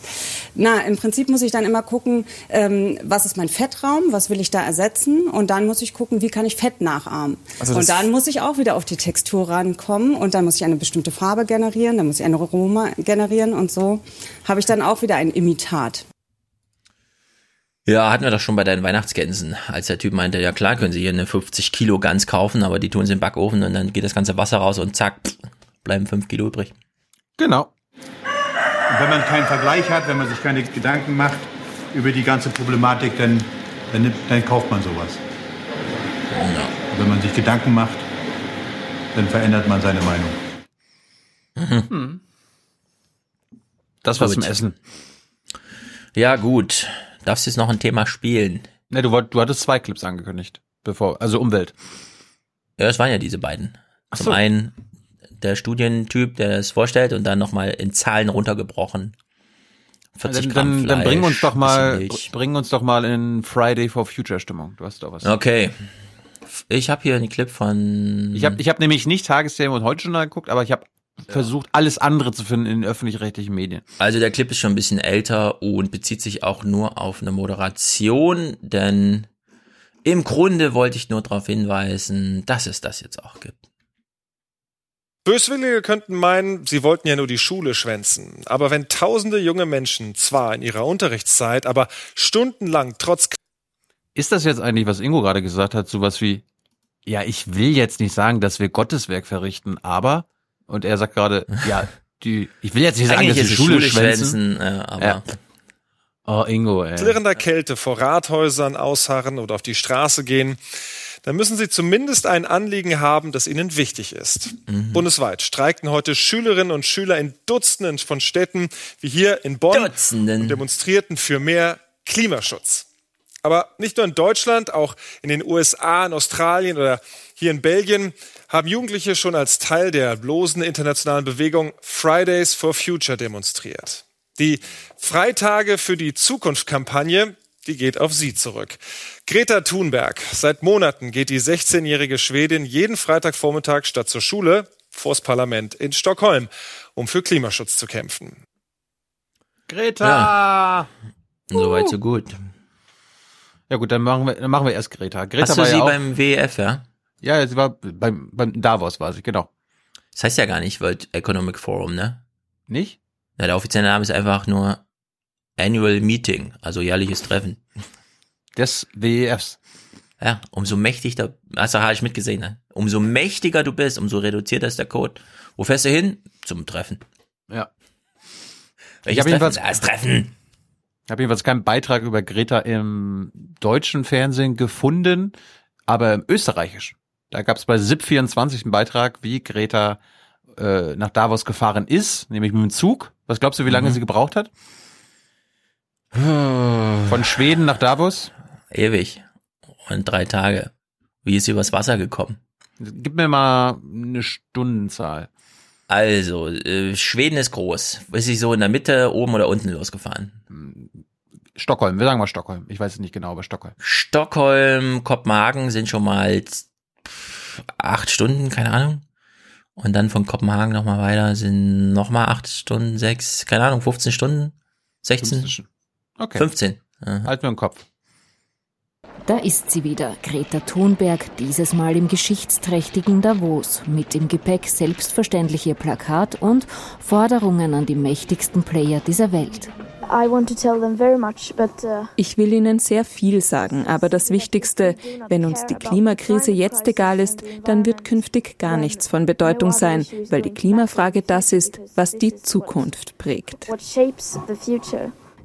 Na, im Prinzip muss ich dann immer gucken, ähm, was ist mein Fettraum, was will ich da ersetzen und dann muss ich gucken, wie kann ich Fett nachahmen. Also und dann muss ich auch wieder auf die Textur rankommen und dann muss ich eine bestimmte Farbe generieren, dann muss ich ein Aroma generieren und so habe ich dann auch wieder ein Imitat. Ja, hatten wir doch schon bei deinen Weihnachtsgänsen, als der Typ meinte, ja klar können Sie hier eine 50 Kilo Gans kaufen, aber die tun sie im Backofen und dann geht das ganze Wasser raus und zack, bleiben 5 Kilo übrig. Genau. Und wenn man keinen Vergleich hat, wenn man sich keine Gedanken macht über die ganze Problematik, dann, dann, nimmt, dann kauft man sowas. Und wenn man sich Gedanken macht, dann verändert man seine Meinung. Hm. Das war Gut. zum Essen. Ja, gut. Darfst du jetzt noch ein Thema spielen? Ne, du, wollt, du hattest zwei Clips angekündigt. Bevor, also Umwelt. Ja, es waren ja diese beiden. Ach Zum so. einen der Studientyp, der es vorstellt und dann nochmal in Zahlen runtergebrochen. 40 Dann, Gramm dann, dann bring uns doch mal, bring uns doch mal in Friday for Future Stimmung. Du hast doch was. Okay. Ich habe hier einen Clip von. Ich habe ich hab nämlich nicht Tagesthemen und heute Journal geguckt, aber ich habe versucht, alles andere zu finden in den öffentlich-rechtlichen Medien. Also der Clip ist schon ein bisschen älter und bezieht sich auch nur auf eine Moderation, denn Im Grunde wollte ich nur darauf hinweisen, dass es das jetzt auch gibt. Böswillige könnten meinen, sie wollten ja nur die Schule schwänzen. Aber wenn tausende junge Menschen zwar in ihrer Unterrichtszeit, aber stundenlang trotz Ist das jetzt eigentlich, was Ingo gerade gesagt hat, sowas wie, ja, ich will jetzt nicht sagen, dass wir Gotteswerk verrichten, aber, und er sagt gerade, ja, die, ich will jetzt nicht sagen, dass die Schule, Schule schwänzen, schwänzen, äh, aber- ja. Oh, Ingo, ey. klirrender Kälte vor Rathäusern ausharren oder auf die Straße gehen, dann müssen sie zumindest ein Anliegen haben, das ihnen wichtig ist. Mhm. Bundesweit streikten heute Schülerinnen und Schüler in Dutzenden von Städten, wie hier in Bonn, und demonstrierten für mehr Klimaschutz. Aber nicht nur in Deutschland, auch in den USA, in Australien oder hier in Belgien haben Jugendliche schon als Teil der losen internationalen Bewegung Fridays for Future demonstriert. Die Freitage für die Zukunft-Kampagne, die geht auf sie zurück. Greta Thunberg. Seit Monaten geht die 16-jährige Schwedin jeden Freitagvormittag statt zur Schule vors Parlament in Stockholm, um für Klimaschutz zu kämpfen. Greta! Ja. Soweit, so gut. Ja gut, dann machen wir, dann machen wir erst Greta. Greta Hast du war sie ja auch, beim WEF, ja? Ja, sie war beim, beim Davos, war sie, genau. Das heißt ja gar nicht World Economic Forum, ne? Nicht? Ja, der offizielle Name ist einfach nur Annual Meeting, also jährliches Treffen. Des WEFs. Ja, umso mächtiger, also habe ich mitgesehen, ne? Umso mächtiger du bist, umso reduzierter ist der Code. Wo fährst du hin? Zum Treffen. Ja. Welches ich habe jedenfalls? Das Treffen. Ich habe jedenfalls keinen Beitrag über Greta im deutschen Fernsehen gefunden, aber im österreichischen. Da gab es bei SIP24 einen Beitrag, wie Greta äh, nach Davos gefahren ist, nämlich mit dem Zug. Was glaubst du, wie lange Mhm. sie gebraucht hat? Von Schweden nach Davos? Ewig. Und drei Tage. Wie ist sie übers Wasser gekommen? Gib mir mal eine Stundenzahl. Also, äh, Schweden ist groß. Ist sie so in der Mitte, oben oder unten losgefahren? Stockholm, wir sagen mal Stockholm. Ich weiß es nicht genau, aber Stockholm. Stockholm, Kopenhagen sind schon mal acht Stunden, keine Ahnung. Und dann von Kopenhagen nochmal weiter sind nochmal acht Stunden, sechs, keine Ahnung, 15 Stunden, 16, 15. Okay. 15. Aha. Halt mir im Kopf. Da ist sie wieder, Greta Thunberg, dieses Mal im geschichtsträchtigen Davos, mit im Gepäck selbstverständlich ihr Plakat und Forderungen an die mächtigsten Player dieser Welt. I want to tell them very much, but uh, Ich will Ihnen sehr viel sagen, aber das Wichtigste, wenn uns die Klimakrise jetzt egal ist, dann wird künftig gar nichts von Bedeutung sein, weil die Klimafrage das ist, was die Zukunft prägt.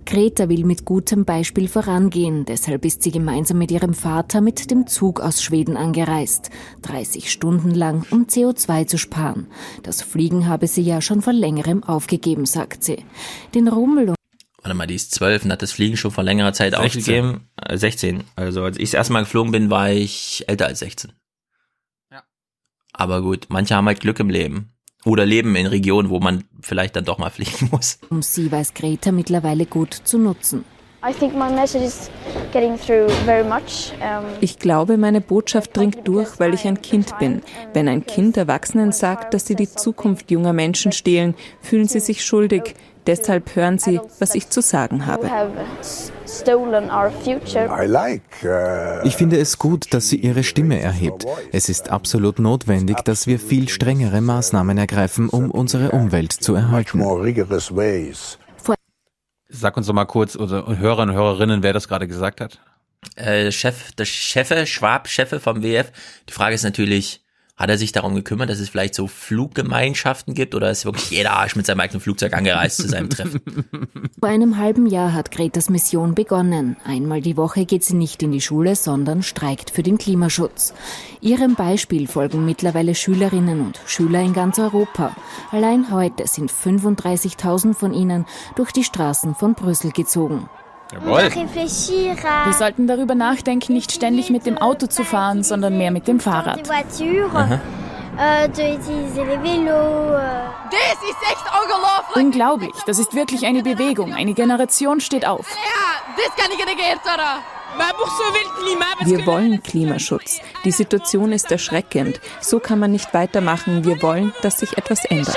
Greta will mit gutem Beispiel vorangehen, deshalb ist sie gemeinsam mit ihrem Vater mit dem Zug aus Schweden angereist. 30 Stunden lang, um CO2 zu sparen. Das Fliegen habe sie ja schon vor längerem aufgegeben, sagt sie. Den Rummel Warte mal, die ist zwölf und hat das Fliegen schon vor längerer Zeit 16. aufgegeben. Äh, 16. Also als ich das erste Mal geflogen bin, war ich älter als 16. Ja. Aber gut, manche haben halt Glück im Leben. Oder leben in Regionen, wo man vielleicht dann doch mal fliegen muss. um sie weiß Greta mittlerweile gut zu nutzen. Ich glaube, meine Botschaft dringt durch, weil ich ein Kind bin. Wenn ein Kind Erwachsenen sagt, dass sie die Zukunft junger Menschen stehlen, fühlen sie sich schuldig. Deshalb hören sie, was ich zu sagen habe. future. Ich finde es gut, dass sie ihre Stimme erhebt. Es ist absolut notwendig, dass wir viel strengere Maßnahmen ergreifen, um unsere Umwelt zu erhalten. Sag uns doch mal kurz, unsere Hörer und Hörerinnen, wer das gerade gesagt hat. Äh, Chef, der Chefe, Schwab, Chefe vom WF. Die Frage ist natürlich, hat er sich darum gekümmert, dass es vielleicht so Fluggemeinschaften gibt oder ist wirklich jeder Arsch mit seinem eigenen Flugzeug angereist zu seinem Treffen? Vor einem halben Jahr hat Gretas Mission begonnen. Einmal die Woche geht sie nicht in die Schule, sondern streikt für den Klimaschutz. Ihrem Beispiel folgen mittlerweile Schülerinnen und Schüler in ganz Europa. Allein heute sind 35.000 von ihnen durch die Straßen von Brüssel gezogen. Wir sollten darüber nachdenken, nicht ständig mit dem Auto zu fahren, sondern mehr mit dem Fahrrad. voitures, euh, euh. Das ist echt unglaublich. Unglaublich. Das ist wirklich eine Bewegung. Eine Generation steht auf. Wir wollen Klimaschutz. Die Situation ist erschreckend. So kann man nicht weitermachen. Wir wollen, dass sich etwas ändert.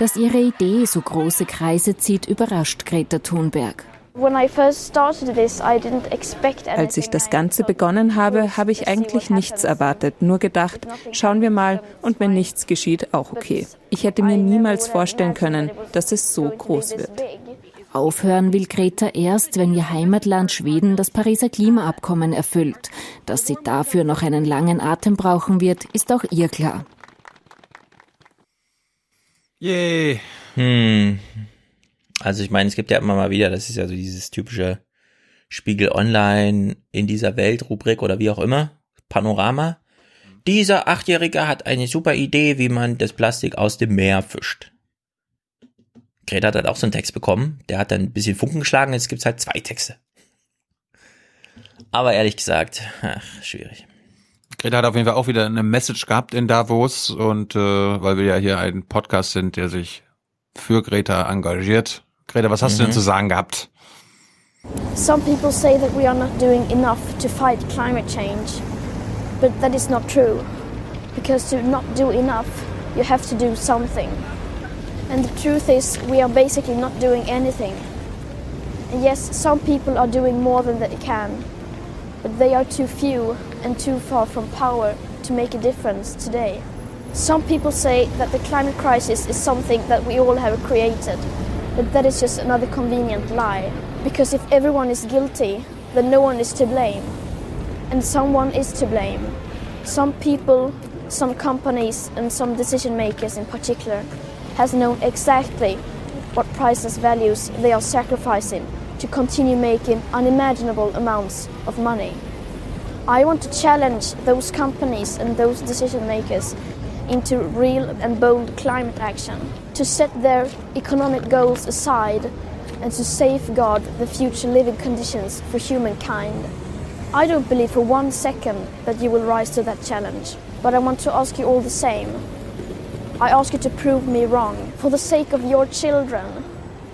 Dass ihre Idee so große Kreise zieht, überrascht Greta Thunberg. Als ich das Ganze begonnen habe, habe ich eigentlich nichts erwartet, nur gedacht, schauen wir mal und wenn nichts geschieht, auch okay. Ich hätte mir niemals vorstellen können, dass es so groß wird. Aufhören will Greta erst, wenn ihr Heimatland Schweden das Pariser Klimaabkommen erfüllt. Dass sie dafür noch einen langen Atem brauchen wird, ist auch ihr klar. Yay. Hm. Also ich meine, es gibt ja immer mal wieder, das ist ja so dieses typische Spiegel Online in dieser Welt Rubrik oder wie auch immer, Panorama. Dieser Achtjährige hat eine super Idee, wie man das Plastik aus dem Meer fischt. Greta hat halt auch so einen Text bekommen, der hat dann ein bisschen Funken geschlagen, jetzt gibt's halt zwei Texte. Aber ehrlich gesagt, ach, schwierig. Greta hat auf jeden Fall auch wieder eine Message gehabt in Davos und äh, weil wir ja hier ein Podcast sind, der sich für Greta engagiert. Greta, was hast mhm. du denn mhm. zu sagen gehabt? Some people say that we are not doing enough to fight climate change, but that is not true. Because to not do enough, you have to do something. And the truth is, we are basically not doing anything. And yes, some people are doing more than they can, but they are too few and too far from power to make a difference today. Some people say that the climate crisis is something that we all have created, but that is just another convenient lie. Because if everyone is guilty, then no one is to blame. And someone is to blame. Some people, some companies, and some decision makers in particular has known exactly what priceless values they are sacrificing to continue making unimaginable amounts of money. I want to challenge those companies and those decision makers into real and bold climate action, to set their economic goals aside and to safeguard the future living conditions for humankind. I don't believe for one second that you will rise to that challenge, but I want to ask you all the same. I ask you to prove me wrong for the sake of your children,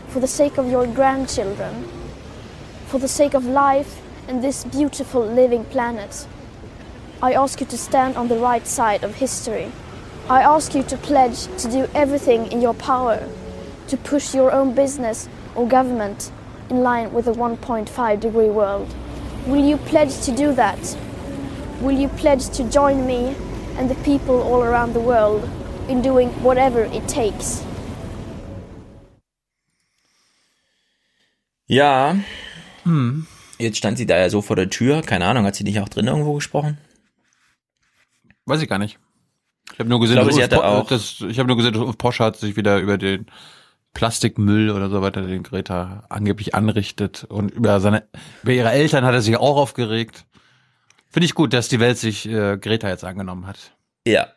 for the sake of your grandchildren, for the sake of life and this beautiful living planet. I ask you to stand on the right side of history. I ask you to pledge to do everything in your power to push your own business or government in line with a 1.5 degree world. Will you pledge to do that? Will you pledge to join me and the people all around the world in doing whatever it takes? Ja. Hm. Jetzt stand sie da ja so vor der Tür. Keine Ahnung, hat sie nicht auch drin irgendwo gesprochen? Weiß ich gar nicht. Ich habe nur gesehen, ich glaube, dass, auch das, ich habe nur gesehen, dass Porsche hat sich wieder über den Plastikmüll oder so weiter, den Greta angeblich anrichtet und über seine, über ihre Eltern hat er sich auch aufgeregt. Finde ich gut, dass die Welt sich äh, Greta jetzt angenommen hat. Ja,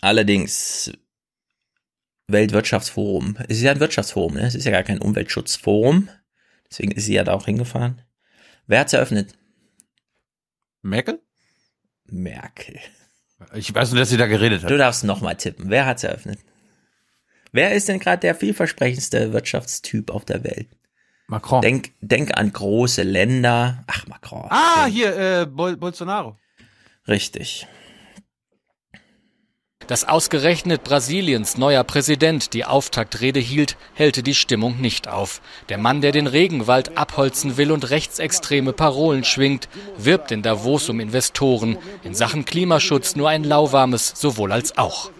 allerdings Weltwirtschaftsforum. Es ist ja ein Wirtschaftsforum, ne? Es ist ja gar kein Umweltschutzforum. Deswegen ist sie ja da auch hingefahren. Wer hat's eröffnet? Merkel? Merkel. Ich weiß nur, dass sie da geredet hat. Du darfst nochmal tippen. Wer hat's eröffnet? Wer ist denn gerade der vielversprechendste Wirtschaftstyp auf der Welt? Macron. Denk, denk an große Länder. Ach, Macron. Ah, hier, äh, Bol Bolsonaro. Richtig. Dass ausgerechnet Brasiliens neuer Präsident die Auftaktrede hielt, hellte die Stimmung nicht auf. Der Mann, der den Regenwald abholzen will und rechtsextreme Parolen schwingt, wirbt in Davos um Investoren. In Sachen Klimaschutz nur ein lauwarmes sowohl als auch.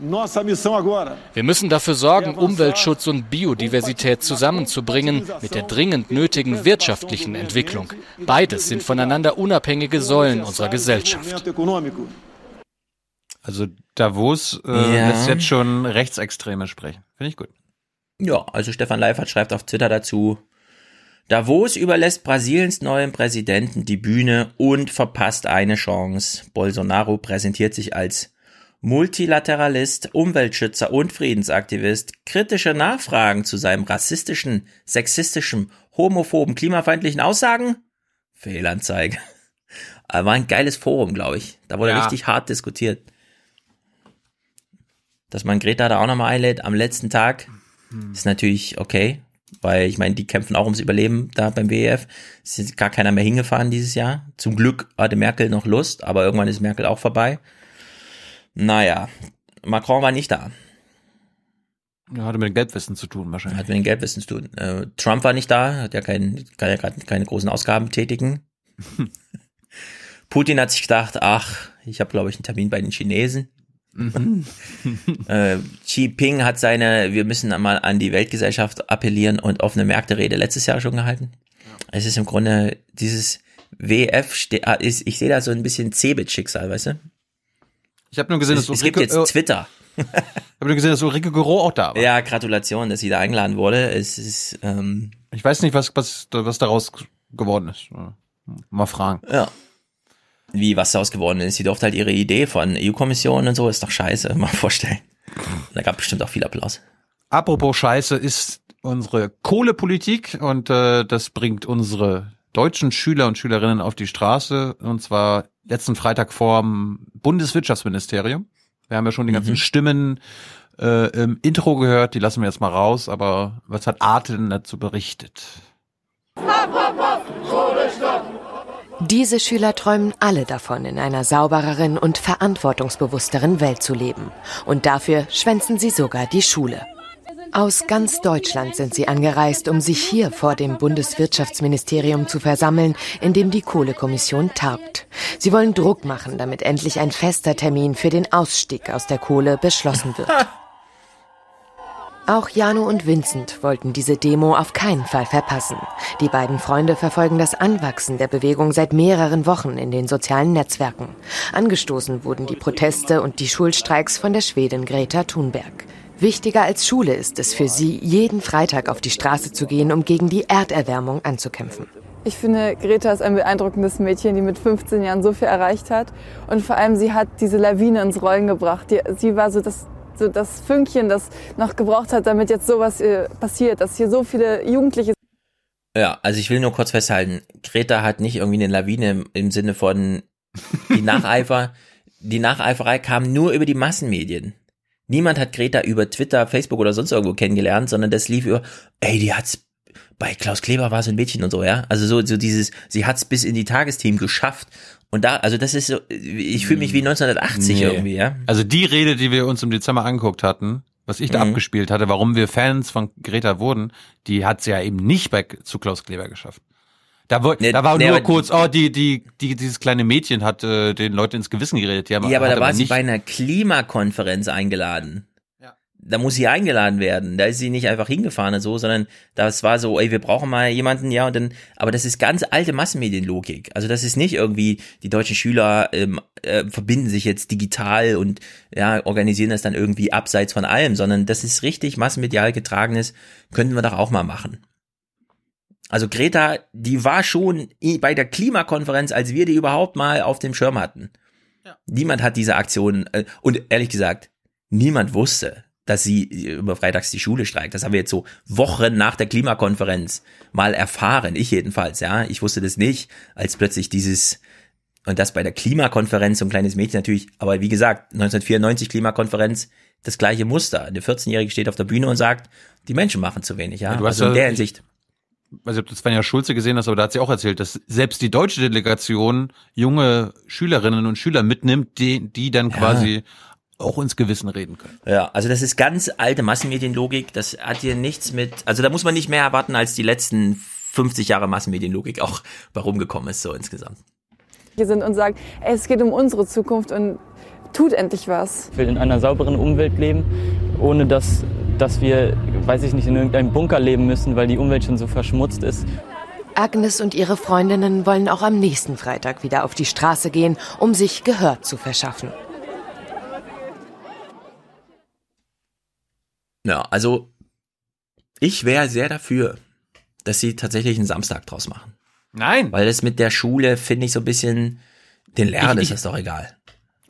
Wir müssen dafür sorgen, Umweltschutz und Biodiversität zusammenzubringen mit der dringend nötigen wirtschaftlichen Entwicklung. Beides sind voneinander unabhängige Säulen unserer Gesellschaft. Also Davos äh, ja. lässt jetzt schon Rechtsextreme sprechen. Finde ich gut. Ja, also Stefan Leifert schreibt auf Twitter dazu, Davos überlässt Brasiliens neuen Präsidenten die Bühne und verpasst eine Chance. Bolsonaro präsentiert sich als Multilateralist, Umweltschützer und Friedensaktivist. Kritische Nachfragen zu seinem rassistischen, sexistischen, homophoben, klimafeindlichen Aussagen? Fehlanzeige. War ein geiles Forum, glaube ich. Da wurde ja. richtig hart diskutiert dass man Greta da auch nochmal einlädt am letzten Tag, hm. ist natürlich okay, weil ich meine, die kämpfen auch ums Überleben da beim WEF. Es ist gar keiner mehr hingefahren dieses Jahr. Zum Glück hatte Merkel noch Lust, aber irgendwann ist Merkel auch vorbei. Naja, Macron war nicht da. Ja, hatte mit den Gelbwesten zu tun wahrscheinlich. Hat mit den Gelbwesten zu tun. Äh, Trump war nicht da, hat ja kein, kann ja gerade keine großen Ausgaben tätigen. Putin hat sich gedacht, ach, ich habe glaube ich einen Termin bei den Chinesen. Mhm. äh, Xi Jinping hat seine, wir müssen mal an die Weltgesellschaft appellieren und offene Märkte-Rede letztes Jahr schon gehalten. Es ist im Grunde dieses WF, ah, ist, ich sehe da so ein bisschen Cebit-Schicksal, weißt du? Ich habe nur gesehen, es, dass es gibt Ulrike, jetzt äh, Twitter. Ich habe nur gesehen, dass Ulrike Gero auch da war. Ja, Gratulation, dass sie da eingeladen wurde. Es ist, ähm, Ich weiß nicht, was, was, was daraus geworden ist. Mal fragen. Ja. Wie, was daraus geworden ist. Sie durfte halt ihre Idee von EU-Kommission und so, ist doch scheiße, mal vorstellen. Da gab bestimmt auch viel Applaus. Apropos Scheiße ist unsere Kohlepolitik und äh, das bringt unsere deutschen Schüler und Schülerinnen auf die Straße und zwar letzten Freitag vorm Bundeswirtschaftsministerium. Wir haben ja schon die ganzen Stimmen äh, im Intro gehört, die lassen wir jetzt mal raus, aber was hat Arte denn dazu berichtet? Diese Schüler träumen alle davon, in einer saubereren und verantwortungsbewussteren Welt zu leben. Und dafür schwänzen sie sogar die Schule. Aus ganz Deutschland sind sie angereist, um sich hier vor dem Bundeswirtschaftsministerium zu versammeln, in dem die Kohlekommission tagt. Sie wollen Druck machen, damit endlich ein fester Termin für den Ausstieg aus der Kohle beschlossen wird. Auch Jano und Vincent wollten diese Demo auf keinen Fall verpassen. Die beiden Freunde verfolgen das Anwachsen der Bewegung seit mehreren Wochen in den sozialen Netzwerken. Angestoßen wurden die Proteste und die Schulstreiks von der Schwedin Greta Thunberg. Wichtiger als Schule ist es für sie, jeden Freitag auf die Straße zu gehen, um gegen die Erderwärmung anzukämpfen. Ich finde, Greta ist ein beeindruckendes Mädchen, die mit 15 Jahren so viel erreicht hat. Und vor allem, sie hat diese Lawine ins Rollen gebracht. Sie war so das, so das Fünkchen, das noch gebraucht hat, damit jetzt sowas äh, passiert, dass hier so viele Jugendliche Ja, also ich will nur kurz festhalten, Greta hat nicht irgendwie eine Lawine im, im Sinne von die Nacheifer. die Nacheiferei kam nur über die Massenmedien. Niemand hat Greta über Twitter, Facebook oder sonst irgendwo kennengelernt, sondern das lief über, ey, die hat's bei Klaus Kleber war so ein Mädchen und so, ja. Also so, so dieses, sie hat's bis in die Tagesteam geschafft. Und da, also das ist so, ich fühle mich wie 1980 Nee. irgendwie, ja. Also die Rede, die wir uns im Dezember angeguckt hatten, was ich da Mhm. abgespielt hatte, warum wir Fans von Greta wurden, die hat sie ja eben nicht bei zu Klaus Kleber geschafft. Da, wo, da war nee, nur aber- kurz, oh, die, die, die, dieses kleine Mädchen hat äh, den Leuten ins Gewissen geredet. Die haben, Ja, aber da war sie nicht, bei einer Klimakonferenz eingeladen. Da muss sie eingeladen werden. Da ist sie nicht einfach hingefahren und so, sondern das war so, ey, wir brauchen mal jemanden, ja, und dann, aber das ist ganz alte Massenmedienlogik. Also das ist nicht irgendwie, die deutschen Schüler ähm, äh, verbinden sich jetzt digital und ja, organisieren das dann irgendwie abseits von allem, sondern das ist richtig massenmedial getragenes, könnten wir doch auch mal machen. Also Greta, die war schon bei der Klimakonferenz, als wir die überhaupt mal auf dem Schirm hatten. Niemand hat diese Aktion, äh, und ehrlich gesagt, niemand wusste, dass sie über freitags die Schule streikt. Das haben wir jetzt so Wochen nach der Klimakonferenz mal erfahren. Ich jedenfalls, ja. Ich wusste das nicht, als plötzlich dieses, und das bei der Klimakonferenz, so ein kleines Mädchen natürlich, aber wie gesagt, 1994 Klimakonferenz, das gleiche Muster. Eine 14-Jährige steht auf der Bühne und sagt, die Menschen machen zu wenig, ja. Ja, du hast also in ja- der Hinsicht. weiß nicht, ob du Svenja Schulze gesehen hast, aber da hat sie auch erzählt, dass selbst die deutsche Delegation junge Schülerinnen und Schüler mitnimmt, die, die dann quasi auch ins Gewissen reden können. Ja, also das ist ganz alte Massenmedienlogik. Das hat hier nichts mit, also da muss man nicht mehr erwarten, als die letzten 50 Jahre Massenmedienlogik auch bei rumgekommen ist, so insgesamt. hier sind und sagen, ey, es geht um unsere Zukunft und tut endlich was. Ich will in einer sauberen Umwelt leben, ohne dass, dass wir, weiß ich nicht, in irgendeinem Bunker leben müssen, weil die Umwelt schon so verschmutzt ist. Agnes und ihre Freundinnen wollen auch am nächsten Freitag wieder auf die Straße gehen, um sich Gehör zu verschaffen. Ja, also ich wäre sehr dafür, dass sie tatsächlich einen Samstag draus machen. Nein. Weil das mit der Schule finde ich so ein bisschen, den Lehrern Ich- ist das doch egal.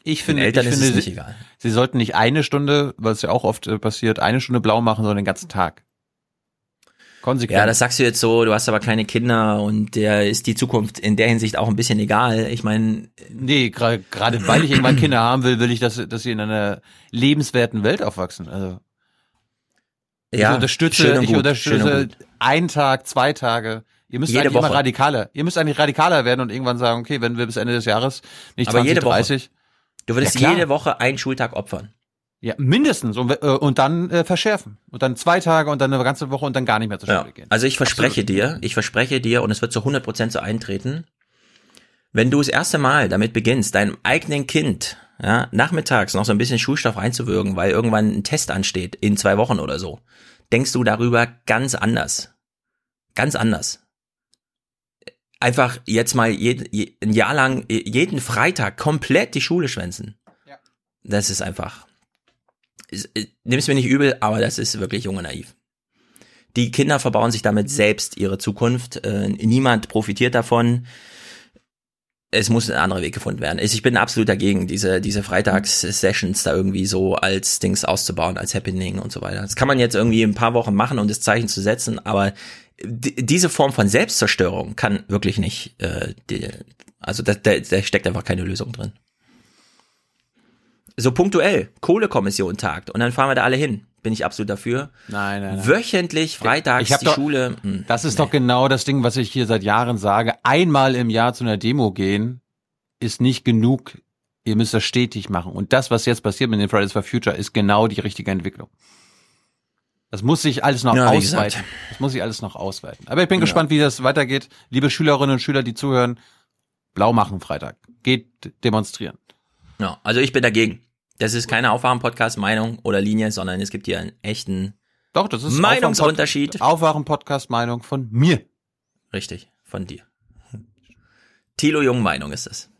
Ich Den finde, Eltern ich ist finde es nicht sie, egal. sie sollten nicht eine Stunde, was ja auch oft äh, passiert, eine Stunde blau machen, sondern den ganzen Tag. Konsequent. Ja, das sagst du jetzt so, du hast aber keine Kinder und der ist die Zukunft in der Hinsicht auch ein bisschen egal. Ich meine, Nee, gerade weil ich irgendwann Kinder haben will, will ich, dass, dass sie in einer lebenswerten Welt aufwachsen. Also Ja, schön unterstütze, und ich gut, unterstütze einen Tag, zwei Tage. Ihr müsst Jede eigentlich immer Woche. radikaler. Ihr müsst eigentlich radikaler werden und irgendwann sagen, okay, wenn wir bis Ende des Jahres nicht aber 20, jede Woche. 30. Du würdest Ja, jede Woche einen Schultag opfern. Ja, mindestens. Und, äh, und dann äh, verschärfen. Und dann zwei Tage und dann eine ganze Woche und dann gar nicht mehr zur Schule ja. gehen. Also ich verspreche Absolut. dir, ich verspreche dir, und es wird zu 100% so eintreten, wenn du das erste Mal damit beginnst, deinem eigenen Kind ja, nachmittags noch so ein bisschen Schulstoff reinzuwirken, weil irgendwann ein Test ansteht in zwei Wochen oder so, denkst du darüber ganz anders. Ganz anders. Einfach jetzt mal je, ein Jahr lang jeden Freitag komplett die Schule schwänzen. Ja. Das ist einfach. Äh, Nimm es mir nicht übel, aber das ist wirklich junge naiv. Die Kinder verbauen sich damit selbst ihre Zukunft. Äh, niemand profitiert davon es muss ein anderer Weg gefunden werden. Ich bin absolut dagegen, diese, diese Freitags-Sessions da irgendwie so als Dings auszubauen, als Happening und so weiter. Das kann man jetzt irgendwie ein paar Wochen machen, um das Zeichen zu setzen, aber diese Form von Selbstzerstörung kann wirklich nicht, äh, die, also da, da, da steckt einfach keine Lösung drin. So punktuell, Kohlekommission tagt und dann fahren wir da alle hin bin ich absolut dafür. Nein, nein, nein. Wöchentlich, freitags die doch, Schule. Mh, hm, das ist nee. doch genau das Ding, was ich hier seit Jahren sage. Einmal im Jahr zu einer Demo gehen ist nicht genug. Ihr müsst das stetig machen. Und das, was jetzt passiert mit den Fridays for Future, ist genau die richtige Entwicklung. Das muss sich alles noch ja, ausweiten. Das muss sich alles noch ausweiten. Aber ich bin ja. gespannt, wie das weitergeht. Liebe Schülerinnen und Schüler, die zuhören, blau machen Freitag. Geht demonstrieren. Ja, also ich bin dagegen. Das ist keine Aufwachen-Podcast-Meinung oder Linie, sondern es gibt hier einen echten Doch, das ist Meinungsunterschied. Aufwachen-Podcast-Meinung von mir. Richtig, von dir. Thilo Jung Meinung ist es.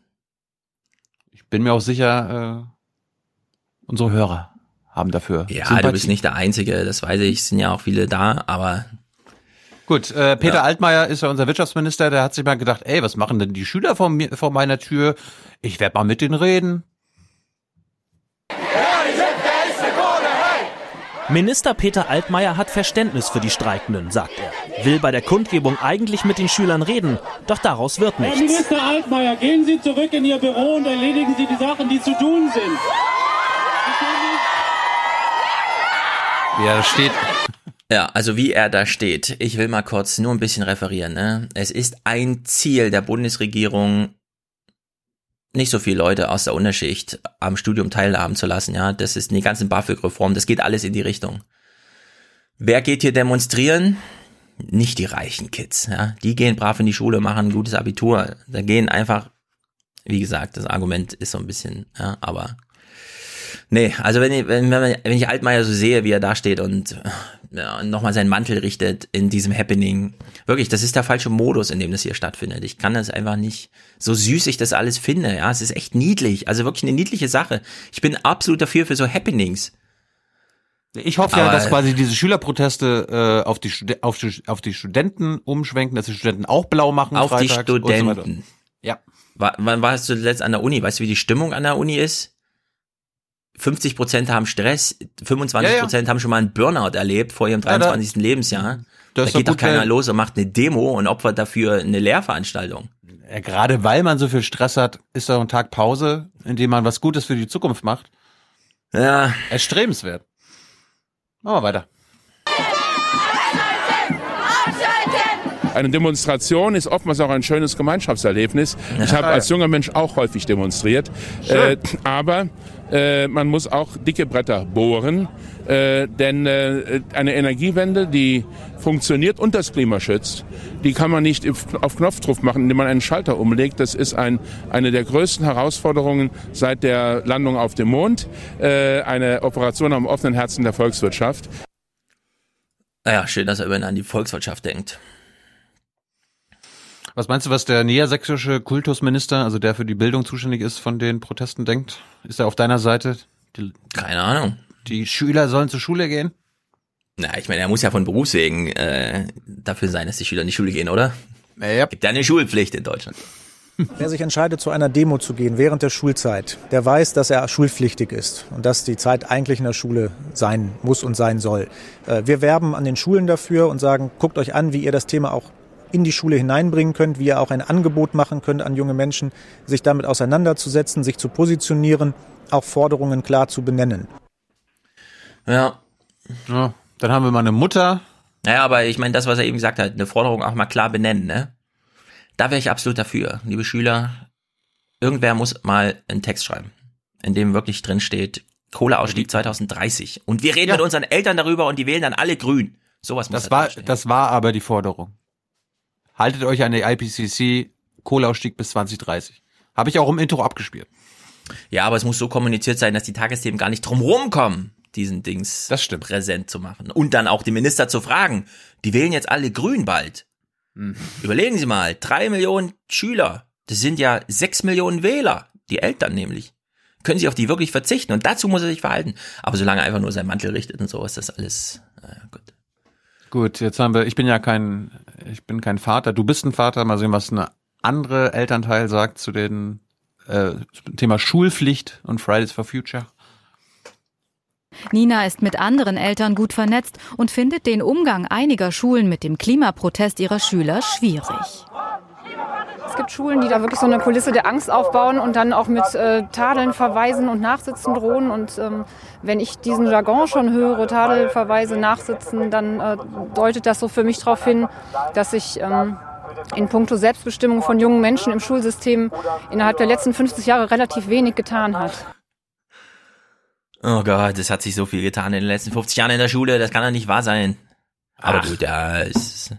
Ich bin mir auch sicher, äh, unsere Hörer haben dafür. Ja, Sympathie. du bist nicht der Einzige, das weiß ich, es sind ja auch viele da, aber Gut, äh, Peter ja. Altmaier ist ja unser Wirtschaftsminister, der hat sich mal gedacht, ey, was machen denn die Schüler vor, mir, vor meiner Tür? Ich werde mal mit denen reden. Minister Peter Altmaier hat Verständnis für die Streikenden, sagt er. Will bei der Kundgebung eigentlich mit den Schülern reden, doch daraus wird nichts. Herr Minister Altmaier, gehen Sie zurück in Ihr Büro und erledigen Sie die Sachen, die zu tun sind. Wie er steht. Ja, also wie er da steht. Ich will mal kurz nur ein bisschen referieren. Ne? Es ist ein Ziel der Bundesregierung, nicht so viele Leute aus der Unterschicht am Studium teilhaben zu lassen, ja. Das ist die ganzen BAföG-Reform, das geht alles in die Richtung. Wer geht hier demonstrieren? Nicht die reichen Kids, ja. Die gehen brav in die Schule, machen ein gutes Abitur. Da gehen einfach, wie gesagt, das Argument ist so ein bisschen, ja, aber nee, also wenn ich, wenn, wenn ich Altmaier so sehe, wie er da steht und nochmal seinen Mantel richtet in diesem Happening. Wirklich, das ist der falsche Modus, in dem das hier stattfindet. Ich kann das einfach nicht, so süß ich das alles finde. Ja, es ist echt niedlich. Also wirklich eine niedliche Sache. Ich bin absolut dafür für so Happenings. Ich hoffe Aber, ja, dass quasi diese Schülerproteste äh, auf, die auf, die, auf die Studenten umschwenken, dass die Studenten auch blau machen. Auf die Studenten. So ja. Wann warst du zuletzt an der Uni? Weißt du, wie die Stimmung an der Uni ist? 50 Prozent haben Stress, 25 Prozent ja, ja. haben schon mal einen Burnout erlebt vor ihrem 23. Ja, Lebensjahr. Da geht doch keiner los und macht eine Demo und opfert dafür eine Lehrveranstaltung. Ja, gerade weil man so viel Stress hat, ist doch ein Tag Pause, in dem man was Gutes für die Zukunft macht. Ja. Erstrebenswert. Machen wir weiter. Eine Demonstration ist oftmals auch ein schönes Gemeinschaftserlebnis. Ich habe als junger Mensch auch häufig demonstriert. Äh, aber äh, man muss auch dicke Bretter bohren, äh, denn äh, eine Energiewende, die funktioniert und das Klima schützt, die kann man nicht auf Knopfdruck machen, indem man einen Schalter umlegt. Das ist ein, eine der größten Herausforderungen seit der Landung auf dem Mond, äh, eine Operation am offenen Herzen der Volkswirtschaft. Naja, schön, dass er über an die Volkswirtschaft denkt. Was meinst du, was der niedersächsische Kultusminister, also der für die Bildung zuständig ist, von den Protesten denkt? Ist er auf deiner Seite? Die, Keine Ahnung. Die Schüler sollen zur Schule gehen? Na, ich meine, er muss ja von Berufswegen äh, dafür sein, dass die Schüler in die Schule gehen, oder? Ja. Gibt ja eine Schulpflicht in Deutschland. Wer sich entscheidet, zu einer Demo zu gehen während der Schulzeit, der weiß, dass er schulpflichtig ist und dass die Zeit eigentlich in der Schule sein muss und sein soll. Äh, wir werben an den Schulen dafür und sagen, guckt euch an, wie ihr das Thema auch in die Schule hineinbringen könnt, wie ihr auch ein Angebot machen könnt an junge Menschen, sich damit auseinanderzusetzen, sich zu positionieren, auch Forderungen klar zu benennen. Ja. ja dann haben wir mal eine Mutter. Naja, aber ich meine, das, was er eben gesagt hat, eine Forderung auch mal klar benennen, ne? Da wäre ich absolut dafür, liebe Schüler. Irgendwer muss mal einen Text schreiben, in dem wirklich drin steht, Kohleausstieg 2030. Und wir reden ja. mit unseren Eltern darüber und die wählen dann alle grün. Sowas muss das war, das war aber die Forderung. Haltet euch an die IPCC Kohleausstieg bis 2030. Habe ich auch im Intro abgespielt. Ja, aber es muss so kommuniziert sein, dass die Tagesthemen gar nicht drumherum kommen, diesen Dings das stimmt. präsent zu machen. Und dann auch die Minister zu fragen. Die wählen jetzt alle grün bald. Mhm. Überlegen Sie mal, drei Millionen Schüler. Das sind ja sechs Millionen Wähler. Die Eltern nämlich. Können Sie auf die wirklich verzichten? Und dazu muss er sich verhalten. Aber solange er einfach nur seinen Mantel richtet und so, ist das alles, naja, gut. Gut, jetzt haben wir, ich bin ja kein, ich bin kein Vater. Du bist ein Vater. Mal sehen, was eine andere Elternteil sagt zu den äh, Thema Schulpflicht und Fridays for Future. Nina ist mit anderen Eltern gut vernetzt und findet den Umgang einiger Schulen mit dem Klimaprotest ihrer Schüler schwierig. Es gibt Schulen, die da wirklich so eine Kulisse der Angst aufbauen und dann auch mit äh, Tadeln verweisen und Nachsitzen drohen. Und ähm, wenn ich diesen Jargon schon höre, Tadel, Verweise, Nachsitzen, dann äh, deutet das so für mich darauf hin, dass ich ähm, in puncto Selbstbestimmung von jungen Menschen im Schulsystem innerhalb der letzten 50 Jahre relativ wenig getan hat. Oh Gott, es hat sich so viel getan in den letzten 50 Jahren in der Schule, das kann doch nicht wahr sein. Aber Ach. gut, ja, es,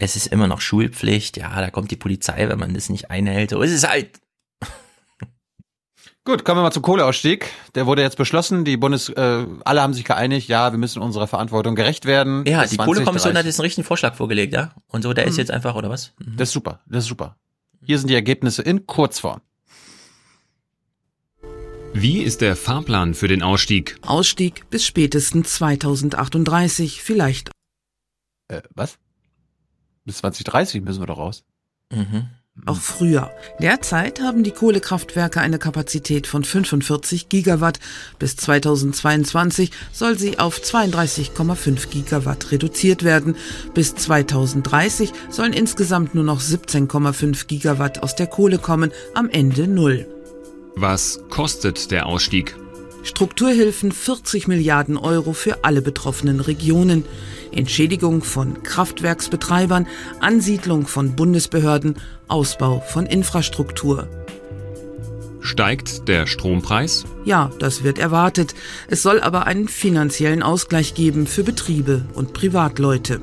es ist immer noch Schulpflicht, ja, da kommt die Polizei, wenn man das nicht einhält. So ist es halt. Gut, kommen wir mal zum Kohleausstieg. Der wurde jetzt beschlossen. Die Bundes, äh, alle haben sich geeinigt, ja, wir müssen unserer Verantwortung gerecht werden. Ja, die Kohlekommission hat jetzt einen richtigen Vorschlag vorgelegt, ja. Und so, der mhm. ist jetzt einfach, oder was? Mhm. Das ist super, das ist super. Hier sind die Ergebnisse in Kurzform. Wie ist der Fahrplan für den Ausstieg? Ausstieg bis spätestens 2038, vielleicht. Äh, was? Bis 2030 müssen wir doch raus. Mhm. Auch früher. Derzeit haben die Kohlekraftwerke eine Kapazität von 45 Gigawatt. Bis 2022 soll sie auf 32,5 Gigawatt reduziert werden. Bis 2030 sollen insgesamt nur noch 17,5 Gigawatt aus der Kohle kommen, am Ende null. Was kostet der Ausstieg? Strukturhilfen 40 Milliarden Euro für alle betroffenen Regionen. Entschädigung von Kraftwerksbetreibern, Ansiedlung von Bundesbehörden, Ausbau von Infrastruktur. Steigt der Strompreis? Ja, das wird erwartet. Es soll aber einen finanziellen Ausgleich geben für Betriebe und Privatleute.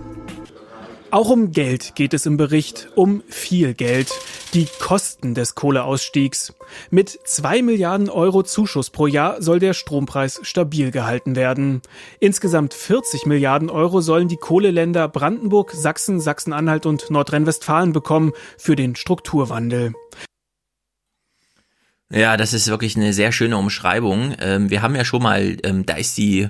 Auch um Geld geht es im Bericht, um viel Geld. Die Kosten des Kohleausstiegs. Mit zwei Milliarden Euro Zuschuss pro Jahr soll der Strompreis stabil gehalten werden. Insgesamt 40 Milliarden Euro sollen die Kohleländer Brandenburg, Sachsen, Sachsen-Anhalt und Nordrhein-Westfalen bekommen für den Strukturwandel. Ja, das ist wirklich eine sehr schöne Umschreibung. Ähm, wir haben ja schon mal, ähm, da ist die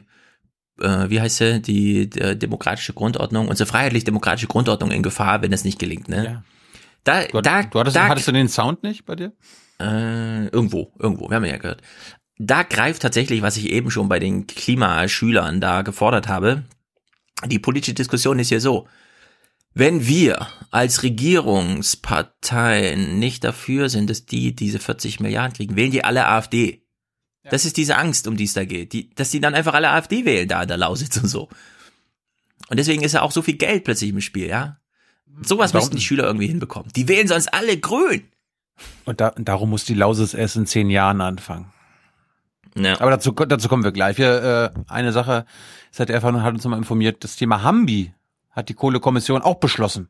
äh, wie heißt sie, die, die demokratische Grundordnung, unsere freiheitlich-demokratische Grundordnung in Gefahr, wenn es nicht gelingt, ne? Ja. Da, du, da, du hattest, da, hattest du den Sound nicht bei dir? Äh, irgendwo, irgendwo, wir haben ja gehört. Da greift tatsächlich, was ich eben schon bei den Klimaschülern da gefordert habe. Die politische Diskussion ist ja so. Wenn wir als Regierungsparteien nicht dafür sind, dass die diese 40 Milliarden kriegen, wählen die alle AfD. Das ist diese Angst, um die es da geht. Die, dass die dann einfach alle AfD wählen da in der Lausitz und so. Und deswegen ist ja auch so viel Geld plötzlich im Spiel, ja. Sowas müssten die Schüler irgendwie hinbekommen. Die wählen sonst alle grün. Und da, darum muss die Lausitz erst in zehn Jahren anfangen. Ja. Aber dazu, dazu kommen wir gleich. Wir, äh, eine Sache, ZDF hat uns nochmal informiert, das Thema Hambi hat die Kohlekommission auch beschlossen.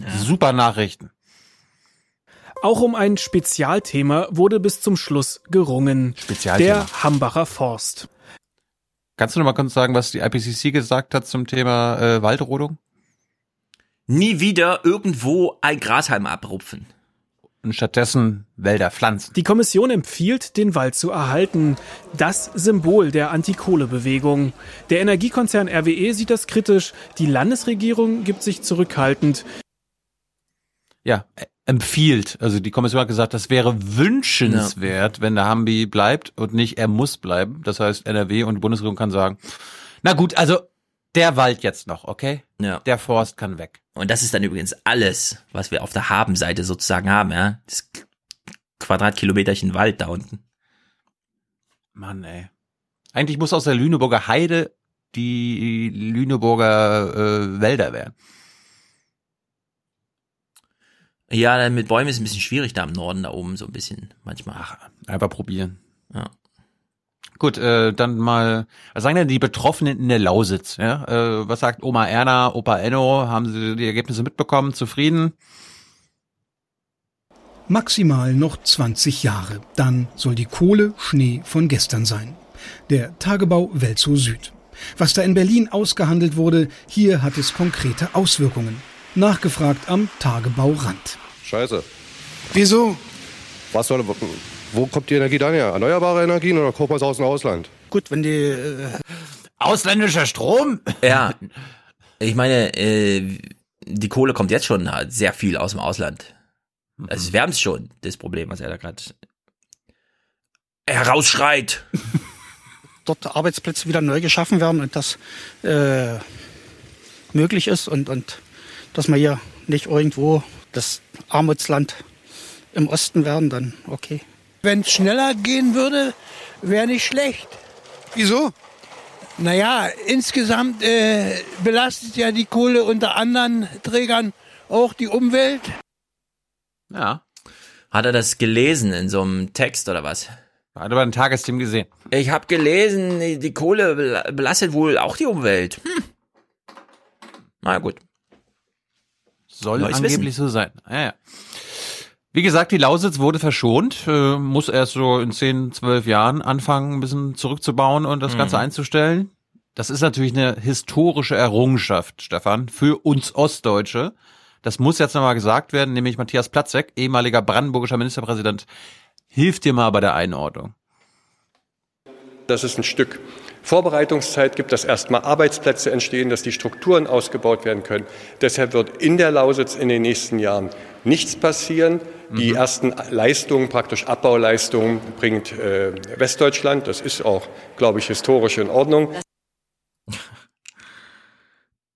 Ja. Super Nachrichten. Auch um ein Spezialthema wurde bis zum Schluss gerungen. Spezialthema. Der Hambacher Forst. Kannst du noch mal kurz sagen, was die IPCC gesagt hat zum Thema äh, Waldrodung? Nie wieder irgendwo ein Grashalm abrupfen. Und stattdessen Wälder pflanzen. Die Kommission empfiehlt, den Wald zu erhalten. Das Symbol der Antikohlebewegung. Der Energiekonzern RWE sieht das kritisch. Die Landesregierung gibt sich zurückhaltend. Ja, empfiehlt. Also die Kommission hat gesagt, das wäre wünschenswert, ja. wenn der Hambi bleibt und nicht er muss bleiben. Das heißt, NRW und die Bundesregierung kann sagen, na gut, also der Wald jetzt noch, okay? Ja. Der Forst kann weg. Und das ist dann übrigens alles, was wir auf der Habenseite sozusagen haben, ja? Das Quadratkilometerchen Wald da unten. Mann, ey. Eigentlich muss aus der Lüneburger Heide die Lüneburger äh, Wälder werden. Ja, mit Bäumen ist ein bisschen schwierig da im Norden, da oben so ein bisschen manchmal. Ach, einfach probieren. Ja. Gut, äh, dann mal, was sagen denn die Betroffenen in der Lausitz? Ja? Äh, was sagt Oma Erna, Opa Enno? Haben sie die Ergebnisse mitbekommen? Zufrieden? Maximal noch 20 Jahre. Dann soll die Kohle Schnee von gestern sein. Der Tagebau Welzow Süd. Was da in Berlin ausgehandelt wurde, hier hat es konkrete Auswirkungen. Nachgefragt am Tagebaurand. Scheiße. Wieso? Was soll, wo kommt die Energie dann her? Erneuerbare Energien oder kauft man es aus dem Ausland? Gut, wenn die... Äh Ausländischer Strom? Ja. Ich meine, äh, die Kohle kommt jetzt schon sehr viel aus dem Ausland. Also wir haben es schon, das Problem, was er da gerade herausschreit. Dort Arbeitsplätze wieder neu geschaffen werden und das äh, möglich ist und, und dass wir hier nicht irgendwo das Armutsland im Osten werden, dann okay. Wenn es schneller gehen würde, wäre nicht schlecht. Wieso? Naja, insgesamt äh, belastet ja die Kohle unter anderen Trägern auch die Umwelt. Ja. Hat er das gelesen in so einem Text oder was? Hat aber ein Tagesteam gesehen. Ich habe gelesen, die Kohle belastet wohl auch die Umwelt. Hm. Na gut. Soll Neues angeblich Wissen. so sein. Ja, ja. Wie gesagt, die Lausitz wurde verschont, äh, muss erst so in 10, 12 Jahren anfangen, ein bisschen zurückzubauen und das mhm. Ganze einzustellen. Das ist natürlich eine historische Errungenschaft, Stefan, für uns Ostdeutsche. Das muss jetzt nochmal gesagt werden, nämlich Matthias Platzek, ehemaliger brandenburgischer Ministerpräsident, hilft dir mal bei der Einordnung. Das ist ein Stück Vorbereitungszeit gibt, dass erstmal Arbeitsplätze entstehen, dass die Strukturen ausgebaut werden können. Deshalb wird in der Lausitz in den nächsten Jahren nichts passieren. Die mhm. ersten Leistungen, praktisch Abbauleistungen, bringt äh, Westdeutschland. Das ist auch, glaube ich, historisch in Ordnung.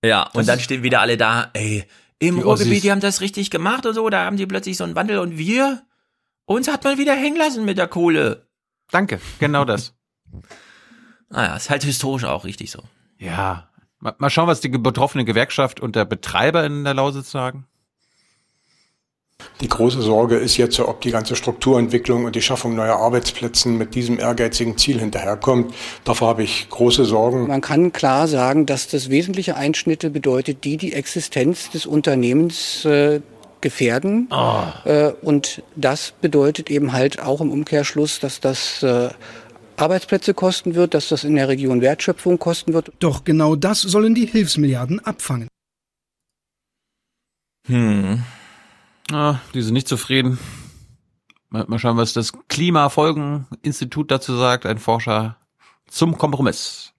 Ja, und das dann stehen wieder alle da, ey, im Ruhrgebiet, die haben das richtig gemacht und so, da haben die plötzlich so einen Wandel und wir, uns hat man wieder hängen lassen mit der Kohle. Danke, genau das. naja, ist halt historisch auch richtig so. Ja, mal schauen, was die betroffene Gewerkschaft und der Betreiber in der Lausitz sagen. Die große Sorge ist jetzt, ob die ganze Strukturentwicklung und die Schaffung neuer Arbeitsplätze mit diesem ehrgeizigen Ziel hinterherkommt. Davor habe ich große Sorgen. Man kann klar sagen, dass das wesentliche Einschnitte bedeutet, die die Existenz des Unternehmens äh, gefährden. Oh. Äh, und das bedeutet eben halt auch im Umkehrschluss, dass das äh, Arbeitsplätze kosten wird, dass das in der Region Wertschöpfung kosten wird. Doch genau das sollen die Hilfsmilliarden abfangen. Hm. Ah, die sind nicht zufrieden. Mal schauen, was das Klimafolgeninstitut dazu sagt, ein Forscher zum Kompromiss.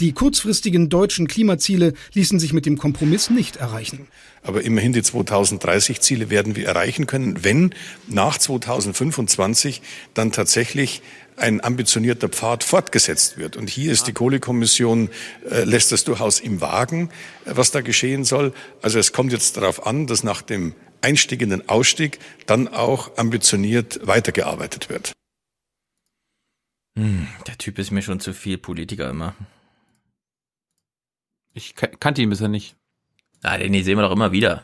Die kurzfristigen deutschen Klimaziele ließen sich mit dem Kompromiss nicht erreichen. Aber immerhin die 2030-Ziele werden wir erreichen können, wenn nach 2025 dann tatsächlich ein ambitionierter Pfad fortgesetzt wird. Und hier ist die Kohlekommission, äh, lässt es durchaus im Wagen, äh, was da geschehen soll. Also es kommt jetzt darauf an, dass nach dem Einstieg in den Ausstieg dann auch ambitioniert weitergearbeitet wird. Hm, der Typ ist mir schon zu viel Politiker immer. Ich kannte ihn bisher nicht. Ah, den sehen wir doch immer wieder.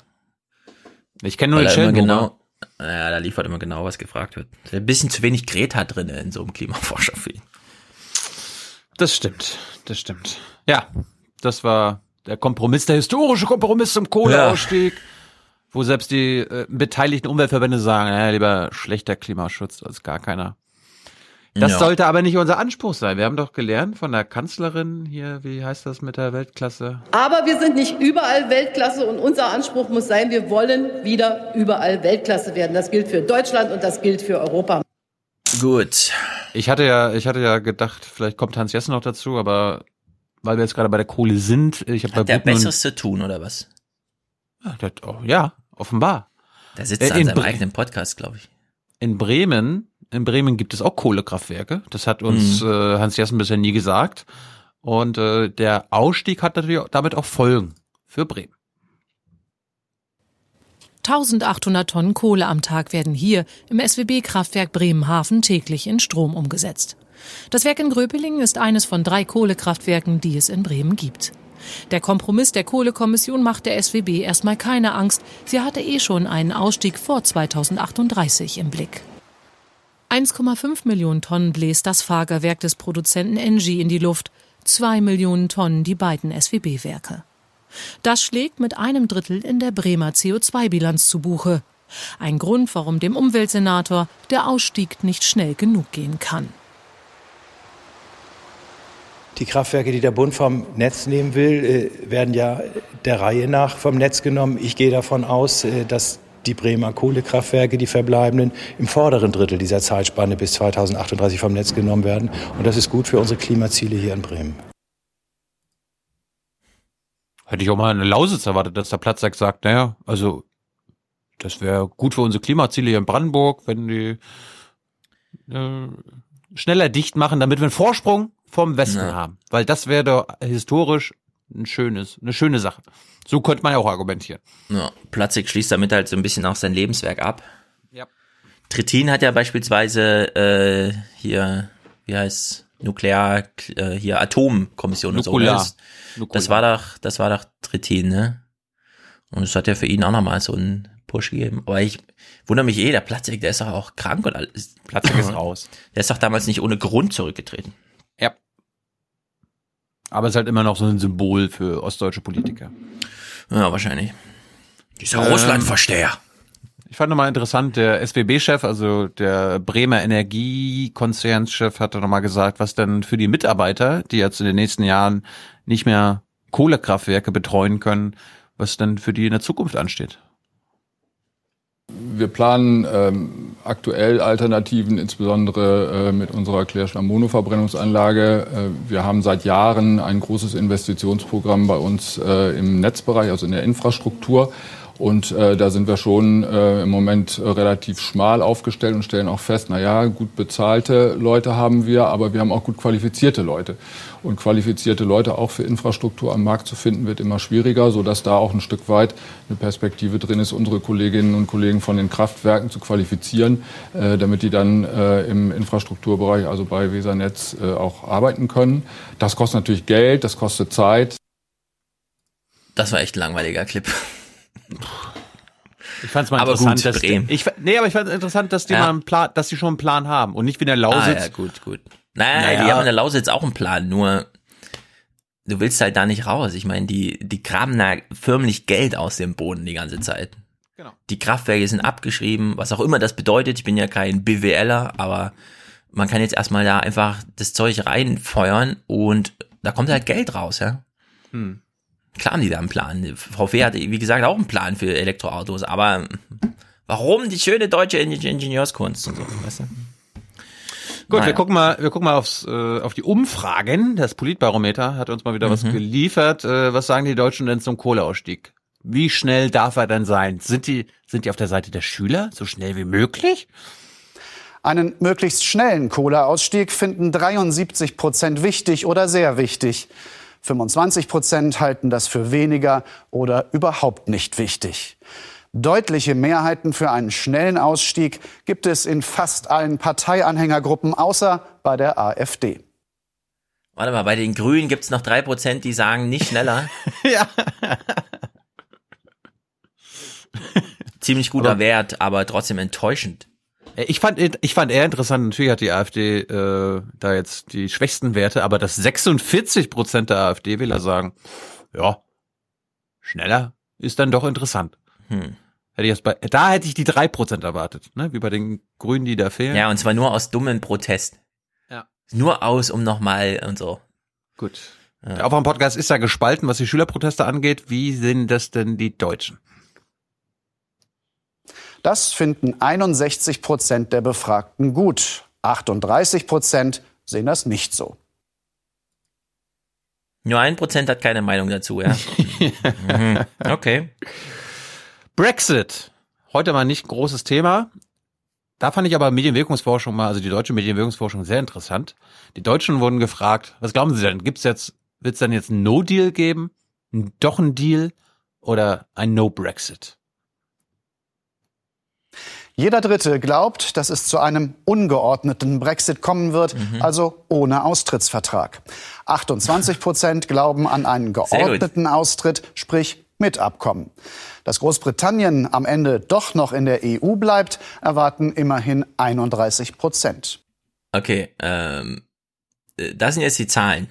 Ich kenne nur den Schellenhuber. Genau, ja, da liefert immer genau, was gefragt wird. Ein bisschen zu wenig Greta drin in so einem Klimaforscher für ihn. Das stimmt, das stimmt. Ja, das war der Kompromiss, der historische Kompromiss zum Kohleausstieg, ja. wo selbst die äh, beteiligten Umweltverbände sagen, ja, lieber schlechter Klimaschutz als gar keiner. Das ja. sollte aber nicht unser Anspruch sein. Wir haben doch gelernt von der Kanzlerin hier, wie heißt das mit der Weltklasse? Aber wir sind nicht überall Weltklasse und unser Anspruch muss sein, wir wollen wieder überall Weltklasse werden. Das gilt für Deutschland und das gilt für Europa. Gut. Ich hatte ja, ich hatte ja gedacht, vielleicht kommt Hans Jessen noch dazu, aber weil wir jetzt gerade bei der Kohle sind, ich habe bei der Besseres zu tun oder was? Ja, der, oh, ja offenbar. Da sitzt er äh, an seinem Bre eigenen Podcast, glaube ich. In Bremen in Bremen gibt es auch Kohlekraftwerke. Das hat uns mhm. äh, Hans Jessen bisher nie gesagt. Und äh, der Ausstieg hat natürlich damit auch Folgen für Bremen. 1800 Tonnen Kohle am Tag werden hier im SWB-Kraftwerk Bremenhaven täglich in Strom umgesetzt. Das Werk in Gröpelingen ist eines von drei Kohlekraftwerken, die es in Bremen gibt. Der Kompromiss der Kohlekommission macht der SWB erstmal keine Angst. Sie hatte eh schon einen Ausstieg vor 2038 im Blick. 1,5 Millionen Tonnen bläst das Fagerwerk des Produzenten Engie in die Luft, zwei Millionen Tonnen die beiden SWB-Werke. Das schlägt mit einem Drittel in der Bremer CO2-Bilanz zu Buche. Ein Grund, warum dem Umweltsenator der Ausstieg nicht schnell genug gehen kann. Die Kraftwerke, die der Bund vom Netz nehmen will, äh, werden ja der Reihe nach vom Netz genommen. Ich gehe davon aus, äh, dass die Bremer Kohlekraftwerke, die verbleibenden, im vorderen Drittel dieser Zeitspanne bis 2038 vom Netz genommen werden. Und das ist gut für unsere Klimaziele hier in Bremen. Hätte ich auch mal eine Lausitz erwartet, dass der Platzsack sagt, naja, also das wäre gut für unsere Klimaziele hier in Brandenburg, wenn die äh, schneller dicht machen, damit wir einen Vorsprung vom Westen ja. haben. Weil das wäre doch historisch ein schönes, eine schöne Sache. So könnte man ja auch argumentieren. Ja, Platzig schließt damit halt so ein bisschen auch sein Lebenswerk ab. Ja. Trittin hat ja beispielsweise äh, hier, wie heißt Nuklear, äh, hier Atomkommission und Nukular. so. Das, das war doch, das war doch Trittin, ne? Und es hat ja für ihn auch nochmal so einen Push gegeben. Aber ich wundere mich eh, der Platzig, der ist doch auch krank und alles. Platzig ist raus. Der ist doch damals nicht ohne Grund zurückgetreten. Ja. Aber es ist halt immer noch so ein Symbol für ostdeutsche Politiker. Ja, wahrscheinlich. Dieser ähm, Russlandversteher. Ich fand nochmal interessant, der SWB-Chef, also der Bremer Energiekonzernschef, hat nochmal gesagt, was denn für die Mitarbeiter, die jetzt in den nächsten Jahren nicht mehr Kohlekraftwerke betreuen können, was denn für die in der Zukunft ansteht. Wir planen ähm, aktuell Alternativen, insbesondere äh, mit unserer Klärschlamm-Monoverbrennungsanlage. Äh, wir haben seit Jahren ein großes Investitionsprogramm bei uns äh, im Netzbereich, also in der Infrastruktur. Und äh, da sind wir schon äh, im Moment relativ schmal aufgestellt und stellen auch fest, na ja, gut bezahlte Leute haben wir, aber wir haben auch gut qualifizierte Leute. Und qualifizierte Leute auch für Infrastruktur am Markt zu finden, wird immer schwieriger, sodass da auch ein Stück weit eine Perspektive drin ist, unsere Kolleginnen und Kollegen von den Kraftwerken zu qualifizieren, äh, damit die dann äh, im Infrastrukturbereich, also bei Wesernetz, äh, auch arbeiten können. Das kostet natürlich Geld, das kostet Zeit. Das war echt ein langweiliger Clip. Ich fand es mal aber interessant, gut, dass Bremen. Die, ich, nee, aber ich fand es interessant, dass die Ja. mal einen Plan, dass die schon einen Plan haben und nicht wie in der Lausitz. Ah, ja, gut, gut. Naja, Naja. die haben in der Lausitz auch einen Plan, nur du willst halt da nicht raus. Ich meine, die, die graben da förmlich Geld aus dem Boden die ganze Zeit. Genau. Die Kraftwerke sind abgeschrieben, was auch immer das bedeutet. Ich bin ja kein BWLer, aber man kann jetzt erstmal da einfach das Zeug reinfeuern und da kommt halt Geld raus, ja. Hm. Klar haben die da einen Plan. VW hat, wie gesagt, auch einen Plan für Elektroautos, aber warum die schöne deutsche Ing- Ingenieurskunst und so, weißt du? Gut, Naja. wir gucken mal, wir gucken mal aufs, äh, auf die Umfragen. Das Politbarometer hat uns mal wieder was Mhm. geliefert. Äh, was sagen die Deutschen denn zum Kohleausstieg? Wie schnell darf er denn sein? Sind die, sind die auf der Seite der Schüler? So schnell wie möglich? Einen möglichst schnellen Kohleausstieg finden 73 Prozent wichtig oder sehr wichtig. 25 Prozent halten das für weniger oder überhaupt nicht wichtig. Deutliche Mehrheiten für einen schnellen Ausstieg gibt es in fast allen Parteianhängergruppen, außer bei der AfD. Warte mal, bei den Grünen gibt's noch drei Prozent, die sagen nicht schneller. ja. Ziemlich guter Aber- Wert, aber trotzdem enttäuschend. Äh, Ich fand, ich fand eher interessant, natürlich hat die AfD äh, da jetzt die schwächsten Werte, aber dass 46 Prozent der AfD-Wähler sagen, ja, schneller ist dann doch interessant. Hm. Hätte ich bei, da hätte ich die drei Prozent erwartet, ne? wie bei den Grünen, die da fehlen. Ja, und zwar nur aus dummen Protest. Ja. Nur aus, um nochmal und so. Gut. Der Aufwärm-Podcast ist ja gespalten, was die Schülerproteste angeht. Wie sehen das denn die Deutschen? Das finden 61 Prozent der Befragten gut. 38 Prozent sehen das nicht so. Nur ein Prozent hat keine Meinung dazu, ja. mhm. Okay. Brexit. Heute mal nicht großes Thema. Da fand ich aber Medienwirkungsforschung mal, also die deutsche Medienwirkungsforschung sehr interessant. Die Deutschen wurden gefragt, was glauben Sie denn? Gibt's jetzt, wird's dann jetzt ein No-Deal geben? Doch ein Deal? Oder ein No-Brexit? Jeder Dritte glaubt, dass es zu einem ungeordneten Brexit kommen wird, also ohne Austrittsvertrag. 28 Prozent glauben an einen geordneten Austritt, sprich mit Abkommen. Dass Großbritannien am Ende doch noch in der EU bleibt, erwarten immerhin 31 Prozent. Okay, ähm, äh, das sind jetzt die Zahlen.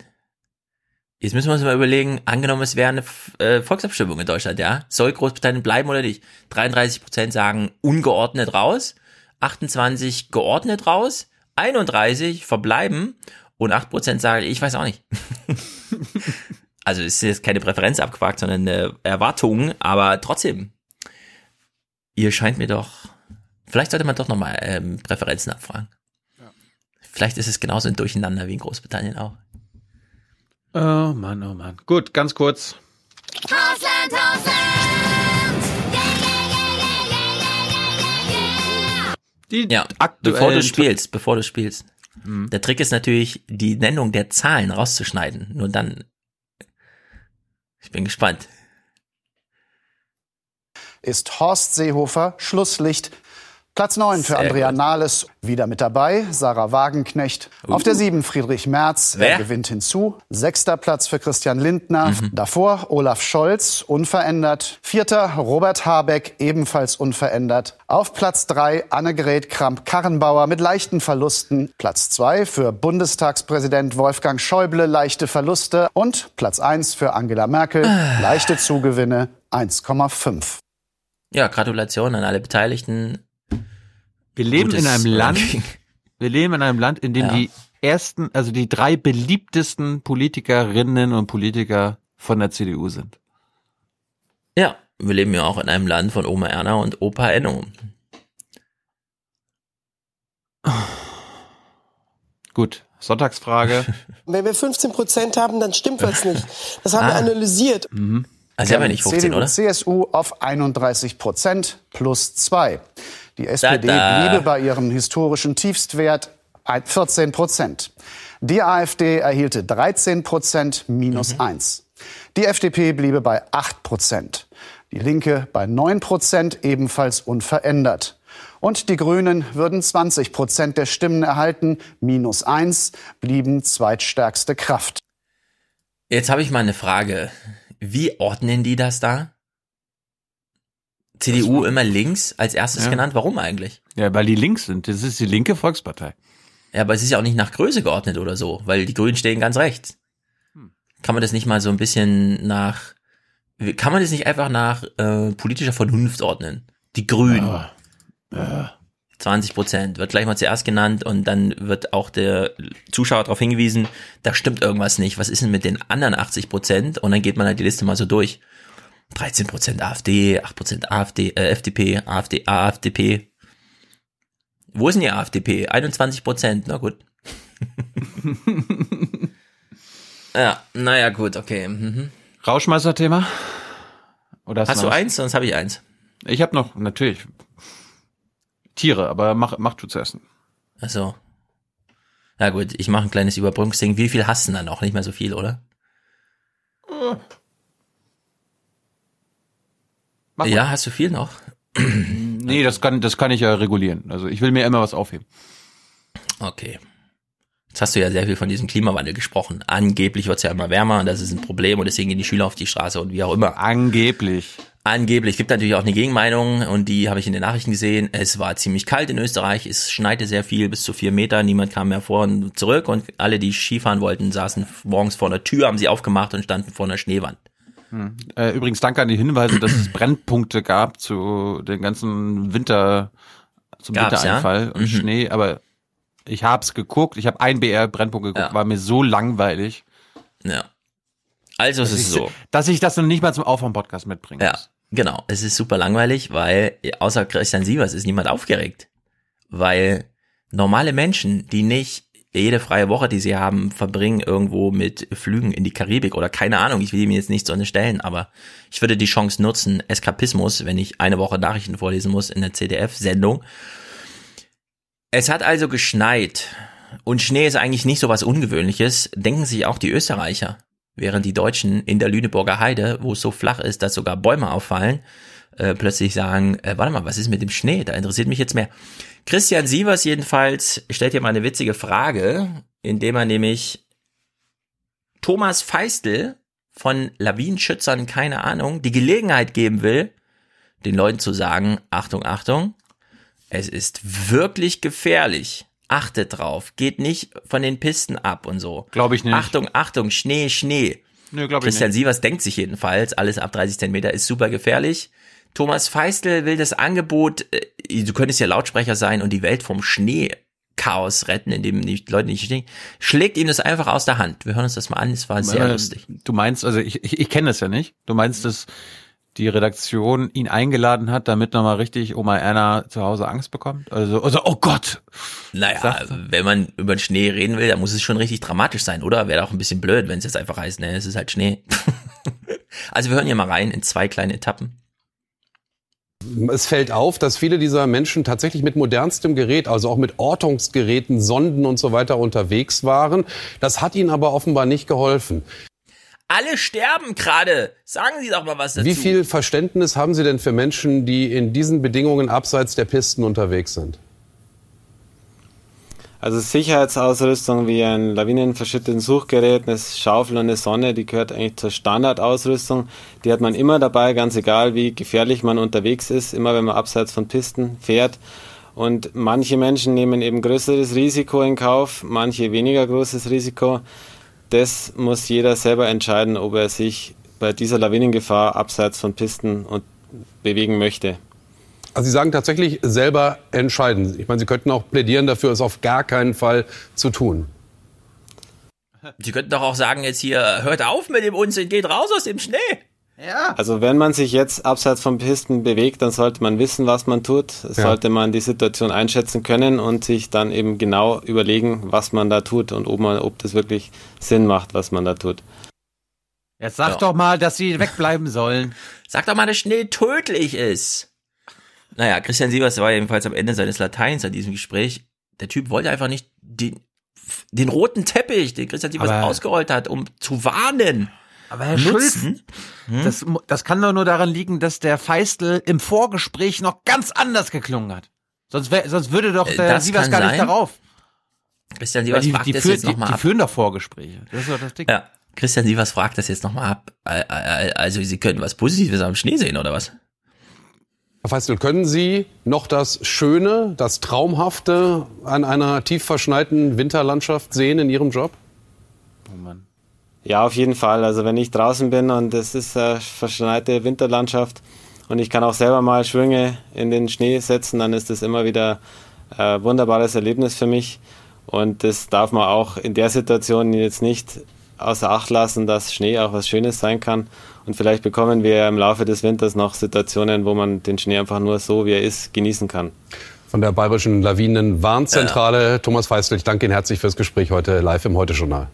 Jetzt müssen wir uns mal überlegen, angenommen, es wäre eine äh, Volksabstimmung in Deutschland, ja? Soll Großbritannien bleiben oder nicht? 33 Prozent sagen ungeordnet raus, 28 geordnet raus, 31 verbleiben und 8 Prozent sagen, ich weiß auch nicht. also es ist jetzt keine Präferenz abgefragt, sondern eine Erwartung, aber trotzdem, ihr scheint mir doch, vielleicht sollte man doch nochmal ähm, Präferenzen abfragen. Vielleicht ist es genauso ein Durcheinander wie in Großbritannien auch. Oh Mann, oh Mann. Gut, ganz kurz. Hausland, Hausland! Die ja, bevor du spielst, bevor du spielst. Mhm. Der Trick ist natürlich, die Nennung der Zahlen rauszuschneiden. Nur dann. Ich bin gespannt. Ist Horst Seehofer Schlusslicht Platz 9 für Andrea gut. Nahles, wieder mit dabei. Sarah Wagenknecht. Uh. Auf der 7 Friedrich Merz, Wer? er gewinnt hinzu. Sechster Platz für Christian Lindner. Mhm. Davor Olaf Scholz, unverändert. Vierter Robert Habeck, ebenfalls unverändert. Auf Platz 3 Annegret Kramp-Karrenbauer mit leichten Verlusten. Platz 2 für Bundestagspräsident Wolfgang Schäuble, leichte Verluste. Und Platz 1 für Angela Merkel, leichte Zugewinne 1,5. Ja, Gratulation an alle Beteiligten. Wir leben in einem Land, wir leben in einem Land, in dem ja. die ersten, also die drei beliebtesten Politikerinnen und Politiker von der CDU sind. Ja, wir leben ja auch in einem Land von Oma Erna und Opa Enno. Gut, Sonntagsfrage. Wenn wir 15 Prozent haben, dann stimmt was nicht. Das haben ah. wir analysiert. Mhm. Also haben wir nicht 15, CDU, oder? CSU auf 31 Prozent plus zwei. Die SPD da, da. bliebe bei ihrem historischen Tiefstwert 14 Prozent. Die AfD erhielte 13 Prozent minus mhm. 1. Die FDP bliebe bei 8 Prozent. Die Linke bei 9 Prozent, ebenfalls unverändert. Und die Grünen würden 20 Prozent der Stimmen erhalten, minus 1, blieben zweitstärkste Kraft. Jetzt habe ich mal eine Frage. Wie ordnen die das da? CDU immer links als erstes ja. genannt. Warum eigentlich? Ja, weil die links sind. Das ist die linke Volkspartei. Ja, aber es ist ja auch nicht nach Größe geordnet oder so, weil die Grünen stehen ganz rechts. Hm. Kann man das nicht mal so ein bisschen nach, kann man das nicht einfach nach äh, politischer Vernunft ordnen? Die Grünen. Ja. ja. 20 Prozent wird gleich mal zuerst genannt und dann wird auch der Zuschauer darauf hingewiesen, da stimmt irgendwas nicht. Was ist denn mit den anderen 80 Prozent? Und dann geht man halt die Liste mal so durch. 13% AfD, 8% AfD, äh, FDP, AfD, AfDP. Wo ist denn die AfDP? 21%, na gut. ja, naja, gut, okay. Mhm. Rauschmeister-Thema? Oder hast, hast du eins? Sonst habe ich eins. Ich habe noch, natürlich, Tiere, aber mach, mach du zuerst. Ach so. Na gut, ich mache ein kleines Überbrückungsding. Wie viel hast du denn dann noch? Nicht mehr so viel, oder? Uh. ja, hast du viel noch? nee, das kann, das kann ich ja regulieren. Also ich will mir immer was aufheben. Okay. Jetzt hast du ja sehr viel von diesem Klimawandel gesprochen. Angeblich wird es ja immer wärmer und das ist ein Problem und deswegen gehen die Schüler auf die Straße und wie auch immer. Angeblich. Angeblich gibt natürlich auch eine Gegenmeinung und die habe ich in den Nachrichten gesehen. Es war ziemlich kalt in Österreich, es schneite sehr viel, bis zu vier Meter, niemand kam mehr vor und zurück und alle, die Skifahren wollten, saßen morgens vor einer Tür, haben sie aufgemacht und standen vor einer Schneewand. Hm. Äh, übrigens danke an die Hinweise, dass es Brennpunkte gab zu den ganzen Winter, zum Gab's, Wintereinfall ja? und mhm. Schnee, aber ich hab's geguckt, ich habe ein BR-Brennpunkt geguckt, ja. war mir so langweilig. Ja. Also es ist so. Dass ich das noch nicht mal zum Aufwärm-Podcast mitbringe. Ja, genau. Es ist super langweilig, weil außer Christian Sievers ist niemand aufgeregt. Weil normale Menschen, die nicht jede freie Woche, die sie haben, verbringen irgendwo mit Flügen in die Karibik oder keine Ahnung, ich will mir jetzt nicht so eine stellen, aber ich würde die Chance nutzen, Eskapismus, wenn ich eine Woche Nachrichten vorlesen muss in der CDF-Sendung. Es hat also geschneit und Schnee ist eigentlich nicht so was Ungewöhnliches, denken sich auch die Österreicher, während die Deutschen in der Lüneburger Heide, wo es so flach ist, dass sogar Bäume auffallen, äh, plötzlich sagen, äh, warte mal, was ist mit dem Schnee? Da interessiert mich jetzt mehr. Christian Sievers jedenfalls stellt hier mal eine witzige Frage, indem er nämlich Thomas Feistel von Lawinenschützern, keine Ahnung, die Gelegenheit geben will, den Leuten zu sagen, Achtung, Achtung, es ist wirklich gefährlich. Achtet drauf, geht nicht von den Pisten ab und so. Glaube ich nicht. Achtung, Achtung, Schnee, Schnee. Nö, glaube ich Christian nicht. Sievers denkt sich jedenfalls, alles ab 30 Zentimeter ist super gefährlich. Thomas Feistel will das Angebot, äh, du könntest ja Lautsprecher sein und die Welt vom Schneechaos retten, indem die Leute nicht stehen, schlägt ihm das einfach aus der Hand. Wir hören uns das mal an, es war sehr Äh, lustig. Du meinst, also ich, ich, ich kenne das ja nicht. Du meinst, dass die Redaktion ihn eingeladen hat, damit nochmal richtig Oma Erna zu Hause Angst bekommt? Also, also oh Gott! Naja, wenn man über den Schnee reden will, dann muss es schon richtig dramatisch sein, oder? Wäre auch ein bisschen blöd, wenn es jetzt einfach heißt, ne, es ist halt Schnee. also wir hören hier mal rein in zwei kleine Etappen. Es fällt auf, dass viele dieser Menschen tatsächlich mit modernstem Gerät, also auch mit Ortungsgeräten, Sonden und so weiter unterwegs waren. Das hat ihnen aber offenbar nicht geholfen. Alle sterben gerade. Sagen Sie doch mal was dazu. Wie viel Verständnis haben Sie denn für Menschen, die in diesen Bedingungen abseits der Pisten unterwegs sind? Also Sicherheitsausrüstung wie ein lawinenverschüttetes Suchgerät, eine Schaufel und eine Sonne, die gehört eigentlich zur Standardausrüstung. Die hat man immer dabei, ganz egal wie gefährlich man unterwegs ist, immer wenn man abseits von Pisten fährt. Und manche Menschen nehmen eben größeres Risiko in Kauf, manche weniger großes Risiko. Das muss jeder selber entscheiden, ob er sich bei dieser Lawinengefahr abseits von Pisten und bewegen möchte. Also Sie sagen tatsächlich selber entscheiden. Ich meine, Sie könnten auch plädieren dafür, es auf gar keinen Fall zu tun. Sie könnten doch auch sagen jetzt hier, hört auf mit dem Unsinn, geht raus aus dem Schnee. Ja. Also wenn man sich jetzt abseits von Pisten bewegt, dann sollte man wissen, was man tut. Ja. Sollte man die Situation einschätzen können und sich dann eben genau überlegen, was man da tut und ob, man, ob das wirklich Sinn macht, was man da tut. Jetzt sag doch mal, dass sie wegbleiben sollen. Sag doch mal, dass Schnee tödlich ist. Naja, Christian Sievers war jedenfalls am Ende seines Lateins an diesem Gespräch. Der Typ wollte einfach nicht den, den roten Teppich, den Christian Sievers Aber- ausgerollt hat, um zu warnen. Aber Herr nutzen. Schulz, das, mu- das kann doch nur daran liegen, dass der Feistel im Vorgespräch noch ganz anders geklungen hat. Sonst, wär, sonst würde doch Äh, der das Sievers gar nicht sein. darauf. Christian Sievers die, fragt die, das führen, jetzt die, nochmal die ab. führen doch Vorgespräche. Das ist doch das Ding. Ja, Christian Sievers fragt das jetzt nochmal ab. Al- al- Also, Sie können was Positives am Schnee sehen, oder was? Herr Feistel, können Sie noch das Schöne, das Traumhafte an einer tief verschneiten Winterlandschaft sehen in Ihrem Job? Ja, auf jeden Fall. Also wenn ich draußen bin und es ist eine verschneite Winterlandschaft und ich kann auch selber mal Schwünge in den Schnee setzen, dann ist das immer wieder ein wunderbares Erlebnis für mich. Und das darf man auch in der Situation jetzt nicht außer Acht lassen, dass Schnee auch was Schönes sein kann. Und vielleicht bekommen wir im Laufe des Winters noch Situationen, wo man den Schnee einfach nur so, wie er ist, genießen kann. Von der Bayerischen Lawinenwarnzentrale. Thomas Feistel, ich danke Ihnen herzlich fürs Gespräch heute live im Heute-Journal.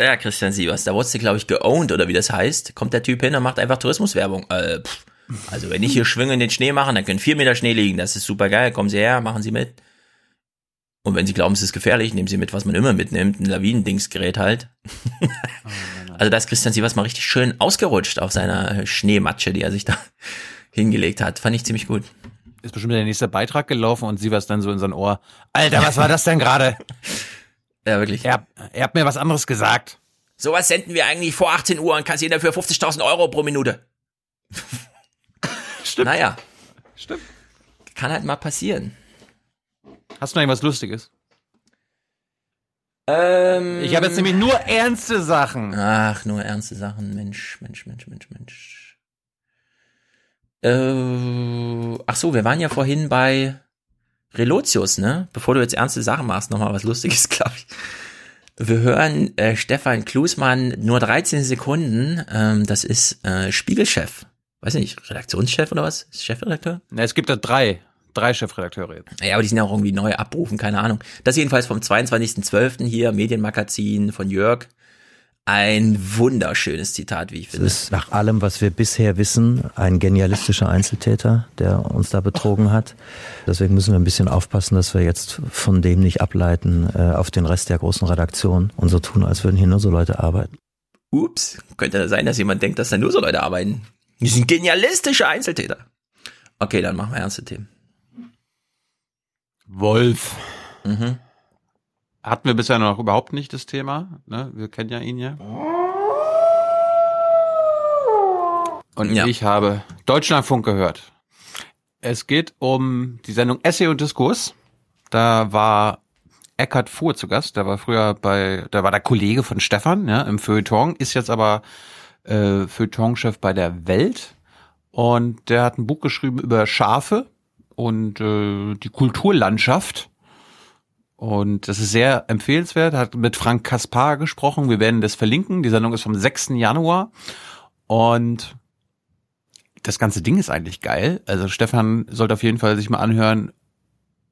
Ja, Christian Sievers, da wurdest du, glaube ich, geowned, oder wie das heißt. Kommt der Typ hin und macht einfach Tourismuswerbung. Äh, pff. Also, wenn ich hier Schwünge in den Schnee machen, dann können vier Meter Schnee liegen. Das ist super geil. Kommen Sie her, machen Sie mit. Und wenn Sie glauben, es ist gefährlich, nehmen Sie mit, was man immer mitnimmt. Ein Lawinendingsgerät halt. also, da ist Christian Sievers mal richtig schön ausgerutscht auf seiner Schneematsche, die er sich da hingelegt hat. Fand ich ziemlich gut. Ist bestimmt der nächste Beitrag gelaufen und Sievers dann so in sein Ohr. Alter, was war das denn gerade? Ja, wirklich. Er, er hat mir was anderes gesagt. Sowas senden wir eigentlich vor 18 Uhr und kassieren dafür 50.000 Euro pro Minute. Stimmt. Naja. Stimmt. Kann halt mal passieren. Hast du noch irgendwas Lustiges? Ähm, Ich habe jetzt nämlich nur ernste Sachen. Ach, nur ernste Sachen. Mensch, Mensch, Mensch, Mensch, Mensch. Äh, ach so, wir waren ja vorhin bei Relotius, ne? Bevor du jetzt ernste Sachen machst, nochmal was Lustiges, glaube ich. Wir hören äh, Stefan Klusmann nur 13 Sekunden. Ähm, das ist äh, Spiegelchef. Weiß nicht, Redaktionschef oder was? Ist Chefredakteur? Na, es gibt da drei. Drei Chefredakteure jetzt. Ja, aber die sind ja auch irgendwie neu abrufen, keine Ahnung. Das jedenfalls vom 22.12. hier, Medienmagazin von Jörg. Ein wunderschönes Zitat, wie ich Es finde. ist nach allem, was wir bisher wissen, ein genialistischer Einzeltäter, der uns da betrogen hat. Deswegen müssen wir ein bisschen aufpassen, dass wir jetzt von dem nicht ableiten äh, auf den Rest der großen Redaktion und so tun, als würden hier nur so Leute arbeiten. Ups, könnte sein, dass jemand denkt, dass da nur so Leute arbeiten. Die sind genialistische Einzeltäter. Okay, dann machen wir ernste Themen. Wolf. Mhm. Hatten wir bisher noch überhaupt nicht das Thema. Ne? Wir kennen ja ihn ja. Und ich habe Deutschlandfunk gehört. Es geht um die Sendung Essay und Diskurs. Da war Eckhard Fuhr zu Gast. Der war früher bei, der war der Kollege von Stefan, ja, im Feuilleton, ist jetzt aber äh, Feuilletonchef bei der Welt. Und der hat ein Buch geschrieben über Schafe und äh, die Kulturlandschaft. Und das ist sehr empfehlenswert. Hat mit Frank Kaspar gesprochen. Wir werden das verlinken. Die Sendung ist vom 6. Januar. Und das ganze Ding ist eigentlich geil. Also Stefan sollte auf jeden Fall sich mal anhören,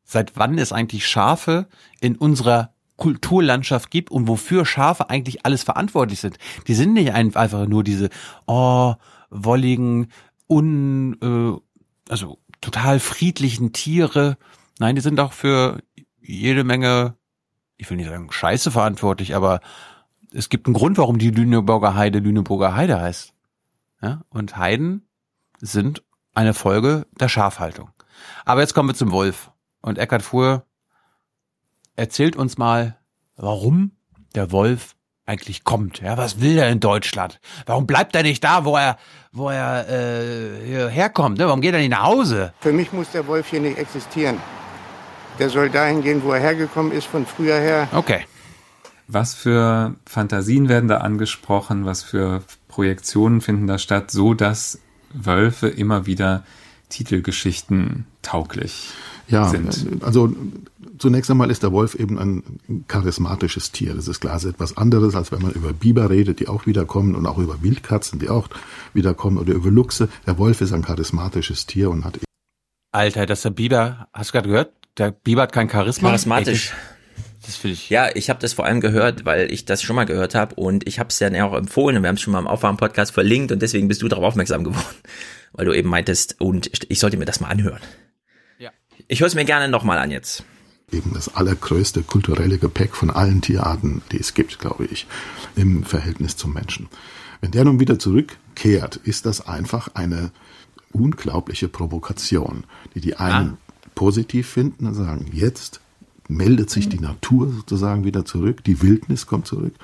seit wann es eigentlich Schafe in unserer Kulturlandschaft gibt und wofür Schafe eigentlich alles verantwortlich sind. Die sind nicht einfach nur diese, oh, wolligen, un, äh, also total friedlichen Tiere. Nein, die sind auch für jede Menge, ich will nicht sagen Scheiße verantwortlich, aber es gibt einen Grund, warum die Lüneburger Heide Lüneburger Heide heißt. Ja? Und Heiden sind eine Folge der Schafhaltung. Aber jetzt kommen wir zum Wolf. Und Eckhard Fuhr erzählt uns mal, warum der Wolf eigentlich kommt. Ja, was will er in Deutschland? Warum bleibt er nicht da, wo er, wo er äh, hier herkommt? Ne? Warum geht er nicht nach Hause? Für mich muss der Wolf hier nicht existieren. Der soll dahin gehen, wo er hergekommen ist, von früher her. Okay. Was für Fantasien werden da angesprochen? Was für Projektionen finden da statt, so dass Wölfe immer wieder Titelgeschichten tauglich ja, sind? also zunächst einmal ist der Wolf eben ein charismatisches Tier. Das ist klar, das ist etwas anderes, als wenn man über Biber redet, die auch wiederkommen und auch über Wildkatzen, die auch wiederkommen oder über Luchse. Der Wolf ist ein charismatisches Tier und hat Alter, dass der Biber, hast du gerade gehört? Der Biber hat kein Charisma. Charismatisch. Das finde ich. Ja, ich habe das vor allem gehört, weil ich das schon mal gehört habe und ich habe es dann auch empfohlen und wir haben es schon mal im Aufwärm-Podcast verlinkt und deswegen bist du darauf aufmerksam geworden, weil du eben meintest und ich sollte mir das mal anhören. Ja. Ich höre es mir gerne nochmal an jetzt. Eben das allergrößte kulturelle Gepäck von allen Tierarten, die es gibt, glaube ich, im Verhältnis zum Menschen. Wenn der nun wieder zurückkehrt, ist das einfach eine unglaubliche Provokation, die die einen positiv finden und sagen, jetzt meldet sich die Natur sozusagen wieder zurück, die Wildnis kommt zurück.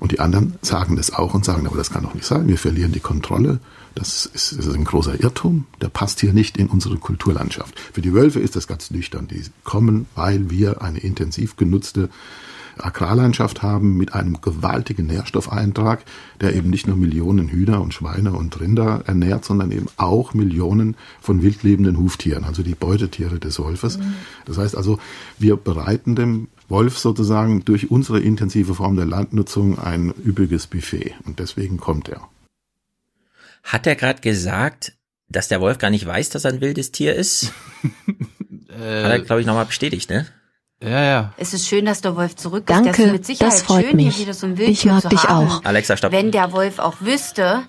Und die anderen sagen das auch und sagen, aber das kann doch nicht sein, wir verlieren die Kontrolle. Das ist, das ist ein großer Irrtum, der passt hier nicht in unsere Kulturlandschaft. Für die Wölfe ist das ganz nüchtern. Die kommen, weil wir eine intensiv genutzte Agrarlandschaft haben mit einem gewaltigen Nährstoffeintrag, der eben nicht nur Millionen Hühner und Schweine und Rinder ernährt, sondern eben auch Millionen von wildlebenden Huftieren, also die Beutetiere des Wolfes. Das heißt also, wir bereiten dem Wolf sozusagen durch unsere intensive Form der Landnutzung ein üppiges Buffet und deswegen kommt er. Hat er gerade gesagt, dass der Wolf gar nicht weiß, dass er ein wildes Tier ist? Hat er, glaube ich, nochmal bestätigt, ne? Ja, ja. Es ist schön, dass der Wolf zurück ist. Danke, das ist mit Sicherheit das freut schön, mich. hier wieder so ein Ich Wildtier mag dich haben. auch. Alexa, stopp. Wenn der Wolf auch wüsste,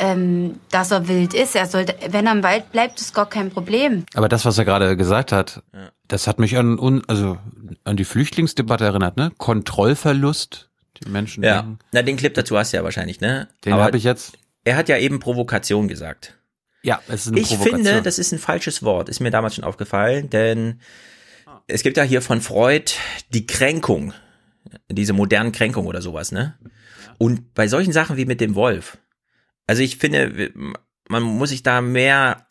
ähm, dass er wild ist, er sollte, wenn er im Wald bleibt, ist gar kein Problem. Aber das, was er gerade gesagt hat, das hat mich an, un- also, an die Flüchtlingsdebatte erinnert, ne? Kontrollverlust. Die Menschen Ja. denken. Na, den Clip dazu hast du ja wahrscheinlich, ne? Den habe ich jetzt. Er hat ja eben Provokation gesagt. Ja, es ist eine Ich Provokation. finde, das ist ein falsches Wort. Ist mir damals schon aufgefallen, denn es gibt ja hier von Freud die Kränkung, diese modernen Kränkung oder sowas, ne? Und bei solchen Sachen wie mit dem Wolf, also ich finde, man muss sich da mehr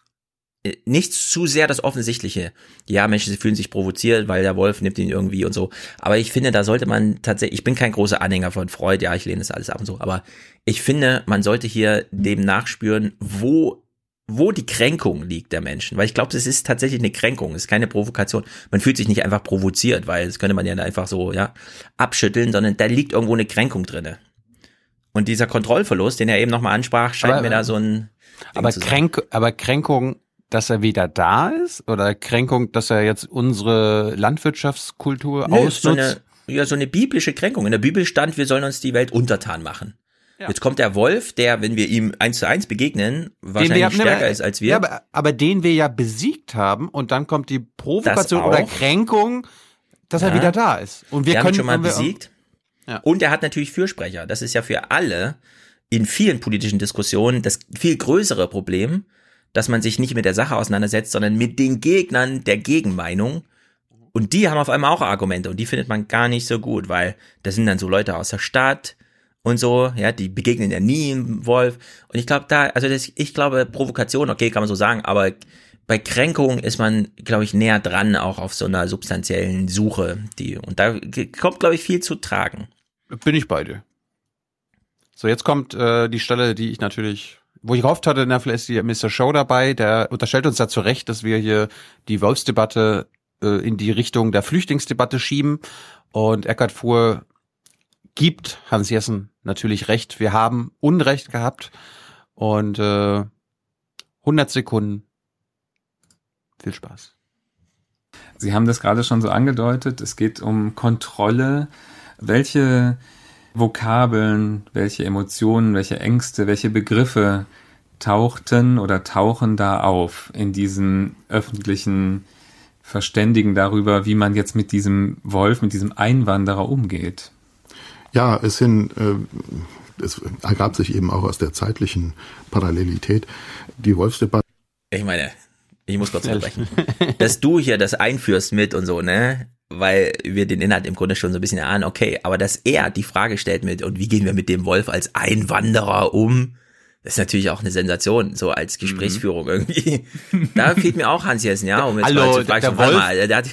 äh, nicht zu sehr das Offensichtliche. Ja, Menschen sie fühlen sich provoziert, weil der Wolf nimmt ihn irgendwie und so. Aber ich finde, da sollte man tatsächlich, ich bin kein großer Anhänger von Freud, ja, ich lehne das alles ab und so, aber ich finde, man sollte hier dem nachspüren, wo wo die Kränkung liegt der Menschen, weil ich glaube, es ist tatsächlich eine Kränkung, es ist keine Provokation. Man fühlt sich nicht einfach provoziert, weil das könnte man ja einfach so ja abschütteln, sondern da liegt irgendwo eine Kränkung drinne. Und dieser Kontrollverlust, den er eben nochmal ansprach, scheint Aber- mir da so ein Aber. Kränk, aber Kränkung, dass er wieder da ist? Oder Kränkung, dass er jetzt unsere Landwirtschaftskultur Nö, ausnutzt? so eine, ja, so eine biblische Kränkung. In der Bibel stand, wir sollen uns die Welt untertan machen. Jetzt kommt der Wolf, der, wenn wir ihm eins zu eins begegnen, wahrscheinlich haben- stärker ne, ist als wir. Ja, aber, aber den wir ja besiegt haben und dann kommt die Provokation oder. Kränkung, dass er Ja. wieder da ist. Und wir, Wir haben können ihn schon mal wir- besiegt. Ja. Und er hat natürlich Fürsprecher. Das ist ja für alle in vielen politischen Diskussionen das viel größere Problem, dass man sich nicht mit der Sache auseinandersetzt, sondern mit den Gegnern der Gegenmeinung. Und die haben auf einmal auch Argumente und die findet man gar nicht so gut, weil das sind dann so Leute aus der Stadt und so, ja, die begegnen ja nie einem Wolf. Und ich glaube, da, also das, ich glaube, Provokation, okay, kann man so sagen, aber bei Kränkung ist man, glaube ich, näher dran, auch auf so einer substanziellen Suche, die, und da kommt, glaube ich, viel zu tragen. Bin ich bei dir. So, jetzt kommt äh, die Stelle, die ich natürlich, wo ich gehofft hatte, na, vielleicht ist die Mr. Show dabei, der unterstellt uns da zu Recht, dass wir hier die Wolfsdebatte äh, in die Richtung der Flüchtlingsdebatte schieben. Und Eckart Fuhr gibt Hans Jessen natürlich recht. Wir haben Unrecht gehabt. Und äh, 100 Sekunden viel Spaß. Sie haben das gerade schon so angedeutet. Es geht um Kontrolle. Welche Vokabeln, welche Emotionen, welche Ängste, welche Begriffe tauchten oder tauchen da auf in diesem öffentlichen Verständigen darüber, wie man jetzt mit diesem Wolf, mit diesem Einwanderer umgeht? Ja, es sind, äh, es ergab sich eben auch aus der zeitlichen Parallelität die Wolfsdebatte. Ich meine, ich muss kurz unterbrechen. Dass du hier das einführst mit und so, ne? Weil wir den Inhalt im Grunde schon so ein bisschen erahnen, okay, aber dass er die Frage stellt mit, und wie gehen wir mit dem Wolf als Einwanderer um? Das ist natürlich auch eine Sensation, so als Gesprächsführung irgendwie. Da fehlt mir auch Hans Jessen, ja, um jetzt Hallo, mal zu fragen, der Wolf- mal, der, hat,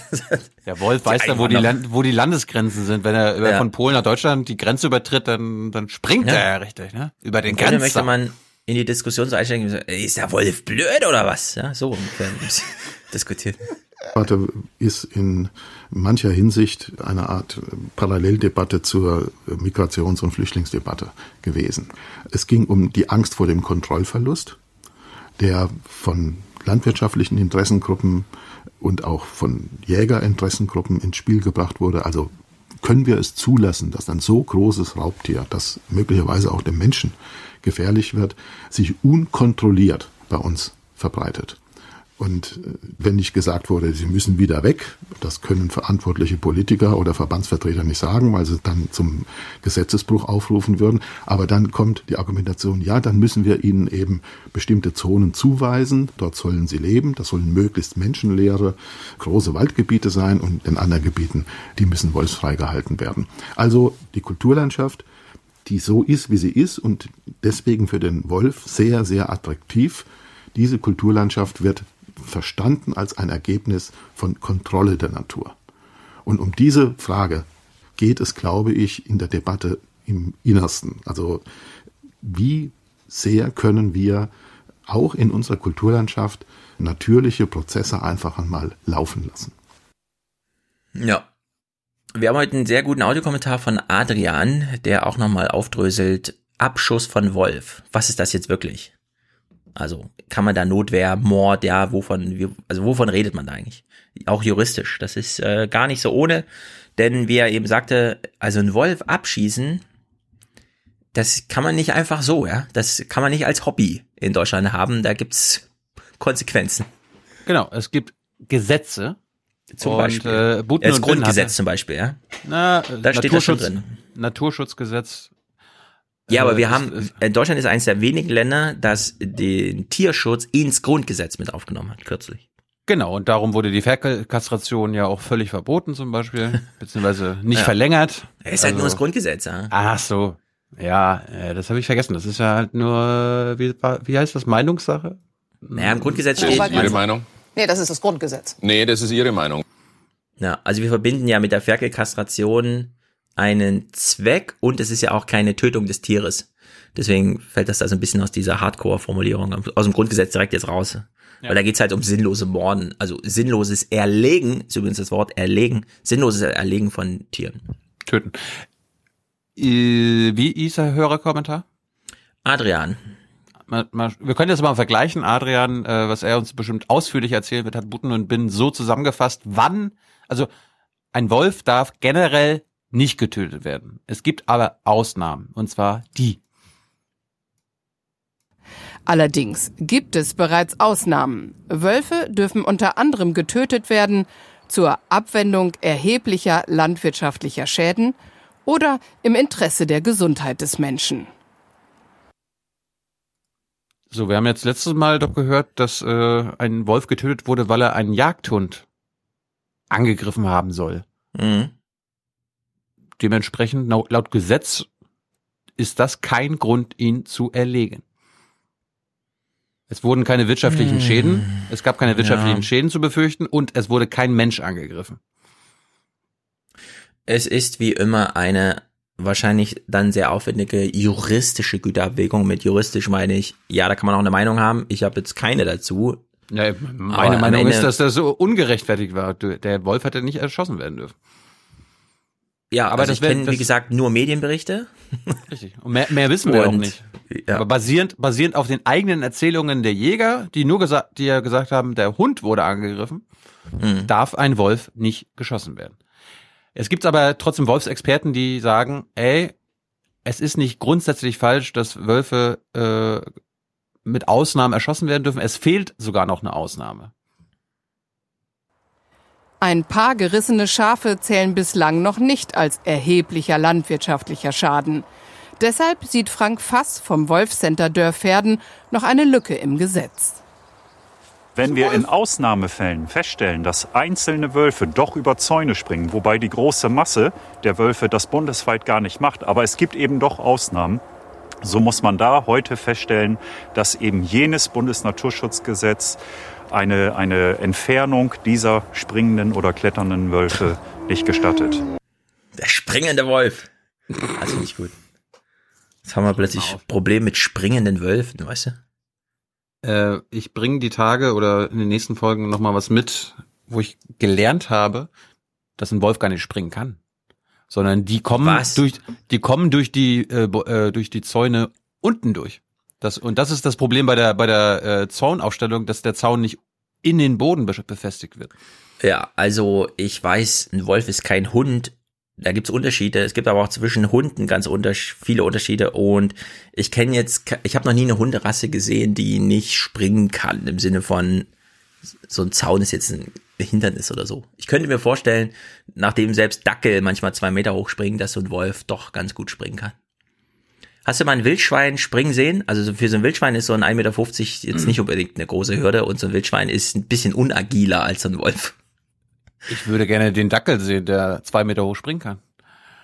Der Wolf weiß dann, wo die. Land, wo die Landesgrenzen sind. Wenn er Ja. von Polen nach Deutschland die Grenze übertritt, dann, dann springt Ja. er ja richtig, ne? Über den Grenzer. möchte man in die Diskussion so einsteigen, ist der Wolf blöd oder was? Ja, so ungefähr diskutiert. Debatte ist in mancher Hinsicht eine Art Paralleldebatte zur Migrations- und Flüchtlingsdebatte gewesen. Es ging um die Angst vor dem Kontrollverlust, der von landwirtschaftlichen Interessengruppen und auch von Jägerinteressengruppen ins Spiel gebracht wurde. Also können wir es zulassen, dass ein so großes Raubtier, das möglicherweise auch dem Menschen gefährlich wird, sich unkontrolliert bei uns verbreitet? Und äh, wenn nicht gesagt wurde, sie müssen wieder weg, das können verantwortliche Politiker oder Verbandsvertreter nicht sagen, weil sie dann zum Gesetzesbruch aufrufen würden. Aber dann kommt die Argumentation, ja, dann müssen wir ihnen eben bestimmte Zonen zuweisen. Dort sollen sie leben. Das sollen möglichst menschenleere, große Waldgebiete sein und in anderen Gebieten, die müssen wolfsfrei gehalten werden. Also die Kulturlandschaft, die so ist, wie sie ist und deswegen für den Wolf sehr, sehr attraktiv. Diese Kulturlandschaft wird verstanden als ein Ergebnis von Kontrolle der Natur. Und um diese Frage geht es, glaube ich, in der Debatte im Innersten. Also wie sehr können wir auch in unserer Kulturlandschaft natürliche Prozesse einfach einmal laufen lassen? Ja. Wir haben heute einen sehr guten Audiokommentar von Adrian, der auch nochmal aufdröselt, Abschuss von Wolf. Was ist das jetzt wirklich? Also kann man da Notwehr, Mord, ja, wovon, also wovon redet man da eigentlich? Auch juristisch. Das ist äh, gar nicht so ohne, denn wie er eben sagte, also ein Wolf abschießen, das kann man nicht einfach so, ja. Das kann man nicht als Hobby in Deutschland haben. Da gibt's Konsequenzen. Genau, es gibt Gesetze. Zum und, Beispiel. Äh, Buten Das Grundgesetz hatte- zum Beispiel, ja. Na, Da steht das schon Naturschutz- drin. Naturschutzgesetz. Ja, aber Äh, wir ist- haben, ist- äh, Deutschland ist eines der wenigen Länder, das den Tierschutz ins Grundgesetz mit aufgenommen hat, kürzlich. Genau, und darum wurde die Ferkelkastration ja auch völlig verboten zum Beispiel, beziehungsweise nicht Ja. verlängert. Er ist halt Also- nur das Grundgesetz, ja. Ach so. Ja, äh, das habe ich vergessen. Das ist ja halt nur, wie, wie heißt das, Meinungssache? Naja, im Grundgesetz Ja, steht. aber Ihre Meinung? Nee, das ist das Grundgesetz. Nee, das ist Ihre Meinung. Ja, also wir verbinden ja mit der Ferkelkastration einen Zweck und es ist ja auch keine Tötung des Tieres. Deswegen fällt das da so ein bisschen aus dieser Hardcore-Formulierung aus dem Grundgesetz direkt jetzt raus. Ja. Weil da geht's halt um sinnlose Morden. Also sinnloses Erlegen, ist übrigens das Wort Erlegen, sinnloses Erlegen von Tieren. Töten. Äh, Wie ist der Hörerkommentar? Adrian. Mal, mal, wir können jetzt mal vergleichen, Adrian, äh, was er uns bestimmt ausführlich erzählen wird, hat Butten und Bin so zusammengefasst, wann, also ein Wolf darf generell nicht getötet werden. Es gibt aber Ausnahmen, und zwar die. Allerdings gibt es bereits Ausnahmen. Wölfe dürfen unter anderem getötet werden zur Abwendung erheblicher landwirtschaftlicher Schäden oder im Interesse der Gesundheit des Menschen. So, wir haben jetzt letztes Mal doch gehört, dass äh, ein Wolf getötet wurde, weil er einen Jagdhund angegriffen haben soll. Mhm. Dementsprechend, laut Gesetz, ist das kein Grund, ihn zu erlegen. Es wurden keine wirtschaftlichen Hm. Schäden, es gab keine wirtschaftlichen Ja. Schäden zu befürchten und es wurde kein Mensch angegriffen. Es ist wie immer eine wahrscheinlich dann sehr aufwendige juristische Güterabwägung. Mit juristisch meine ich, ja, da kann man auch eine Meinung haben. Ich habe jetzt keine dazu. Ja, Aber meine am Meinung ist, dass das so ungerechtfertigt war. Der Wolf hätte nicht erschossen werden dürfen. Ja, Aber also das kenne, wie gesagt, nur Medienberichte. Richtig. Und mehr, mehr wissen wir auch Und- nicht. Aber basierend, basierend auf den eigenen Erzählungen der Jäger, die nur gesagt, die ja gesagt haben, der Hund wurde angegriffen, Mhm. darf ein Wolf nicht geschossen werden. Es gibt aber trotzdem Wolfsexperten, die sagen, ey, es ist nicht grundsätzlich falsch, dass Wölfe äh, mit Ausnahmen erschossen werden dürfen. Es fehlt sogar noch eine Ausnahme. Ein paar gerissene Schafe zählen bislang noch nicht als erheblicher landwirtschaftlicher Schaden. Deshalb sieht Frank Fass vom Wolfcenter Dörferden noch eine Lücke im Gesetz. Wenn wir in Ausnahmefällen feststellen, dass einzelne Wölfe doch über Zäune springen, wobei die große Masse der Wölfe das bundesweit gar nicht macht, aber es gibt eben doch Ausnahmen, so muss man da heute feststellen, dass eben jenes Bundesnaturschutzgesetz eine, eine Entfernung dieser springenden oder kletternden Wölfe nicht gestattet. Der springende Wolf. Also nicht gut. Jetzt haben wir plötzlich Problem mit springenden Wölfen, weißt du? Äh, ich bringe die Tage oder in den nächsten Folgen noch mal was mit, wo ich gelernt habe, dass ein Wolf gar nicht springen kann, sondern die kommen Was? durch, die kommen durch die äh, äh, durch die Zäune unten durch. Das und das ist das Problem bei der bei der äh, Zaunaufstellung, dass der Zaun nicht in den Boden be- befestigt wird. Ja, also ich weiß, ein Wolf ist kein Hund. Da gibt's Unterschiede. Es gibt aber auch zwischen Hunden ganz untersch viele Unterschiede. Und ich kenne jetzt, ich habe noch nie eine Hunderasse gesehen, die nicht springen kann. Im Sinne von, so ein Zaun ist jetzt ein Hindernis oder so. Ich könnte mir vorstellen, nachdem selbst Dackel manchmal zwei Meter hoch springen, dass so ein Wolf doch ganz gut springen kann. Hast du mal ein Wildschwein springen sehen? Also so für so ein Wildschwein ist so ein 1,50 Meter jetzt nicht unbedingt eine große Hürde und so ein Wildschwein ist ein bisschen unagiler als so ein Wolf. Ich würde gerne den Dackel sehen, der zwei Meter hoch springen kann.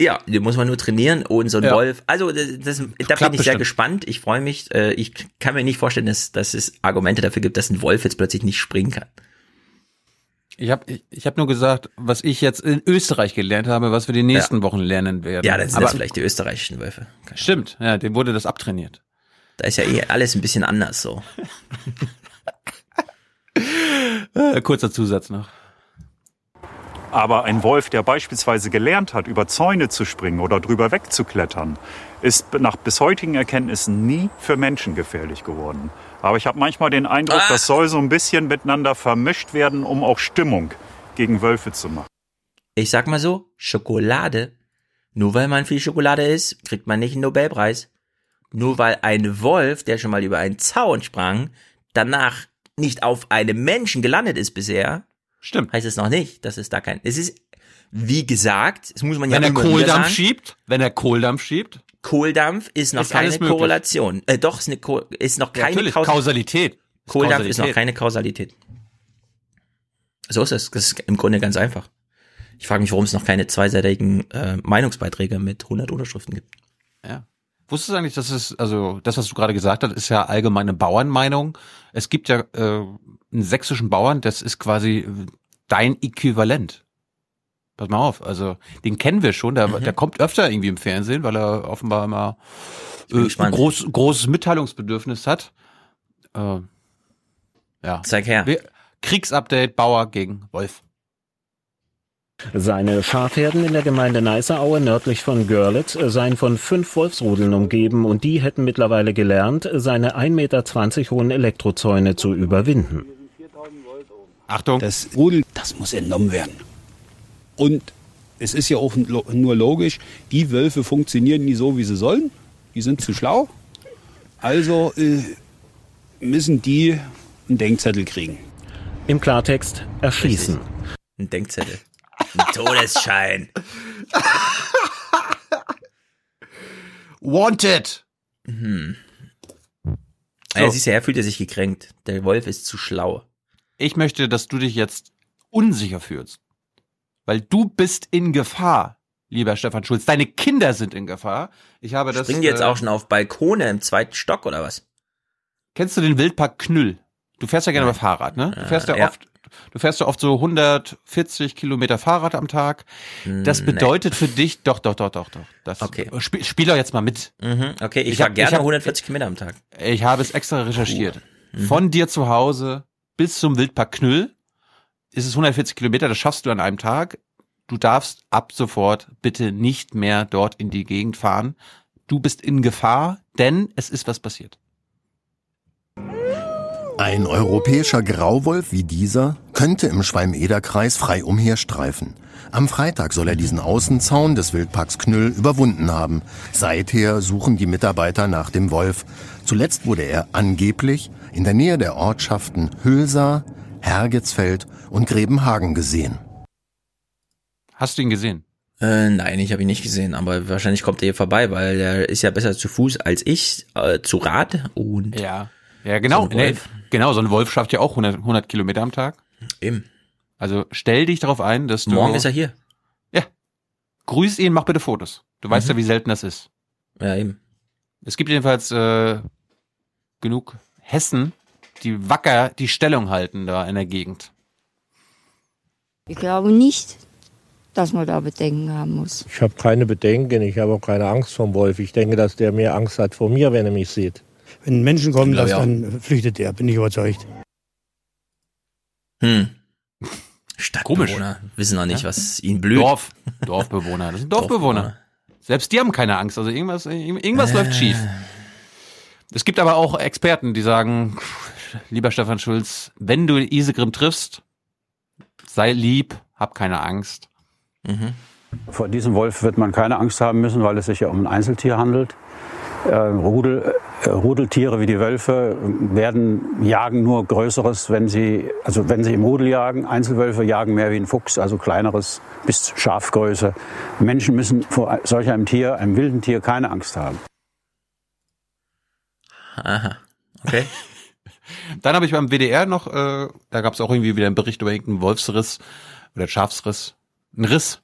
Ja, den muss man nur trainieren und so ein Ja. Wolf. Also das, das, da bin ich sehr bestimmt. gespannt. Ich freue mich. Äh, Ich kann mir nicht vorstellen, dass, dass es Argumente dafür gibt, dass ein Wolf jetzt plötzlich nicht springen kann. Ich habe ich, ich hab nur gesagt, was ich jetzt in Österreich gelernt habe, was wir die nächsten Ja. Wochen lernen werden. Ja, dann sind Aber das vielleicht die österreichischen Wölfe. Stimmt, ja, dem wurde das abtrainiert. Da ist ja eh alles ein bisschen anders so. Äh, kurzer Zusatz noch. Aber ein Wolf, der beispielsweise gelernt hat, über Zäune zu springen oder drüber wegzuklettern, ist nach bis heutigen Erkenntnissen nie für Menschen gefährlich geworden. Aber ich habe manchmal den Eindruck, Ah. das soll so ein bisschen miteinander vermischt werden, um auch Stimmung gegen Wölfe zu machen. Ich sag mal so, Schokolade. Nur weil man viel Schokolade isst, kriegt man nicht einen Nobelpreis. Nur weil ein Wolf, der schon mal über einen Zaun sprang, danach nicht auf einem Menschen gelandet ist bisher, Stimmt. heißt es noch nicht, dass es da kein. Es ist, wie gesagt, das muss man Wenn ja er immer wieder Kohldampf sagen. schiebt, wenn er Kohldampf schiebt, Kohldampf ist noch Ist keine. Korrelation. Äh, doch, ist, eine Ko ist noch Ja, keine natürlich, Kaus- Kausalität. Kohldampf Kausalität. ist noch keine Kausalität. So ist es. Das ist im Grunde ganz einfach. Ich frage mich, warum es noch keine zweiseitigen äh, Meinungsbeiträge mit 100 Unterschriften gibt. Ja. Wusstest du eigentlich, dass es, also das, was du gerade gesagt hast, ist ja allgemeine Bauernmeinung. Es gibt ja äh, einen sächsischen Bauern, das ist quasi äh, dein Äquivalent. Pass mal auf, also den kennen wir schon, der, Mhm. der kommt öfter irgendwie im Fernsehen, weil er offenbar immer äh, groß, großes Mitteilungsbedürfnis hat. Äh, ja. Zeig her. Wir, Kriegsupdate Bauer gegen Wolf. Seine Schafherden in der Gemeinde Neißeraue nördlich von Görlitz seien von fünf Wolfsrudeln umgeben und die hätten mittlerweile gelernt, seine 1,20 Meter hohen Elektrozäune zu überwinden. Achtung. Das Rudel, das muss entnommen werden. Und es ist ja auch nur logisch, die Wölfe funktionieren nie so, wie sie sollen. Die sind zu schlau. Also äh, müssen die einen Denkzettel kriegen. Im Klartext erschießen. Ein Denkzettel. Ein Todesschein. Wanted! Hm. Ja, siehst du, er fühlt er sich gekränkt. Der Wolf ist zu schlau. Ich möchte, dass du dich jetzt unsicher fühlst. Weil du bist in Gefahr, lieber Stefan Schulz. Deine Kinder sind in Gefahr. Ich habe das. Springen jetzt äh, auch schon auf Balkone im zweiten Stock oder was? Kennst du den Wildpark Knüll? Du fährst ja gerne mit Fahrrad, ne? Du fährst ja, ja. oft, du fährst ja oft so 140 Kilometer Fahrrad am Tag. Das Hm, Nee. bedeutet für dich, doch, doch, doch, doch, doch. Das, Okay. Spiel, spiel doch jetzt mal mit. Mhm, okay, ich, Ich fahr hab- gerne ich hab- 140 Kilometer am Tag. Ich habe es extra recherchiert. Mhm. Von dir zu Hause bis zum Wildpark Knüll ist es 140 Kilometer, das schaffst du an einem Tag. Du darfst ab sofort bitte nicht mehr dort in die Gegend fahren. Du bist in Gefahr, denn es ist was passiert. Ein europäischer Grauwolf wie dieser könnte im Schwalm-Eder-Kreis frei umherstreifen. Am Freitag soll er diesen Außenzaun des Wildparks Knüll überwunden haben. Seither suchen die Mitarbeiter nach dem Wolf. Zuletzt wurde er angeblich in der Nähe der Ortschaften Hülsa, Hergetsfeld und Grebenhagen gesehen. Hast du ihn gesehen? Äh, nein, ich habe ihn nicht gesehen, aber wahrscheinlich kommt er hier vorbei, weil der ist ja besser zu Fuß als ich, äh, zu Rad und Ja. Ja, genau. So ein nee, Wolf. genau, so ein Wolf schafft ja auch 100, 100 Kilometer am Tag. Eben. Also stell dich darauf ein, dass du... Morgen ist er hier. Ja. Grüß ihn, mach bitte Fotos. Du weißt Mhm. ja, wie selten das ist. Ja, eben. Es gibt jedenfalls äh, genug Hessen, die wacker die Stellung halten da in der Gegend. Ich glaube nicht, dass man da Bedenken haben muss. Ich habe keine Bedenken, ich habe auch keine Angst vom Wolf. Ich denke, dass der mehr Angst hat vor mir, wenn er mich sieht. Wenn Menschen kommen, Glaub das, dann flüchtet er, bin ich überzeugt. Hm. Stadtbewohner wissen noch nicht, Ja? was ihnen blüht. Dorf, Dorfbewohner. Das sind Dorfbewohner. Selbst die haben keine Angst. Also irgendwas, irgendwas Äh. läuft schief. Es gibt aber auch Experten, die sagen, lieber Stefan Schulz, wenn du Isegrim triffst, sei lieb, hab keine Angst. Mhm. Vor diesem Wolf wird man keine Angst haben müssen, weil es sich ja um ein Einzeltier handelt. Äh, Rudel, äh, Rudeltiere wie die Wölfe werden jagen nur Größeres, wenn sie also wenn sie im Rudel jagen. Einzelwölfe jagen mehr wie ein Fuchs, also kleineres bis Schafgröße. Menschen müssen vor solch einem Tier, einem wilden Tier, keine Angst haben. Aha. Okay. Dann habe ich beim WDR noch, äh, da gab es auch irgendwie wieder einen Bericht über irgendeinen Wolfsriss oder Schafsriss, einen Riss.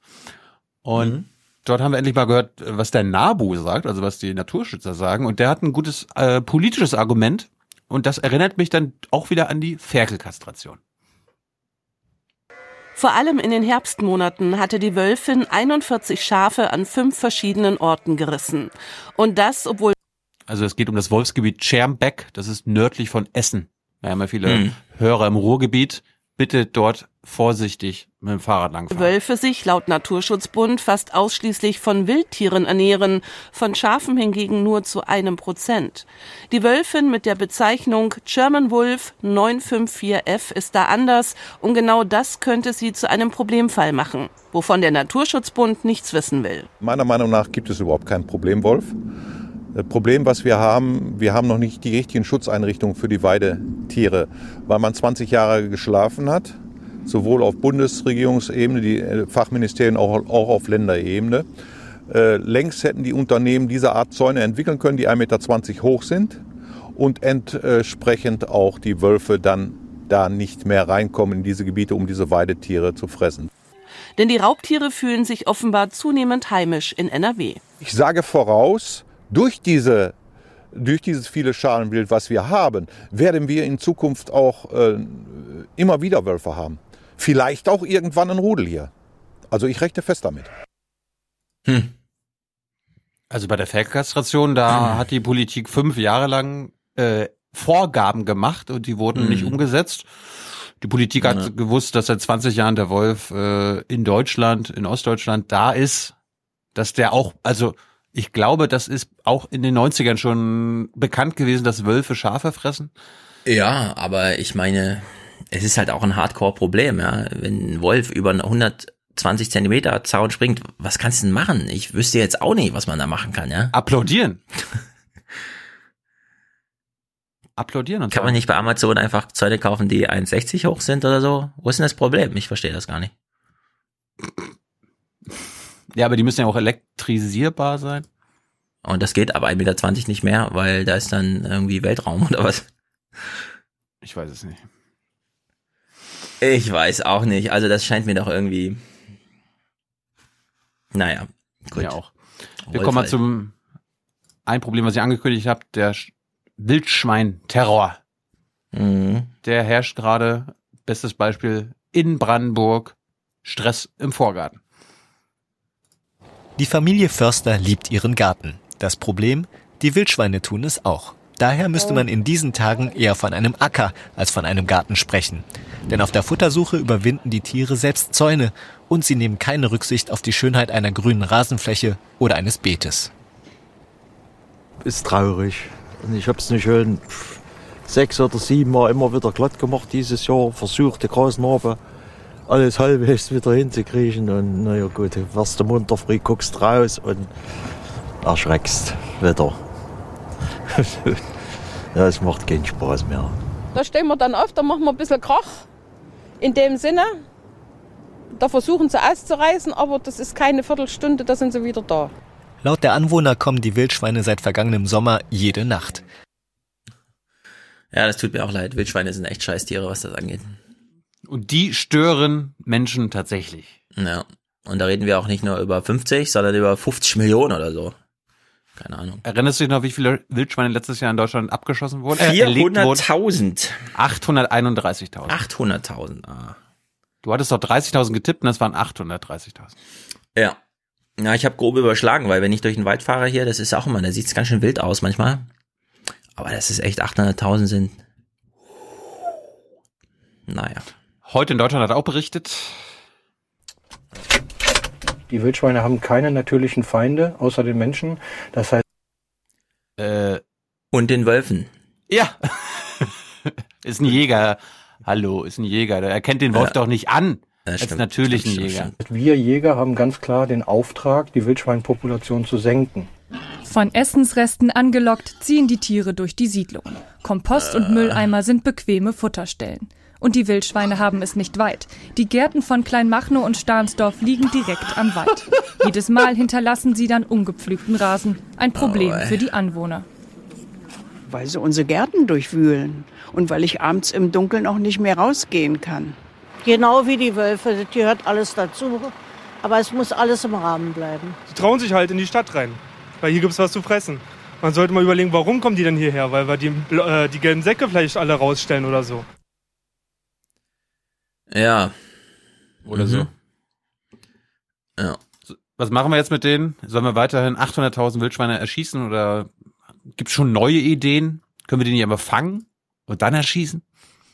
Und Mhm. dort haben wir endlich mal gehört, was der NABU sagt, also was die Naturschützer sagen. Und der hat ein gutes äh, politisches Argument. Und das erinnert mich dann auch wieder an die Ferkelkastration. Vor allem in den Herbstmonaten hatte die Wölfin 41 Schafe an fünf verschiedenen Orten gerissen. Und das, obwohl Also es geht um das Wolfsgebiet Schermbeck, das ist nördlich von Essen. Wir haben ja viele Hm. Hörer im Ruhrgebiet. Bitte dort vorsichtig mit dem Fahrrad langfahren. Wölfe sich laut Naturschutzbund fast ausschließlich von Wildtieren ernähren, von Schafen hingegen nur zu einem Prozent. Die Wölfin mit der Bezeichnung German Wolf 954F ist da anders und genau das könnte sie zu einem Problemfall machen, wovon der Naturschutzbund nichts wissen will. Meiner Meinung nach gibt es überhaupt kein Problemwolf. Das Problem, was wir haben, wir haben noch nicht die richtigen Schutzeinrichtungen für die Weidetiere, weil man 20 Jahre geschlafen hat, sowohl auf Bundesregierungsebene, die äh, Fachministerien, auch, auch auf Länderebene. Äh, längst hätten die Unternehmen diese Art Zäune entwickeln können, die 1,20 Meter hoch sind und entsprechend auch die Wölfe dann da nicht mehr reinkommen in diese Gebiete, um diese Weidetiere zu fressen. Denn die Raubtiere fühlen sich offenbar zunehmend heimisch in NRW. Ich sage voraus, durch diese durch dieses viele Schalenwild, was wir haben, werden wir in Zukunft auch äh, immer wieder Wölfe haben. Vielleicht auch irgendwann ein Rudel hier. Also ich rechne fest damit. Also bei der Ferkelkastration, da hat die Politik fünf Jahre lang äh, Vorgaben gemacht und die wurden Mhm. nicht umgesetzt. Die Politik hat Ja. gewusst, dass seit 20 Jahren der Wolf äh, in Deutschland, in Ostdeutschland da ist, dass der auch, also ich glaube, das ist auch in den 90ern schon bekannt gewesen, dass Wölfe Schafe fressen. Ja, aber ich meine, es ist halt auch ein Hardcore-Problem, ja. Wenn ein Wolf über einen 120 Zentimeter Zaun springt, was kannst du denn machen? Ich wüsste jetzt auch nicht, was man da machen kann, ja. Applaudieren. Applaudieren und Kann man nicht bei Amazon einfach Zäune kaufen, die 1,60 hoch sind oder so? Wo ist denn das Problem? Ich verstehe das gar nicht. Ja, aber die müssen ja auch elektrisierbar sein. Und das geht aber 1,20 Meter nicht mehr, weil da ist dann irgendwie Weltraum oder was? Ich weiß es nicht. Ich weiß auch nicht. Also das scheint mir doch irgendwie. Naja. Gut. Ja auch. Wir Wolf kommen mal zum ein Problem, was ich angekündigt habe, der Sch- Wildschwein-Terror. Mhm. Der herrscht gerade, bestes Beispiel, in Brandenburg, Stress im Vorgarten. Die Familie Förster liebt ihren Garten. Das Problem, die Wildschweine tun es auch. Daher müsste man in diesen Tagen eher von einem Acker als von einem Garten sprechen. Denn auf der Futtersuche überwinden die Tiere selbst Zäune und sie nehmen keine Rücksicht auf die Schönheit einer grünen Rasenfläche oder eines Beetes. ist traurig. Und ich habe es nicht schön sechs oder sieben Mal immer wieder glatt gemacht dieses Jahr, versucht die Grasnarbe alles halbwegs wieder hinzukriegen und naja gut, du wirst du munter früh, guckst raus und erschreckst wieder. ja, es macht keinen Spaß mehr. Da stehen wir dann auf, da machen wir ein bisschen Krach. In dem Sinne, da versuchen sie auszureißen, aber das ist keine Viertelstunde, da sind sie wieder da. Laut der Anwohner kommen die Wildschweine seit vergangenem Sommer jede Nacht. Ja, das tut mir auch leid. Wildschweine sind echt Scheißtiere, was das angeht. Und die stören Menschen tatsächlich. Ja. Und da reden wir auch nicht nur über 50, sondern über 50 Millionen oder so. Keine Ahnung. Erinnerst du dich noch, wie viele Wildschweine letztes Jahr in Deutschland abgeschossen wurden? Äh, erlegt wurden? 400.000. 831.000. 800.000. Ah. Du hattest doch 30.000 getippt und das waren 830.000. Ja. Ja, ich habe grob überschlagen, weil wenn ich durch den Wald fahre hier, das ist auch immer, da sieht's ganz schön wild aus manchmal. Aber das ist echt 800.000 sind. Naja. Heute in Deutschland hat er auch berichtet, Die Wildschweine haben keine natürlichen Feinde außer den Menschen. Das heißt, äh, Und den Wölfen. Ja. ist ein Jäger. Hallo, ist ein Jäger. Der erkennt den Wolf Ja. doch nicht an. Ja, als stimmt, natürlichen stimmt, Jäger. wir Jäger haben ganz klar den Auftrag, die Wildschweinpopulation zu senken. Von Essensresten angelockt ziehen die Tiere durch die Siedlung. Kompost und Mülleimer sind bequeme Futterstellen. Und die Wildschweine haben es nicht weit. Die Gärten von Kleinmachnow und Stahnsdorf liegen direkt am Wald. Jedes Mal hinterlassen sie dann ungepflügten Rasen. Ein Problem Oh, für die Anwohner. weil sie unsere Gärten durchwühlen und weil ich abends im Dunkeln auch nicht mehr rausgehen kann. Genau wie die Wölfe, das gehört alles dazu. Aber es muss alles im Rahmen bleiben. Die trauen sich halt in die Stadt rein, weil hier gibt's was zu fressen. Man sollte mal überlegen, warum kommen die denn hierher? Weil wir die, äh, die gelben Säcke vielleicht alle rausstellen oder so. Ja. Oder Mhm. so. Ja. Was machen wir jetzt mit denen? Sollen wir weiterhin 800.000 Wildschweine erschießen oder gibt es schon neue Ideen? Können wir die nicht einmal fangen und dann erschießen?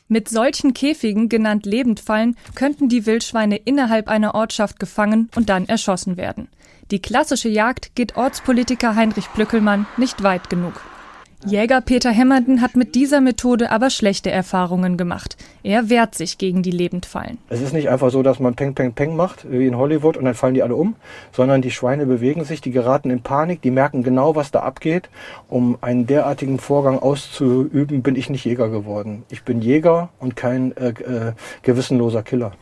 Mit solchen Käfigen, genannt Lebendfallen, könnten die Wildschweine innerhalb einer Ortschaft gefangen und dann erschossen werden. Die klassische Jagd geht Ortspolitiker Heinrich Plückelmann nicht weit genug. Jäger Peter Hemmerden hat mit dieser Methode aber schlechte Erfahrungen gemacht. Er wehrt sich gegen die Lebendfallen. Es ist nicht einfach so, dass man Peng, Peng, Peng macht, wie in Hollywood, und dann fallen die alle um, sondern die Schweine bewegen sich, die geraten in Panik, die merken genau, was da abgeht. Um einen derartigen Vorgang auszuüben, bin ich nicht Jäger geworden. Ich bin Jäger und kein äh, äh, gewissenloser Killer.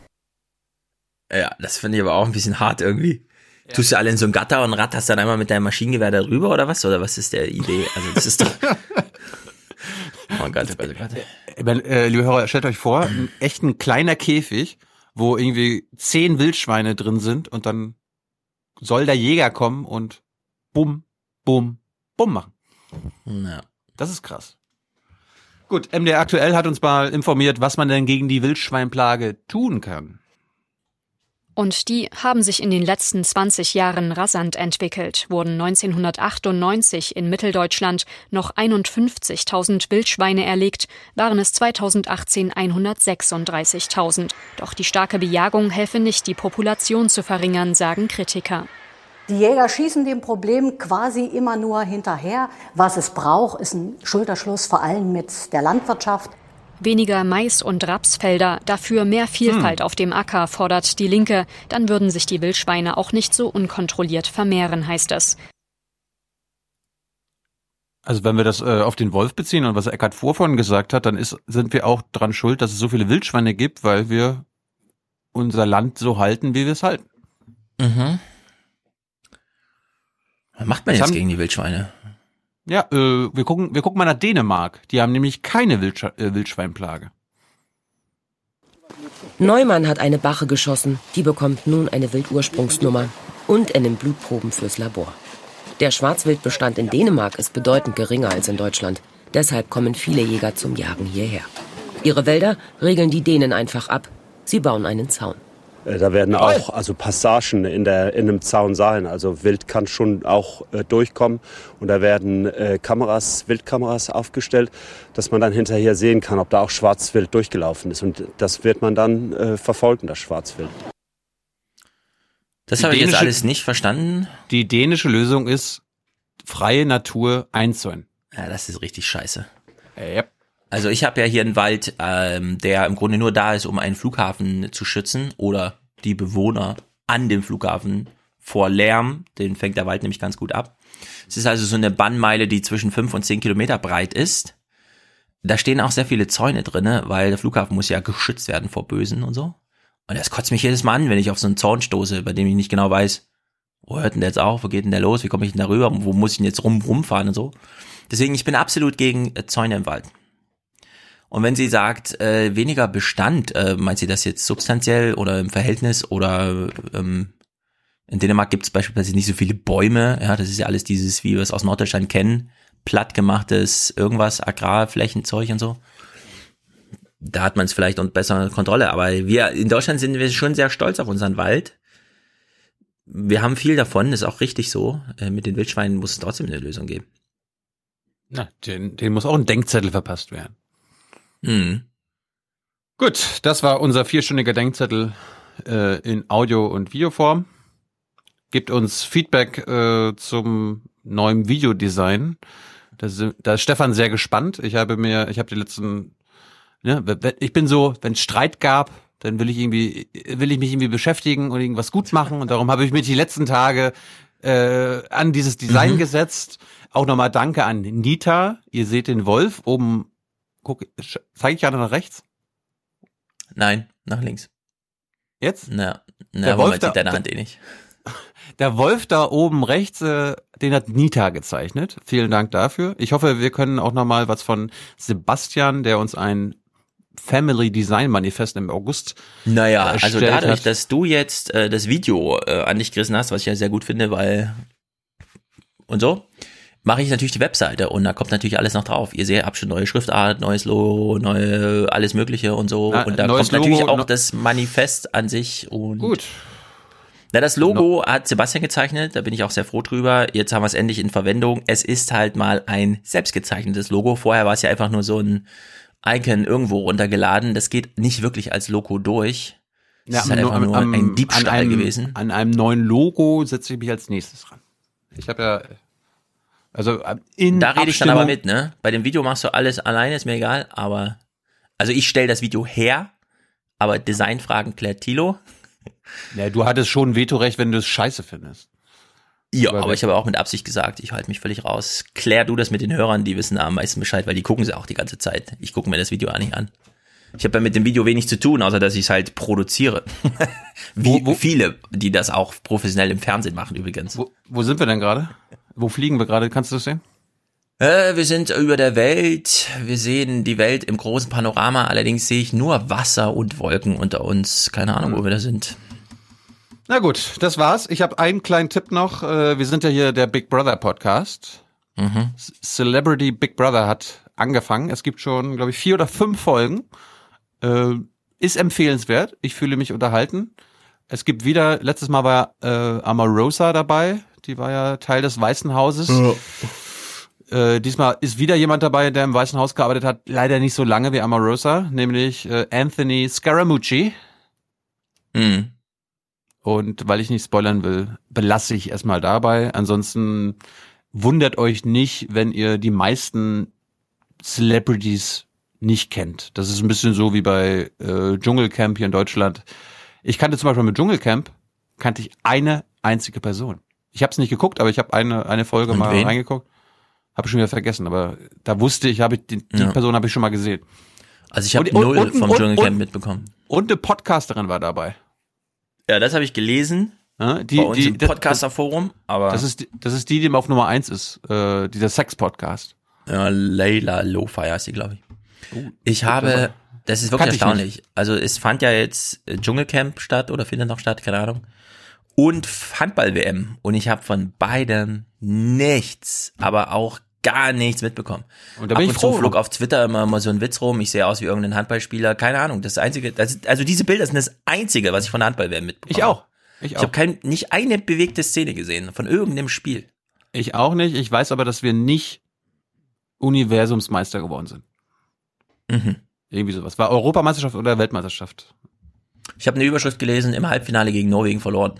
Ja, das finde ich aber auch ein bisschen hart irgendwie. Tust du alle in so ein Gatter und ratterst dann einmal mit deinem Maschinengewehr da drüber oder was? Oder was ist der Idee? Also das ist doch. Oh Gott, oh Gott, oh Gott. Ich meine, äh, liebe Hörer, stellt euch vor, ein echt ein kleiner Käfig, wo irgendwie zehn Wildschweine drin sind und dann soll der Jäger kommen und bumm, bumm, bumm machen. Ja. Das ist krass. Gut, MDR aktuell hat uns mal informiert, was man denn gegen die Wildschweinplage tun kann. Und die haben sich in den letzten 20 Jahren rasant entwickelt, wurden 1998 in Mitteldeutschland noch 51.000 Wildschweine erlegt, waren es 2018 136.000. Doch die starke Bejagung helfe nicht, die Population zu verringern, sagen Kritiker. Die Jäger schießen dem Problem quasi immer nur hinterher. Was es braucht, ist ein Schulterschluss, vor allem mit der Landwirtschaft. Weniger Mais- und Rapsfelder, dafür mehr Vielfalt auf dem Acker, fordert die Linke. Dann würden sich die Wildschweine auch nicht so unkontrolliert vermehren, heißt es. Also wenn wir das äh, auf den Wolf beziehen und was Eckhard Vor vorhin gesagt hat, dann ist, sind wir auch dran schuld, dass es so viele Wildschweine gibt, weil wir unser Land so halten, wie wir es halten. Mhm. Was macht man Das jetzt haben- gegen die Wildschweine? Ja, äh, wir gucken, wir gucken mal nach Dänemark. Die haben nämlich keine Wildsch äh, Wildschweinplage. Neumann hat eine Bache geschossen. Die bekommt nun eine Wildursprungsnummer. Und er nimmt Blutproben fürs Labor. Der Schwarzwildbestand in Dänemark ist bedeutend geringer als in Deutschland. Deshalb kommen viele Jäger zum Jagen hierher. Ihre Wälder regeln die Dänen einfach ab. Sie bauen einen Zaun. Äh, Da werden auch also Passagen in, der, in einem Zaun sein. Also Wild kann schon auch äh, durchkommen. Und da werden äh, Kameras, Wildkameras aufgestellt, dass man dann hinterher sehen kann, ob da auch Schwarzwild durchgelaufen ist. Und das wird man dann äh, verfolgen, das Schwarzwild. Das Die habe ich jetzt alles nicht verstanden. Die dänische Lösung ist, freie Natur einzäunen. Ja, das ist richtig scheiße. Yep. Also ich habe ja hier einen Wald, ähm, der im Grunde nur da ist, um einen Flughafen zu schützen oder die Bewohner an dem Flughafen vor Lärm. Den fängt der Wald nämlich ganz gut ab. Es ist also so eine Bannmeile, die zwischen fünf und zehn Kilometer breit ist. Da stehen auch sehr viele Zäune drinne, weil der Flughafen muss ja geschützt werden vor Bösen und so. Und das kotzt mich jedes Mal an, wenn ich auf so einen Zaun stoße, bei dem ich nicht genau weiß, wo hört denn der jetzt auf, wo geht denn der los, wie komme ich denn da rüber, wo muss ich denn jetzt rum, rumfahren und so. Deswegen, ich bin absolut gegen Zäune im Wald. Und wenn sie sagt, äh, weniger Bestand, äh, meint sie das jetzt substanziell oder im Verhältnis oder ähm, in Dänemark gibt es beispielsweise nicht so viele Bäume, ja, das ist ja alles dieses, wie wir es aus Norddeutschland kennen, plattgemachtes irgendwas, Agrarflächenzeug und so. Da hat man es vielleicht und bessere Kontrolle, aber wir in Deutschland sind wir schon sehr stolz auf unseren Wald. Wir haben viel davon, ist auch richtig so. Äh, mit den Wildschweinen muss es trotzdem eine Lösung geben. Na, den, den muss auch ein Denkzettel verpasst werden. Mhm. Gut, das war unser vierstündiger Denkzettel äh, in Audio- und Videoform. Gibt uns Feedback äh, zum neuen Videodesign. Da ist, da ist Stefan sehr gespannt. Ich habe mir, ich habe die letzten, ja, ich bin so, wenn es Streit gab, dann will ich irgendwie, will ich mich irgendwie beschäftigen und irgendwas gut machen. Und darum habe ich mich die letzten Tage äh, an dieses Design Mhm. gesetzt. Auch nochmal Danke an Nita. Ihr seht den Wolf oben. Guck, zeige ich gerade nach rechts? Nein, nach links. Jetzt? Na, na Der Wolf man da- sieht deine Hand eh nicht. Der Wolf da oben rechts, äh, den hat Nita gezeichnet. Vielen Dank dafür. Ich hoffe, wir können auch noch mal was von Sebastian, der uns ein Family Design Manifest im August Naja, also erstellt dadurch, hat. dass du jetzt äh, das Video äh, an dich gerissen hast, was ich ja sehr gut finde, weil und so, mache ich natürlich die Webseite und da kommt natürlich alles noch drauf. Ihr seht, habt schon neue Schriftart, neues Logo, neue alles mögliche und so. Na, und da kommt natürlich Logo, auch no- das Manifest an sich und Gut. Na, das Logo hat Sebastian gezeichnet, da bin ich auch sehr froh drüber. Jetzt haben wir es endlich in Verwendung. Es ist halt mal ein selbstgezeichnetes Logo. Vorher war es ja einfach nur so ein Icon irgendwo runtergeladen. Das geht nicht wirklich als Logo durch. Das ist halt einfach nur am- ein Diebstahl an einem, gewesen. An einem neuen Logo setze ich mich als nächstes ran. Ich habe ja, also äh, in Da rede ich dann aber mit, ne? Bei dem Video machst du alles alleine, ist mir egal, aber also ich stelle das Video her, aber Designfragen klärt Tilo. Ja, du hattest schon Vetorecht, wenn du es scheiße findest. Ja, aber ich habe auch mit Absicht gesagt, ich halte mich völlig raus. Klär du das mit den Hörern, die wissen am meisten Bescheid, weil die gucken sie auch die ganze Zeit. Ich gucke mir das Video auch nicht an. Ich habe ja mit dem Video wenig zu tun, außer dass ich es halt produziere. Wie viele, die das auch professionell im Fernsehen machen übrigens. Wo, wo sind wir denn gerade? Wo fliegen wir gerade? Kannst du das sehen? Äh, wir sind über der Welt. Wir sehen die Welt im großen Panorama. Allerdings sehe ich nur Wasser und Wolken unter uns. Keine Ahnung, wo wir da sind. Na gut, das war's. Ich habe einen kleinen Tipp noch. Äh, Wir sind ja hier der Big Brother Podcast. Mhm. Celebrity Big Brother hat angefangen. Es gibt schon, glaube ich, vier oder fünf Folgen. Äh, Ist empfehlenswert. Ich fühle mich unterhalten. Es gibt wieder, letztes Mal war äh, Amarosa dabei. Die war ja Teil des Weißen Hauses. Äh, diesmal ist wieder jemand dabei, der im Weißen Haus gearbeitet hat. Leider nicht so lange wie Amarosa, nämlich äh, Anthony Scaramucci. Mhm. Und weil ich nicht spoilern will, belasse ich erstmal dabei. Ansonsten wundert euch nicht, wenn ihr die meisten Celebrities nicht kennt. Das ist ein bisschen so wie bei äh, Dschungelcamp hier in Deutschland. Ich kannte zum Beispiel mit Dschungelcamp, kannte ich eine einzige Person. Ich habe es nicht geguckt, aber ich habe eine, eine Folge Und mal wen? reingeguckt. Habe schon wieder vergessen, aber da wusste ich, habe ich die, die Ja. Person habe ich schon mal gesehen. Also ich habe null und- vom und- Dschungelcamp und- mitbekommen. Und eine Podcasterin war dabei. Ja, das habe ich gelesen. Ja, die, bei uns die, im das- Podcaster-Forum, aber Das ist, die- das ist die, die auf Nummer eins ist, äh, dieser Sex-Podcast. Ja, Layla Lo-Fi heißt die, glaube ich. Ich habe, das ist wirklich ich erstaunlich. Also es fand ja jetzt Dschungelcamp statt oder findet noch statt, keine Ahnung. Und Handball-WM. Und ich habe von beidem nichts, aber auch gar nichts mitbekommen. Und da bin Ab ich und zu froh. flog auf Twitter immer mal so ein Witz rum. Ich sehe aus wie irgendein Handballspieler. Keine Ahnung. Das einzige, das, also diese Bilder sind das einzige, was ich von der Handball-WM mitbekomme. Ich auch. Ich Ich habe kein, nicht eine bewegte Szene gesehen von irgendeinem Spiel. Ich auch nicht. Ich weiß aber, dass wir nicht Universumsmeister geworden sind. Mhm. Irgendwie sowas. War Europameisterschaft oder Weltmeisterschaft? Ich habe eine Überschrift gelesen, im Halbfinale gegen Norwegen verloren.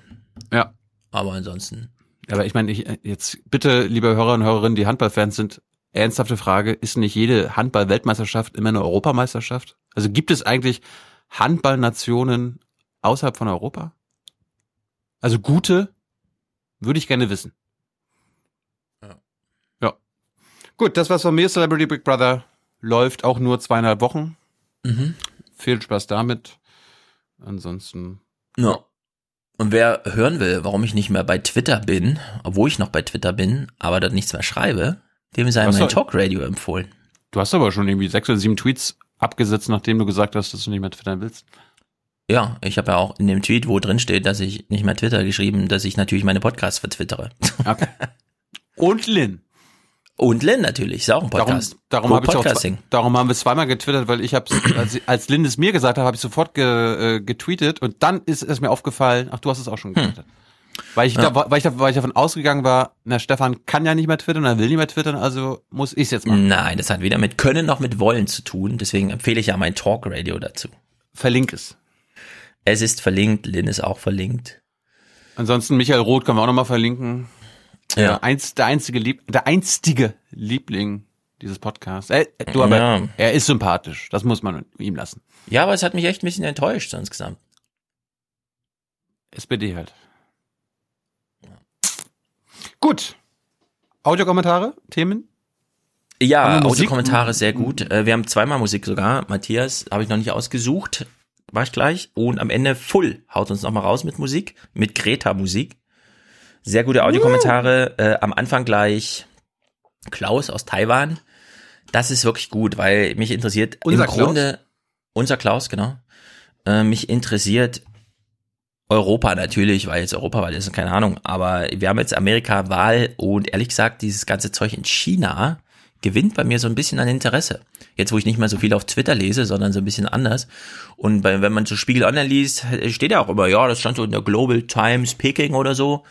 Ja. Aber ansonsten. Aber ich meine, ich, jetzt bitte, liebe Hörer und Hörerinnen, die Handballfans sind, ernsthafte Frage, ist nicht jede Handball-Weltmeisterschaft immer eine Europameisterschaft? Also gibt es eigentlich Handballnationen außerhalb von Europa? Also gute, würde ich gerne wissen. Ja. Ja. Gut, das war's von mir. Celebrity Big Brother läuft auch nur zweieinhalb Wochen. Mhm. Viel Spaß damit. Ansonsten. Ja. Und wer hören will, warum ich nicht mehr bei Twitter bin, obwohl ich noch bei Twitter bin, aber dort nichts mehr schreibe, dem sei mein soll- Talkradio empfohlen. Du hast aber schon irgendwie sechs oder sieben Tweets abgesetzt, nachdem du gesagt hast, dass du nicht mehr twittern willst. Ja, ich habe ja auch in dem Tweet, wo drin steht, dass ich nicht mehr Twitter geschrieben, dass ich natürlich meine Podcasts vertwittere. Okay. Und Lin. Und Lynn natürlich, ist auch ein Podcast. Darum, darum, hab ich auch darum haben wir zweimal getwittert, weil ich habe, als, als Lynn es mir gesagt hat, habe ich sofort ge, äh, getweetet und dann ist es mir aufgefallen, ach, du hast es auch schon getwittert. Weil, ich Hm. Ja. da, weil, ich da, weil ich davon ausgegangen war, na, Stefan kann ja nicht mehr twittern, er will nicht mehr twittern, also muss ich es jetzt machen. Nein, das hat weder mit Können noch mit Wollen zu tun. Deswegen empfehle ich ja mein Talkradio dazu. Verlink es. Es ist verlinkt, Lynn ist auch verlinkt. Ansonsten Michael Roth können wir auch nochmal verlinken. Ja. Der, einz, der einzige Lieb, der einstige Liebling dieses Podcasts. Er, du aber, Ja. er ist sympathisch. Das muss man ihm lassen. Ja, aber es hat mich echt ein bisschen enttäuscht so insgesamt. SPD halt. Gut. Audiokommentare, Themen? Ja, Musik? Audiokommentare sehr gut. Äh, Wir haben zweimal Musik sogar. Matthias habe ich noch nicht ausgesucht. Mach ich gleich. Und am Ende Full haut uns nochmal raus mit Musik. Mit Greta-Musik. Sehr gute Audiokommentare. Äh, am Anfang gleich Klaus aus Taiwan. Das ist wirklich gut, weil mich interessiert Unser im Grunde unser Klaus, genau. Äh, mich interessiert Europa natürlich, weil jetzt Europawahl ist, keine Ahnung. Aber wir haben jetzt Amerika-Wahl und ehrlich gesagt, dieses ganze Zeug in China gewinnt bei mir so ein bisschen an Interesse. Jetzt, wo ich nicht mehr so viel auf Twitter lese, sondern so ein bisschen anders. Und bei, wenn man so Spiegel Online liest, steht ja auch immer, ja, das stand so in der Global Times Peking oder so.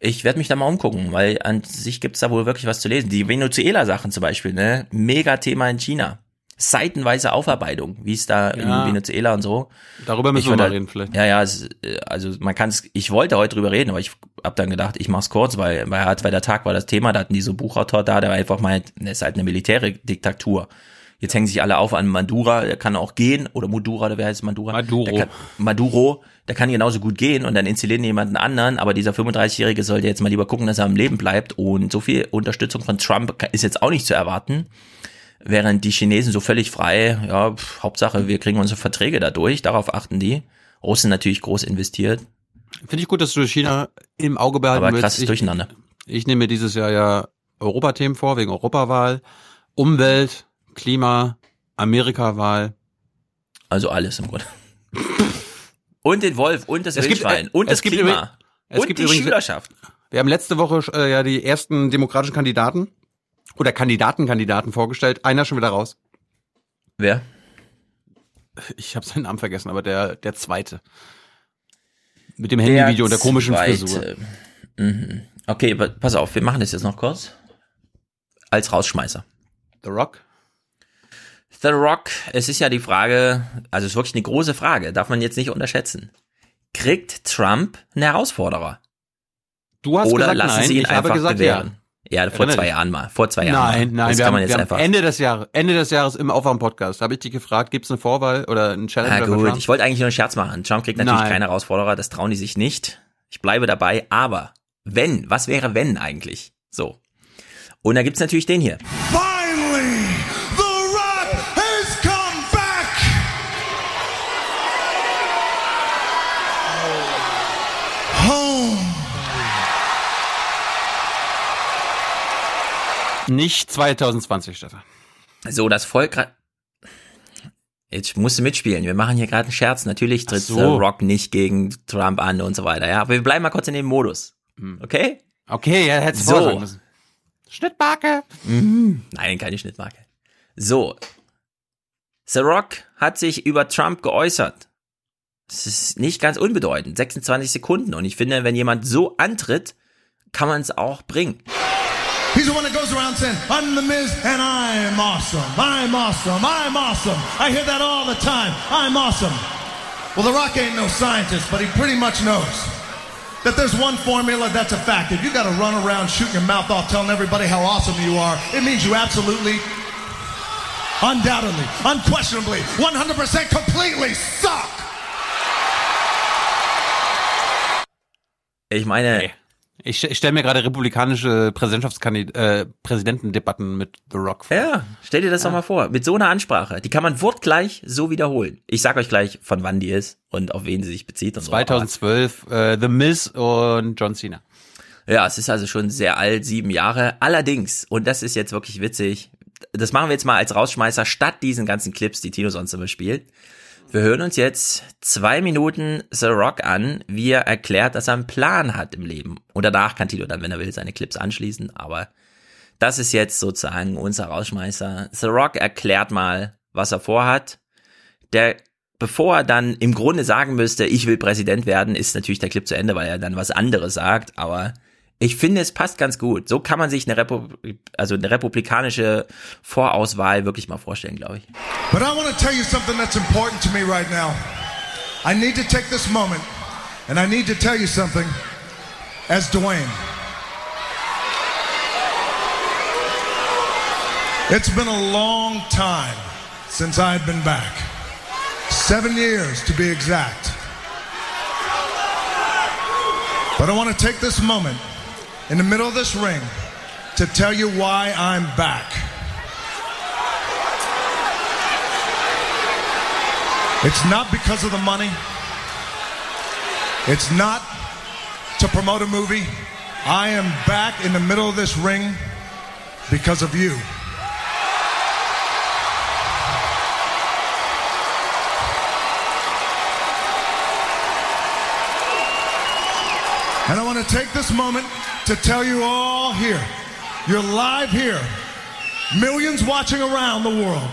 Ich werde mich da mal umgucken, weil an sich gibt's da wohl wirklich was zu lesen. Die Venezuela-Sachen zum Beispiel, ne? Mega Thema in China. Seitenweise Aufarbeitung, wie es da Ja. in Venezuela und so. Darüber müssen Ich wir mal da- reden vielleicht. Ja, ja, also man kann es, ich wollte heute drüber reden, aber ich hab dann gedacht, ich mach's kurz, weil bei Hartweiler Tag war das Thema, da hatten die so Buchautor da, der einfach meint, ne, es ist halt eine militäre Diktatur. Jetzt hängen sich alle auf an Madura, der kann auch gehen, oder Madura, oder wer heißt Madura? Maduro. Der kann, Maduro, der kann genauso gut gehen und dann installieren jemanden anderen, aber dieser 35-Jährige sollte jetzt mal lieber gucken, dass er am Leben bleibt und so viel Unterstützung von Trump ist jetzt auch nicht zu erwarten. Während die Chinesen so völlig frei, ja, pf, Hauptsache, wir kriegen unsere Verträge dadurch, darauf achten die. Russen natürlich groß investiert. Finde ich gut, dass du China im Auge behalten Aber willst. krasses ich, Durcheinander. Ich nehme mir dieses Jahr ja Europathemen vor, wegen Europawahl, Umwelt, Klima, Amerikawahl. Also alles im Grunde. Und den Wolf und das Es gibt, Wildschwein äh, und es das gibt Klima. übrig- es und gibt die übrigens- Schülerschaft. Wir haben letzte Woche äh, ja die ersten demokratischen Kandidaten oder Kandidatenkandidaten vorgestellt. Einer schon wieder raus. Wer? Ich habe seinen Namen vergessen, aber der der zweite. Mit dem Handyvideo und der komischen zweite. Frisur. Mhm. Okay, pass auf, wir machen das jetzt noch kurz. Als Rausschmeißer. The Rock? The Rock, es ist ja die Frage, also es ist wirklich eine große Frage, darf man jetzt nicht unterschätzen. Kriegt Trump einen Herausforderer? Du hast Oder gesagt lassen nein, sie ihn ich habe einfach gesagt bewähren? Ja, vor Erinnere zwei dich. Jahren mal. Vor zwei Jahren. Nein, nein, das wir kann haben, man jetzt einfach. Ende des Jahres, Ende des Jahres im Aufwärm-Podcast habe ich dich gefragt, gibt's eine Vorwahl oder einen Challenge? Oder gut, ich wollte eigentlich nur einen Scherz machen. Trump kriegt natürlich Nein. keine Herausforderer, das trauen die sich nicht. Ich bleibe dabei, aber wenn, was wäre wenn eigentlich? So. Und da gibt's natürlich den hier. Finally, Nicht 2020, Stefan. So, das Volk. ra- Jetzt musst du mitspielen. Wir machen hier gerade einen Scherz. Natürlich tritt so. The Rock nicht gegen Trump an und so weiter. Ja, aber wir bleiben mal kurz in dem Modus. Okay? Okay, ja, hättest du so. müssen. Schnittmarke. Mhm. Nein, keine Schnittmarke. So. The Rock hat sich über Trump geäußert. Das ist nicht ganz unbedeutend. 26 Sekunden. Und ich finde, wenn jemand so antritt, kann man es auch bringen. He's the one that goes around saying, I'm the Miz and I'm awesome. I'm awesome. I'm awesome. I hear that all the time. I'm awesome. Well, The Rock ain't no scientist, but he pretty much knows that there's one formula that's a fact. If you got to run around shooting your mouth off telling everybody how awesome you are, it means you absolutely, undoubtedly, unquestionably, 100% completely suck. Ich meine, Ich, ich stelle mir gerade republikanische Präsidentschaftskandid äh, Präsidentendebatten mit The Rock vor. Ja, stell dir das doch mal vor. Mit so einer Ansprache. Die kann man wortgleich so wiederholen. Ich sag euch gleich, von wann die ist und auf wen sie sich bezieht und so. 2012 äh, The Miz und John Cena. Ja, es ist also schon sehr alt, sieben Jahre. Allerdings, und das ist jetzt wirklich witzig, das machen wir jetzt mal als Rausschmeißer statt diesen ganzen Clips, die Tino sonst immer spielt. Wir hören uns jetzt zwei Minuten The Rock an, wie er erklärt, dass er einen Plan hat im Leben. Und danach kann Tino dann, wenn er will, seine Clips anschließen. Aber das ist jetzt sozusagen unser Rausschmeißer. The Rock erklärt mal, was er vorhat. Der, bevor er dann im Grunde sagen müsste, ich will Präsident werden, ist natürlich der Clip zu Ende, weil er dann was anderes sagt. Aber ich finde, es passt ganz gut. So kann man sich eine, Repu also eine republikanische Vorauswahl wirklich mal vorstellen, glaube ich. But I want to tell you something that's important to me right now. I need to take this moment and I need to tell you something as Dwayne. It's been a long time since I've been back. Seven years to be exact. But I want to take this moment in the middle of this ring to tell you why I'm back. It's not because of the money. It's not to promote a movie. I am back in the middle of this ring because of you. And I want to take this moment to tell you all here, you're live here, millions watching around the world.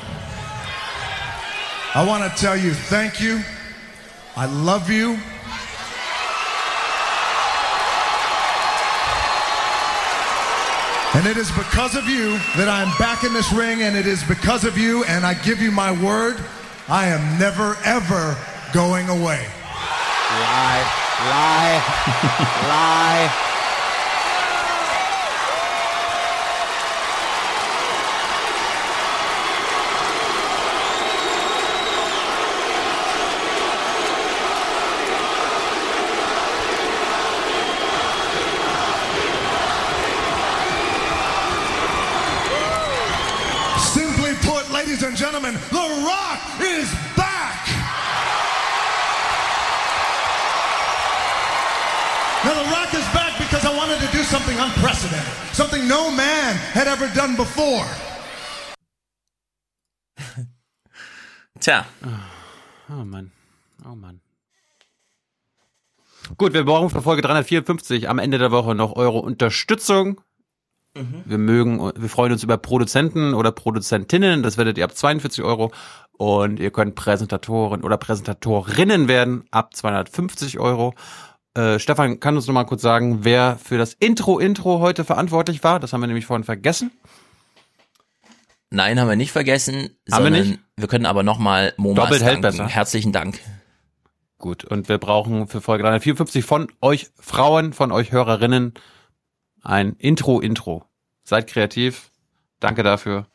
I want to tell you thank you. I love you. And it is because of you that I'm back in this ring, and it is because of you, and I give you my word, I am never, ever going away. Lie, lie, lie. And gentlemen, The Rock is back. Now, The Rock is back because I wanted to do something unprecedented, something no man had ever done before. Tja. Oh Mann. Oh Mann. Gut, wir brauchen für Folge 354 am Ende der Woche noch eure Unterstützung. Wir mögen, wir freuen uns über Produzenten oder Produzentinnen. Das werdet ihr ab 42 Euro. Und ihr könnt Präsentatoren oder Präsentatorinnen werden ab 250 Euro. Äh, Stefan, kann uns noch mal kurz sagen, wer für das Intro-Intro heute verantwortlich war? Das haben wir nämlich vorhin vergessen. Nein, haben wir nicht vergessen. Haben wir sondern nicht? Wir können aber nochmal Momas Doppelt hält danken. besser. Herzlichen Dank. Gut, und wir brauchen für Folge 354 von euch Frauen, von euch Hörerinnen ein Intro-Intro. Seid kreativ. Danke dafür.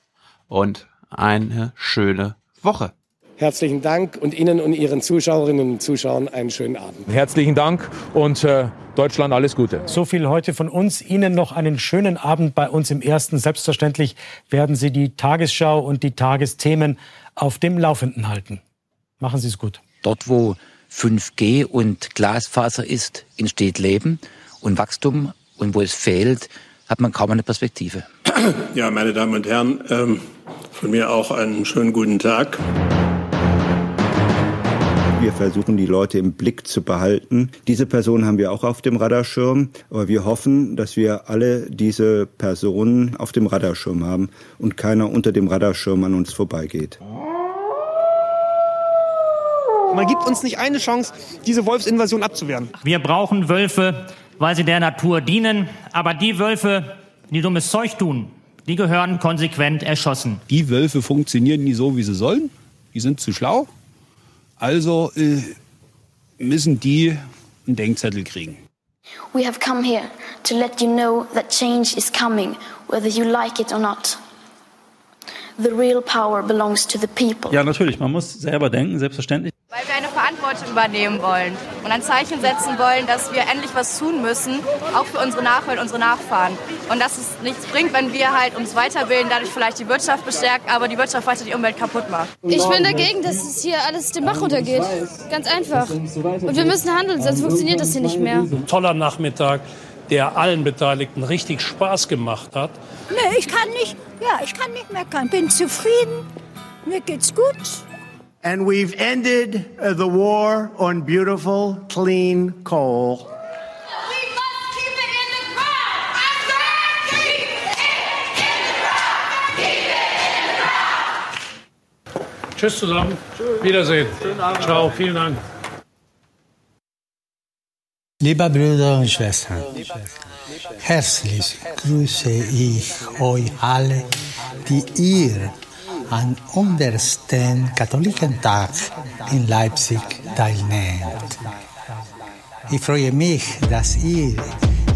Und eine schöne Woche. Herzlichen Dank und Ihnen und Ihren Zuschauerinnen und Zuschauern einen schönen Abend. Herzlichen Dank und äh, Deutschland alles Gute. So viel heute von uns. Ihnen noch einen schönen Abend bei uns im Ersten. Selbstverständlich werden Sie die Tagesschau und die Tagesthemen auf dem Laufenden halten. Machen Sie es gut. Dort, wo 5G und Glasfaser ist, entsteht Leben und Wachstum. Und wo es fehlt, hat man kaum eine Perspektive. Ja, meine Damen und Herren, ähm, von mir auch einen schönen guten Tag. Wir versuchen, die Leute im Blick zu behalten. Diese Person haben wir auch auf dem Radarschirm, aber wir hoffen, dass wir alle diese Personen auf dem Radarschirm haben und keiner unter dem Radarschirm an uns vorbeigeht. Man gibt uns nicht eine Chance, diese Wolfsinvasion abzuwehren. Wir brauchen Wölfe, weil sie der Natur dienen. Aber die Wölfe, die dummes Zeug tun, die gehören konsequent erschossen. Die Wölfe funktionieren nie so, wie sie sollen. Die sind zu schlau. Also äh, müssen die einen Denkzettel kriegen. We have come here to let you know that change is coming, whether you like it or not. The real power belongs to the people. Ja, natürlich. Man muss selber denken, selbstverständlich. Weil wir eine Verantwortung übernehmen wollen und ein Zeichen setzen wollen, dass wir endlich was tun müssen, auch für unsere Nachwelt, unsere Nachfahren. Und dass es nichts bringt, wenn wir halt uns weiterbilden, dadurch vielleicht die Wirtschaft bestärken, aber die Wirtschaft weiter die Umwelt kaputt macht. Ich bin dagegen, dass es hier alles den Bach runtergeht. Ganz einfach. Und wir müssen handeln, sonst funktioniert das hier nicht mehr. Toller Nachmittag, der allen Beteiligten richtig Spaß gemacht hat. Nee, ich kann nicht, ja, ich kann nicht meckern. Bin zufrieden. Mir geht's gut. And we've ended uh, the war on beautiful, clean coal. Tschüss zusammen. Wiedersehen. Ciao, vielen Dank. Liebe Brüder und Schwestern, herzlich grüße ich euch alle, die ihr an untersten Katholikentag in Leipzig teilnehmt. Ich freue mich, dass ihr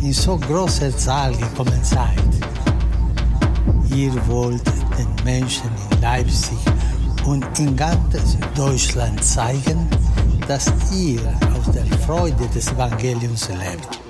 in so großer Zahl gekommen seid. Ihr wollt den Menschen in Leipzig und in ganz Deutschland zeigen, dass ihr aus der Freude des Evangeliums lebt.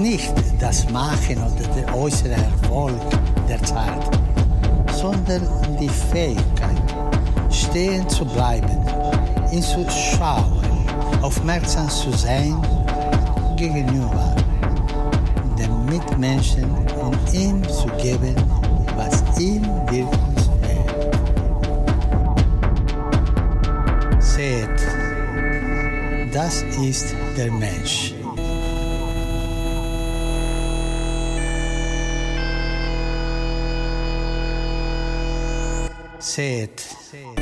Nicht das Machen oder der äußere Erfolg der Zeit, sondern die Fähigkeit, stehen zu bleiben, ihn zu schauen, aufmerksam zu sein gegenüber dem Mitmenschen und ihm zu geben, was ihm wirklich fehlt. Seht, das ist der Mensch. Seht. Jeder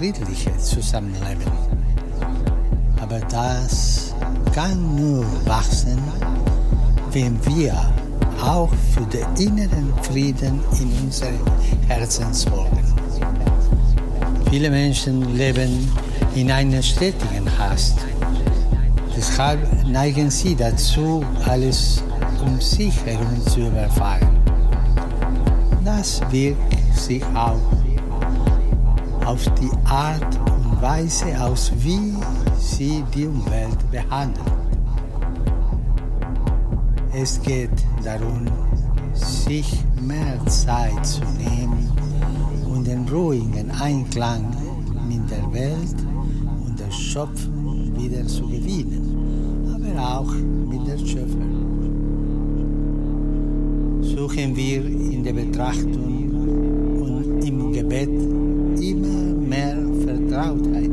ein friedliches Zusammenleben. Aber das kann nur wachsen, wenn wir auch für den inneren Frieden in unserem Herzen sorgen. Viele Menschen leben in einer stetigen Hast. Deshalb neigen sie dazu, alles um sich herum zu überfallen. Das wirkt sich auch auf die Art und Weise aus, wie sie die Umwelt behandeln. Es geht darum, sich mehr Zeit zu nehmen und den ruhigen Einklang mit der Welt und der Schöpfung wieder zu gewinnen, aber auch mit der Schöpfer. Suchen wir in der Betrachtung und im Gebet Vertrautheit mit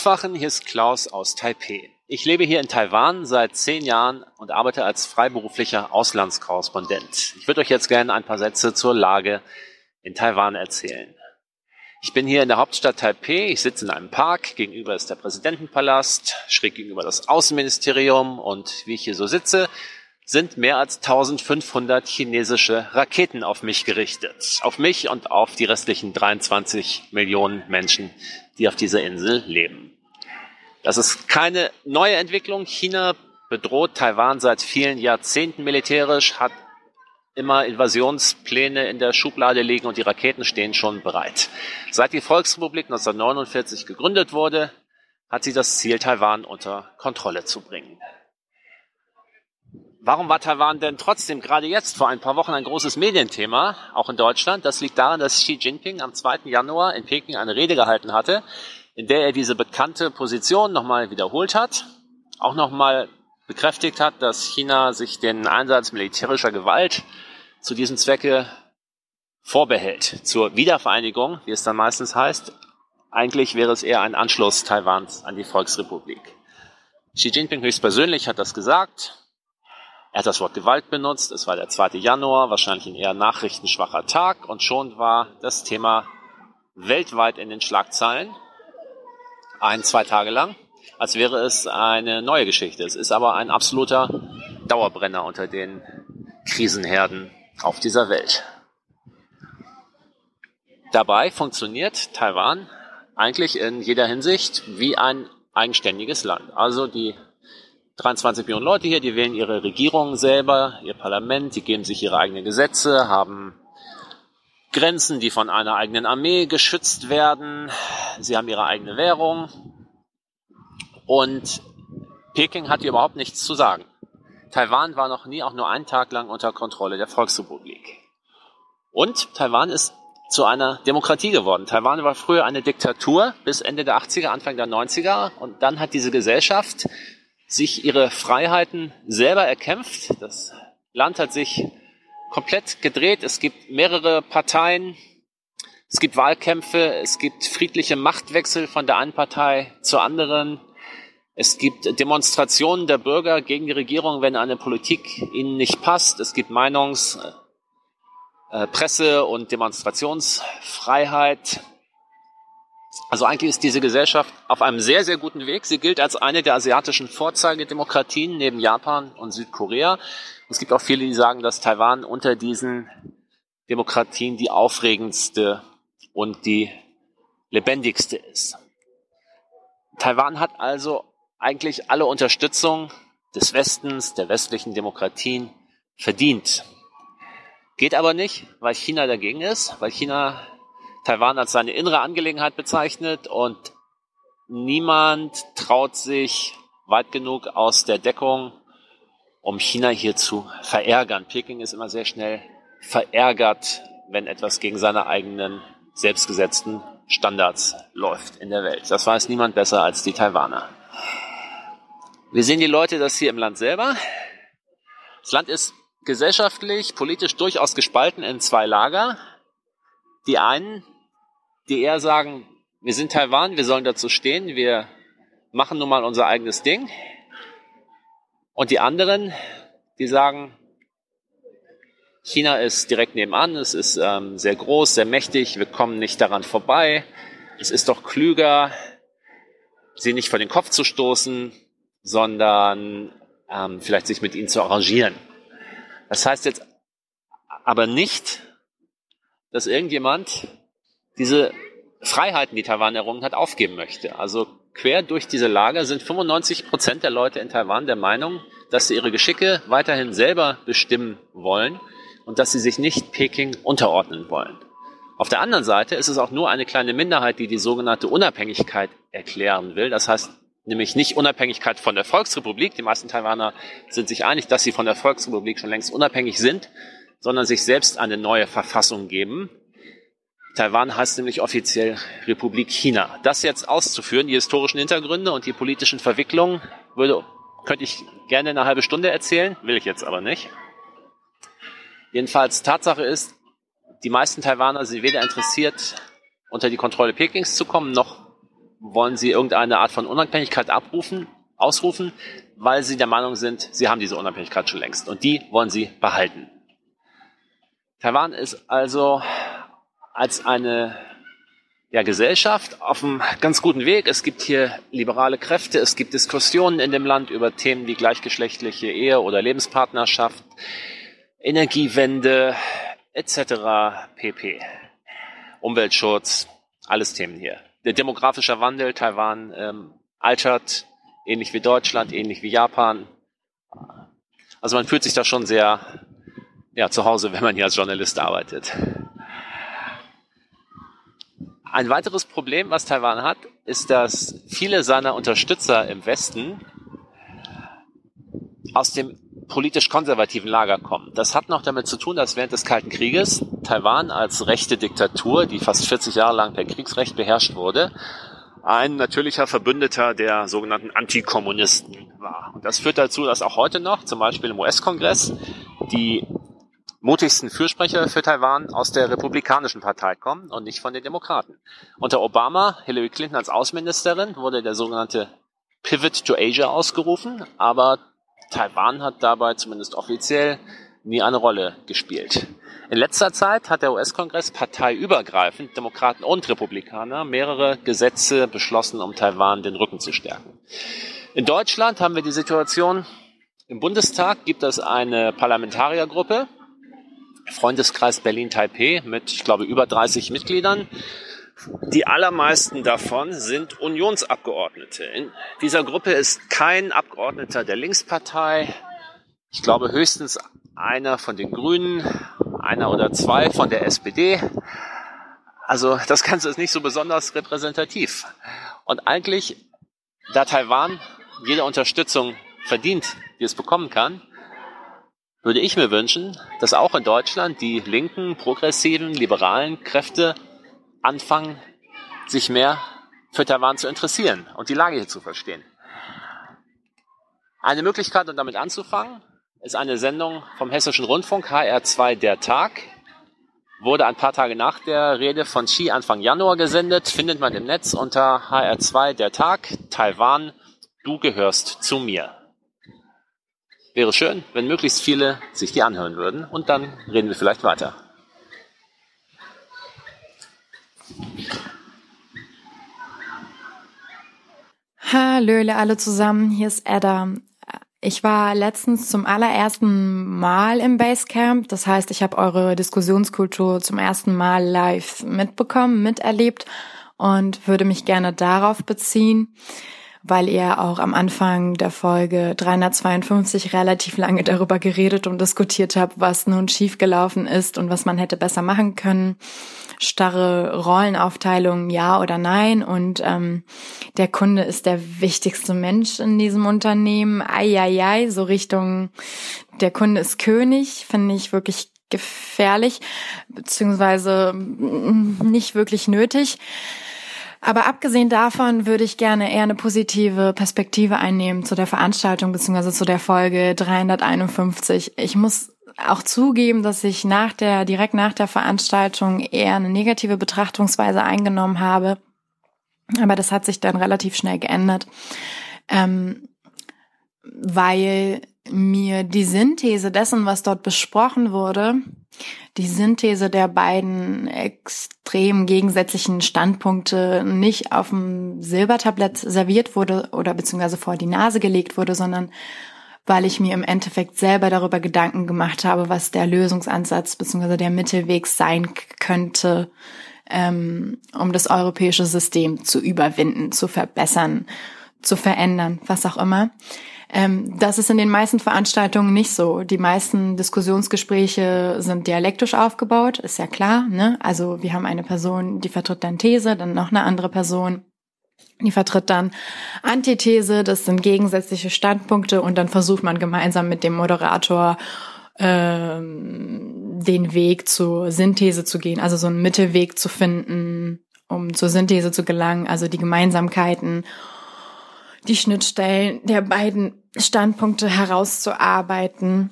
Aufwachen, hier ist Klaus aus Taipei. Ich lebe hier in Taiwan seit zehn Jahren und arbeite als freiberuflicher Auslandskorrespondent. Ich würde euch jetzt gerne ein paar Sätze zur Lage in Taiwan erzählen. Ich bin hier in der Hauptstadt Taipei. Ich sitze in einem Park. Gegenüber ist der Präsidentenpalast, schräg gegenüber das Außenministerium. Und wie ich hier so sitze, sind mehr als 1500 chinesische Raketen auf mich gerichtet. Auf mich und auf die restlichen 23 Millionen Menschen, die auf dieser Insel leben. Das ist keine neue Entwicklung. China bedroht Taiwan seit vielen Jahrzehnten militärisch, hat immer Invasionspläne in der Schublade liegen und die Raketen stehen schon bereit. Seit die Volksrepublik 1949 gegründet wurde, hat sie das Ziel, Taiwan unter Kontrolle zu bringen. Warum war Taiwan denn trotzdem gerade jetzt vor ein paar Wochen ein großes Medienthema, auch in Deutschland? Das liegt daran, dass Xi Jinping am 2. Januar in Peking eine Rede gehalten hatte, in der er diese bekannte Position nochmal wiederholt hat, auch nochmal bekräftigt hat, dass China sich den Einsatz militärischer Gewalt zu diesem Zwecke vorbehält. Zur Wiedervereinigung, wie es dann meistens heißt, eigentlich wäre es eher ein Anschluss Taiwans an die Volksrepublik. Xi Jinping höchstpersönlich hat das gesagt. Er hat das Wort Gewalt benutzt. Es war der 2. Januar, wahrscheinlich ein eher nachrichtenschwacher Tag. Und schon war das Thema weltweit in den Schlagzeilen. Ein, zwei Tage lang. Als wäre es eine neue Geschichte. Es ist aber ein absoluter Dauerbrenner unter den Krisenherden auf dieser Welt. Dabei funktioniert Taiwan eigentlich in jeder Hinsicht wie ein eigenständiges Land. Also die 23 Millionen Leute hier, die wählen ihre Regierung selber, ihr Parlament, die geben sich ihre eigenen Gesetze, haben Grenzen, die von einer eigenen Armee geschützt werden. Sie haben ihre eigene Währung. Und Peking hat hier überhaupt nichts zu sagen. Taiwan war noch nie auch nur einen Tag lang unter Kontrolle der Volksrepublik. Und Taiwan ist zu einer Demokratie geworden. Taiwan war früher eine Diktatur bis Ende der 80er, Anfang der 90er. Und dann hat diese Gesellschaft sich ihre Freiheiten selber erkämpft. Das Land hat sich komplett gedreht. Es gibt mehrere Parteien. Es gibt Wahlkämpfe. Es gibt friedliche Machtwechsel von der einen Partei zur anderen. Es gibt Demonstrationen der Bürger gegen die Regierung, wenn eine Politik ihnen nicht passt. Es gibt Meinungs- äh, Presse- und Demonstrationsfreiheit. Also eigentlich ist diese Gesellschaft auf einem sehr, sehr guten Weg. Sie gilt als eine der asiatischen Vorzeigedemokratien neben Japan und Südkorea. Es gibt auch viele, die sagen, dass Taiwan unter diesen Demokratien die aufregendste und die lebendigste ist. Taiwan hat also eigentlich alle Unterstützung des Westens, der westlichen Demokratien verdient. Geht aber nicht, weil China dagegen ist, weil China Taiwan als seine innere Angelegenheit bezeichnet und niemand traut sich weit genug aus der Deckung, um China hier zu verärgern. Peking ist immer sehr schnell verärgert, wenn etwas gegen seine eigenen selbstgesetzten Standards läuft in der Welt. Das weiß niemand besser als die Taiwaner. Wir sehen die Leute das hier im Land selber. Das Land ist gesellschaftlich, politisch durchaus gespalten in zwei Lager. Die einen, die eher sagen, wir sind Taiwan, wir sollen dazu stehen, wir machen nun mal unser eigenes Ding. Und die anderen, die sagen, China ist direkt nebenan, es ist ähm, sehr groß, sehr mächtig, wir kommen nicht daran vorbei. Es ist doch klüger, sie nicht vor den Kopf zu stoßen, sondern ähm, vielleicht sich mit ihnen zu arrangieren. Das heißt jetzt aber nicht, dass irgendjemand diese Freiheiten, die Taiwan errungen hat, aufgeben möchte. Also quer durch diese Lager sind 95 Prozent der Leute in Taiwan der Meinung, dass sie ihre Geschicke weiterhin selber bestimmen wollen und dass sie sich nicht Peking unterordnen wollen. Auf der anderen Seite ist es auch nur eine kleine Minderheit, die die sogenannte Unabhängigkeit erklären will. Das heißt, nämlich nicht Unabhängigkeit von der Volksrepublik. Die meisten Taiwaner sind sich einig, dass sie von der Volksrepublik schon längst unabhängig sind, sondern sich selbst eine neue Verfassung geben. Taiwan heißt nämlich offiziell Republik China. Das jetzt auszuführen, die historischen Hintergründe und die politischen Verwicklungen, würde, könnte ich gerne eine halbe Stunde erzählen, will ich jetzt aber nicht. Jedenfalls Tatsache ist, die meisten Taiwaner sind weder interessiert, unter die Kontrolle Pekings zu kommen, noch wollen sie irgendeine Art von Unabhängigkeit abrufen, ausrufen, weil sie der Meinung sind, sie haben diese Unabhängigkeit schon längst und die wollen sie behalten. Taiwan ist also als eine ja, Gesellschaft auf einem ganz guten Weg. Es gibt hier liberale Kräfte, es gibt Diskussionen in dem Land über Themen wie gleichgeschlechtliche Ehe oder Lebenspartnerschaft, Energiewende etc. pp. Umweltschutz, alles Themen hier der demografische Wandel, Taiwan ähm, altert, ähnlich wie Deutschland, ähnlich wie Japan. Also man fühlt sich da schon sehr ja, zu Hause, wenn man hier als Journalist arbeitet. Ein weiteres Problem, was Taiwan hat, ist, dass viele seiner Unterstützer im Westen aus dem politisch konservativen Lager kommen. Das hat noch damit zu tun, dass während des Kalten Krieges Taiwan als rechte Diktatur, die fast 40 Jahre lang per Kriegsrecht beherrscht wurde, ein natürlicher Verbündeter der sogenannten Antikommunisten war. Und das führt dazu, dass auch heute noch, zum Beispiel im US-Kongress, die mutigsten Fürsprecher für Taiwan aus der Republikanischen Partei kommen und nicht von den Demokraten. Unter Obama, Hillary Clinton als Außenministerin, wurde der sogenannte Pivot to Asia ausgerufen, aber Taiwan hat dabei zumindest offiziell nie eine Rolle gespielt. In letzter Zeit hat der US-Kongress parteiübergreifend, Demokraten und Republikaner, mehrere Gesetze beschlossen, um Taiwan den Rücken zu stärken. In Deutschland haben wir die Situation, im Bundestag gibt es eine Parlamentariergruppe, Freundeskreis Berlin-Taipei mit, ich glaube, über 30 Mitgliedern. Die allermeisten davon sind Unionsabgeordnete. In dieser Gruppe ist kein Abgeordneter der Linkspartei. Ich glaube höchstens einer von den Grünen, einer oder zwei von der SPD. Also das Ganze ist nicht so besonders repräsentativ. Und eigentlich, da Taiwan jede Unterstützung verdient, die es bekommen kann, würde ich mir wünschen, dass auch in Deutschland die linken, progressiven, liberalen Kräfte anfangen, sich mehr für Taiwan zu interessieren und die Lage hier zu verstehen. Eine Möglichkeit, um damit anzufangen, ist eine Sendung vom Hessischen Rundfunk, HR2 Der Tag. Wurde ein paar Tage nach der Rede von Xi Anfang Januar gesendet, findet man im Netz unter HR2 Der Tag, Taiwan, du gehörst zu mir. Wäre schön, wenn möglichst viele sich die anhören würden und dann reden wir vielleicht weiter. Hallöle alle zusammen, hier ist Edda. Ich war letztens zum allerersten Mal im Basecamp. Das heißt, ich habe eure Diskussionskultur zum ersten Mal live mitbekommen, miterlebt und würde mich gerne darauf beziehen weil ihr auch am Anfang der Folge 352 relativ lange darüber geredet und diskutiert habt, was nun schiefgelaufen ist und was man hätte besser machen können. Starre Rollenaufteilung, ja oder nein. Und ähm, der Kunde ist der wichtigste Mensch in diesem Unternehmen. Eieiei, so Richtung der Kunde ist König, finde ich wirklich gefährlich, beziehungsweise nicht wirklich nötig. Aber abgesehen davon würde ich gerne eher eine positive Perspektive einnehmen zu der Veranstaltung beziehungsweise zu der Folge 351. Ich muss auch zugeben, dass ich nach der, direkt nach der Veranstaltung eher eine negative Betrachtungsweise eingenommen habe. Aber das hat sich dann relativ schnell geändert, ähm, weil mir die Synthese dessen, was dort besprochen wurde, die Synthese der beiden extrem gegensätzlichen Standpunkte nicht auf dem Silbertablett serviert wurde oder beziehungsweise vor die Nase gelegt wurde, sondern weil ich mir im Endeffekt selber darüber Gedanken gemacht habe, was der Lösungsansatz beziehungsweise der Mittelweg sein könnte, ähm, um das europäische System zu überwinden, zu verbessern, zu verändern, was auch immer. Ähm, das ist in den meisten Veranstaltungen nicht so. Die meisten Diskussionsgespräche sind dialektisch aufgebaut, ist ja klar. Ne? Also wir haben eine Person, die vertritt dann These, dann noch eine andere Person, die vertritt dann Antithese, das sind gegensätzliche Standpunkte und dann versucht man gemeinsam mit dem Moderator ähm, den Weg zur Synthese zu gehen, also so einen Mittelweg zu finden, um zur Synthese zu gelangen, also die Gemeinsamkeiten die Schnittstellen der beiden Standpunkte herauszuarbeiten.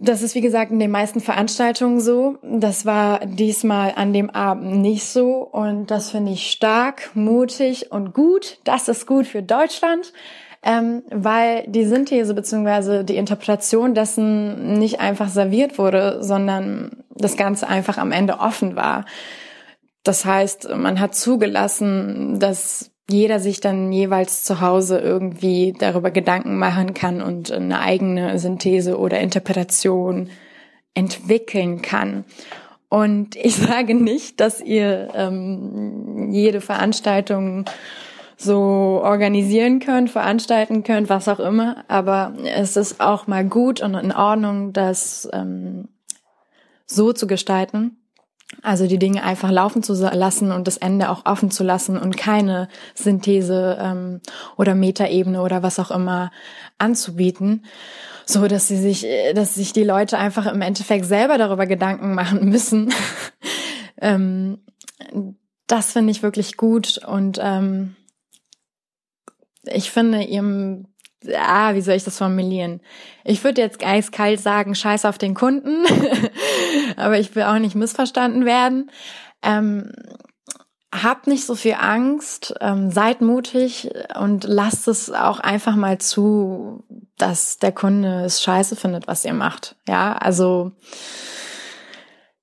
Das ist wie gesagt in den meisten Veranstaltungen so. Das war diesmal an dem Abend nicht so und das finde ich stark, mutig und gut. Das ist gut für Deutschland, ähm, weil die Synthese beziehungsweise die Interpretation dessen nicht einfach serviert wurde, sondern das Ganze einfach am Ende offen war. Das heißt, man hat zugelassen, dass jeder sich dann jeweils zu Hause irgendwie darüber Gedanken machen kann und eine eigene Synthese oder Interpretation entwickeln kann. Und ich sage nicht, dass ihr ähm, jede Veranstaltung so organisieren könnt, veranstalten könnt, was auch immer. Aber es ist auch mal gut und in Ordnung, das ähm, so zu gestalten. Also die Dinge einfach laufen zu lassen und das Ende auch offen zu lassen und keine Synthese ähm, oder Metaebene oder was auch immer anzubieten, so dass sie sich, dass sich die Leute einfach im Endeffekt selber darüber Gedanken machen müssen. ähm, das finde ich wirklich gut und ähm, ich finde ihrem ah, wie soll ich das formulieren? Ich würde jetzt eiskalt sagen, scheiß auf den Kunden, aber ich will auch nicht missverstanden werden. Ähm, habt nicht so viel Angst, ähm, seid mutig und lasst es auch einfach mal zu, dass der Kunde es scheiße findet, was ihr macht. Ja, also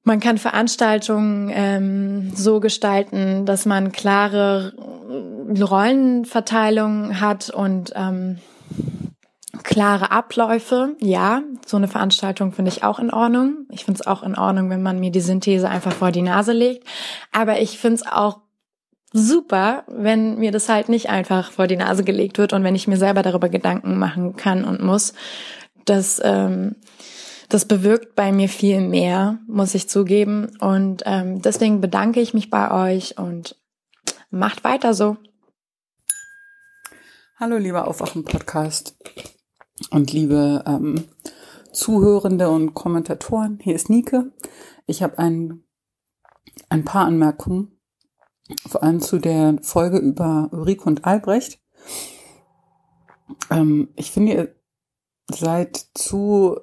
man kann Veranstaltungen ähm, so gestalten, dass man klare Rollenverteilung hat und ähm, klare Abläufe. Ja, so eine Veranstaltung finde ich auch in Ordnung. Ich finde es auch in Ordnung, wenn man mir die Synthese einfach vor die Nase legt. Aber ich finde es auch super, wenn mir das halt nicht einfach vor die Nase gelegt wird und wenn ich mir selber darüber Gedanken machen kann und muss. Das, ähm, das bewirkt bei mir viel mehr, muss ich zugeben. Und ähm, deswegen bedanke ich mich bei euch und macht weiter so. Hallo, lieber Aufwachen-Podcast und liebe ähm, Zuhörende und Kommentatoren. Hier ist Nike. Ich habe ein, ein paar Anmerkungen, vor allem zu der Folge über Ulrike und Albrecht. Ähm, ich finde, ihr seid zu,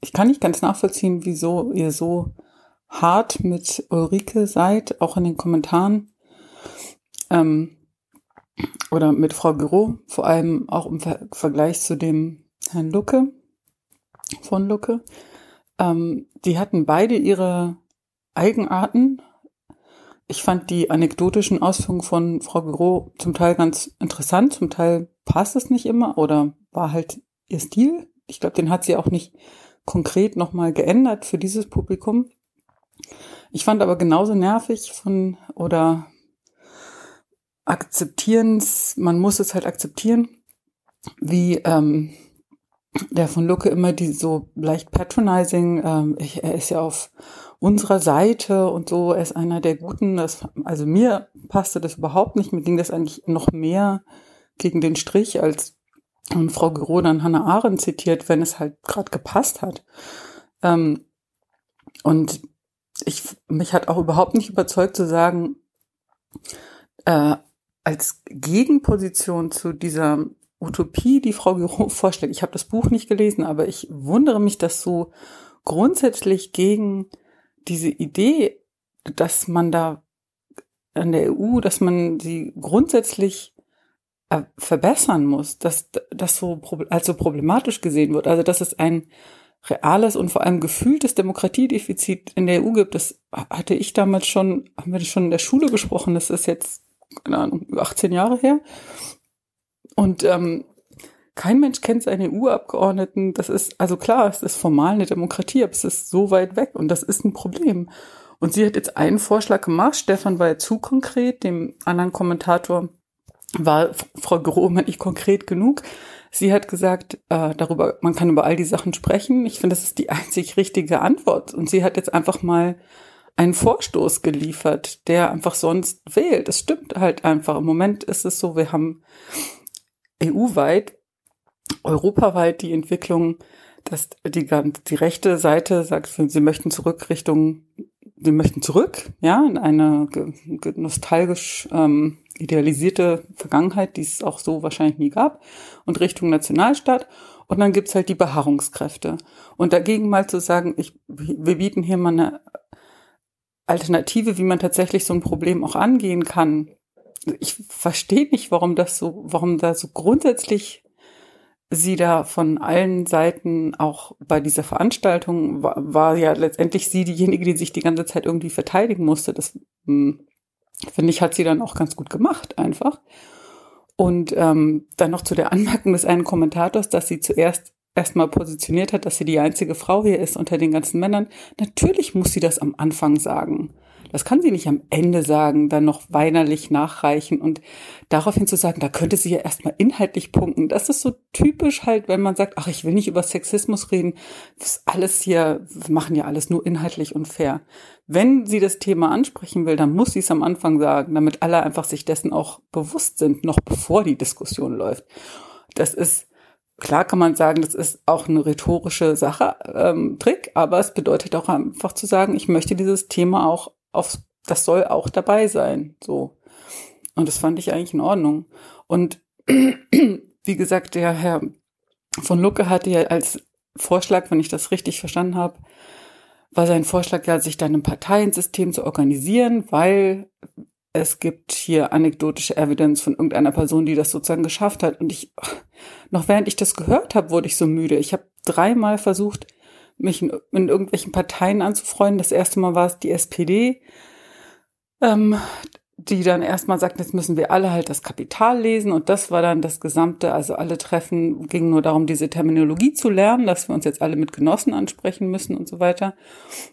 ich kann nicht ganz nachvollziehen, wieso ihr so hart mit Ulrike seid, auch in den Kommentaren. Ähm, oder mit Frau Büro, vor allem auch im Ver Vergleich zu dem Herrn Lucke, von Lucke. Ähm, die hatten beide ihre Eigenarten. Ich fand die anekdotischen Ausführungen von Frau Büro zum Teil ganz interessant, zum Teil passt es nicht immer oder war halt ihr Stil. Ich glaube, den hat sie auch nicht konkret nochmal geändert für dieses Publikum. Ich fand aber genauso nervig von oder akzeptieren man muss es halt akzeptieren, wie ähm, der von Lucke immer die so leicht patronizing, ähm, ich, er ist ja auf unserer Seite und so, er ist einer der Guten. Das, also mir passte das überhaupt nicht. Mir ging das eigentlich noch mehr gegen den Strich, als ähm, Frau Gero dann Hannah Arendt zitiert, wenn es halt gerade gepasst hat. Ähm, und ich, mich hat auch überhaupt nicht überzeugt zu sagen, äh, als Gegenposition zu dieser Utopie, die Frau Giro vorschlägt. Ich habe das Buch nicht gelesen, aber ich wundere mich, dass so grundsätzlich gegen diese Idee, dass man da an der EU, dass man sie grundsätzlich äh, verbessern muss, dass das so als so problematisch gesehen wird. Also dass es ein reales und vor allem gefühltes Demokratiedefizit in der EU gibt, das hatte ich damals schon, haben wir das schon in der Schule besprochen, das ist jetzt keine Ahnung, 18 Jahre her. Und ähm, kein Mensch kennt seine EU-Abgeordneten. Das ist, also klar, es ist formal eine Demokratie, aber es ist so weit weg und das ist ein Problem. Und sie hat jetzt einen Vorschlag gemacht. Stefan war ja zu konkret, dem anderen Kommentator war Frau Grohmann nicht konkret genug. Sie hat gesagt, äh, darüber, man kann über all die Sachen sprechen. Ich finde, das ist die einzig richtige Antwort. Und sie hat jetzt einfach mal einen Vorstoß geliefert, der einfach sonst wählt. Es stimmt halt einfach. Im Moment ist es so, wir haben EU-weit, europaweit die Entwicklung, dass die, die rechte Seite sagt, sie möchten zurück Richtung, sie möchten zurück, ja, in eine nostalgisch ähm, idealisierte Vergangenheit, die es auch so wahrscheinlich nie gab, und Richtung Nationalstaat. Und dann gibt's halt die Beharrungskräfte. Und dagegen mal zu sagen, ich, wir bieten hier mal eine Alternative, wie man tatsächlich so ein Problem auch angehen kann. Ich verstehe nicht, warum das so, warum da so grundsätzlich sie da von allen Seiten auch bei dieser Veranstaltung war, war ja letztendlich sie diejenige, die sich die ganze Zeit irgendwie verteidigen musste. Das hm, finde ich, hat sie dann auch ganz gut gemacht, einfach. Und ähm, dann noch zu der Anmerkung des einen Kommentators, dass sie zuerst erstmal positioniert hat, dass sie die einzige Frau hier ist unter den ganzen Männern, natürlich muss sie das am Anfang sagen. Das kann sie nicht am Ende sagen, dann noch weinerlich nachreichen und daraufhin zu sagen, da könnte sie ja erstmal inhaltlich punkten. Das ist so typisch halt, wenn man sagt, ach, ich will nicht über Sexismus reden. Das ist alles hier, wir machen ja alles nur inhaltlich und fair. Wenn sie das Thema ansprechen will, dann muss sie es am Anfang sagen, damit alle einfach sich dessen auch bewusst sind, noch bevor die Diskussion läuft. Das ist, klar kann man sagen, das ist auch eine rhetorische Sache, ähm, Trick, aber es bedeutet auch einfach zu sagen, ich möchte dieses Thema auch auf, das soll auch dabei sein, so. Und das fand ich eigentlich in Ordnung. Und wie gesagt, der Herr von Lucke hatte ja als Vorschlag, wenn ich das richtig verstanden habe, war sein Vorschlag ja, sich dann im Parteiensystem zu organisieren, weil es gibt hier anekdotische Evidence von irgendeiner Person, die das sozusagen geschafft hat. Und ich, noch während ich das gehört habe, wurde ich so müde. Ich habe dreimal versucht, mich in, in, irgendwelchen Parteien anzufreunden. Das erste Mal war es die SPD. Ähm, die dann erstmal sagten, jetzt müssen wir alle halt das Kapital lesen und das war dann das gesamte, also alle Treffen ging nur darum, diese Terminologie zu lernen, dass wir uns jetzt alle mit Genossen ansprechen müssen und so weiter.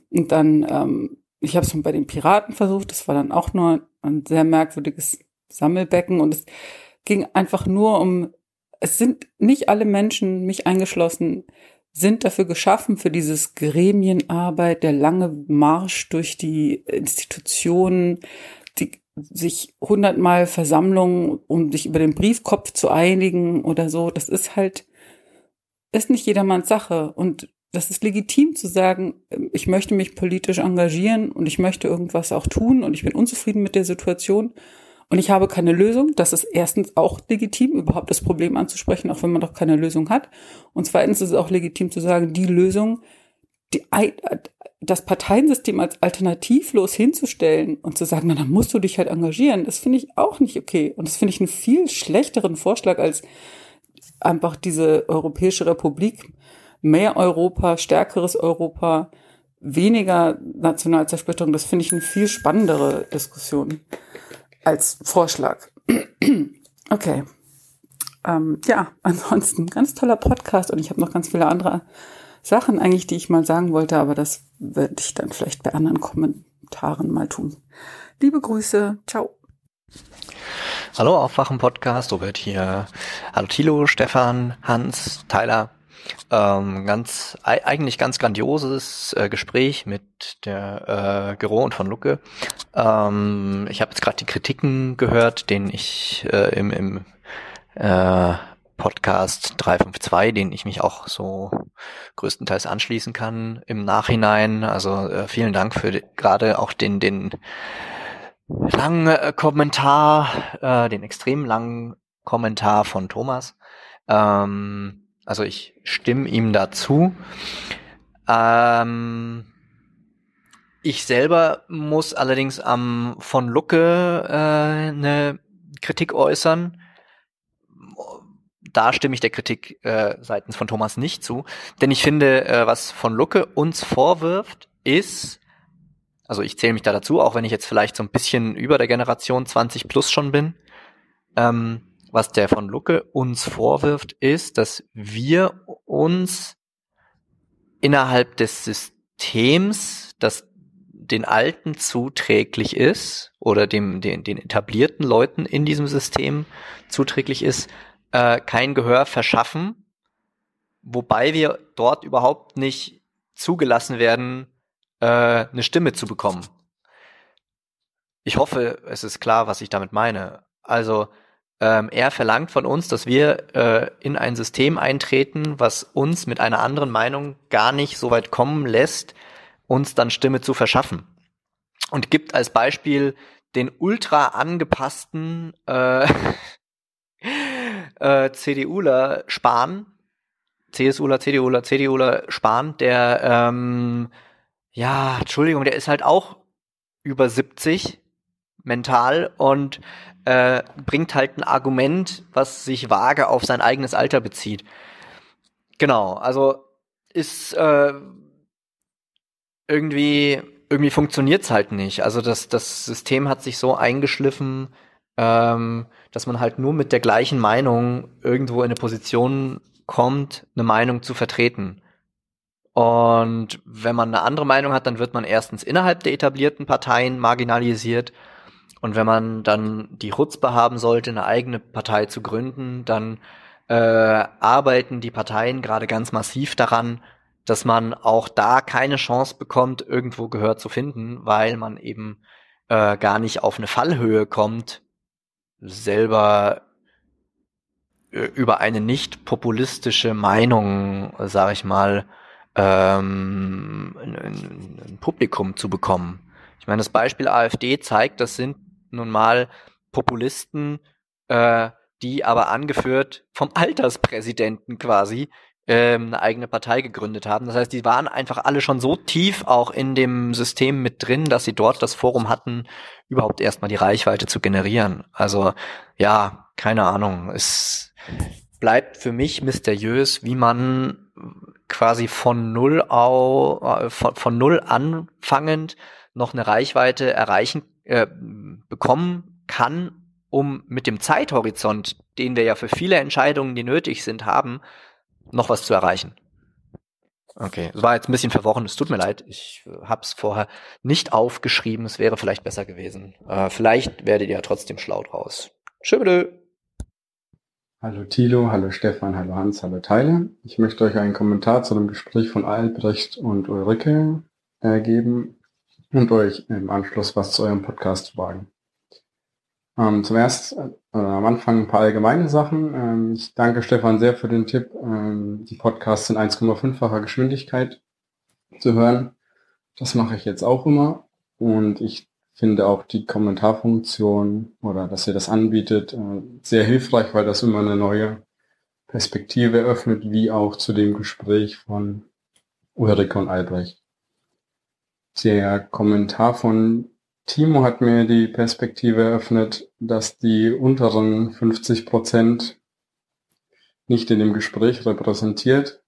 Und dann, ähm, ich habe es bei den Piraten versucht, das war dann auch nur ein sehr merkwürdiges Sammelbecken und es ging einfach nur um, es sind nicht alle Menschen, mich eingeschlossen, sind dafür geschaffen, für dieses Gremienarbeit, der lange Marsch durch die Institutionen, die sich hundertmal Versammlungen, um sich über den Briefkopf zu einigen oder so, das ist halt, ist nicht jedermanns Sache. Und das ist legitim zu sagen, ich möchte mich politisch engagieren und ich möchte irgendwas auch tun und ich bin unzufrieden mit der Situation und ich habe keine Lösung. Das ist erstens auch legitim, überhaupt das Problem anzusprechen, auch wenn man doch keine Lösung hat. Und zweitens ist es auch legitim zu sagen, die Lösung, die, das Parteiensystem als alternativlos hinzustellen und zu sagen, na, dann musst du dich halt engagieren, das finde ich auch nicht okay. Und das finde ich einen viel schlechteren Vorschlag als einfach diese Europäische Republik, mehr Europa, stärkeres Europa, weniger Nationalzersplitterung. Das finde ich eine viel spannendere Diskussion als Vorschlag. okay. Ähm, ja, ansonsten ganz toller Podcast und ich habe noch ganz viele andere Sachen eigentlich, die ich mal sagen wollte, aber das werde ich dann vielleicht bei anderen Kommentaren mal tun. Liebe Grüße, ciao. Hallo, Aufwachen Podcast, Robert hier. Hallo Thilo, Stefan, Hans, Tyler. Ähm, ganz eigentlich ganz grandioses äh, Gespräch mit der äh, Gero und von Lucke. Ähm, ich habe jetzt gerade die Kritiken gehört, den ich äh, im, im äh, Podcast 352, den ich mich auch so größtenteils anschließen kann im Nachhinein. Also äh, vielen Dank für gerade auch den, den langen äh, Kommentar, äh, den extrem langen Kommentar von Thomas. Ähm, also ich stimme ihm dazu. Ähm, ich selber muss allerdings am von Lucke äh, eine Kritik äußern da stimme ich der Kritik äh, seitens von Thomas nicht zu. Denn ich finde, äh, was von Lucke uns vorwirft, ist, also ich zähle mich da dazu, auch wenn ich jetzt vielleicht so ein bisschen über der Generation 20 plus schon bin, ähm, was der von Lucke uns vorwirft, ist, dass wir uns innerhalb des Systems, das den Alten zuträglich ist oder dem den, den etablierten Leuten in diesem System zuträglich ist, äh, kein Gehör verschaffen, wobei wir dort überhaupt nicht zugelassen werden, äh, eine Stimme zu bekommen. Ich hoffe, es ist klar, was ich damit meine. Also ähm, er verlangt von uns, dass wir äh, in ein System eintreten, was uns mit einer anderen Meinung gar nicht so weit kommen lässt, uns dann Stimme zu verschaffen. Und gibt als Beispiel den ultra angepassten äh, äh, CDUler Spahn, CSUler, CDUler, CDUler Spahn, der, ähm, ja, Entschuldigung, der ist halt auch über 70 mental und äh, bringt halt ein Argument, was sich vage auf sein eigenes Alter bezieht. Genau, also ist äh, irgendwie irgendwie funktioniert's halt nicht. Also das das System hat sich so eingeschliffen, ähm, dass man halt nur mit der gleichen Meinung irgendwo in eine Position kommt, eine Meinung zu vertreten. Und wenn man eine andere Meinung hat, dann wird man erstens innerhalb der etablierten Parteien marginalisiert. Und wenn man dann die Chutzpe haben sollte, eine eigene Partei zu gründen, dann äh, arbeiten die Parteien gerade ganz massiv daran, dass man auch da keine Chance bekommt, irgendwo Gehör zu finden, weil man eben äh, gar nicht auf eine Fallhöhe kommt, selber äh, über eine nicht populistische Meinung, sag ich mal, ähm, ein, ein Publikum zu bekommen. Ich meine, das Beispiel AfD zeigt, das sind nun mal Populisten, äh, die aber angeführt vom Alterspräsidenten quasi ähm, eine eigene Partei gegründet haben. Das heißt, die waren einfach alle schon so tief auch in dem System mit drin, dass sie dort das Forum hatten, überhaupt erstmal die Reichweite zu generieren. Also ja, keine Ahnung. Es bleibt für mich mysteriös, wie man quasi von null au, äh, von, von null anfangend noch eine Reichweite erreichen äh, bekommen kann, um mit dem Zeithorizont, den wir ja für viele Entscheidungen, die nötig sind, haben, noch was zu erreichen. Okay, es war jetzt ein bisschen verworren, es tut mir leid. Ich äh, habe es vorher nicht aufgeschrieben, es wäre vielleicht besser gewesen. Äh, vielleicht werdet ihr ja trotzdem schlau draus. Tschüss. Hallo Thilo, hallo Stefan, hallo Hans, hallo Teile. Ich möchte euch einen Kommentar zu dem Gespräch von Albrecht und Ulrike äh, geben und euch im Anschluss was zu eurem Podcast fragen. Ähm, zum ersten äh, am Anfang ein paar allgemeine Sachen. Ähm, ich danke Stefan sehr für den Tipp, ähm, die Podcasts in 1,5-facher Geschwindigkeit zu hören. Das mache ich jetzt auch immer. Und ich finde auch die Kommentarfunktion oder dass ihr das anbietet äh, sehr hilfreich, weil das immer eine neue Perspektive öffnet, wie auch zu dem Gespräch von Ulrike und Albrecht. Der Kommentar von Timo hat mir die Perspektive eröffnet, dass die unteren 50 Prozent nicht in dem Gespräch repräsentiert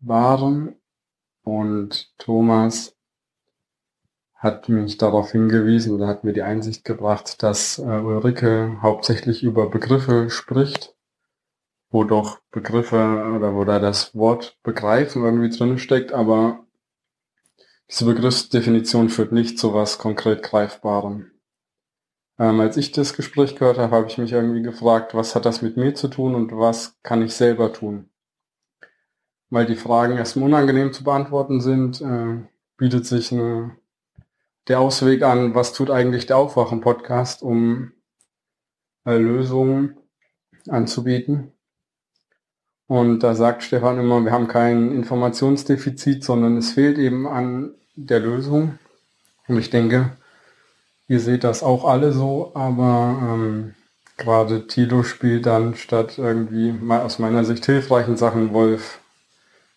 waren. Und Thomas hat mich darauf hingewiesen oder hat mir die Einsicht gebracht, dass äh, Ulrike hauptsächlich über Begriffe spricht, wo doch Begriffe oder wo da das Wort begreifen irgendwie drin steckt, aber diese Begriffsdefinition führt nicht zu was konkret Greifbarem. Ähm, als ich das Gespräch gehört habe, habe ich mich irgendwie gefragt, was hat das mit mir zu tun und was kann ich selber tun? Weil die Fragen erstmal unangenehm zu beantworten sind, äh, bietet sich eine, der Ausweg an, was tut eigentlich der Aufwachen-Podcast, um äh, Lösungen anzubieten. Und da sagt Stefan immer, wir haben kein Informationsdefizit, sondern es fehlt eben an der Lösung. Und ich denke, ihr seht das auch alle so, aber ähm, gerade Tilo spielt dann statt irgendwie mal aus meiner Sicht hilfreichen Sachen Wolf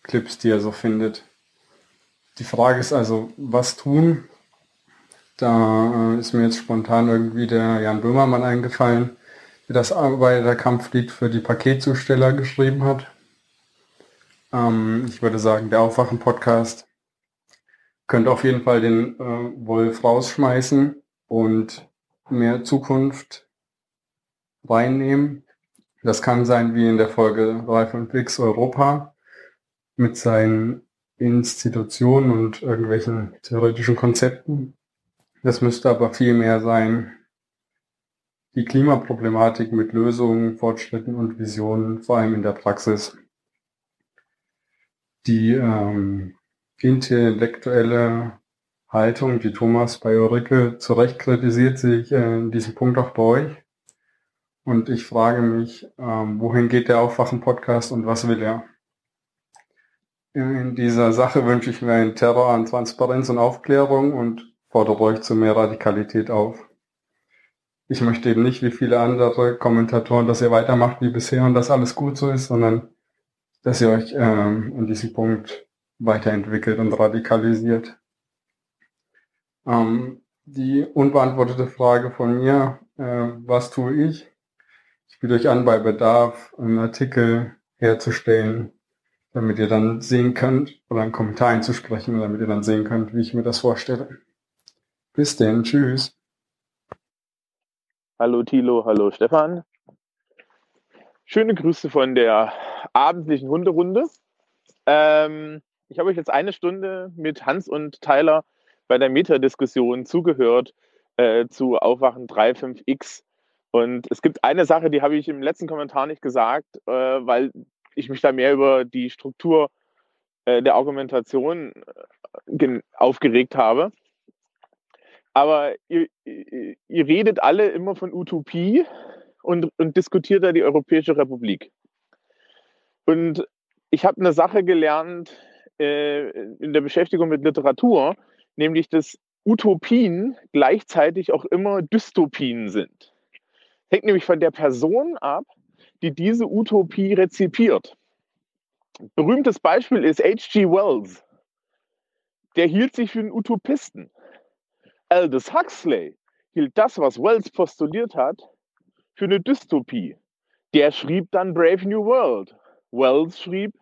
Clips, die er so findet. Die Frage ist also, was tun? Da äh, ist mir jetzt spontan irgendwie der Jan Böhmermann eingefallen, das bei der Kampflied für die Paketzusteller geschrieben hat. Ähm, ich würde sagen, der Aufwachen-Podcast könnte auf jeden Fall den äh, Wolf rausschmeißen und mehr Zukunft reinnehmen. Das kann sein wie in der Folge 3 von Pix Europa mit seinen Institutionen und irgendwelchen theoretischen Konzepten. Das müsste aber viel mehr sein, die Klimaproblematik mit Lösungen, Fortschritten und Visionen, vor allem in der Praxis. Die ähm, intellektuelle Haltung, die Thomas bei Ulrike zu Recht kritisiert, sehe ich äh, in diesem Punkt auch bei euch. Und ich frage mich, ähm, wohin geht der Aufwachen-Podcast und was will er? In dieser Sache wünsche ich mir einen Terror an Transparenz und Aufklärung und fordere euch zu mehr Radikalität auf ich möchte eben nicht wie viele andere Kommentatoren, dass ihr weitermacht wie bisher und dass alles gut so ist, sondern dass ihr euch ähm, in diesem Punkt weiterentwickelt und radikalisiert. Ähm, die unbeantwortete Frage von mir, äh, was tue ich? Ich biete euch an, bei Bedarf einen Artikel herzustellen, damit ihr dann sehen könnt, oder einen Kommentar einzusprechen, damit ihr dann sehen könnt, wie ich mir das vorstelle. Bis denn, tschüss. Hallo Thilo, hallo Stefan. Schöne Grüße von der abendlichen Hunderunde. Ähm, Ich habe euch jetzt eine Stunde mit Hans und Tyler bei der Metadiskussion zugehört äh, zu Aufwachen 3.5x. Und es gibt eine Sache, die habe ich im letzten Kommentar nicht gesagt, äh, weil ich mich da mehr über die Struktur äh, der Argumentation äh, aufgeregt habe. Aber ihr, ihr, redet alle immer von Utopie und, und diskutiert da die Europäische Republik. Und ich habe eine Sache gelernt äh, in der Beschäftigung mit Literatur, nämlich dass Utopien gleichzeitig auch immer Dystopien sind. Hängt nämlich von der Person ab, die diese Utopie rezipiert. Berühmtes Beispiel ist H.G. Wells. Der hielt sich für einen Utopisten. Aldous Huxley hielt das, was Wells postuliert hat, für eine Dystopie. Der schrieb dann Brave New World. Wells schrieb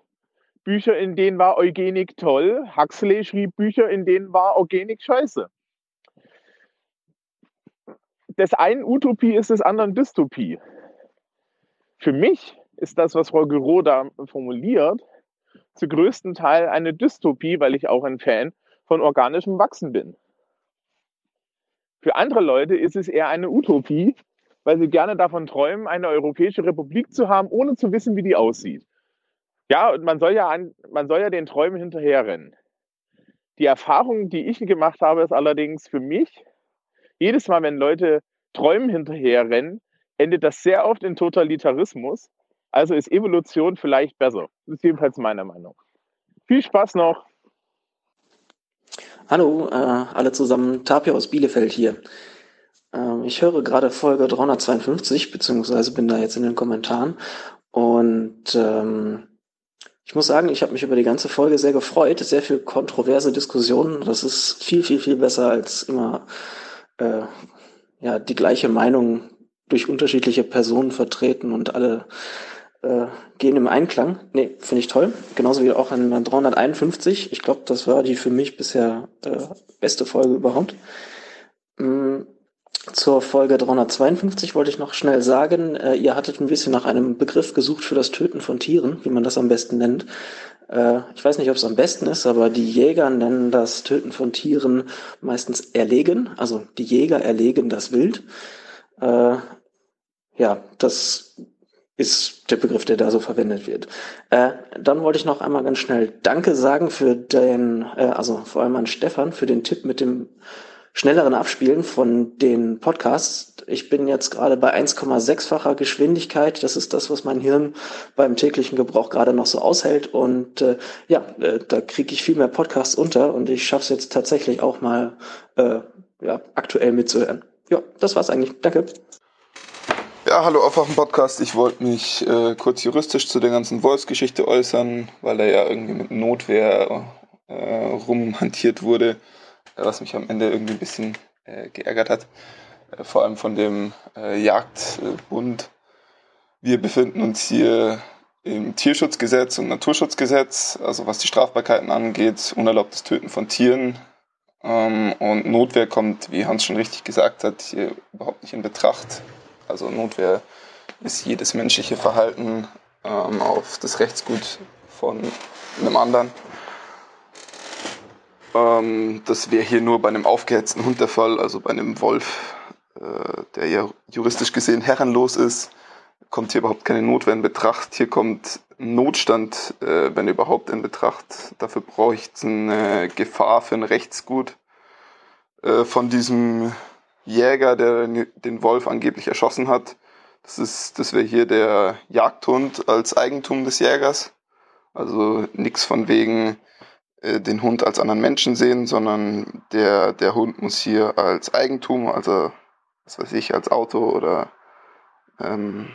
Bücher, in denen war Eugenik toll. Huxley schrieb Bücher, in denen war Eugenik scheiße. Das einen Utopie ist des anderen Dystopie. Für mich ist das, was Frau Giro da formuliert, zu größten Teil eine Dystopie, weil ich auch ein Fan von organischem Wachsen bin. Für andere Leute ist es eher eine Utopie, weil sie gerne davon träumen, eine europäische Republik zu haben, ohne zu wissen, wie die aussieht. Ja, und man soll ja, an, man soll ja den Träumen hinterherrennen. Die Erfahrung, die ich gemacht habe, ist allerdings für mich, jedes Mal, wenn Leute Träumen hinterherrennen, endet das sehr oft in Totalitarismus. Also ist Evolution vielleicht besser. Das ist jedenfalls meine Meinung. Viel Spaß noch. Hallo, äh, alle zusammen. Tapio aus Bielefeld hier. Ähm, ich höre gerade Folge 352, beziehungsweise bin da jetzt in den Kommentaren. Und ähm, ich muss sagen, ich habe mich über die ganze Folge sehr gefreut. Sehr viel kontroverse Diskussionen. Das ist viel, viel, viel besser als immer äh, ja, die gleiche Meinung durch unterschiedliche Personen vertreten und alle äh, gehen im Einklang. Nee, finde ich toll. Genauso wie auch an 351. Ich glaube, das war die für mich bisher äh, beste Folge überhaupt. Mm, zur Folge 352 wollte ich noch schnell sagen, äh, ihr hattet ein bisschen nach einem Begriff gesucht für das Töten von Tieren, wie man das am besten nennt. Äh, ich weiß nicht, ob es am besten ist, aber die Jäger nennen das Töten von Tieren meistens erlegen. Also die Jäger erlegen das Wild. Äh, ja, das ist der Begriff, der da so verwendet wird. Äh, dann wollte ich noch einmal ganz schnell Danke sagen für den, äh, also vor allem an Stefan, für den Tipp mit dem schnelleren Abspielen von den Podcasts. Ich bin jetzt gerade bei 1,6-facher Geschwindigkeit. Das ist das, was mein Hirn beim täglichen Gebrauch gerade noch so aushält. Und äh, ja, äh, da kriege ich viel mehr Podcasts unter und ich schaffe es jetzt tatsächlich auch mal äh, ja, aktuell mitzuhören. Ja, das war's eigentlich. Danke. Ja, hallo Aufwachen Podcast. Ich wollte mich äh, kurz juristisch zu der ganzen Wolfsgeschichte äußern, weil er ja irgendwie mit Notwehr äh, rumhantiert wurde was mich am Ende irgendwie ein bisschen äh, geärgert hat. Äh, vor allem von dem äh, Jagdbund. Wir befinden uns hier im Tierschutzgesetz und Naturschutzgesetz, also was die Strafbarkeiten angeht, unerlaubtes Töten von Tieren. Ähm, und Notwehr kommt, wie Hans schon richtig gesagt hat, hier überhaupt nicht in Betracht. Also Notwehr ist jedes menschliche Verhalten ähm, auf das Rechtsgut von einem anderen. Ähm, das wäre hier nur bei einem aufgehetzten Hund der Fall, also bei einem Wolf, äh, der ja juristisch gesehen herrenlos ist, kommt hier überhaupt keine Notwehr in Betracht. Hier kommt Notstand, äh, wenn überhaupt, in Betracht. Dafür brauche ich eine Gefahr für ein Rechtsgut äh, von diesem Jäger, der den Wolf angeblich erschossen hat. Das, das wäre hier der Jagdhund als Eigentum des Jägers. Also nichts von wegen, äh, den Hund als anderen Menschen sehen, sondern der, der Hund muss hier als Eigentum, also was weiß ich, als Auto oder ähm,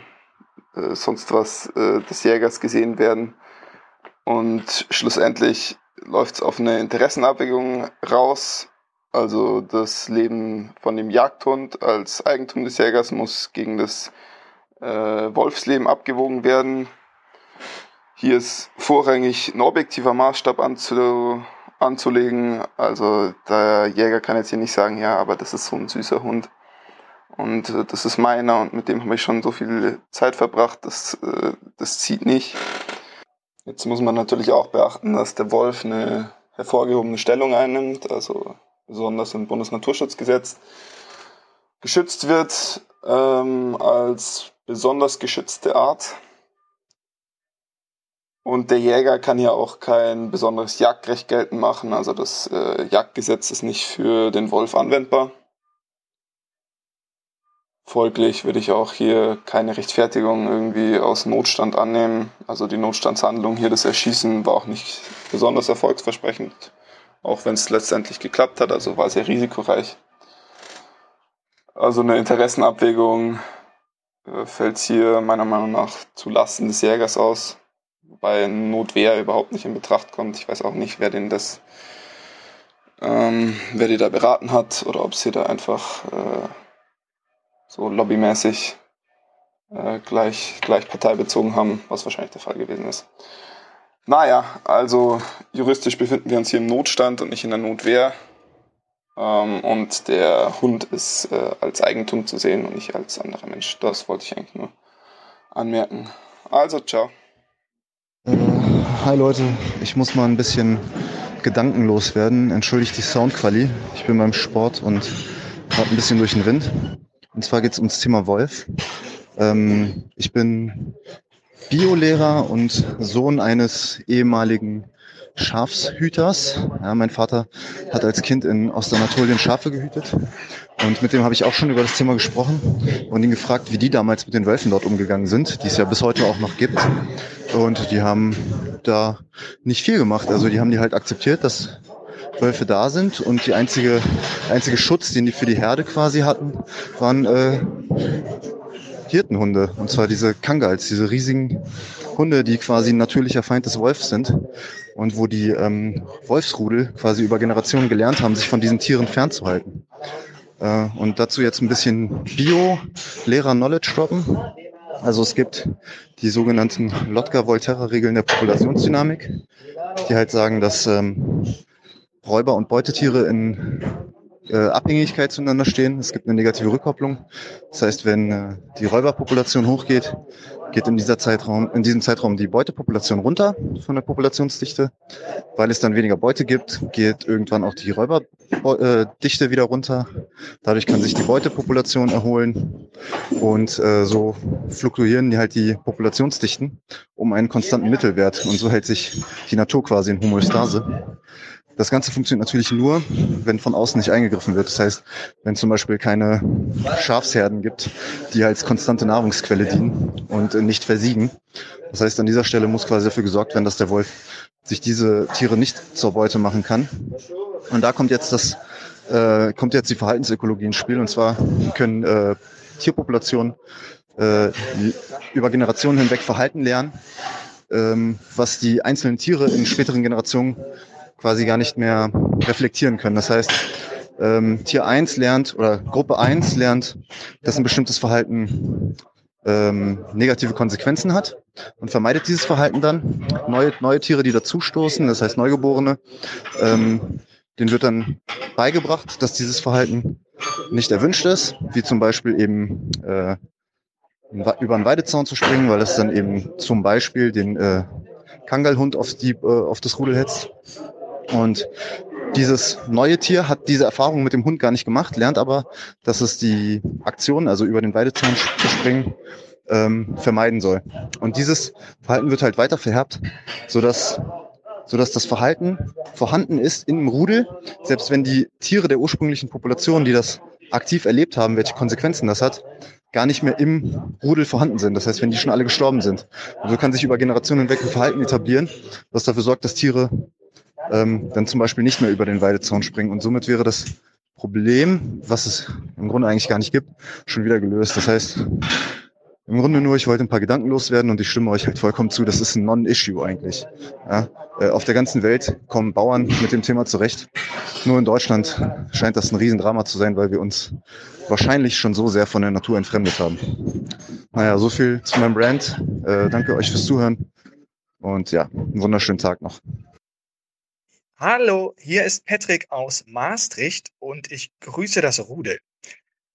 äh, sonst was äh, des Jägers gesehen werden. Und schlussendlich läuft es auf eine Interessenabwägung raus. Also das Leben von dem Jagdhund als Eigentum des Jägers muss gegen das äh, Wolfsleben abgewogen werden. Hier ist vorrangig ein objektiver Maßstab anzu, anzulegen. Also der Jäger kann jetzt hier nicht sagen, ja, aber das ist so ein süßer Hund. Und äh, das ist meiner und mit dem habe ich schon so viel Zeit verbracht, das, äh, das zieht nicht. Jetzt muss man natürlich auch beachten, dass der Wolf eine hervorgehobene Stellung einnimmt, also besonders im Bundesnaturschutzgesetz geschützt wird ähm, als besonders geschützte Art. Und der Jäger kann hier auch kein besonderes Jagdrecht geltend machen. Also das äh, Jagdgesetz ist nicht für den Wolf anwendbar. Folglich würde ich auch hier keine Rechtfertigung irgendwie aus Notstand annehmen. Also die Notstandshandlung hier, das Erschießen, war auch nicht besonders erfolgsversprechend, auch wenn es letztendlich geklappt hat, also war sehr risikoreich. Also eine Interessenabwägung äh, fällt hier meiner Meinung nach zu Lasten des Jägers aus, wobei Notwehr überhaupt nicht in Betracht kommt. Ich weiß auch nicht, wer den das, ähm, wer die da beraten hat oder ob sie da einfach äh, so lobbymäßig äh, gleich, gleich parteibezogen haben, was wahrscheinlich der Fall gewesen ist. Naja, also juristisch befinden wir uns hier im Notstand und nicht in der Notwehr. Ähm, und der Hund ist äh, als Eigentum zu sehen und nicht als anderer Mensch. Das wollte ich eigentlich nur anmerken. Also, ciao. Äh, hi Leute, ich muss mal ein bisschen gedankenlos werden. Entschuldigt die Soundquali. Ich bin beim Sport und gerade ein bisschen durch den Wind. Und zwar geht es ums Thema Wolf. Ähm, ich bin Biolehrer und Sohn eines ehemaligen Schafshüters. Ja, mein Vater hat als Kind in Ostanatolien Schafe gehütet und mit dem habe ich auch schon über das Thema gesprochen und ihn gefragt, wie die damals mit den Wölfen dort umgegangen sind, die es ja bis heute auch noch gibt. Und die haben da nicht viel gemacht. Also die haben die halt akzeptiert, dass Wölfe da sind und die einzige, einzige Schutz, den die für die Herde quasi hatten, waren äh, Hirtenhunde. Und zwar diese Kangals, diese riesigen Hunde, die quasi ein natürlicher Feind des Wolfs sind und wo die ähm, Wolfsrudel quasi über Generationen gelernt haben, sich von diesen Tieren fernzuhalten. Äh, und dazu jetzt ein bisschen Bio-Lehrer-Knowledge droppen. Also es gibt die sogenannten Lotka-Volterra-Regeln der Populationsdynamik, die halt sagen, dass ähm, Räuber und Beutetiere in äh, Abhängigkeit zueinander stehen. Es gibt eine negative Rückkopplung. Das heißt, wenn äh, die Räuberpopulation hochgeht, geht in dieser Zeitraum, in diesem Zeitraum die Beutepopulation runter von der Populationsdichte. Weil es dann weniger Beute gibt, geht irgendwann auch die Räuberdichte wieder runter. Dadurch kann sich die Beutepopulation erholen und äh, so fluktuieren die halt die Populationsdichten um einen konstanten Mittelwert und so hält sich die Natur quasi in Homöostase. Das Ganze funktioniert natürlich nur, wenn von außen nicht eingegriffen wird. Das heißt, wenn zum Beispiel keine Schafsherden gibt, die als konstante Nahrungsquelle dienen und nicht versiegen. Das heißt, an dieser Stelle muss quasi dafür gesorgt werden, dass der Wolf sich diese Tiere nicht zur Beute machen kann. Und da kommt jetzt das, äh, kommt jetzt die Verhaltensökologie ins Spiel. Und zwar können äh, Tierpopulationen äh, über Generationen hinweg Verhalten lernen, ähm, was die einzelnen Tiere in späteren Generationen quasi gar nicht mehr reflektieren können. Das heißt, ähm, Tier 1 lernt oder Gruppe 1 lernt, dass ein bestimmtes Verhalten ähm, negative Konsequenzen hat und vermeidet dieses Verhalten dann. Neue, neue Tiere, die dazustoßen, das heißt Neugeborene, ähm, denen wird dann beigebracht, dass dieses Verhalten nicht erwünscht ist, wie zum Beispiel eben äh, über einen Weidezaun zu springen, weil es dann eben zum Beispiel den äh, Kangalhund auf, die, äh, auf das Rudel hetzt. Und dieses neue Tier hat diese Erfahrung mit dem Hund gar nicht gemacht, lernt aber, dass es die Aktion, also über den Weidezaun zu springen, ähm, vermeiden soll. Und dieses Verhalten wird halt weiter verherbt, sodass, sodass das Verhalten vorhanden ist einem Rudel, selbst wenn die Tiere der ursprünglichen Population, die das aktiv erlebt haben, welche Konsequenzen das hat, gar nicht mehr im Rudel vorhanden sind. Das heißt, wenn die schon alle gestorben sind. Und so kann sich über Generationen hinweg ein Verhalten etablieren, das dafür sorgt, dass Tiere ähm, dann zum Beispiel nicht mehr über den Weidezaun springen. Und somit wäre das Problem, was es im Grunde eigentlich gar nicht gibt, schon wieder gelöst. Das heißt, im Grunde nur, ich wollte ein paar Gedanken loswerden und ich stimme euch halt vollkommen zu, das ist ein Non-Issue eigentlich. Ja, äh, auf der ganzen Welt kommen Bauern mit dem Thema zurecht. Nur in Deutschland scheint das ein Riesendrama zu sein, weil wir uns wahrscheinlich schon so sehr von der Natur entfremdet haben. Naja, so viel zu meinem Brand. Äh, danke euch fürs Zuhören und ja, einen wunderschönen Tag noch. Hallo, hier ist Patrick aus Maastricht und ich grüße das Rudel.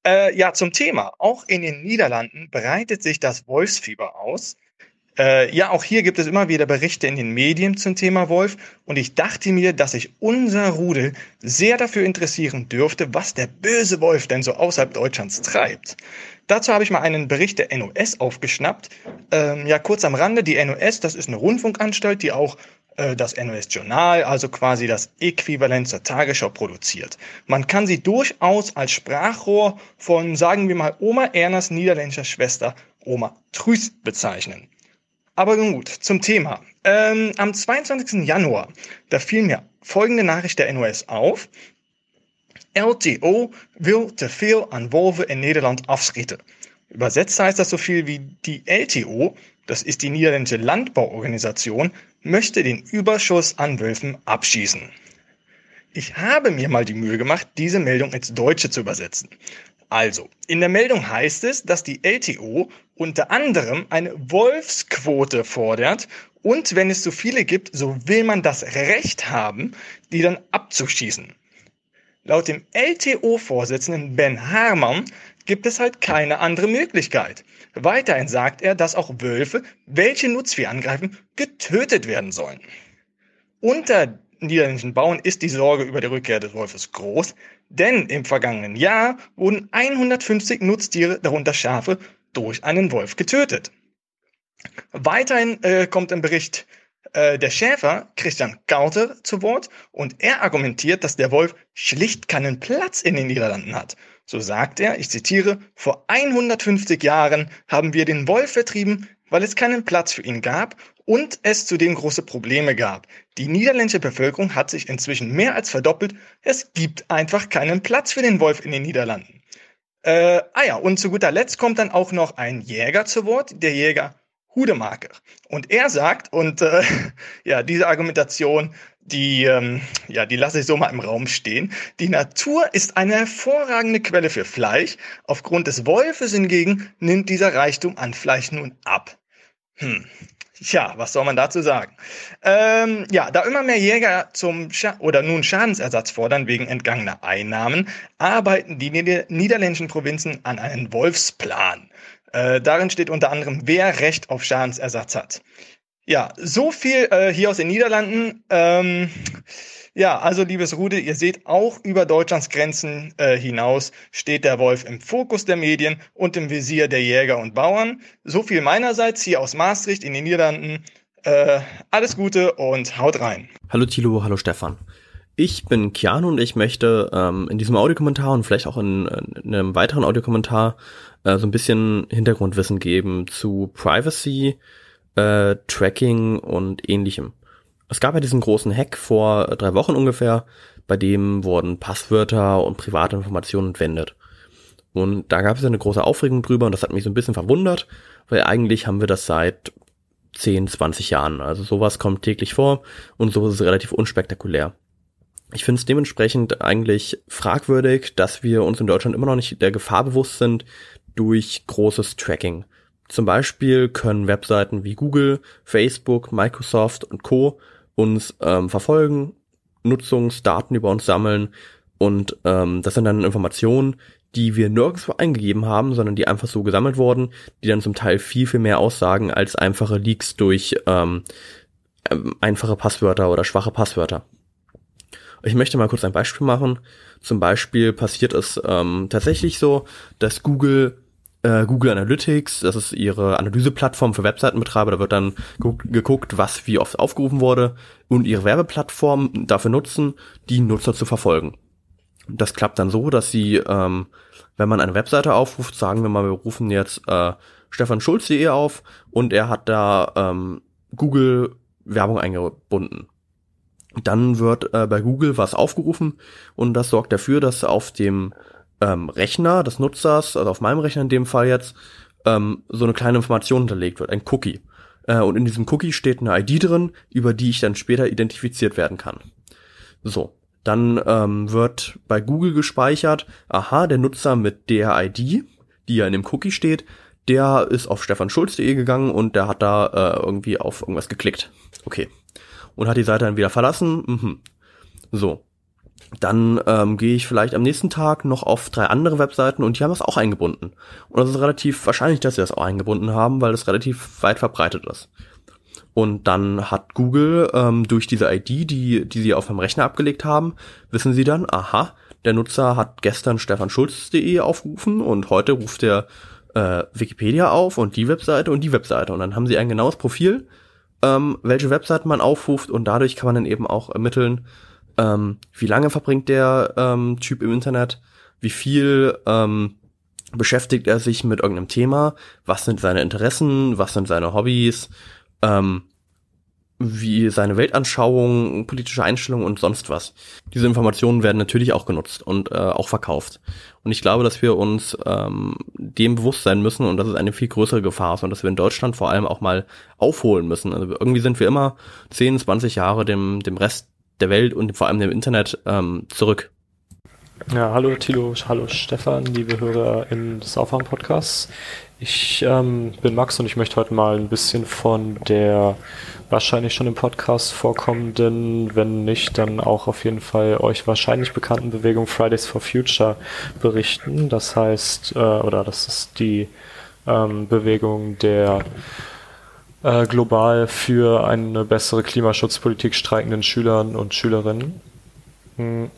Äh, ja, zum Thema. Auch in den Niederlanden breitet sich das Wolfsfieber aus. Äh, ja, auch hier gibt es immer wieder Berichte in den Medien zum Thema Wolf und ich dachte mir, dass sich unser Rudel sehr dafür interessieren dürfte, was der böse Wolf denn so außerhalb Deutschlands treibt. Dazu habe ich mal einen Bericht der NOS aufgeschnappt. Ähm, ja, kurz am Rande, die NOS, das ist eine Rundfunkanstalt, die auch äh, das NOS-Journal, also quasi das Äquivalent zur Tagesschau produziert. Man kann sie durchaus als Sprachrohr von, sagen wir mal, Oma Ernas niederländischer Schwester Oma Trüß bezeichnen. Aber nun gut, zum Thema. Ähm, am 22. Januar, da fiel mir folgende Nachricht der NOS auf. LTO will te veel aan wolven in Nederland afschieten. Übersetzt heißt das so viel wie die LTO, das ist die niederländische Landbauorganisation, möchte den Überschuss an Wölfen abschießen. Ich habe mir mal die Mühe gemacht, diese Meldung ins Deutsche zu übersetzen. Also, in der Meldung heißt es, dass die LTO unter anderem eine Wolfsquote fordert und wenn es so viele gibt, so will man das Recht haben, die dann abzuschießen. Laut dem LTO-Vorsitzenden Ben Harman gibt es halt keine andere Möglichkeit. Weiterhin sagt er, dass auch Wölfe, welche Nutzvieh angreifen, getötet werden sollen. Unter niederländischen Bauern ist die Sorge über die Rückkehr des Wolfes groß, denn im vergangenen Jahr wurden 150 Nutztiere, darunter Schafe, durch einen Wolf getötet. Weiterhin äh, kommt im Bericht äh, der Schäfer Christian Kauter zu Wort und er argumentiert, dass der Wolf schlicht keinen Platz in den Niederlanden hat. So sagt er, ich zitiere, vor 150 Jahren haben wir den Wolf vertrieben, weil es keinen Platz für ihn gab und es zudem große Probleme gab. Die niederländische Bevölkerung hat sich inzwischen mehr als verdoppelt. Es gibt einfach keinen Platz für den Wolf in den Niederlanden. Äh, ah ja, und zu guter Letzt kommt dann auch noch ein Jäger zu Wort, der Jäger Hudemaker. Und er sagt, und äh, ja, diese Argumentation, die, ähm, ja, die lasse ich so mal im Raum stehen. Die Natur ist eine hervorragende Quelle für Fleisch. Aufgrund des Wolfes hingegen nimmt dieser Reichtum an Fleisch nun ab. Hm. Tja, was soll man dazu sagen? Ähm, ja, da immer mehr Jäger zum Scha oder nun Schadensersatz fordern wegen entgangener Einnahmen, arbeiten die nieder niederländischen Provinzen an einem Wolfsplan. Äh, darin steht unter anderem, wer Recht auf Schadensersatz hat. Ja, so viel äh, hier aus den Niederlanden. Ähm, ja, also liebes Rude, ihr seht, auch über Deutschlands Grenzen äh, hinaus steht der Wolf im Fokus der Medien und im Visier der Jäger und Bauern. So viel meinerseits hier aus Maastricht in den Niederlanden. Äh, alles Gute und haut rein. Hallo Tilo, hallo Stefan. Ich bin Keanu und ich möchte ähm, in diesem Audiokommentar und vielleicht auch in, in einem weiteren Audiokommentar äh, so ein bisschen Hintergrundwissen geben zu Privacy, äh, Tracking und ähnlichem. Es gab ja diesen großen Hack vor drei Wochen ungefähr, bei dem wurden Passwörter und private Informationen entwendet. Und da gab es ja eine große Aufregung drüber und das hat mich so ein bisschen verwundert, weil eigentlich haben wir das seit 10, 20 Jahren. Also sowas kommt täglich vor und sowas ist relativ unspektakulär. Ich finde es dementsprechend eigentlich fragwürdig, dass wir uns in Deutschland immer noch nicht der Gefahr bewusst sind, durch großes Tracking. Zum Beispiel können Webseiten wie Google, Facebook, Microsoft und Co. uns ähm, verfolgen, Nutzungsdaten über uns sammeln und ähm, das sind dann Informationen, die wir nirgendwo eingegeben haben, sondern die einfach so gesammelt wurden, die dann zum Teil viel, viel mehr aussagen als einfache Leaks durch ähm, ähm einfache Passwörter oder schwache Passwörter. Ich möchte mal kurz ein Beispiel machen. Zum Beispiel passiert es ähm, tatsächlich so, dass Google äh, Google Analytics, das ist ihre Analyseplattform für Webseitenbetreiber, da wird dann geguckt, was wie oft aufgerufen wurde und ihre Werbeplattform dafür nutzen, die Nutzer zu verfolgen. Das klappt dann so, dass sie, ähm, wenn man eine Webseite aufruft, sagen wir mal, wir rufen jetzt äh, stefanschulz.de auf und er hat da ähm, Google Werbung eingebunden. Dann wird äh, bei Google was aufgerufen und das sorgt dafür, dass auf dem ähm, Rechner des Nutzers, also auf meinem Rechner in dem Fall jetzt, ähm, so eine kleine Information hinterlegt wird, ein Cookie. Äh, und in diesem Cookie steht eine ID drin, über die ich dann später identifiziert werden kann. So, dann ähm, wird bei Google gespeichert, aha, der Nutzer mit der ID, die ja in dem Cookie steht, der ist auf stefanschulz.de gegangen und der hat da äh, irgendwie auf irgendwas geklickt. Okay. Und hat die Seite dann wieder verlassen. Mhm. So. Dann ähm, gehe ich vielleicht am nächsten Tag noch auf drei andere Webseiten und die haben das auch eingebunden. Und es ist relativ wahrscheinlich, dass sie das auch eingebunden haben, weil es relativ weit verbreitet ist. Und dann hat Google ähm, durch diese ID, die, die sie auf dem Rechner abgelegt haben, wissen sie dann, aha, der Nutzer hat gestern stefanschulz.de aufgerufen und heute ruft er äh, Wikipedia auf und die Webseite und die Webseite. Und dann haben sie ein genaues Profil, ähm, welche Webseiten man aufruft und dadurch kann man dann eben auch ermitteln, ähm, wie lange verbringt der ähm, Typ im Internet, wie viel ähm, beschäftigt er sich mit irgendeinem Thema, was sind seine Interessen, was sind seine Hobbys, ähm, wie seine Weltanschauung, politische Einstellung und sonst was. Diese Informationen werden natürlich auch genutzt und äh, auch verkauft. Und ich glaube, dass wir uns ähm, dem bewusst sein müssen und dass es eine viel größere Gefahr ist und dass wir in Deutschland vor allem auch mal aufholen müssen. Also irgendwie sind wir immer 10, 20 Jahre dem, dem Rest der Welt und vor allem dem Internet ähm, zurück. Ja, hallo Thilo, hallo Stefan, liebe Hörer in des Aufwärm-Podcasts. Ich ähm, bin Max und ich möchte heute mal ein bisschen von der wahrscheinlich schon im Podcast vorkommenden, wenn nicht, dann auch auf jeden Fall euch wahrscheinlich bekannten Bewegung Fridays for Future berichten. Das heißt, äh, oder das ist die ähm, Bewegung der äh, global für eine bessere Klimaschutzpolitik streikenden Schülern und Schülerinnen. Hm.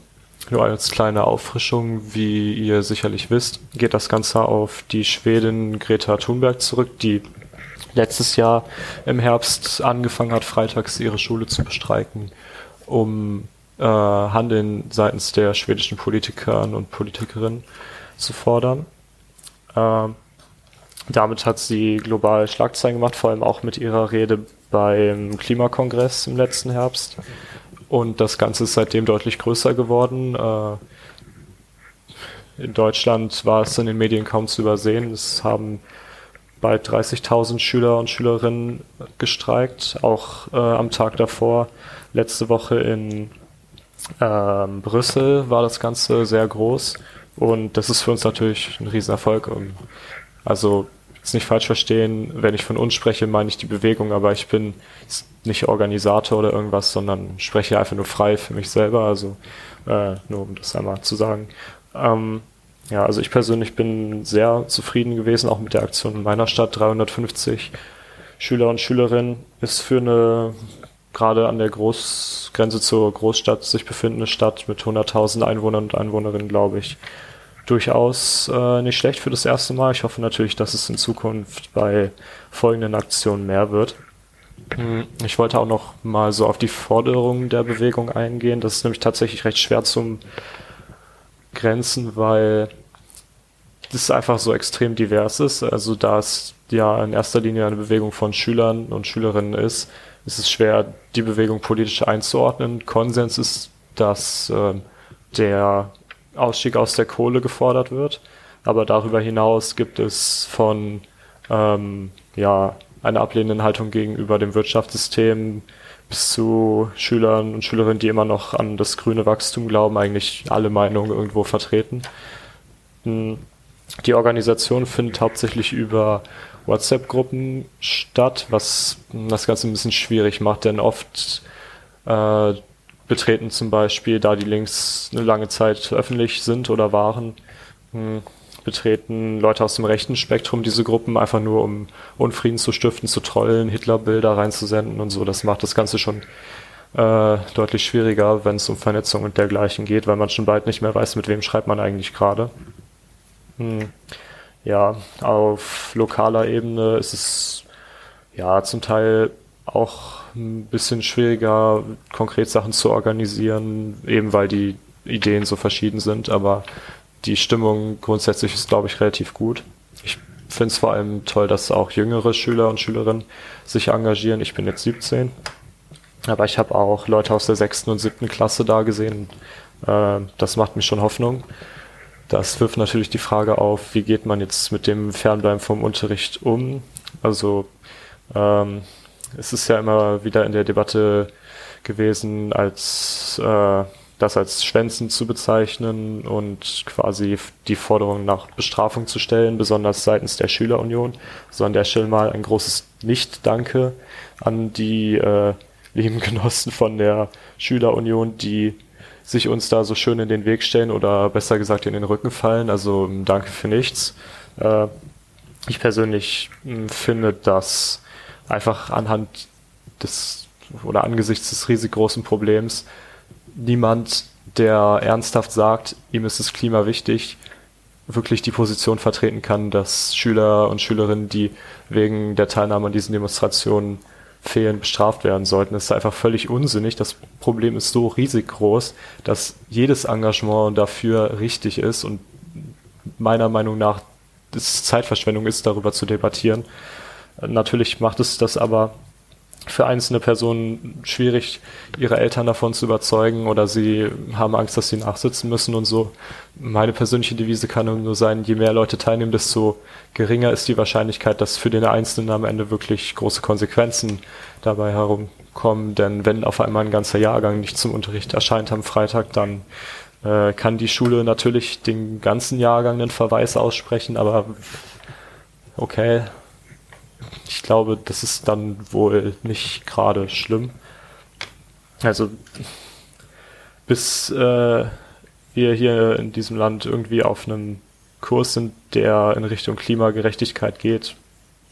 Nur als kleine Auffrischung, wie ihr sicherlich wisst, geht das Ganze auf die Schwedin Greta Thunberg zurück, die letztes Jahr im Herbst angefangen hat, freitags ihre Schule zu bestreiken, um äh, Handeln seitens der schwedischen Politiker und Politikerinnen zu fordern. Äh, damit hat sie global Schlagzeilen gemacht, vor allem auch mit ihrer Rede beim Klimakongress im letzten Herbst. Und das Ganze ist seitdem deutlich größer geworden. Äh, in Deutschland war es in den Medien kaum zu übersehen. Es haben bald 30.000 Schüler und Schülerinnen gestreikt. Auch äh, am Tag davor, letzte Woche in äh, Brüssel, war das Ganze sehr groß. Und das ist für uns natürlich ein Riesenerfolg. Also jetzt nicht falsch verstehen, wenn ich von uns spreche, meine ich die Bewegung, aber ich bin nicht Organisator oder irgendwas, sondern spreche einfach nur frei für mich selber. Also äh, nur um das einmal zu sagen. Ähm, ja, also ich persönlich bin sehr zufrieden gewesen, auch mit der Aktion in meiner Stadt. 350 Schüler und Schülerinnen ist für eine gerade an der Großgrenze zur Großstadt sich befindende Stadt mit 100.000 Einwohnern und Einwohnerinnen, glaube ich, durchaus äh, nicht schlecht für das erste Mal. Ich hoffe natürlich, dass es in Zukunft bei folgenden Aktionen mehr wird. Hm, ich wollte auch noch mal so auf die Forderungen der Bewegung eingehen. Das ist nämlich tatsächlich recht schwer zum Grenzen, weil das einfach so extrem divers ist. Also da es ja in erster Linie eine Bewegung von Schülern und Schülerinnen ist, ist es schwer, die Bewegung politisch einzuordnen. Konsens ist, dass äh, der Ausstieg aus der Kohle gefordert wird. Aber darüber hinaus gibt es von ähm, ja, einer ablehnenden Haltung gegenüber dem Wirtschaftssystem bis zu Schülern und Schülerinnen, die immer noch an das grüne Wachstum glauben, eigentlich alle Meinungen irgendwo vertreten. Hm, die Organisation findet hauptsächlich über WhatsApp-Gruppen statt, was das Ganze ein bisschen schwierig macht, denn oft äh, betreten zum Beispiel, da die Links eine lange Zeit öffentlich sind oder waren, hm, betreten Leute aus dem rechten Spektrum diese Gruppen einfach nur, um Unfrieden zu stiften, zu trollen, Hitlerbilder reinzusenden und so. Das macht das Ganze schon äh, deutlich schwieriger, wenn es um Vernetzung und dergleichen geht, weil man schon bald nicht mehr weiß, mit wem schreibt man eigentlich gerade. Hm. Ja, auf lokaler Ebene ist es ja zum Teil auch ein bisschen schwieriger, konkret Sachen zu organisieren, eben weil die Ideen so verschieden sind, aber die Stimmung grundsätzlich ist, glaube ich, relativ gut. Ich finde es vor allem toll, dass auch jüngere Schüler und Schülerinnen sich engagieren. Ich bin jetzt 17, aber ich habe auch Leute aus der sechsten und siebten Klasse da gesehen. Äh, das macht mir schon Hoffnung. Das wirft natürlich die Frage auf, wie geht man jetzt mit dem Fernbleiben vom Unterricht um? Also ähm, es ist ja immer wieder in der Debatte gewesen, als äh, das als Schwänzen zu bezeichnen und quasi die Forderung nach Bestrafung zu stellen, besonders seitens der Schülerunion. So an der Stelle mal ein großes Nicht-Danke an die äh, lieben Genossen von der Schülerunion, die sich uns da so schön in den Weg stellen oder besser gesagt in den Rücken fallen. Also danke für nichts. Äh, ich persönlich mh, finde, dass einfach anhand des oder angesichts des riesig großen Problems niemand, der ernsthaft sagt, ihm ist das Klima wichtig, wirklich die Position vertreten kann, dass Schüler und Schülerinnen, die wegen der Teilnahme an diesen Demonstrationen fehlen, bestraft werden sollten. Das ist einfach völlig unsinnig. Das Problem ist so riesig groß, dass jedes Engagement dafür richtig ist und meiner Meinung nach es Zeitverschwendung ist, darüber zu debattieren. Natürlich macht es das aber für einzelne Personen schwierig, ihre Eltern davon zu überzeugen oder sie haben Angst, dass sie nachsitzen müssen und so. Meine persönliche Devise kann nur sein, je mehr Leute teilnehmen, desto geringer ist die Wahrscheinlichkeit, dass für den Einzelnen am Ende wirklich große Konsequenzen dabei herumkommen. Denn wenn auf einmal ein ganzer Jahrgang nicht zum Unterricht erscheint am Freitag, dann äh, kann die Schule natürlich den ganzen Jahrgang einen Verweis aussprechen, aber okay, ich glaube, das ist dann wohl nicht gerade schlimm. Also bis äh, wir hier in diesem Land irgendwie auf einem Kurs sind, der in Richtung Klimagerechtigkeit geht,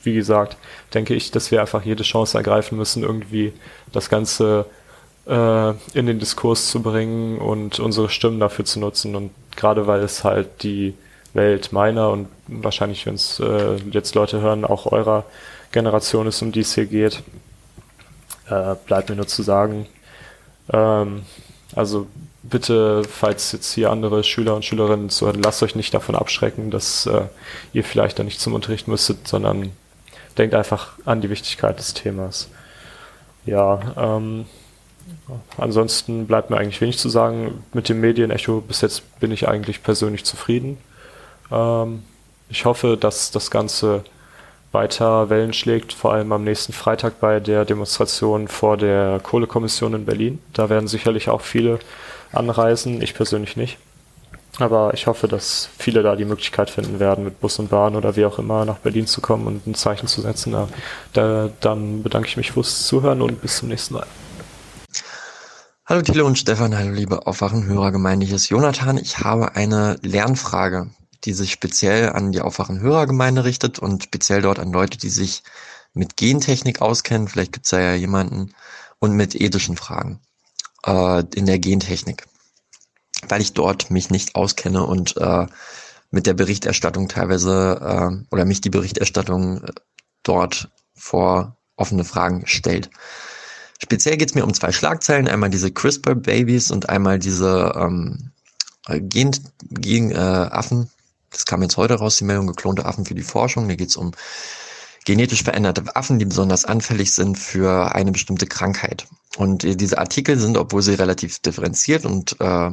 wie gesagt, denke ich, dass wir einfach jede Chance ergreifen müssen, irgendwie das Ganze äh, in den Diskurs zu bringen und unsere Stimmen dafür zu nutzen. Und gerade weil es halt die Welt meiner und wahrscheinlich, wenn es äh, jetzt Leute hören, auch eurer Generation ist, um die es hier geht, äh, bleibt mir nur zu sagen, ähm, also bitte, falls jetzt hier andere Schüler und Schülerinnen zuhören, lasst euch nicht davon abschrecken, dass äh, ihr vielleicht da nicht zum Unterricht müsstet, sondern denkt einfach an die Wichtigkeit des Themas. Ja, ähm, ansonsten bleibt mir eigentlich wenig zu sagen. Mit dem Medienecho bis jetzt bin ich eigentlich persönlich zufrieden. Ähm, ich hoffe, dass das Ganze weiter Wellen schlägt, vor allem am nächsten Freitag bei der Demonstration vor der Kohlekommission in Berlin. Da werden sicherlich auch viele anreisen, ich persönlich nicht. Aber ich hoffe, dass viele da die Möglichkeit finden werden, mit Bus und Bahn oder wie auch immer nach Berlin zu kommen und ein Zeichen zu setzen. Da, da, dann bedanke ich mich fürs Zuhören und bis zum nächsten Mal. Hallo Thilo und Stefan, hallo liebe Aufwachen-Hörergemeinde, hier ist Jonathan. Ich habe eine Lernfrage die sich speziell an die Aufwachen-Hörergemeinde richtet und speziell dort an Leute, die sich mit Gentechnik auskennen. Vielleicht gibt es da ja jemanden und mit ethischen Fragen äh, in der Gentechnik, weil ich dort mich nicht auskenne und äh, mit der Berichterstattung teilweise äh, oder mich die Berichterstattung äh, dort vor offene Fragen stellt. Speziell geht es mir um zwei Schlagzeilen, einmal diese CRISPR-Babys und einmal diese ähm, Gen, Gen äh, Affen, das kam jetzt heute raus, die Meldung geklonte Affen für die Forschung. Da geht es um genetisch veränderte Affen, die besonders anfällig sind für eine bestimmte Krankheit. Und äh, diese Artikel sind, obwohl sie relativ differenziert und äh,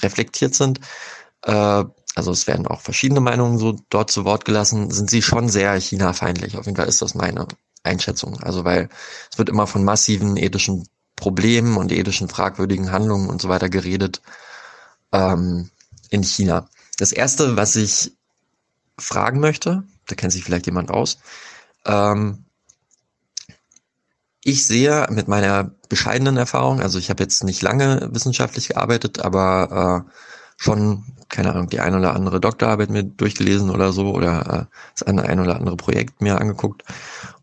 reflektiert sind, äh, also es werden auch verschiedene Meinungen so dort zu Wort gelassen, sind sie schon sehr China-feindlich. Auf jeden Fall ist das meine Einschätzung. Also weil es wird immer von massiven ethischen Problemen und ethischen fragwürdigen Handlungen und so weiter geredet ähm, in China. Das erste, was ich fragen möchte, da kennt sich vielleicht jemand aus. Ähm, ich sehe mit meiner bescheidenen Erfahrung, also ich habe jetzt nicht lange wissenschaftlich gearbeitet, aber äh, schon, keine Ahnung, die ein oder andere Doktorarbeit mir durchgelesen oder so oder äh, das eine, ein oder andere Projekt mir angeguckt.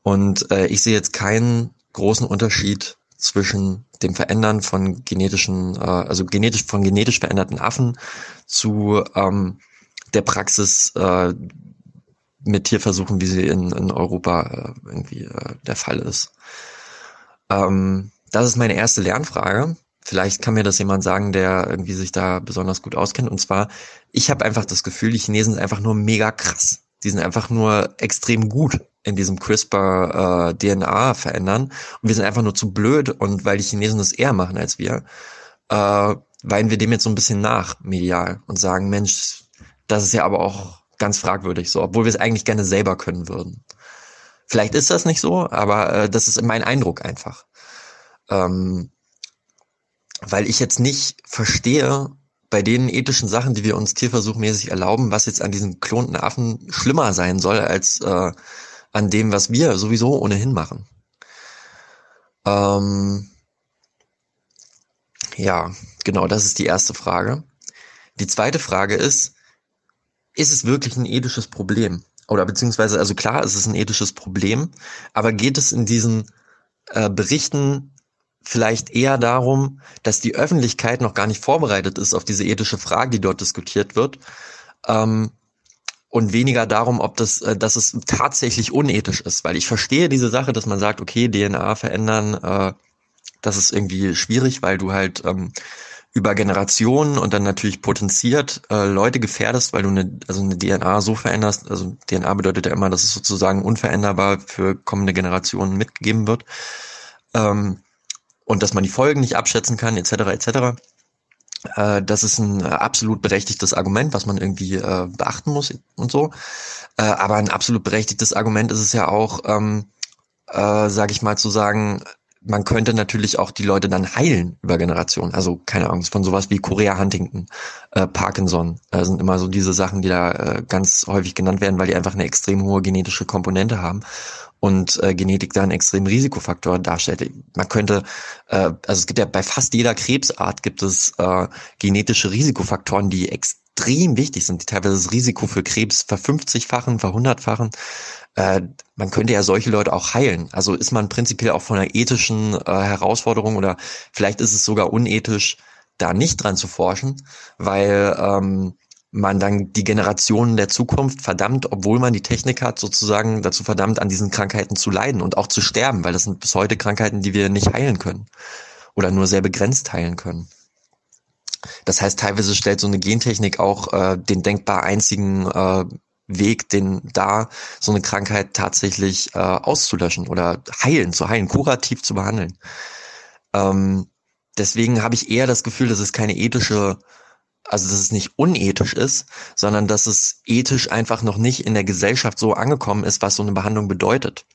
Und äh, ich sehe jetzt keinen großen Unterschied zwischen dem Verändern von genetischen, äh, also genetisch von genetisch veränderten Affen zu ähm, der Praxis äh, mit Tierversuchen, wie sie in, in Europa äh, irgendwie äh, der Fall ist. Ähm, das ist meine erste Lernfrage. Vielleicht kann mir das jemand sagen, der irgendwie sich da besonders gut auskennt. Und zwar, ich habe einfach das Gefühl, die Chinesen sind einfach nur mega krass. Die sind einfach nur extrem gut in diesem CRISPR äh, DNA verändern. Und wir sind einfach nur zu blöd und weil die Chinesen das eher machen als wir, äh, weinen wir dem jetzt so ein bisschen nach, medial, und sagen, Mensch, das ist ja aber auch ganz fragwürdig so, obwohl wir es eigentlich gerne selber können würden. Vielleicht ist das nicht so, aber äh, das ist mein Eindruck einfach. Ähm, weil ich jetzt nicht verstehe, bei den ethischen Sachen, die wir uns tierversuchmäßig erlauben, was jetzt an diesen klonten Affen schlimmer sein soll als äh, an dem, was wir sowieso ohnehin machen. Ähm, Ja, genau, das ist die erste Frage. Die zweite Frage ist, ist es wirklich ein ethisches Problem? Oder beziehungsweise, also klar, es ist ein ethisches Problem, aber geht es in diesen äh, Berichten vielleicht eher darum, dass die Öffentlichkeit noch gar nicht vorbereitet ist auf diese ethische Frage, die dort diskutiert wird, ähm, und weniger darum, ob das, äh, dass es tatsächlich unethisch ist, weil ich verstehe diese Sache, dass man sagt, okay, DNA verändern, äh, das ist irgendwie schwierig, weil du halt ähm, über Generationen und dann natürlich potenziert äh, Leute gefährdest, weil du eine, also eine DNA so veränderst. Also DNA bedeutet ja immer, dass es sozusagen unveränderbar für kommende Generationen mitgegeben wird. Ähm, und dass man die Folgen nicht abschätzen kann, etc. etc. Äh, das ist ein absolut berechtigtes Argument, was man irgendwie äh, beachten muss und so. Äh, aber ein absolut berechtigtes Argument ist es ja auch, ähm, äh, sage ich mal, zu sagen, man könnte natürlich auch die Leute dann heilen über Generationen. Also keine Ahnung, von sowas wie Korea Huntington, äh, Parkinson äh, sind immer so diese Sachen, die da äh, ganz häufig genannt werden, weil die einfach eine extrem hohe genetische Komponente haben und äh, Genetik da einen extremen Risikofaktor darstellt. Man könnte, äh, also es gibt ja bei fast jeder Krebsart gibt es äh, genetische Risikofaktoren, die extrem wichtig sind, die teilweise das Risiko für Krebs verfünfzigfachen, verhundertfachen äh, man könnte ja solche Leute auch heilen. Also ist man prinzipiell auch von einer ethischen äh, Herausforderung oder vielleicht ist es sogar unethisch, da nicht dran zu forschen, weil ähm, man dann die Generationen der Zukunft verdammt, obwohl man die Technik hat, sozusagen dazu verdammt, an diesen Krankheiten zu leiden und auch zu sterben, weil das sind bis heute Krankheiten, die wir nicht heilen können oder nur sehr begrenzt heilen können. Das heißt, teilweise stellt so eine Gentechnik auch äh, den denkbar einzigen äh, Weg, den da so eine Krankheit tatsächlich äh, auszulöschen oder heilen, zu heilen, kurativ zu behandeln. Ähm, deswegen habe ich eher das Gefühl, dass es keine ethische, also dass es nicht unethisch ist, sondern dass es ethisch einfach noch nicht in der Gesellschaft so angekommen ist, was so eine Behandlung bedeutet.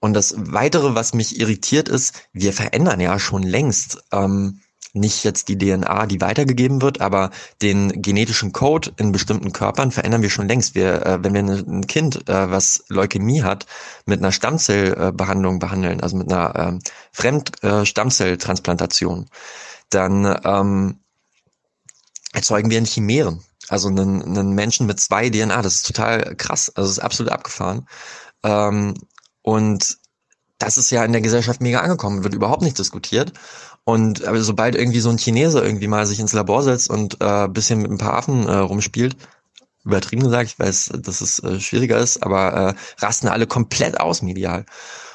Und das Weitere, was mich irritiert, ist, wir verändern ja schon längst. Ähm, nicht jetzt die DNA, die weitergegeben wird, aber den genetischen Code in bestimmten Körpern verändern wir schon längst. Wir, äh, wenn wir ein Kind, äh, was Leukämie hat, mit einer Stammzellbehandlung behandeln, also mit einer ähm, Fremdstammzelltransplantation, dann ähm, erzeugen wir einen Chimären. Also einen, einen Menschen mit zwei DNA. Das ist total krass. Also das ist absolut abgefahren. Ähm, und das ist ja in der Gesellschaft mega angekommen, wird überhaupt nicht diskutiert. Und aber sobald irgendwie so ein Chinese irgendwie mal sich ins Labor setzt und äh, bisschen mit ein paar Affen äh, rumspielt, übertrieben gesagt, ich weiß, dass es äh, schwieriger ist, aber äh, rasten alle komplett aus medial.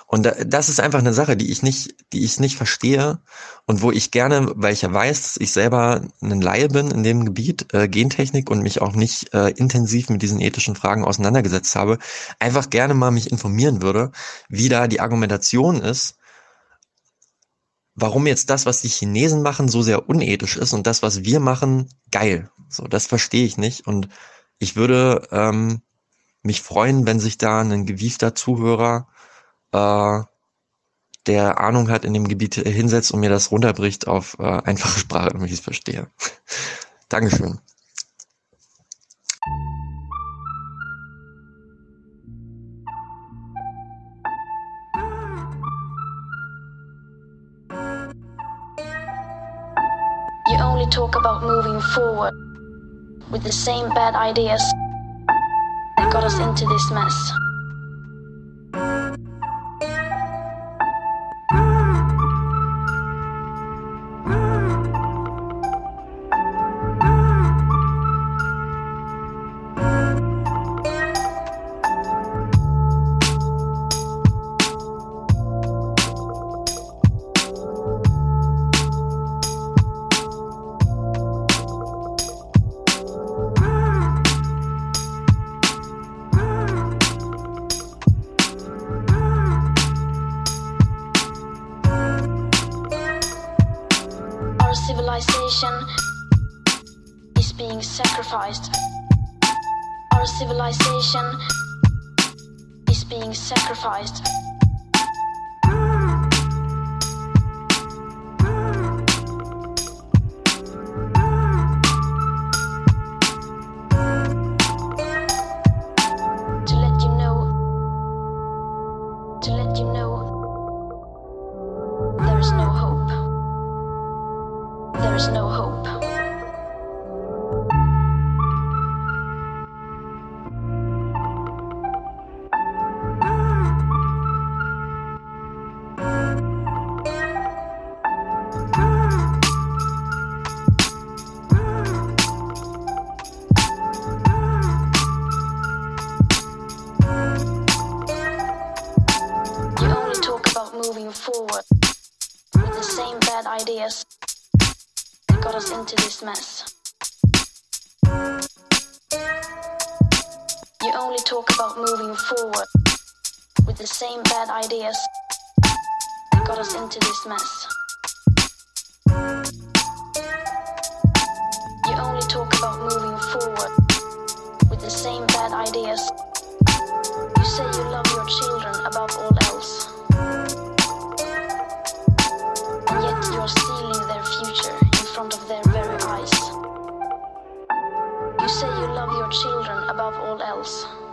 Und da, das ist einfach eine Sache, die ich nicht, die ich nicht verstehe und wo ich gerne, weil ich ja weiß, dass ich selber ein Laie bin in dem Gebiet äh, Gentechnik und mich auch nicht äh, intensiv mit diesen ethischen Fragen auseinandergesetzt habe, einfach gerne mal mich informieren würde, wie da die Argumentation ist, warum jetzt das, was die Chinesen machen, so sehr unethisch ist und das, was wir machen, geil. So, das verstehe ich nicht. Und ich würde ähm, mich freuen, wenn sich da ein gewiefter Zuhörer, äh, der Ahnung hat in dem Gebiet hinsetzt und mir das runterbricht auf äh, einfache Sprache, damit ich es verstehe. Dankeschön. You only talk about moving forward with the same bad ideas that got us into this mess. surprised. Mess. You only talk about moving forward with the same bad ideas that got us into this mess. You only talk about moving forward with the same bad ideas. You say you love your children above all else. Above all else.